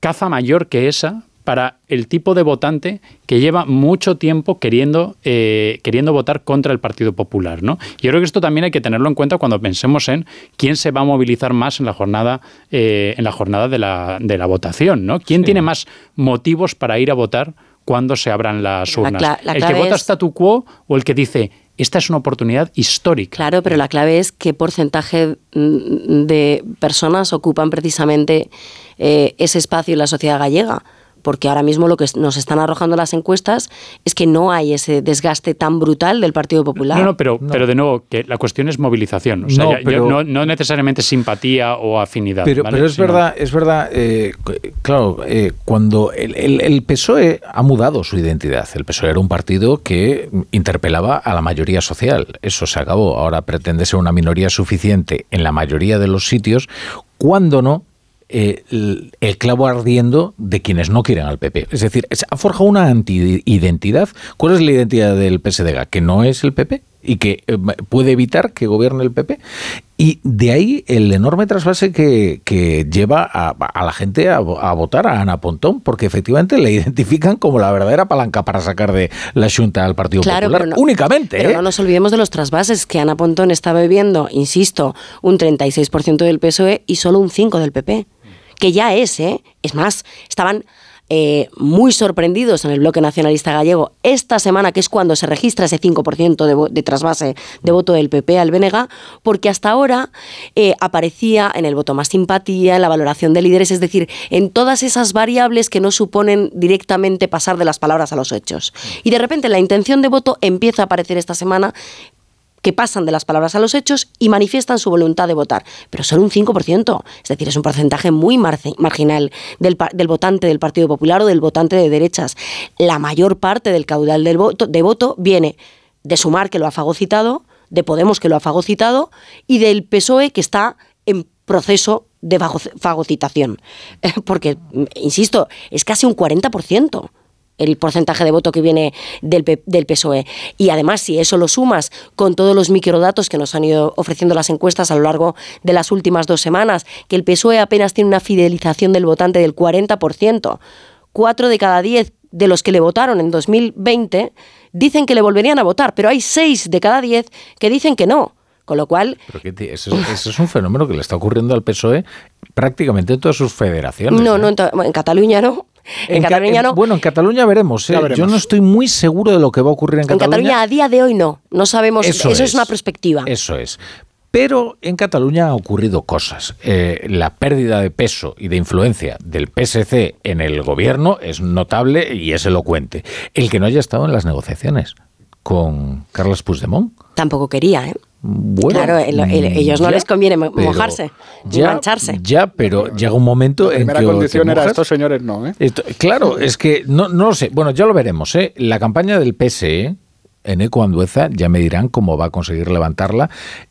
caza mayor que esa para el tipo de votante que lleva mucho tiempo queriendo, eh, queriendo votar contra el Partido Popular. ¿no? Yo creo que esto también hay que tenerlo en cuenta cuando pensemos en quién se va a movilizar más en la jornada, eh, en la jornada de, la, de la votación. ¿no? ¿Quién tiene más motivos para ir a votar cuando se abran las urnas? ¿El que vota statu quo o el que dice esta es una oportunidad histórica. Claro, pero la clave es qué porcentaje mm, de personas ocupan precisamente eh, ese espacio en la sociedad gallega porque ahora mismo lo que nos están arrojando las encuestas es que no hay ese desgaste tan brutal del Partido Popular. No, no, pero, pero de nuevo, que la cuestión es movilización. O sea, No, ya- yo- pero- no, no necesariamente simpatía o afinidad. Pero, ¿vale? pero es verdad, es verdad, eh, claro, eh, cuando el, el- el PSOE ha mudado su identidad. El PSOE era un partido que interpelaba a la mayoría social. Eso se acabó. Ahora pretende ser una minoría suficiente en la mayoría de los sitios, cuando no eh, el, clavo ardiendo de quienes no quieren al PP. Es decir, ha forjado una anti-identidad. ¿Cuál es la identidad del PSDG? Que no es el PP y que eh, puede evitar que gobierne el PP. Y de ahí el enorme trasvase que, que lleva a, a la gente a, a votar a Ana Pontón, porque efectivamente le [LAUGHS] identifican como la verdadera palanca para sacar de la Junta al Partido Claro, Popular. pero no- Únicamente, Pero ¿eh? no nos olvidemos de los trasvases, que Ana Pontón está bebiendo, insisto, un 36% del PSOE y solo un 5% del PP. Que ya es, ¿eh? Es más, estaban eh, muy sorprendidos en el bloque nacionalista gallego esta semana, que es cuando se registra ese 5% de, de trasvase de voto del PP al BNG, porque hasta ahora eh, aparecía en el voto más simpatía, en la valoración de líderes, es decir, en todas esas variables que no suponen directamente pasar de las palabras a los hechos. Y de repente la intención de voto empieza a aparecer esta semana que pasan de las palabras a los hechos y manifiestan su voluntad de votar, pero solo un 5%, es decir, es un porcentaje muy marginal del, del votante del Partido Popular o del votante de derechas. La mayor parte del caudal del voto, de voto viene de Sumar, que lo ha fagocitado, de Podemos, que lo ha fagocitado, y del PSOE, que está en proceso de fago- fagocitación. [LAUGHS] Porque, insisto, es casi un 40% el porcentaje de voto que viene del, del PSOE. Y además, si eso lo sumas con todos los microdatos que nos han ido ofreciendo las encuestas a lo largo de las últimas dos semanas, que el PSOE apenas tiene una fidelización del votante del 40%, cuatro de cada diez de los que le votaron en 2020 dicen que le volverían a votar, pero hay seis de cada diez que dicen que no. Con lo cual, Pero que ti- eso, es- eso es un fenómeno que le está ocurriendo al PSOE prácticamente en todas sus federaciones. no, ¿eh? no, en Cataluña no. [LAUGHS] En, Ca- Cataluña no. Bueno, en Cataluña veremos. ¿eh? Veremos. Yo no estoy muy seguro de lo que va a ocurrir en En Cataluña. Cataluña a día de hoy no. No sabemos. Eso Eso, es. es. una perspectiva. Eso es. Pero en Cataluña han ocurrido cosas. Eh, la pérdida de peso y de influencia del PSC en el gobierno es notable y es elocuente. El que no haya estado en las negociaciones con Carlos Puigdemont. Tampoco quería, ¿eh? Bueno, claro, el- el- ellos no ya, les conviene mojarse ni ya, mancharse. Ya, pero llega un momento La en primera que o te condición era estos señores no, ¿eh? esto- claro, es que no, no lo sé. Bueno, ya lo veremos. ¿eh? La campaña del PSE en Eco Andueza, ya me dirán cómo va a conseguir levantarla,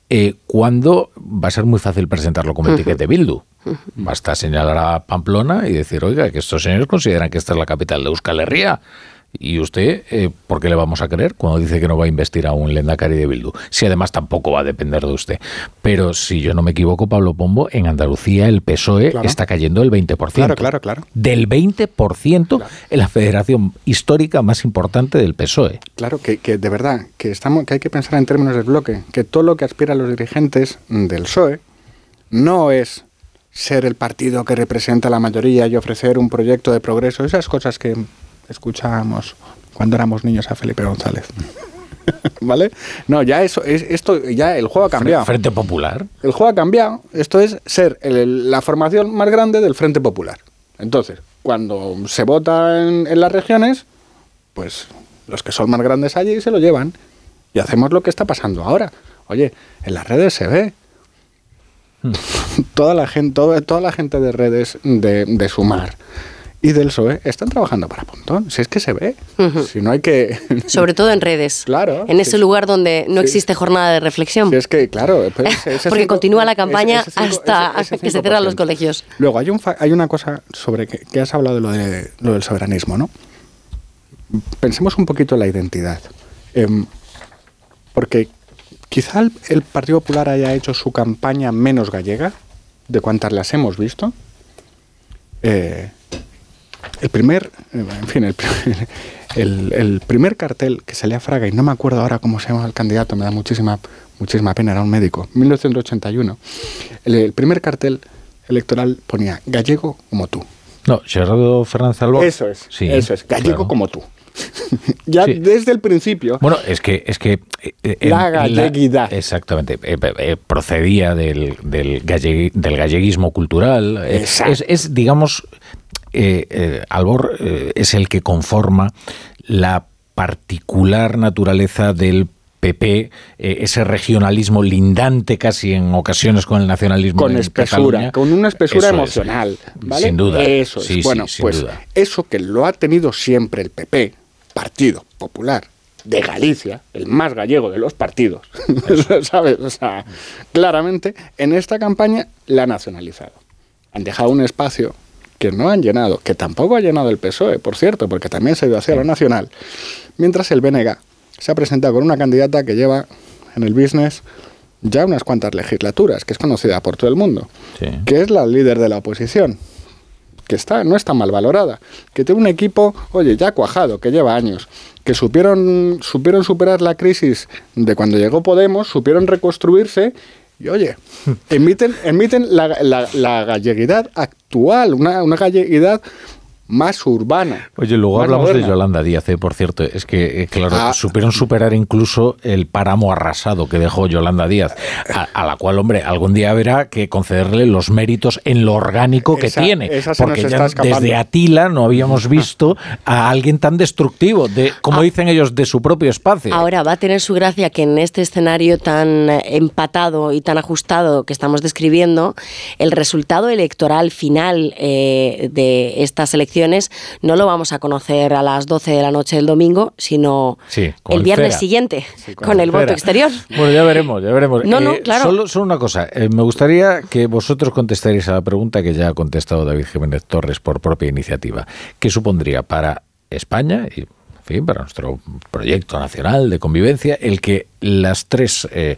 eh, cuando va a ser muy fácil presentarlo como el ticket de Bildu. Basta señalar a Pamplona y decir, oiga, que estos señores consideran que esta es la capital de Euskal Herria. Y usted, eh, ¿por qué le vamos a creer cuando dice que no va a investir a un Lendakari de Bildu? Si además tampoco va a depender de usted. Pero si yo no me equivoco, Pablo Pombo, en Andalucía el PSOE Claro. Está cayendo el 20%. Claro, claro, claro. Del 20% en la federación histórica más importante del PSOE. Claro, que, que de verdad, que, estamos, que hay que pensar en términos del bloque, que todo lo que aspiran los dirigentes del PSOE no es ser el partido que representa a la mayoría y ofrecer un proyecto de progreso, esas cosas que escuchábamos cuando éramos niños a Felipe González. [LAUGHS] ¿Vale? No, ya eso, es, esto, ya el juego ha cambiado. Frente Popular. El juego ha cambiado. Esto es ser el- la formación más grande del Frente Popular. Entonces, cuando se vota en, en las regiones, pues los que son más grandes allí se lo llevan. Y hacemos lo que está pasando ahora. Oye, en las redes se ve. [LAUGHS] toda, la gente, toda, toda la gente de redes de, de Sumar y del PSOE están trabajando para Pontón. Si es que se ve. Si no hay que... [LAUGHS] Sobre todo en redes. Claro. En ese lugar donde no Sí. existe jornada de reflexión. Si es que, claro, pues, [LAUGHS] Porque cinco- continúa la campaña ese cinco- hasta, ese- que se cierran los 5%. colegios. Luego, hay, un fa- hay una cosa sobre que, que has hablado de lo, de lo del soberanismo, ¿no? Pensemos un poquito en la identidad. Em, porque quizá el, el Partido Popular haya hecho su campaña menos gallega de cuantas las hemos visto. Eh, el primer, eh, en fin, el, [LAUGHS] el- el primer cartel que salía a Fraga, y no me acuerdo ahora cómo se llama el candidato, me da muchísima, muchísima pena, era un médico, 1981. El, el primer cartel electoral ponía gallego como tú. No, Gerardo Fernández Albor. Eso es, Sí, eso es, gallego claro. como tú. [LAUGHS] ya Sí. desde el principio. Bueno, es que es que eh, eh, La galleguidad. exactamente, eh, eh, procedía del, del, del galleguismo cultural. Exacto. es, es, digamos, Albor es el que conforma la particular naturaleza del PP, ese regionalismo lindante casi en ocasiones con el nacionalismo. Con espesura, con una espesura emocional. Sin duda. Eso es. bueno, pues eso que lo ha tenido siempre el PP, Partido Popular de Galicia, el más gallego de los partidos, [LAUGHS] ¿sabes? O sea, claramente en esta campaña la ha nacionalizado. Han dejado un espacio que no han llenado, que tampoco ha llenado el PSOE, por cierto, porque también se ha ido hacia lo nacional, mientras el BNG se ha presentado con una candidata que lleva en el business ya unas cuantas legislaturas, que es conocida por todo el mundo, que es la líder de la oposición, que está, no está mal valorada, que tiene un equipo, oye, ya cuajado, que lleva años, que supieron, supieron superar la crisis de cuando llegó Podemos, supieron reconstruirse y oye, emiten, emiten la, la, galleguidad actual, una, una galleguidad más urbana. Oye, luego hablamos de Yolanda Díaz, ¿eh? por cierto. Es que, eh, claro, ah. supieron superar incluso el páramo arrasado que dejó Yolanda Díaz, a, la cual, hombre, algún día habrá que concederle los méritos en lo orgánico que tiene. porque ya desde Atila no habíamos [LAUGHS] visto a alguien tan destructivo, de, como ah. dicen ellos, de su propio espacio. Ahora va a tener su gracia que en este escenario tan eh, empatado y tan ajustado que estamos describiendo, el resultado electoral final de estas elecciones no lo vamos a conocer a las 12 de la noche del domingo, sino el viernes siguiente, con, el voto exterior. Bueno, ya veremos, ya veremos. No, no, eh, claro. Solo, una cosa, eh, me gustaría que vosotros contestarais a la pregunta que ya ha contestado David Jiménez Torres por propia iniciativa. ¿Qué supondría para España y fin, para nuestro proyecto nacional de convivencia, el que las tres eh,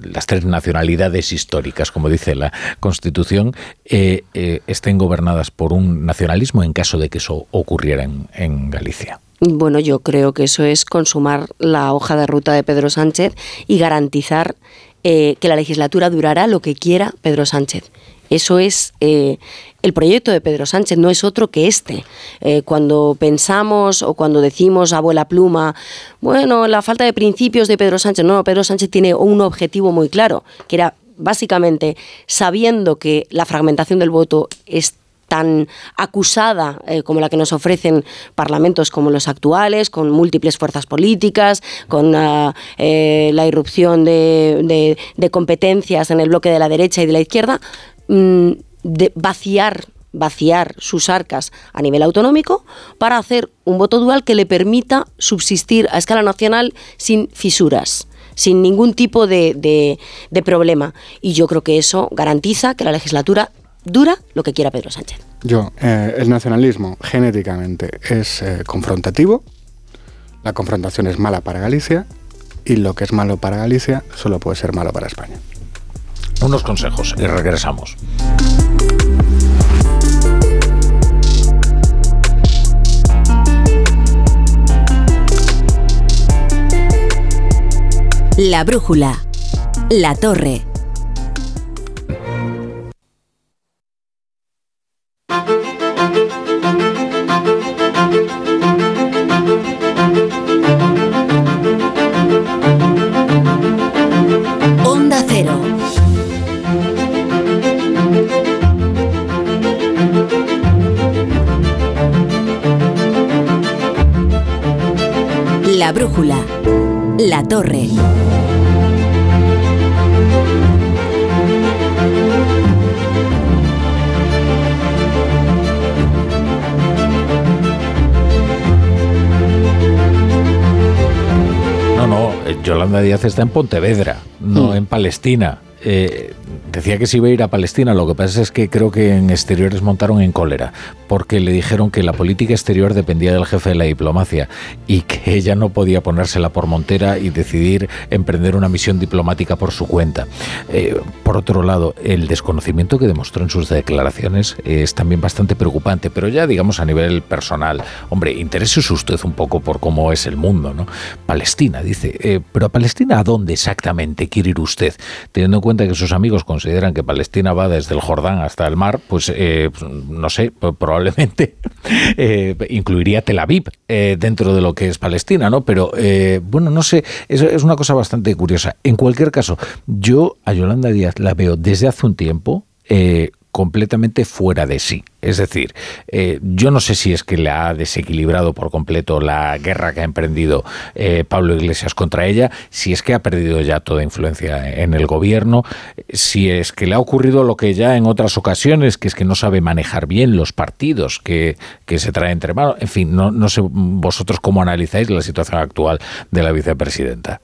las tres nacionalidades históricas, como dice la Constitución, eh, eh, estén gobernadas por un nacionalismo en caso de que eso ocurriera en, Galicia. Bueno, yo creo que eso es consumar la hoja de ruta de Pedro Sánchez y garantizar eh, que la legislatura durará lo que quiera Pedro Sánchez. Eso es eh, el proyecto de Pedro Sánchez, no es otro que este. Eh, cuando pensamos o cuando decimos abuela pluma, bueno, la falta de principios de Pedro Sánchez, no, Pedro Sánchez tiene un objetivo muy claro, que era básicamente sabiendo que la fragmentación del voto es tan acusada eh, como la que nos ofrecen parlamentos como los actuales, con múltiples fuerzas políticas, con ah, la irrupción de, competencias en el bloque de la derecha y de la izquierda, Mm, de vaciar vaciar sus arcas a nivel autonómico para hacer un voto dual que le permita subsistir a escala nacional sin fisuras sin ningún tipo de, problema. Y yo creo que eso garantiza que la legislatura dura lo que quiera Pedro Sánchez. Yo, eh, el nacionalismo genéticamente es eh, confrontativo, la confrontación es mala para Galicia y lo que es malo para Galicia solo puede ser malo para España unos consejos y regresamos. La brújula. La torre. La brújula. La torre. No, no, eh, Yolanda Díaz está en Pontevedra, no mm. en Palestina. Eh, decía que se iba a ir a Palestina, lo que pasa es que creo que en exteriores montaron en cólera, porque le dijeron que la política exterior dependía del jefe de la diplomacia y que [LAUGHS] ella no podía ponérsela por montera y decidir emprender una misión diplomática por su cuenta. Eh, por otro lado, el desconocimiento que demostró en sus declaraciones es también bastante preocupante, pero ya digamos a nivel personal. Hombre, interésese usted un poco por cómo es el mundo, ¿no? Palestina, dice, eh, pero a Palestina ¿a dónde exactamente quiere ir usted? Teniendo en cuenta que sus amigos consideran que Palestina va desde el Jordán hasta el mar, pues eh, no sé, probablemente [LAUGHS] eh, incluiría Tel Aviv eh, dentro de lo que es Palestina, ¿no? Pero bueno, no sé, es, es, una cosa bastante curiosa. En cualquier caso, yo a Yolanda Díaz la veo desde hace un tiempo completamente fuera de sí. Es decir, eh, yo no sé si es que le ha desequilibrado por completo la guerra que ha emprendido eh, Pablo Iglesias contra ella, si es que ha perdido ya toda influencia en el gobierno, si es que le ha ocurrido lo que ya en otras ocasiones, que es que no sabe manejar bien los partidos que, que se trae entre manos. En fin, no, no sé vosotros cómo analizáis la situación actual de la vicepresidenta.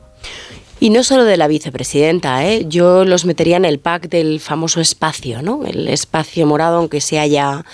Y no solo de la vicepresidenta, ¿eh? yo los metería en el pack del famoso espacio, ¿no? el espacio morado, aunque se haya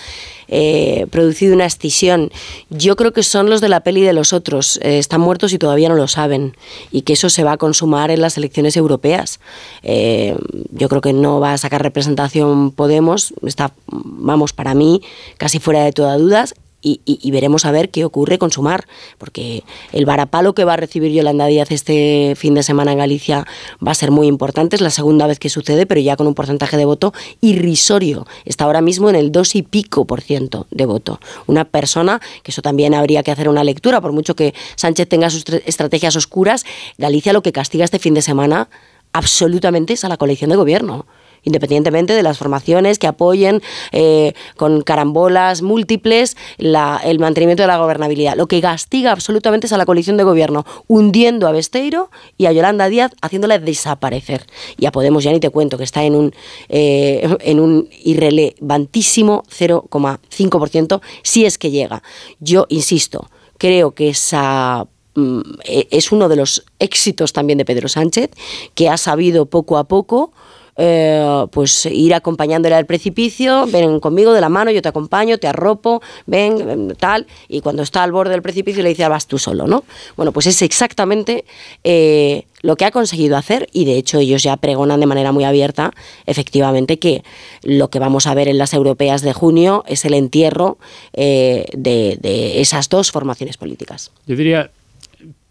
eh, producido una escisión. Yo creo que son los de la peli de los otros, eh, están muertos y todavía no lo saben, y que eso se va a consumar en las elecciones europeas. Eh, yo creo que no va a sacar representación Podemos, está, vamos, para mí, casi fuera de toda dudas, y, veremos a ver qué ocurre con Sumar, porque el varapalo que va a recibir Yolanda Díaz este fin de semana en Galicia va a ser muy importante, es la segunda vez que sucede, pero ya con un porcentaje de voto irrisorio, está ahora mismo en el dos y pico por ciento de voto. Una persona, que eso también habría que hacer una lectura, por mucho que Sánchez tenga sus estrategias oscuras, Galicia lo que castiga este fin de semana absolutamente es a la coalición de gobierno independientemente de las formaciones que apoyen eh, con carambolas múltiples el mantenimiento de la gobernabilidad. Lo que castiga absolutamente es a la coalición de gobierno, hundiendo a Besteiro y a Yolanda Díaz, haciéndola desaparecer. Y a Podemos ya ni te cuento, que está en un, eh, en un irrelevantísimo 0,5%, si es que llega. Yo insisto, creo que esa mm, e, es uno de los éxitos también de Pedro Sánchez, que ha sabido poco a poco eh, pues ir acompañándole al precipicio, ven conmigo de la mano, yo te acompaño, te arropo, ven, tal, y cuando está al borde del precipicio le dice, ah, vas tú solo, ¿no? Bueno, pues es exactamente eh, lo que ha conseguido hacer y de hecho ellos ya pregonan de manera muy abierta, efectivamente, que lo que vamos a ver en las europeas de junio es el entierro eh, de, de esas dos formaciones políticas. Yo diría,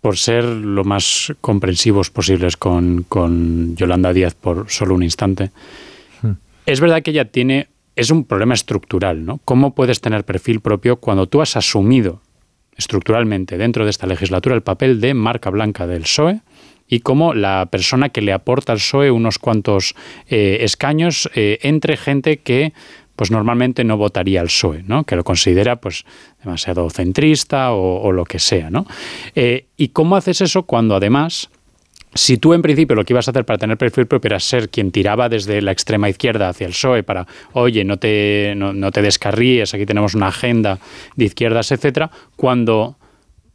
por ser lo más comprensivos posibles con, Yolanda Díaz por solo un instante, hmm. es verdad que ella tiene, es un problema estructural, ¿no? ¿Cómo puedes tener perfil propio cuando tú has asumido estructuralmente dentro de esta legislatura el papel de marca blanca del PSOE y como la persona que le aporta al PSOE unos cuantos eh, escaños eh, entre gente que pues normalmente no votaría al PSOE, ¿no? que lo considera pues demasiado centrista o, lo que sea. ¿no? Eh, ¿Y cómo haces eso cuando además... Si tú en principio lo que ibas a hacer para tener perfil propio era ser quien tiraba desde la extrema izquierda hacia el PSOE para, oye, no te, no, no te descarríes, aquí tenemos una agenda de izquierdas, etcétera, cuando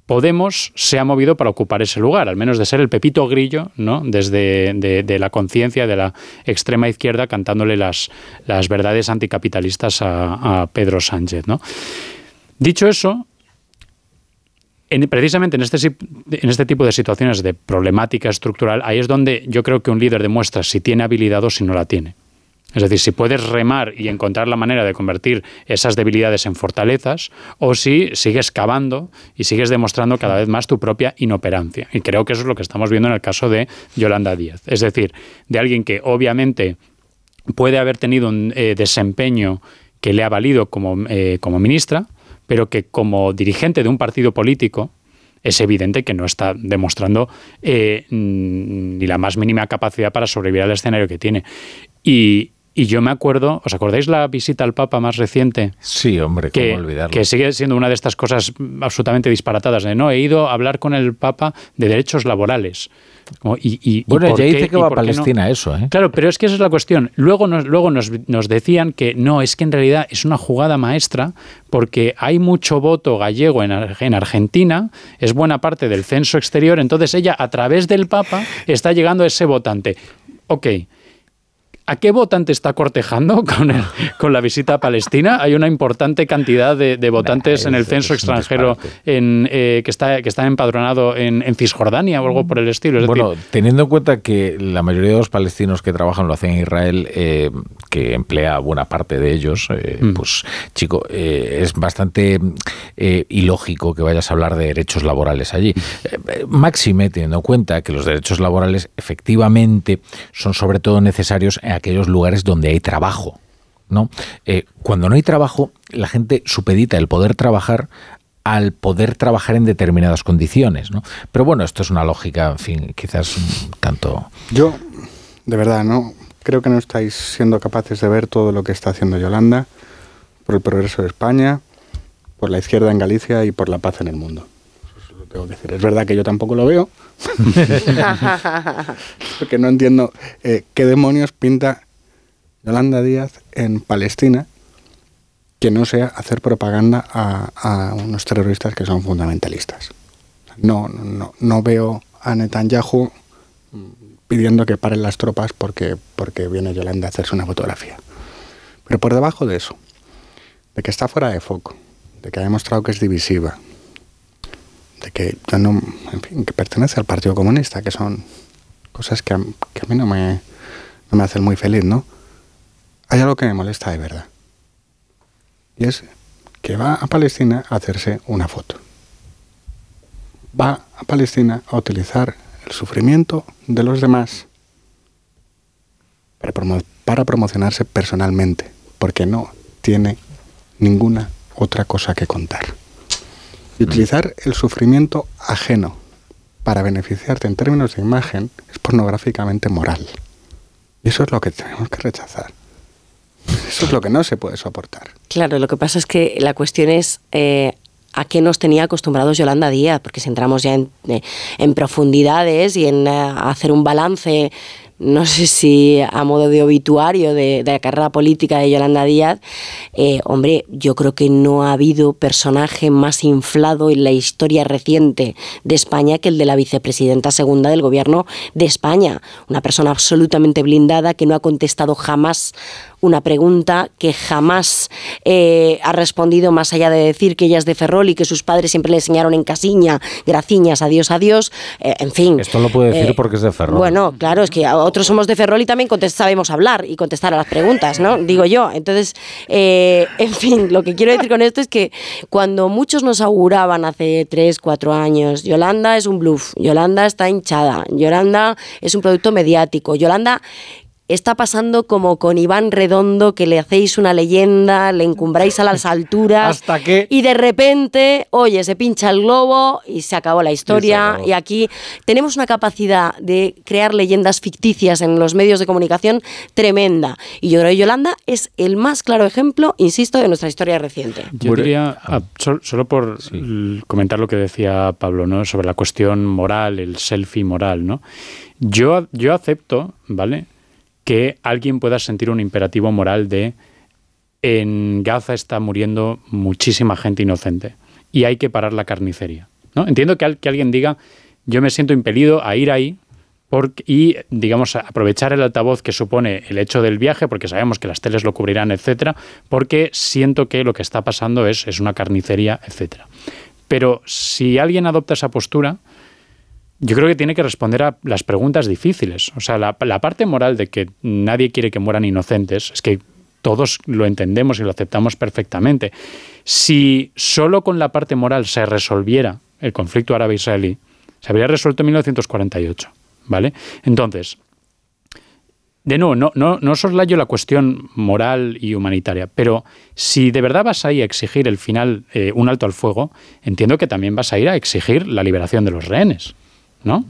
Podemos se ha movido para ocupar ese lugar, al menos de ser el pepito grillo, ¿no? Desde de, la conciencia de la extrema izquierda cantándole las, las verdades anticapitalistas a, Pedro Sánchez. Dicho eso, precisamente en este, en este tipo de situaciones de problemática estructural, ahí es donde yo creo que un líder demuestra si tiene habilidad o si no la tiene. Es decir, si puedes remar y encontrar la manera de convertir esas debilidades en fortalezas o si sigues cavando y sigues demostrando cada vez más tu propia inoperancia. Y creo que eso es lo que estamos viendo en el caso de Yolanda Díaz. Es decir, de alguien que obviamente puede haber tenido un eh, desempeño que le ha valido como, eh, como ministra, pero que como dirigente de un partido político es evidente que no está demostrando eh, ni la más mínima capacidad para sobrevivir al escenario que tiene. Y, y yo me acuerdo, ¿os acordáis la visita al Papa más reciente? Sí, hombre, que, cómo olvidarlo. Que sigue siendo una de estas cosas absolutamente disparatadas. De no, he ido a hablar con el Papa de derechos laborales. Y, bueno, ya dice que va a Palestina eso, ¿eh? Claro, pero es que esa es la cuestión. Luego, nos, luego nos, nos, decían que no, es que en realidad es una jugada maestra porque hay mucho voto gallego en, en Argentina, es buena parte del censo exterior, entonces ella a través del Papa está llegando a ese votante. Ok, ¿A qué votante está cortejando con, con la visita a Palestina? Hay una importante cantidad de, votantes en el censo extranjero en, eh, que, está, que están empadronados en, Cisjordania o algo por el estilo. bueno, teniendo en cuenta que la mayoría de los palestinos que trabajan lo hacen en Israel, eh, que emplea buena parte de ellos, eh, mm. pues chico, es bastante ilógico que vayas a hablar de derechos laborales allí. máxime, teniendo en cuenta que los derechos laborales efectivamente son sobre todo necesarios en aquellos lugares donde hay trabajo. ¿no? Eh, cuando no hay trabajo, la gente supedita el poder trabajar al poder trabajar en determinadas condiciones. ¿no? Pero bueno, esto es una lógica, en fin, quizás un tanto... Yo, de verdad, ¿no? creo que no estáis siendo capaces de ver todo lo que está haciendo Yolanda por el progreso de España, por la izquierda en Galicia y por la paz en el mundo. Eso lo tengo que decir. Es verdad que yo tampoco lo veo, [LAUGHS] porque no entiendo eh, qué demonios pinta Yolanda Díaz en Palestina que no sea hacer propaganda a, a unos terroristas que son fundamentalistas. No, no, no veo a Netanyahu pidiendo que paren las tropas porque, porque viene Yolanda a hacerse una fotografía. Pero por debajo de eso, de que está fuera de foco, de que ha demostrado que es divisiva, de que en fin, que pertenece al Partido Comunista, que son cosas que a, mí no me, no me hacen muy feliz, ¿no? Hay algo que me molesta de verdad. Y es que va a Palestina a hacerse una foto. Va a Palestina a utilizar el sufrimiento de los demás para promocionarse personalmente, porque no tiene ninguna otra cosa que contar. Y utilizar el sufrimiento ajeno para beneficiarte en términos de imagen es pornográficamente moral. Y eso es lo que tenemos que rechazar. Eso es lo que no se puede soportar. Claro, lo que pasa es que la cuestión es eh, a qué nos tenía acostumbrados Yolanda Díaz, porque si entramos ya en, eh, profundidades y en eh, hacer un balance no sé si a modo de obituario de, la carrera política de Yolanda Díaz, eh, hombre, yo creo que no ha habido personaje más inflado en la historia reciente de España que el de la vicepresidenta segunda del gobierno de España. Una persona absolutamente blindada que no ha contestado jamás una pregunta que jamás eh, ha respondido más allá de decir que ella es de Ferrol y que sus padres siempre le enseñaron en casiña, graciñas, adiós, adiós, eh, en fin. Esto lo puede decir Eh, porque es de Ferrol. Bueno, claro, es que otros somos de Ferrol y también sabemos hablar y contestar a las preguntas, ¿no? Digo yo. Entonces, en fin, lo que quiero decir con esto es que cuando muchos nos auguraban hace tres, cuatro años, Yolanda es un bluff, Yolanda está hinchada, Yolanda es un producto mediático, Yolanda está pasando como con Iván Redondo, que le hacéis una leyenda, le encumbráis a las [LAUGHS] alturas. Hasta que- Y de repente, oye, se pincha el globo y se acabó la historia. acabó. Y aquí tenemos una capacidad de crear leyendas ficticias en los medios de comunicación tremenda. Y yo creo que Yolanda es el más claro ejemplo, insisto, de nuestra historia reciente. Yo diría, ah, sol- solo por comentar lo que decía Pablo, ¿no? Sobre la cuestión moral, el selfie moral, ¿no? Yo, yo acepto, ¿vale? Que alguien pueda sentir un imperativo moral de en Gaza está muriendo muchísima gente inocente y hay que parar la carnicería. ¿no? Entiendo que, al- que alguien diga, yo me siento impelido a ir ahí porque- y, digamos, aprovechar el altavoz que supone el hecho del viaje, porque sabemos que las teles lo cubrirán, etcétera, porque siento que lo que está pasando es, es una carnicería, etcétera. Pero si alguien adopta esa postura, yo creo que tiene que responder a las preguntas difíciles. O sea, la, parte moral de que nadie quiere que mueran inocentes es que todos lo entendemos y lo aceptamos perfectamente. Si solo con la parte moral se resolviera el conflicto árabe-israelí, se habría resuelto en 1948. ¿Vale? Entonces, de nuevo, no, no, no soslayo la cuestión moral y humanitaria, pero si de verdad vas a ir a exigir el final, eh, un alto al fuego, entiendo que también vas a ir a exigir la liberación de los rehenes, ¿no?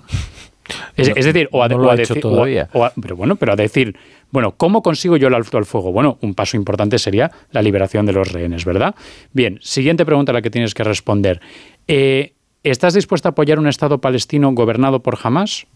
Es, No- es decir, o a, no o lo a ha hecho decir, o a- todavía. o a- pero bueno, pero a decir, bueno, ¿cómo consigo yo el alto al fuego? Bueno, un paso importante sería la liberación de los rehenes, ¿verdad? Bien, siguiente pregunta a la que tienes que responder. Eh, ¿Estás dispuesta a apoyar un Estado palestino gobernado por Hamas?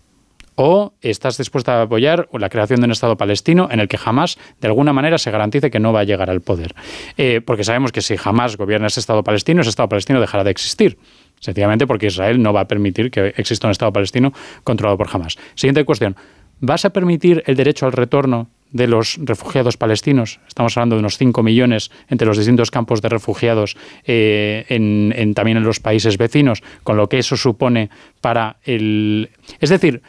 ¿O estás dispuesta a apoyar la creación de un Estado palestino en el que jamás, de alguna manera, se garantice que no va a llegar al poder? Eh, porque sabemos que si jamás gobierna ese Estado palestino, ese Estado palestino dejará de existir. Sencillamente porque Israel no va a permitir que exista un Estado palestino controlado por Hamas. Siguiente cuestión. ¿Vas a permitir el derecho al retorno de los refugiados palestinos? Estamos hablando de unos 5 millones entre los distintos campos de refugiados eh, en- también en los países vecinos, con lo que eso supone para el... Es decir,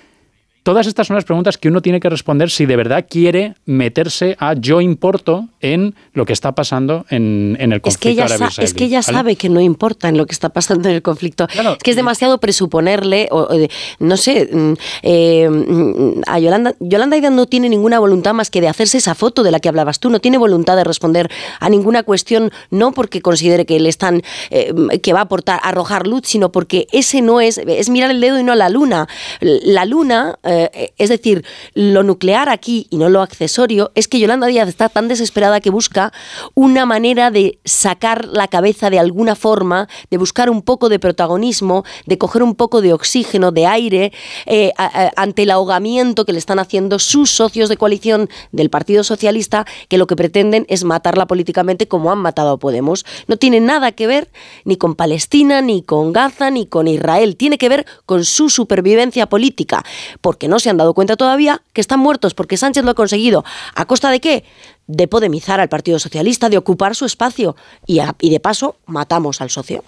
Todas estas son las preguntas que uno tiene que responder si de verdad quiere meterse a yo importo en lo que está pasando en, en el Es que, conflicto ella sa- es que ella ¿vale? sabe que no importa en lo que está pasando en el conflicto. es que es demasiado presuponerle, o, o no sé, mm, eh, mm, a Yolanda. Yolanda Díaz no tiene ninguna voluntad más que de hacerse esa foto de la que hablabas tú. No tiene voluntad de responder a ninguna cuestión, no porque considere que le están, eh, que va a aportar, arrojar luz, sino porque ese no es, es mirar el dedo y no la luna. La luna, eh, Eh, es decir, lo nuclear aquí y no lo accesorio es que Yolanda Díaz está tan desesperada que busca una manera de sacar la cabeza de alguna forma, de buscar un poco de protagonismo, de coger un poco de oxígeno, de aire, eh, ante el ahogamiento que le están haciendo sus socios de coalición del Partido Socialista, que lo que pretenden es matarla políticamente como han matado a Podemos. No tiene nada que ver ni con Palestina, ni con Gaza, ni con Israel. Tiene que ver con su supervivencia política, porque no se han dado cuenta todavía que están muertos, porque Sánchez lo ha conseguido. ¿A costa de qué? De podemizar al Partido Socialista, de ocupar su espacio y, y de paso matamos al socio.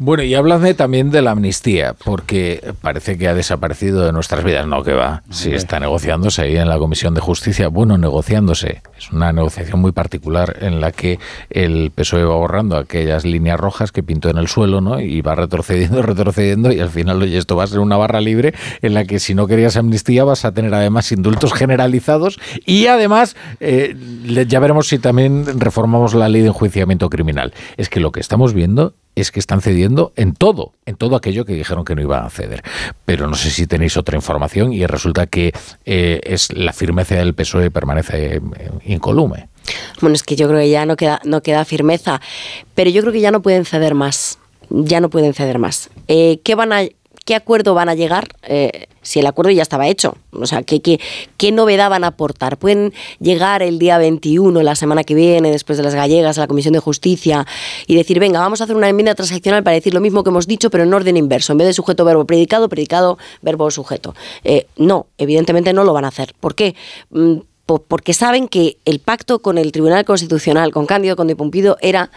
Bueno, y háblame también de la amnistía, porque parece que ha desaparecido de nuestras vidas. No, que va. Sí, está negociándose ahí en la Comisión de Justicia. Bueno, negociándose. Es una negociación muy particular en la que el PSOE va borrando aquellas líneas rojas que pintó en el suelo, ¿no? Y va retrocediendo, [LAUGHS] retrocediendo, y al final, oye, esto va a ser una barra libre en la que si no querías amnistía vas a tener además indultos generalizados y además eh, ya veremos si también reformamos la ley de enjuiciamiento criminal. Es que lo que estamos viendo es que están cediendo en todo, en todo aquello que dijeron que no iban a ceder. Pero no sé si tenéis otra información y resulta que eh, es la firmeza del PSOE permanece eh, incolume. Bueno, es que yo creo que ya no queda, no queda firmeza, pero yo creo que ya no pueden ceder más. Ya no pueden ceder más. Eh, ¿Qué van a qué acuerdo van a llegar eh, si el acuerdo ya estaba hecho. O sea, ¿qué, qué, novedad van a aportar? Pueden llegar el día 21, la semana que viene, después de las gallegas, a la Comisión de Justicia y decir, venga, vamos a hacer una enmienda transaccional para decir lo mismo que hemos dicho, pero en orden inverso. En vez de sujeto, verbo, predicado, predicado, verbo, sujeto. Eh, no, evidentemente no lo van a hacer. ¿Por qué? Mm, porque saben que el pacto con el Tribunal Constitucional, con Cándido Conde Pumpido, era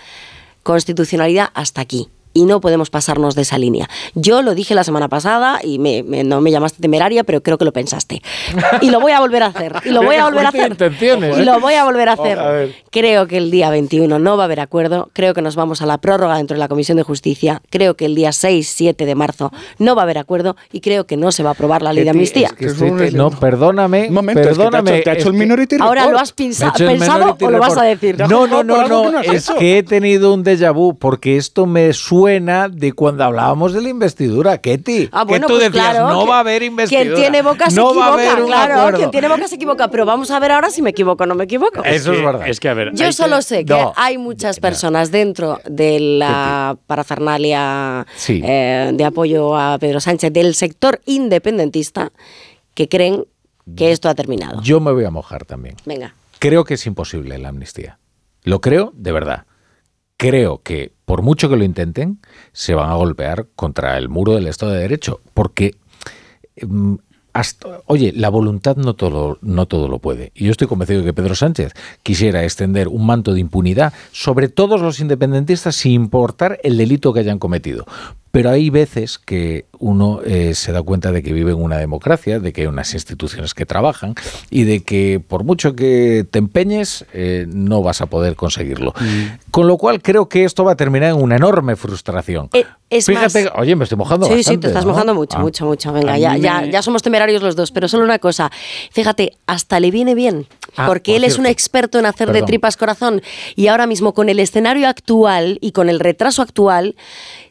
constitucionalidad hasta aquí y no podemos pasarnos de esa línea. Yo lo dije la semana pasada y me, no me llamaste temeraria, pero creo que lo pensaste. Y lo voy a volver a hacer. Y lo voy a volver a hacer. Y lo voy a volver a hacer. Creo que el día 21 no va a haber acuerdo. Creo que nos vamos a la prórroga dentro de la Comisión de Justicia. Creo que el día 6, 7 de marzo no va a haber acuerdo y creo que no se va a aprobar la ley de amnistía. no, perdóname. perdóname. te ha hecho, el Minority Ahora lo has pensado o lo vas a decir. No, no, no, no. es que he tenido un déjà vu porque esto me suena buena de cuando hablábamos de la investidura, Ketty. Ah, bueno, que tú pues decías, claro, no va a haber investidura. Quien tiene boca se equivoca, claro. Quien tiene boca se equivoca. Pero vamos a ver ahora si me equivoco o no me equivoco. Eso es, verdad. Es que, a ver, Yo solo sé que hay muchas personas dentro de la parafernalia eh, de apoyo a Pedro Sánchez del sector independentista que creen que esto ha terminado. Yo me voy a mojar también. Venga. Creo que es imposible la amnistía. Lo creo de verdad creo que por mucho que lo intenten, se van a golpear contra el muro del Estado de Derecho, porque mm, oye, la voluntad no todo, no todo lo puede. Y yo estoy convencido de que Pedro Sánchez quisiera extender un manto de impunidad sobre todos los independentistas sin importar el delito que hayan cometido. Pero hay veces que uno eh, se da cuenta de que vive en una democracia, de que hay unas instituciones que trabajan y de que por mucho que te empeñes, eh, no vas a poder conseguirlo. Mm. Con lo cual creo que esto va a terminar en una enorme frustración. Eh, es Fíjate, oye, me estoy mojando. Sí, bastante, sí, te estás mojando mucho, ah. mucho, mucho. Venga, ya, ya, ya somos temerarios los dos, pero solo una cosa. Fíjate, hasta le viene bien, Ah, porque por él es un experto en hacer de tripas corazón. Y ahora mismo, con el escenario actual y con el retraso actual,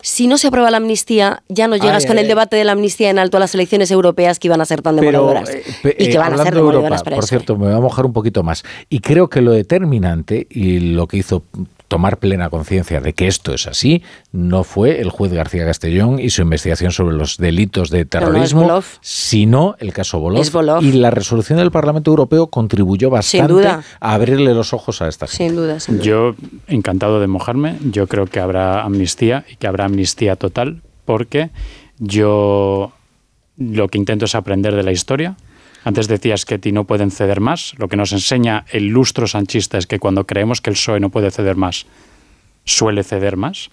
si no se aprueba la amnistía, ya no llegas Ay, con ay, el debate de la amnistía en alto a las elecciones europeas que iban a ser tan Pero, demoradoras. eh, y que eh, van a ser hablando de demoradoras Europa, para por eso. cierto, me voy a mojar un poquito más. Y creo que lo determinante y lo que hizo tomar plena conciencia de que esto es así no fue el juez García Castellón y su investigación sobre los delitos de no, es terrorismo, Volov. sino el caso Bolov. Y la resolución del Parlamento Europeo contribuyó bastante duda. a abrirle los ojos a esta gente. Sin duda, sin duda. Yo, encantado de mojarme, yo creo que habrá amnistía y que habrá amnistía total, porque yo lo que intento es aprender de la historia. Antes decías que ti no pueden ceder más. Lo que nos enseña el lustro sanchista es que cuando creemos que el PSOE no puede ceder más, suele ceder más.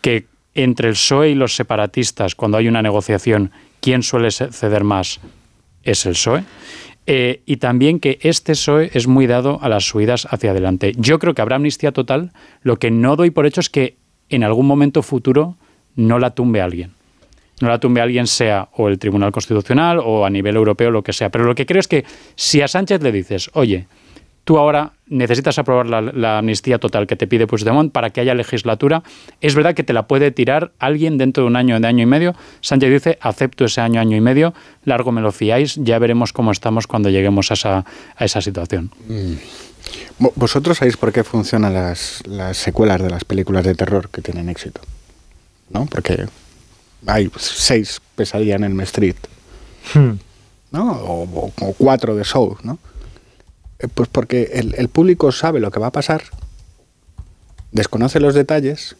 Que entre el PSOE y los separatistas, cuando hay una negociación, ¿quién suele ceder más? Es el PSOE. Eh, y también que este PSOE es muy dado a las subidas hacia adelante. Yo creo que habrá amnistía total. Lo que no doy por hecho es que en algún momento futuro no la tumbe alguien. No la tumbe alguien, sea o el Tribunal Constitucional o a nivel europeo, lo que sea. Pero lo que creo es que si a Sánchez le dices, oye, tú ahora necesitas aprobar la, amnistía total que te pide Puigdemont para que haya legislatura. Es verdad que te la puede tirar alguien dentro de un año, de año y medio. Sánchez dice, acepto ese año, año y medio, largo me lo fiáis, ya veremos cómo estamos cuando lleguemos a esa, a esa situación. Vo- ¿Vosotros sabéis por qué funcionan las, las secuelas de las películas de terror que tienen éxito? ¿No? Porque hay seis pesadillas en el Street, ¿no? O, o- o cuatro de Show, ¿no? Eh, Pues porque el, el público sabe lo que va a pasar, desconoce los detalles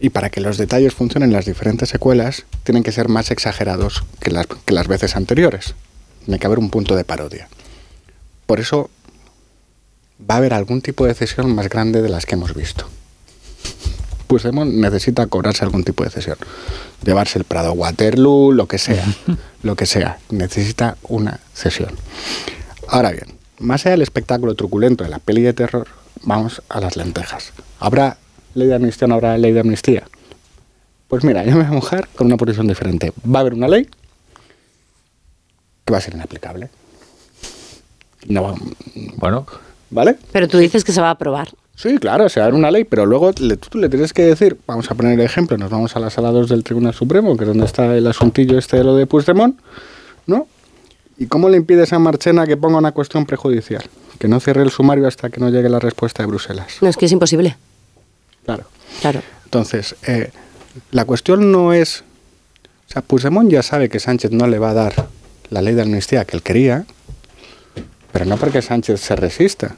y para que los detalles funcionen las diferentes secuelas tienen que ser más exagerados que las, que las veces anteriores. Tiene que haber un punto de parodia. Por eso va a haber algún tipo de cesión más grande de las que hemos visto. Puigdemont necesita cobrarse algún tipo de cesión. Llevarse el Prado Waterloo, lo que sea. [LAUGHS] lo que sea. Necesita una cesión. Ahora bien, más allá del espectáculo truculento de la peli de terror, vamos a las lentejas. ¿Habrá ley de amnistía o no habrá ley de amnistía? Pues mira, yo me voy a mojar con una posición diferente. Va a haber una ley que va a ser inaplicable. No va- Bueno. ¿Vale? Pero tú dices que se va a aprobar. Sí, claro, se va a dar una ley, pero luego le, tú le tienes que decir, vamos a poner el ejemplo, nos vamos a la sala 2 del Tribunal Supremo, que es donde está el asuntillo este de lo de Puigdemont, ¿no? ¿Y cómo le impides a Marchena que ponga una cuestión prejudicial? Que no cierre el sumario hasta que no llegue la respuesta de Bruselas. No, es que es imposible. Claro. Claro. Entonces, eh, la cuestión no es... O sea, Puigdemont ya sabe que Sánchez no le va a dar la ley de amnistía que él quería, pero no porque Sánchez se resista,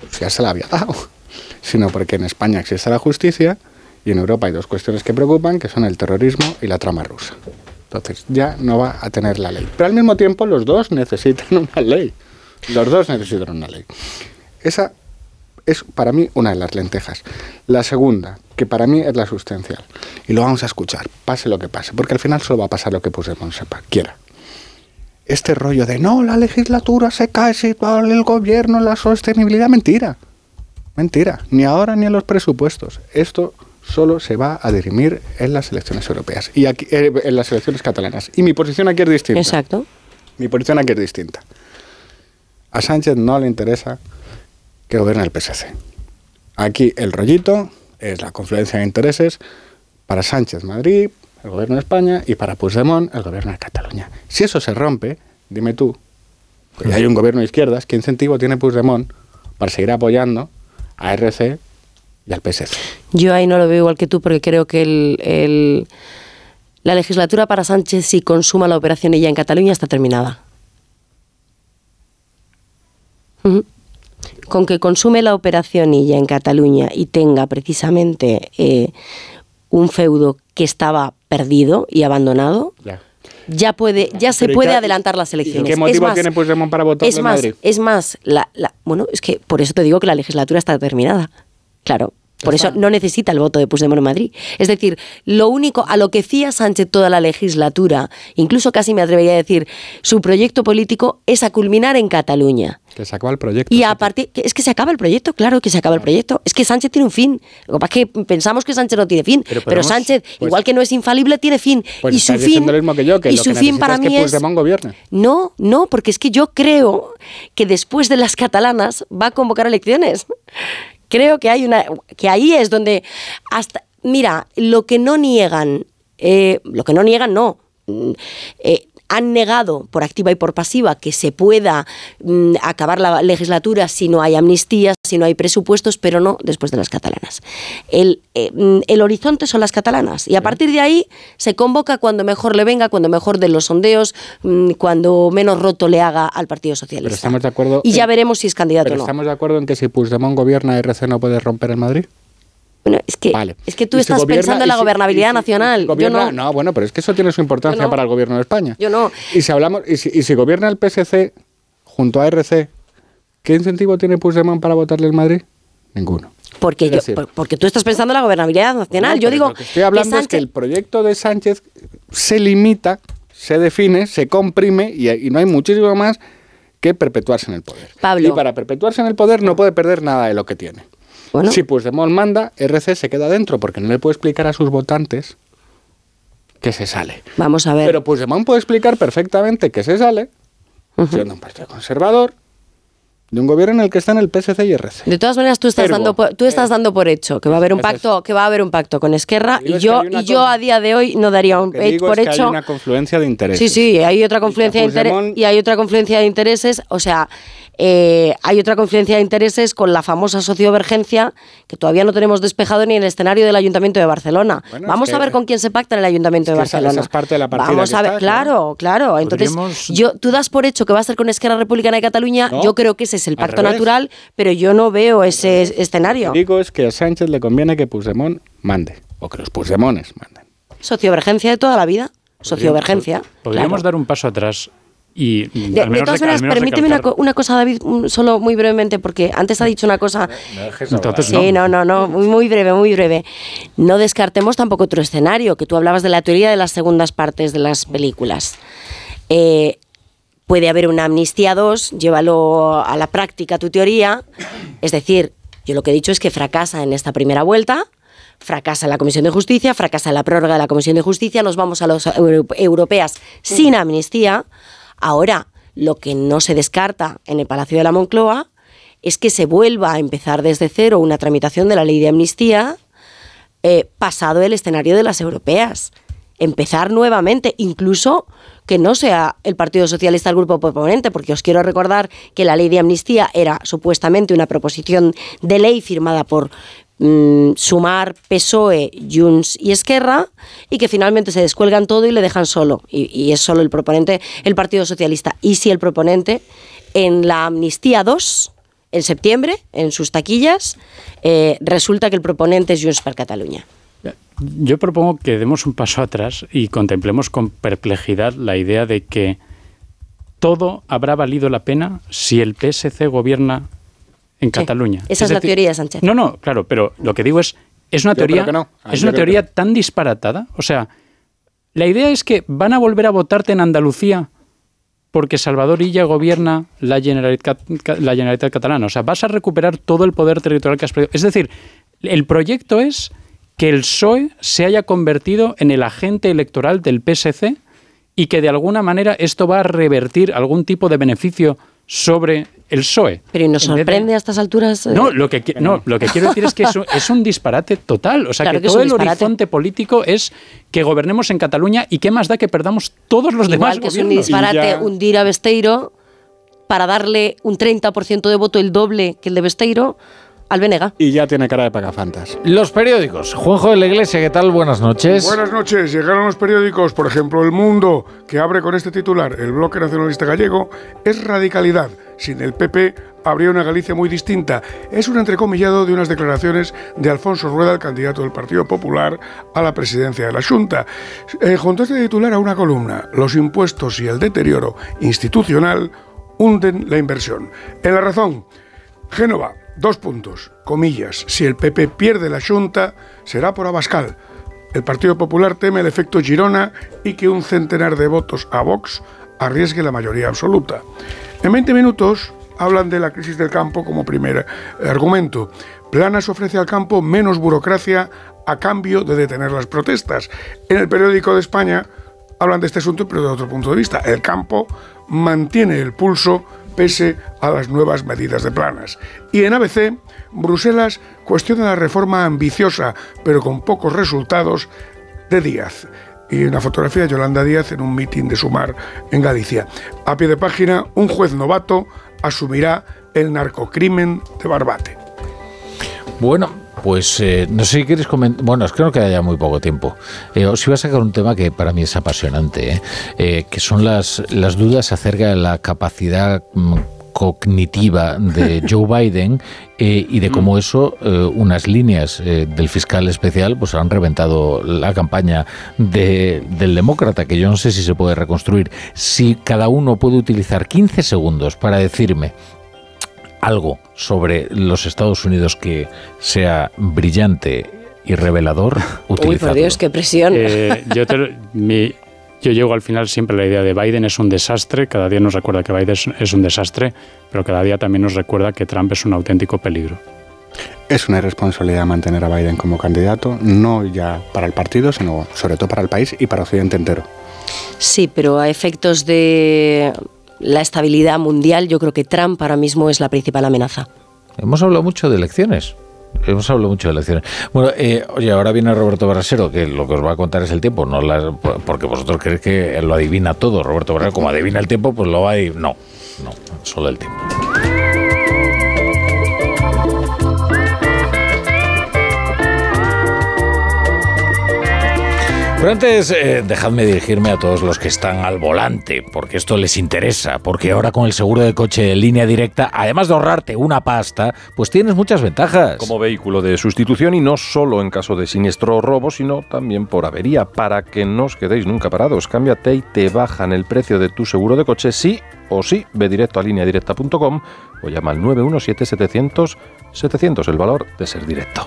pues ya se la había dado, sino porque en España existe la justicia y en Europa hay dos cuestiones que preocupan, que son el terrorismo y la trama rusa. Entonces, ya no va a tener la ley. Pero al mismo tiempo, los dos necesitan [LAUGHS] una ley. Los dos necesitan una ley. Esa es para mí una de las lentejas. La segunda, que para mí es la sustancial, y lo vamos a escuchar, pase lo que pase, porque al final solo va a pasar lo que Puigdemont sepa, quiera. Este rollo de no, la legislatura se cae si el gobierno, la sostenibilidad, mentira. Mentira, ni ahora ni en los presupuestos. Esto solo se va a dirimir en las elecciones europeas y aquí, eh, en las elecciones catalanas. Y mi posición aquí es distinta. Exacto. Mi posición aquí es distinta. A Sánchez no le interesa que gobierne el PSC. Aquí el rollito es la confluencia de intereses para Sánchez Madrid, el gobierno de España, y para Puigdemont, el gobierno de Cataluña. Si eso se rompe, dime tú, que hay un gobierno de izquierdas, ¿qué incentivo tiene Puigdemont para seguir apoyando a RC y al PSC? Yo ahí no lo veo igual que tú porque creo que el, el- la legislatura para Sánchez, si consuma la operación ella en Cataluña, está terminada. Con que consume la operación ella en Cataluña y tenga precisamente eh, un feudo que estaba perdido y abandonado, Ya. Ya puede, ya se ¿y puede qué- adelantar las ¿Y elecciones. qué Es motivo más, tiene Puigdemont para votar es en más, Madrid? es más, la, la- bueno, es que por eso te digo que la legislatura está terminada. Claro. Por eso no necesita el voto de Puigdemont en Madrid. Es decir, lo único a lo que fía Sánchez toda la legislatura, incluso casi me atrevería a decir, su proyecto político es a culminar en Cataluña. Que se acaba el proyecto. Y a partir, es que se acaba el proyecto, claro que se acaba el proyecto. Es que Sánchez tiene un fin. Lo que pasa es que pensamos que Sánchez no tiene fin, pero, Sánchez, pues- igual que no es infalible, tiene fin. Pues y su fin, lo mismo que yo, que y lo su que fin para mí es que es Puigdemont gobierne. no, no, porque es que yo creo que después de las catalanas va a convocar elecciones. Creo que hay una, que ahí es donde hasta, mira, lo que no niegan, eh, lo que no niegan no, mm, eh, han negado por activa y por pasiva que se pueda mm, acabar la legislatura si no hay amnistías, si no hay presupuestos, pero no después de las catalanas. El, eh, mm, el horizonte son las catalanas y a partir de ahí se convoca cuando mejor le venga, cuando mejor de los sondeos, mm, cuando menos roto le haga al Partido Socialista. Pero estamos de acuerdo. y ya en- veremos si es candidato Pero o no. estamos de acuerdo en que si Puigdemont gobierna, RC no puede romper el Madrid. Bueno, es que, es que tú estás gobierna- pensando en la si- gobernabilidad si- nacional. Yo gobierna- no. bueno, pero es que eso tiene su importancia no. para el gobierno de España. Yo no. Y si hablamos, y si, y si gobierna el PSC junto a RC, ¿qué incentivo tiene Puigdemont para votarle el Madrid? Ninguno. Porque, yo, tú estás pensando en la gobernabilidad nacional. No, yo digo Lo que estoy hablando es que el proyecto de Sánchez se limita, se define, se comprime y, y no hay muchísimo más que perpetuarse en el poder. Pablo. Y para perpetuarse en el poder no puede perder nada de lo que tiene. Si Puigdemont manda, RC se queda dentro porque no le puede explicar a sus votantes que se sale. Vamos a ver. Pero Puigdemont puede explicar perfectamente que se sale, siendo un partido conservador, de un gobierno en el que están el PSC y RC. De todas maneras, tú estás, dando por, tú estás dando por hecho que va a haber un pacto, que va a haber un pacto con Esquerra y yo y yo a día de hoy no daría un que digo por es que hecho. hay una confluencia de intereses. Sí, sí, hay otra confluencia de intereses y hay otra confluencia de intereses, o sea, eh, hay otra confluencia de intereses con la famosa sociovergencia que todavía no tenemos despejado ni en el escenario del Ayuntamiento de Barcelona. Bueno, Vamos es que- a ver con quién se pacta en el Ayuntamiento de que Barcelona. esa es parte de la partida Vamos a ver, estás, ¿no? claro, claro. Entonces, Podríamos- yo, tú das por hecho que va a ser con Esquerra Republicana de Cataluña, No, yo creo que ese es el pacto natural, pero yo no veo ese escenario. Lo que digo es que a Sánchez le conviene que Puigdemont mande, o que los Puigdemones manden. Sociovergencia de toda la vida. Sociovergencia. Podríamos claro. dar un paso atrás y De, al de menos, todas maneras, permíteme una, cosa, David, solo muy brevemente, porque antes ha dicho una cosa. Entonces, Sí, no, no, no, muy, muy breve, muy breve. No descartemos tampoco otro escenario, que tú hablabas de la teoría de las segundas partes de las películas. Eh, puede haber una amnistía 2, llévalo a la práctica tu teoría. Es decir, yo lo que he dicho es que fracasa en esta primera vuelta, fracasa la Comisión de Justicia, fracasa la prórroga de la Comisión de Justicia, nos vamos a las europeas sin amnistía. Ahora, lo que no se descarta en el Palacio de la Moncloa es que se vuelva a empezar desde cero una tramitación de la ley de amnistía eh, pasado el escenario de las europeas. Empezar nuevamente, incluso que no sea el Partido Socialista el grupo proponente, porque os quiero recordar que la ley de amnistía era supuestamente una proposición de ley firmada por mm, Sumar, PSOE, Junts y Esquerra, y que finalmente se descuelgan todo y le dejan solo. Y, es solo el proponente, el Partido Socialista. Y si el proponente en la amnistía 2 en septiembre, en sus taquillas, eh, resulta que el proponente es Junts per Catalunya. Yo propongo que demos un paso atrás y contemplemos con perplejidad la idea de que todo habrá valido la pena si el PSC gobierna en Cataluña. Esa es, la decir- teoría Sánchez. No, no, claro, pero lo que digo es, es una Yo teoría, no. Es una teoría tan disparatada. O sea, la idea es que van a volver a votarte en Andalucía porque Salvador Illa gobierna la Generalitat, la Generalitat catalana. O sea, vas a recuperar todo el poder territorial que has perdido. Es decir, el proyecto es que el PSOE se haya convertido en el agente electoral del PSC y que de alguna manera esto va a revertir algún tipo de beneficio sobre el PSOE. Pero ¿y nos de- sorprende a estas alturas? eh? no, lo que, no, lo que quiero decir es que es un, es un disparate total. O sea, Claro que, todo el disparate. horizonte político es que gobernemos en Cataluña y qué más da que perdamos todos los demás Igual que es un disparate hundir a Besteiro para darle un 30% de voto, el doble que el de Besteiro, al Benega. Y ya tiene cara de pagafantas. Los periódicos. Juanjo de la Iglesia, ¿qué tal? Buenas noches. Buenas noches. Llegaron los periódicos, por ejemplo, El Mundo, que abre con este titular, el bloque nacionalista gallego, es radicalidad. Sin el PP habría una Galicia muy distinta. Es un entrecomillado de unas declaraciones de Alfonso Rueda, el candidato del Partido Popular a la presidencia de la Junta. Eh, junto a este titular a una columna, los impuestos y el deterioro institucional hunden la inversión. En la razón, Génova, dos puntos, comillas, si el PP pierde la Junta, será por Abascal. El Partido Popular teme el efecto Girona y que un centenar de votos a Vox arriesgue la mayoría absoluta. En 20 minutos hablan de la crisis del campo como primer argumento. Planas ofrece al campo menos burocracia a cambio de detener las protestas. En el periódico de España hablan de este asunto, pero de otro punto de vista. El campo mantiene el pulso pese a las nuevas medidas de planas. Y en ABC, Bruselas cuestiona la reforma ambiciosa, pero con pocos resultados, de Díaz. Y una fotografía de Yolanda Díaz en un mitin de Sumar en Galicia. A pie de página, un juez novato asumirá el narcocrimen de Barbate. Bueno, pues eh, no sé si quieres comentar. Bueno, es que no queda ya muy poco tiempo. Eh, os iba a sacar un tema que para mí es apasionante, ¿eh? Eh, que son las, las dudas acerca de la capacidad mm, cognitiva de [LAUGHS] Joe Biden eh, y de cómo eso, eh, unas líneas eh, del fiscal especial, pues han reventado la campaña de- del demócrata, que yo no sé si se puede reconstruir. Si cada uno puede utilizar 15 segundos para decirme algo sobre los Estados Unidos que sea brillante y revelador, [LAUGHS] Uy, por. Dios, qué presión. Eh, yo, te lo- mi- yo llego al final siempre a la idea de Biden es un desastre, cada día nos recuerda que Biden es, es un desastre, pero cada día también nos recuerda que Trump es un auténtico peligro. Es una irresponsabilidad mantener a Biden como candidato, no ya para el partido, sino sobre todo para el país y para Occidente entero. Sí, pero a efectos de la estabilidad mundial, yo creo que Trump ahora mismo es la principal amenaza. Hemos hablado mucho de elecciones. Hemos hablado mucho de elecciones. Bueno, eh, oye, ahora viene Roberto Brasero, que lo que os va a contar es el tiempo, no porque vosotros creéis que lo adivina todo. Roberto Brasero, como adivina el tiempo, pues lo va a. No, no, solo el tiempo. Pero antes, eh, dejadme dirigirme a todos los que están al volante, porque esto les interesa, porque ahora con el seguro de coche en línea directa, además de ahorrarte una pasta, pues tienes muchas ventajas. Como vehículo de sustitución y no solo en caso de siniestro o robo, sino también por avería, para que no os quedéis nunca parados. Cámbiate y te bajan el precio de tu seguro de coche sí o sí. Ve directo a lineadirecta.com o llama al 917-700-700, el valor de ser directo.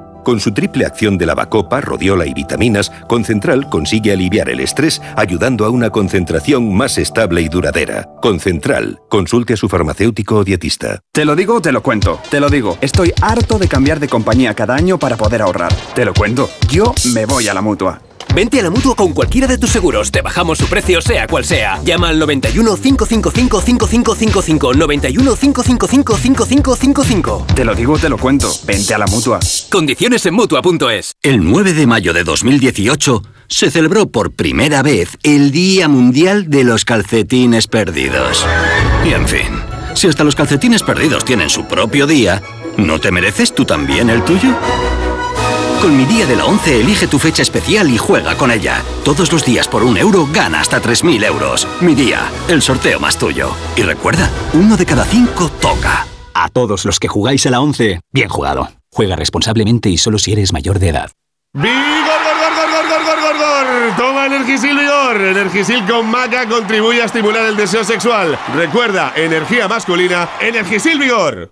Con su triple acción de lavacopa, rodiola y vitaminas, Concentral consigue aliviar el estrés ayudando a una concentración más estable y duradera. Concentral, consulte a su farmacéutico o dietista. Te lo digo, te lo cuento. Te lo digo, estoy harto de cambiar de compañía cada año para poder ahorrar. Te lo cuento, yo me voy a la mutua. Vente a la mutua con cualquiera de tus seguros. Te bajamos su precio, sea cual sea. Llama al 91 555 5555. 91 555 5555. Te lo digo, te lo cuento. Vente a la mutua. Condiciones en mutua.es. El 9 de mayo de 2018 se celebró por primera vez el Día Mundial de los Calcetines Perdidos. Y en fin, si hasta los calcetines perdidos tienen su propio día, ¿no te mereces tú también el tuyo? Con mi día de la 11 elige tu fecha especial y juega con ella. Todos los días por un euro gana hasta 3.000 euros. Mi día, el sorteo más tuyo. Y recuerda, uno de cada cinco toca. A todos los que jugáis a la 11, bien jugado. Juega responsablemente y solo si eres mayor de edad. ¡Vigor, gor, gor, gor, gor, gor, gor, gor! Toma Energisil Vigor. Energisil con maca contribuye a estimular el deseo sexual. Recuerda, energía masculina, Energisil Vigor.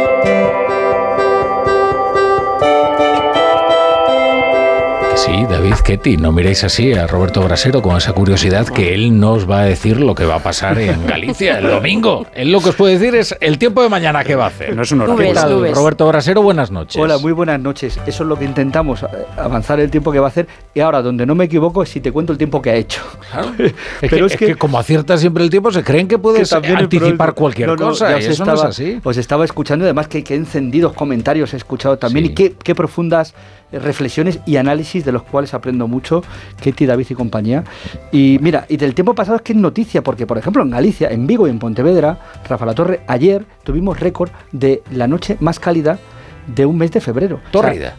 Sí, David Ketty, no miréis así a Roberto Brasero con esa curiosidad que él nos va a decir lo que va a pasar en [LAUGHS] Galicia el domingo. Él lo que os puede decir es el tiempo de mañana que va a hacer. No es un ¿Qué tal, Roberto Brasero, buenas noches. Hola, muy buenas noches. Eso es lo que intentamos, eh, avanzar el tiempo que va a hacer. Y ahora, donde no me equivoco, es si te cuento el tiempo que ha hecho. [LAUGHS] Es, que, es que como acierta siempre el tiempo, se creen que puedes también anticipar cualquier No, no, cosa. ya y eso no estaba, es así. Os estaba escuchando y además qué, qué encendidos comentarios he escuchado también y qué, qué profundas reflexiones y análisis de los cuales aprendo mucho, Ketty, David y compañía. Y mira, y del tiempo pasado es que es noticia, porque por ejemplo en Galicia, en Vigo y en Pontevedra, Rafa La Torre, ayer tuvimos récord de la noche más cálida de un mes de febrero. O sea, Tórrida.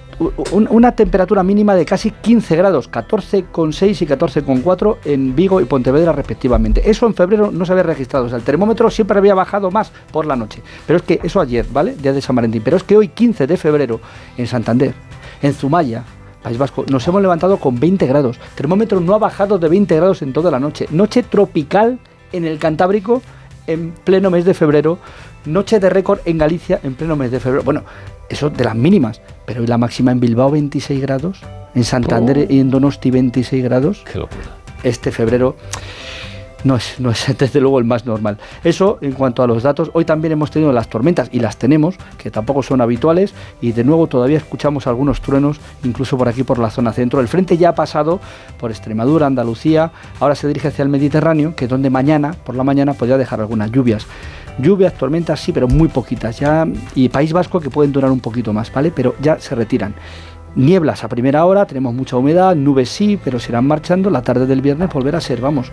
una temperatura mínima de casi 15 grados, 14,6 y 14,4 en Vigo y Pontevedra respectivamente. Eso en febrero no se había registrado, o sea, el termómetro siempre había bajado más por la noche. Pero es que eso ayer, ¿vale? Día de San Valentín. Pero es que hoy, 15 de febrero, en Santander, en Zumaya, País Vasco, nos hemos levantado con 20 grados. Termómetro no ha bajado de 20 grados en toda la noche. Noche tropical en el Cantábrico en pleno mes de febrero. Noche de récord en Galicia en pleno mes de febrero. Bueno, eso de las mínimas. Pero ¿y la máxima en Bilbao 26 grados? En Santander y en Donosti 26 grados. Qué locura. Este febrero no es, no es [LAUGHS] desde luego el más normal. Eso en cuanto a los datos. Hoy también hemos tenido las tormentas y las tenemos, que tampoco son habituales. Y de nuevo todavía escuchamos algunos truenos, incluso por aquí por la zona centro. El frente ya ha pasado por Extremadura, Andalucía. Ahora se dirige hacia el Mediterráneo, que es donde mañana, por la mañana, podría dejar algunas lluvias. Lluvias, tormentas, sí, pero muy poquitas ya. Y País Vasco que pueden durar un poquito más, ¿vale? Pero ya se retiran. Nieblas a primera hora, tenemos mucha humedad, nubes sí, pero se irán marchando. La tarde del viernes volverá a ser, vamos,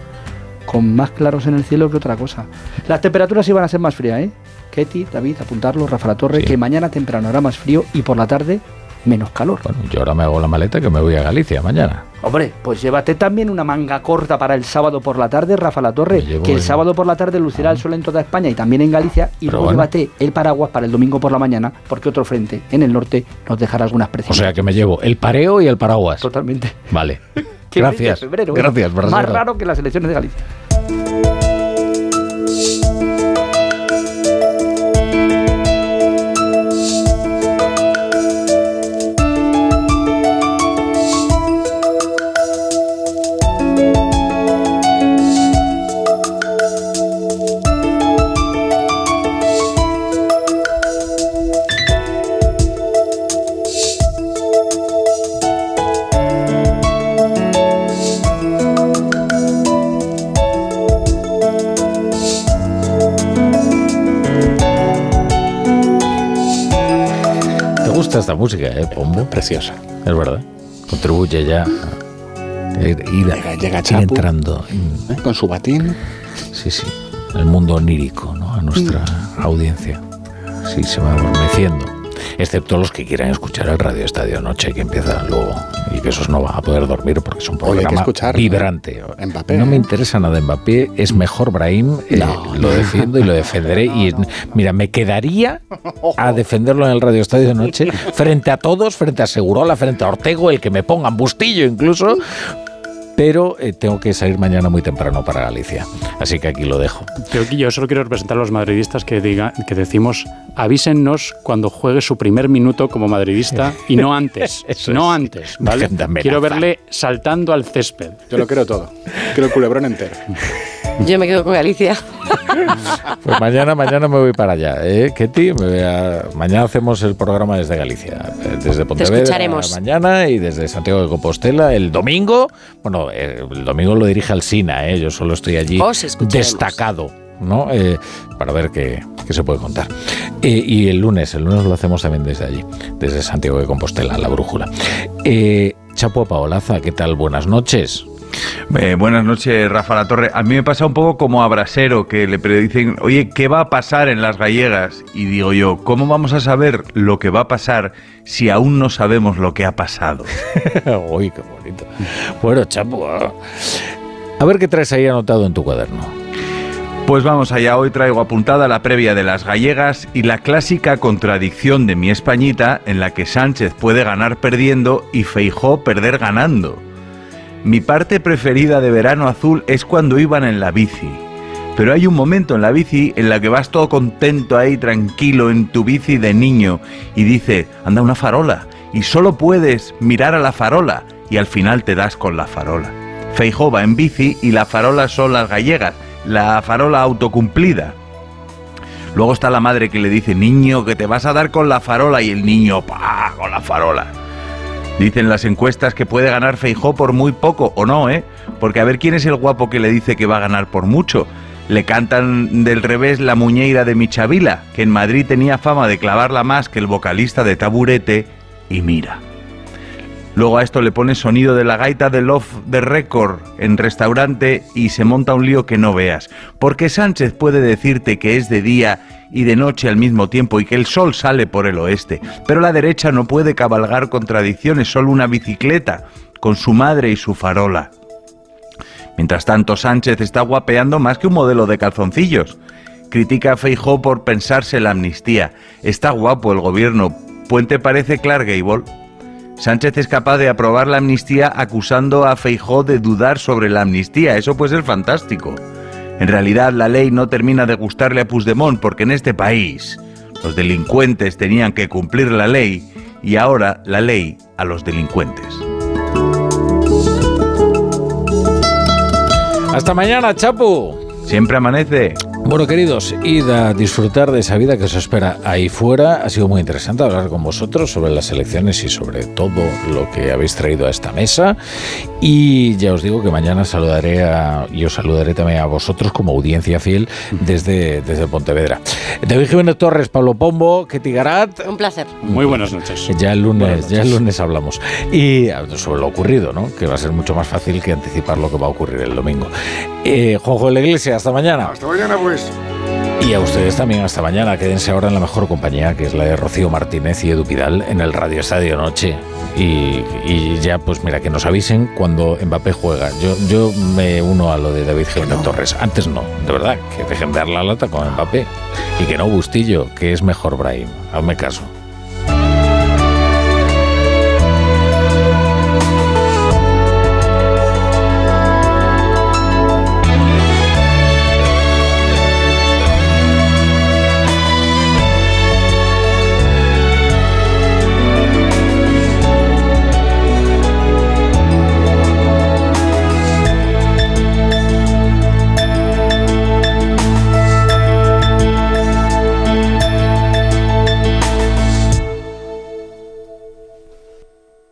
con más claros en el cielo que otra cosa. Las temperaturas iban a ser más frías, ¿eh? Ketty, David, apuntarlo, Rafa La Torre, que mañana temprano hará más frío y por la tarde menos calor. Bueno, yo ahora me hago la maleta que me voy a Galicia mañana. Hombre, pues llévate también una manga corta para el sábado por la tarde, Rafa La Torre, que el el- sábado por la tarde lucirá el sol en toda España y también en Galicia, y Pero luego bueno. llévate el paraguas para el domingo por la mañana, porque otro frente en el norte nos dejará algunas O precipitaciones. sea que me llevo el pareo y el paraguas. Totalmente. Vale. [LAUGHS] Gracias. febrero, ¿eh? Gracias, Más raro que las elecciones de Galicia. Música, eh, Pombo? Preciosa. Es verdad. Contribuye ya a ir, ir- Llega- llega Chapu. entrando. en- ¿Eh? Con su batín. Sí, sí. El mundo onírico, ¿no? A nuestra audiencia. Sí, se va adormeciendo. Excepto los que quieran escuchar el Radio Estadio Noche, que empieza luego. Y que esos no van a poder dormir porque es un programa vibrante. Mbappé, No me ¿eh? interesa nada Mbappé, es mejor Brahim. eh, lo defiendo y lo defenderé. [LAUGHS] Y mira, me quedaría a [LAUGHS] defenderlo en el Radio Estadio Noche frente a todos, frente a Segurola, frente a Ortego, el que me pongan Bustillo incluso. Pero eh, tengo que salir mañana muy temprano para Galicia. Así que aquí lo dejo. Yo, yo solo quiero representar a los madridistas que, diga, que decimos avísennos cuando juegue su primer minuto como madridista y no antes. [LAUGHS] Eso no es. antes, ¿vale? Quiero verle saltando al césped. Yo lo quiero todo. Quiero el culebrón entero. [LAUGHS] Yo me quedo con Galicia. [LAUGHS] Pues mañana, mañana me voy para allá, ¿eh, Ketty? Me voy a- Mañana hacemos el programa desde Galicia, eh, desde Pontevedra escucharemos. mañana y desde Santiago de Compostela el domingo. Bueno, eh, el domingo lo dirige Alsina, ¿eh? Yo solo estoy allí escucharemos. destacado, ¿no? Eh, para ver qué, qué se puede contar. Eh, y el lunes, el lunes lo hacemos también desde allí, desde Santiago de Compostela, la brújula. Eh, Chapo Paolaza, ¿qué tal? Buenas noches. Eh, buenas noches, Rafa La Torre. A mí me pasa un poco como a Brasero, que le predicen, oye, ¿qué va a pasar en las gallegas? Y digo yo, ¿cómo vamos a saber lo que va a pasar si aún no sabemos lo que ha pasado? [LAUGHS] Uy, qué bonito. Bueno, Chapo, ah. a ver qué traes ahí anotado en tu cuaderno. Pues vamos allá, hoy traigo apuntada la previa de las gallegas y la clásica contradicción de mi Españita en la que Sánchez puede ganar perdiendo y Feijó perder ganando. Mi parte preferida de Verano Azul es cuando iban en la bici. Pero hay un momento en la bici en la que vas todo contento ahí, tranquilo, en tu bici de niño, y dice, anda una farola, y solo puedes mirar a la farola, y al final te das con la farola. Feijó va en bici y la farola son las gallegas, la farola autocumplida. Luego está la madre que le dice, niño, que te vas a dar con la farola, y el niño, pa, con la farola. Dicen las encuestas que puede ganar Feijó por muy poco, o no, ¿eh? Porque a ver quién es el guapo que le dice que va a ganar por mucho. Le cantan del revés la muñeira de Michavila, que en Madrid tenía fama de clavarla más que el vocalista de Taburete, y mira. Luego a esto le pone sonido de la gaita de Love the Record en restaurante y se monta un lío que no veas. Porque Sánchez puede decirte que es de día y de noche al mismo tiempo y que el sol sale por el oeste. Pero la derecha no puede cabalgar contradicciones, solo una bicicleta con su madre y su farola. Mientras tanto, Sánchez está guapeando más que un modelo de calzoncillos. Critica a Feijó por pensarse la amnistía. Está guapo el gobierno. Puente parece Clark Gable. Sánchez es capaz de aprobar la amnistía acusando a Feijó de dudar sobre la amnistía. Eso puede ser fantástico. En realidad, la ley no termina de gustarle a Puigdemont porque en este país los delincuentes tenían que cumplir la ley y ahora la ley a los delincuentes. Hasta mañana, Chapu. Siempre amanece. Bueno, queridos, id a disfrutar de esa vida que os espera ahí fuera. Ha sido muy interesante hablar con vosotros sobre las elecciones y sobre todo lo que habéis traído a esta mesa. Y ya os digo que mañana saludaré a, y os saludaré también a vosotros como audiencia fiel desde, desde Pontevedra. David Jiménez Torres, Pablo Pombo, Ketty Garat. Un placer. Muy buenas noches. Ya el lunes, Buenas ya el noches. lunes hablamos. Y ah, sobre lo ocurrido, ¿no? Que va a ser mucho más fácil que anticipar lo que va a ocurrir el domingo. Eh, Juanjo de la Iglesia, hasta mañana. Hasta mañana, pues. Y a ustedes también hasta mañana. Quédense ahora en la mejor compañía, que es la de Rocío Martínez y Edu Pidal, en el Radio Estadio Noche. Y, y ya, pues mira, que nos avisen cuando Mbappé juega. Yo, yo me uno a lo de David Jiménez Torres. Antes no, de verdad, que dejen de dar la lata con Mbappé. Y que no Bustillo, que es mejor Brahim. Hazme caso.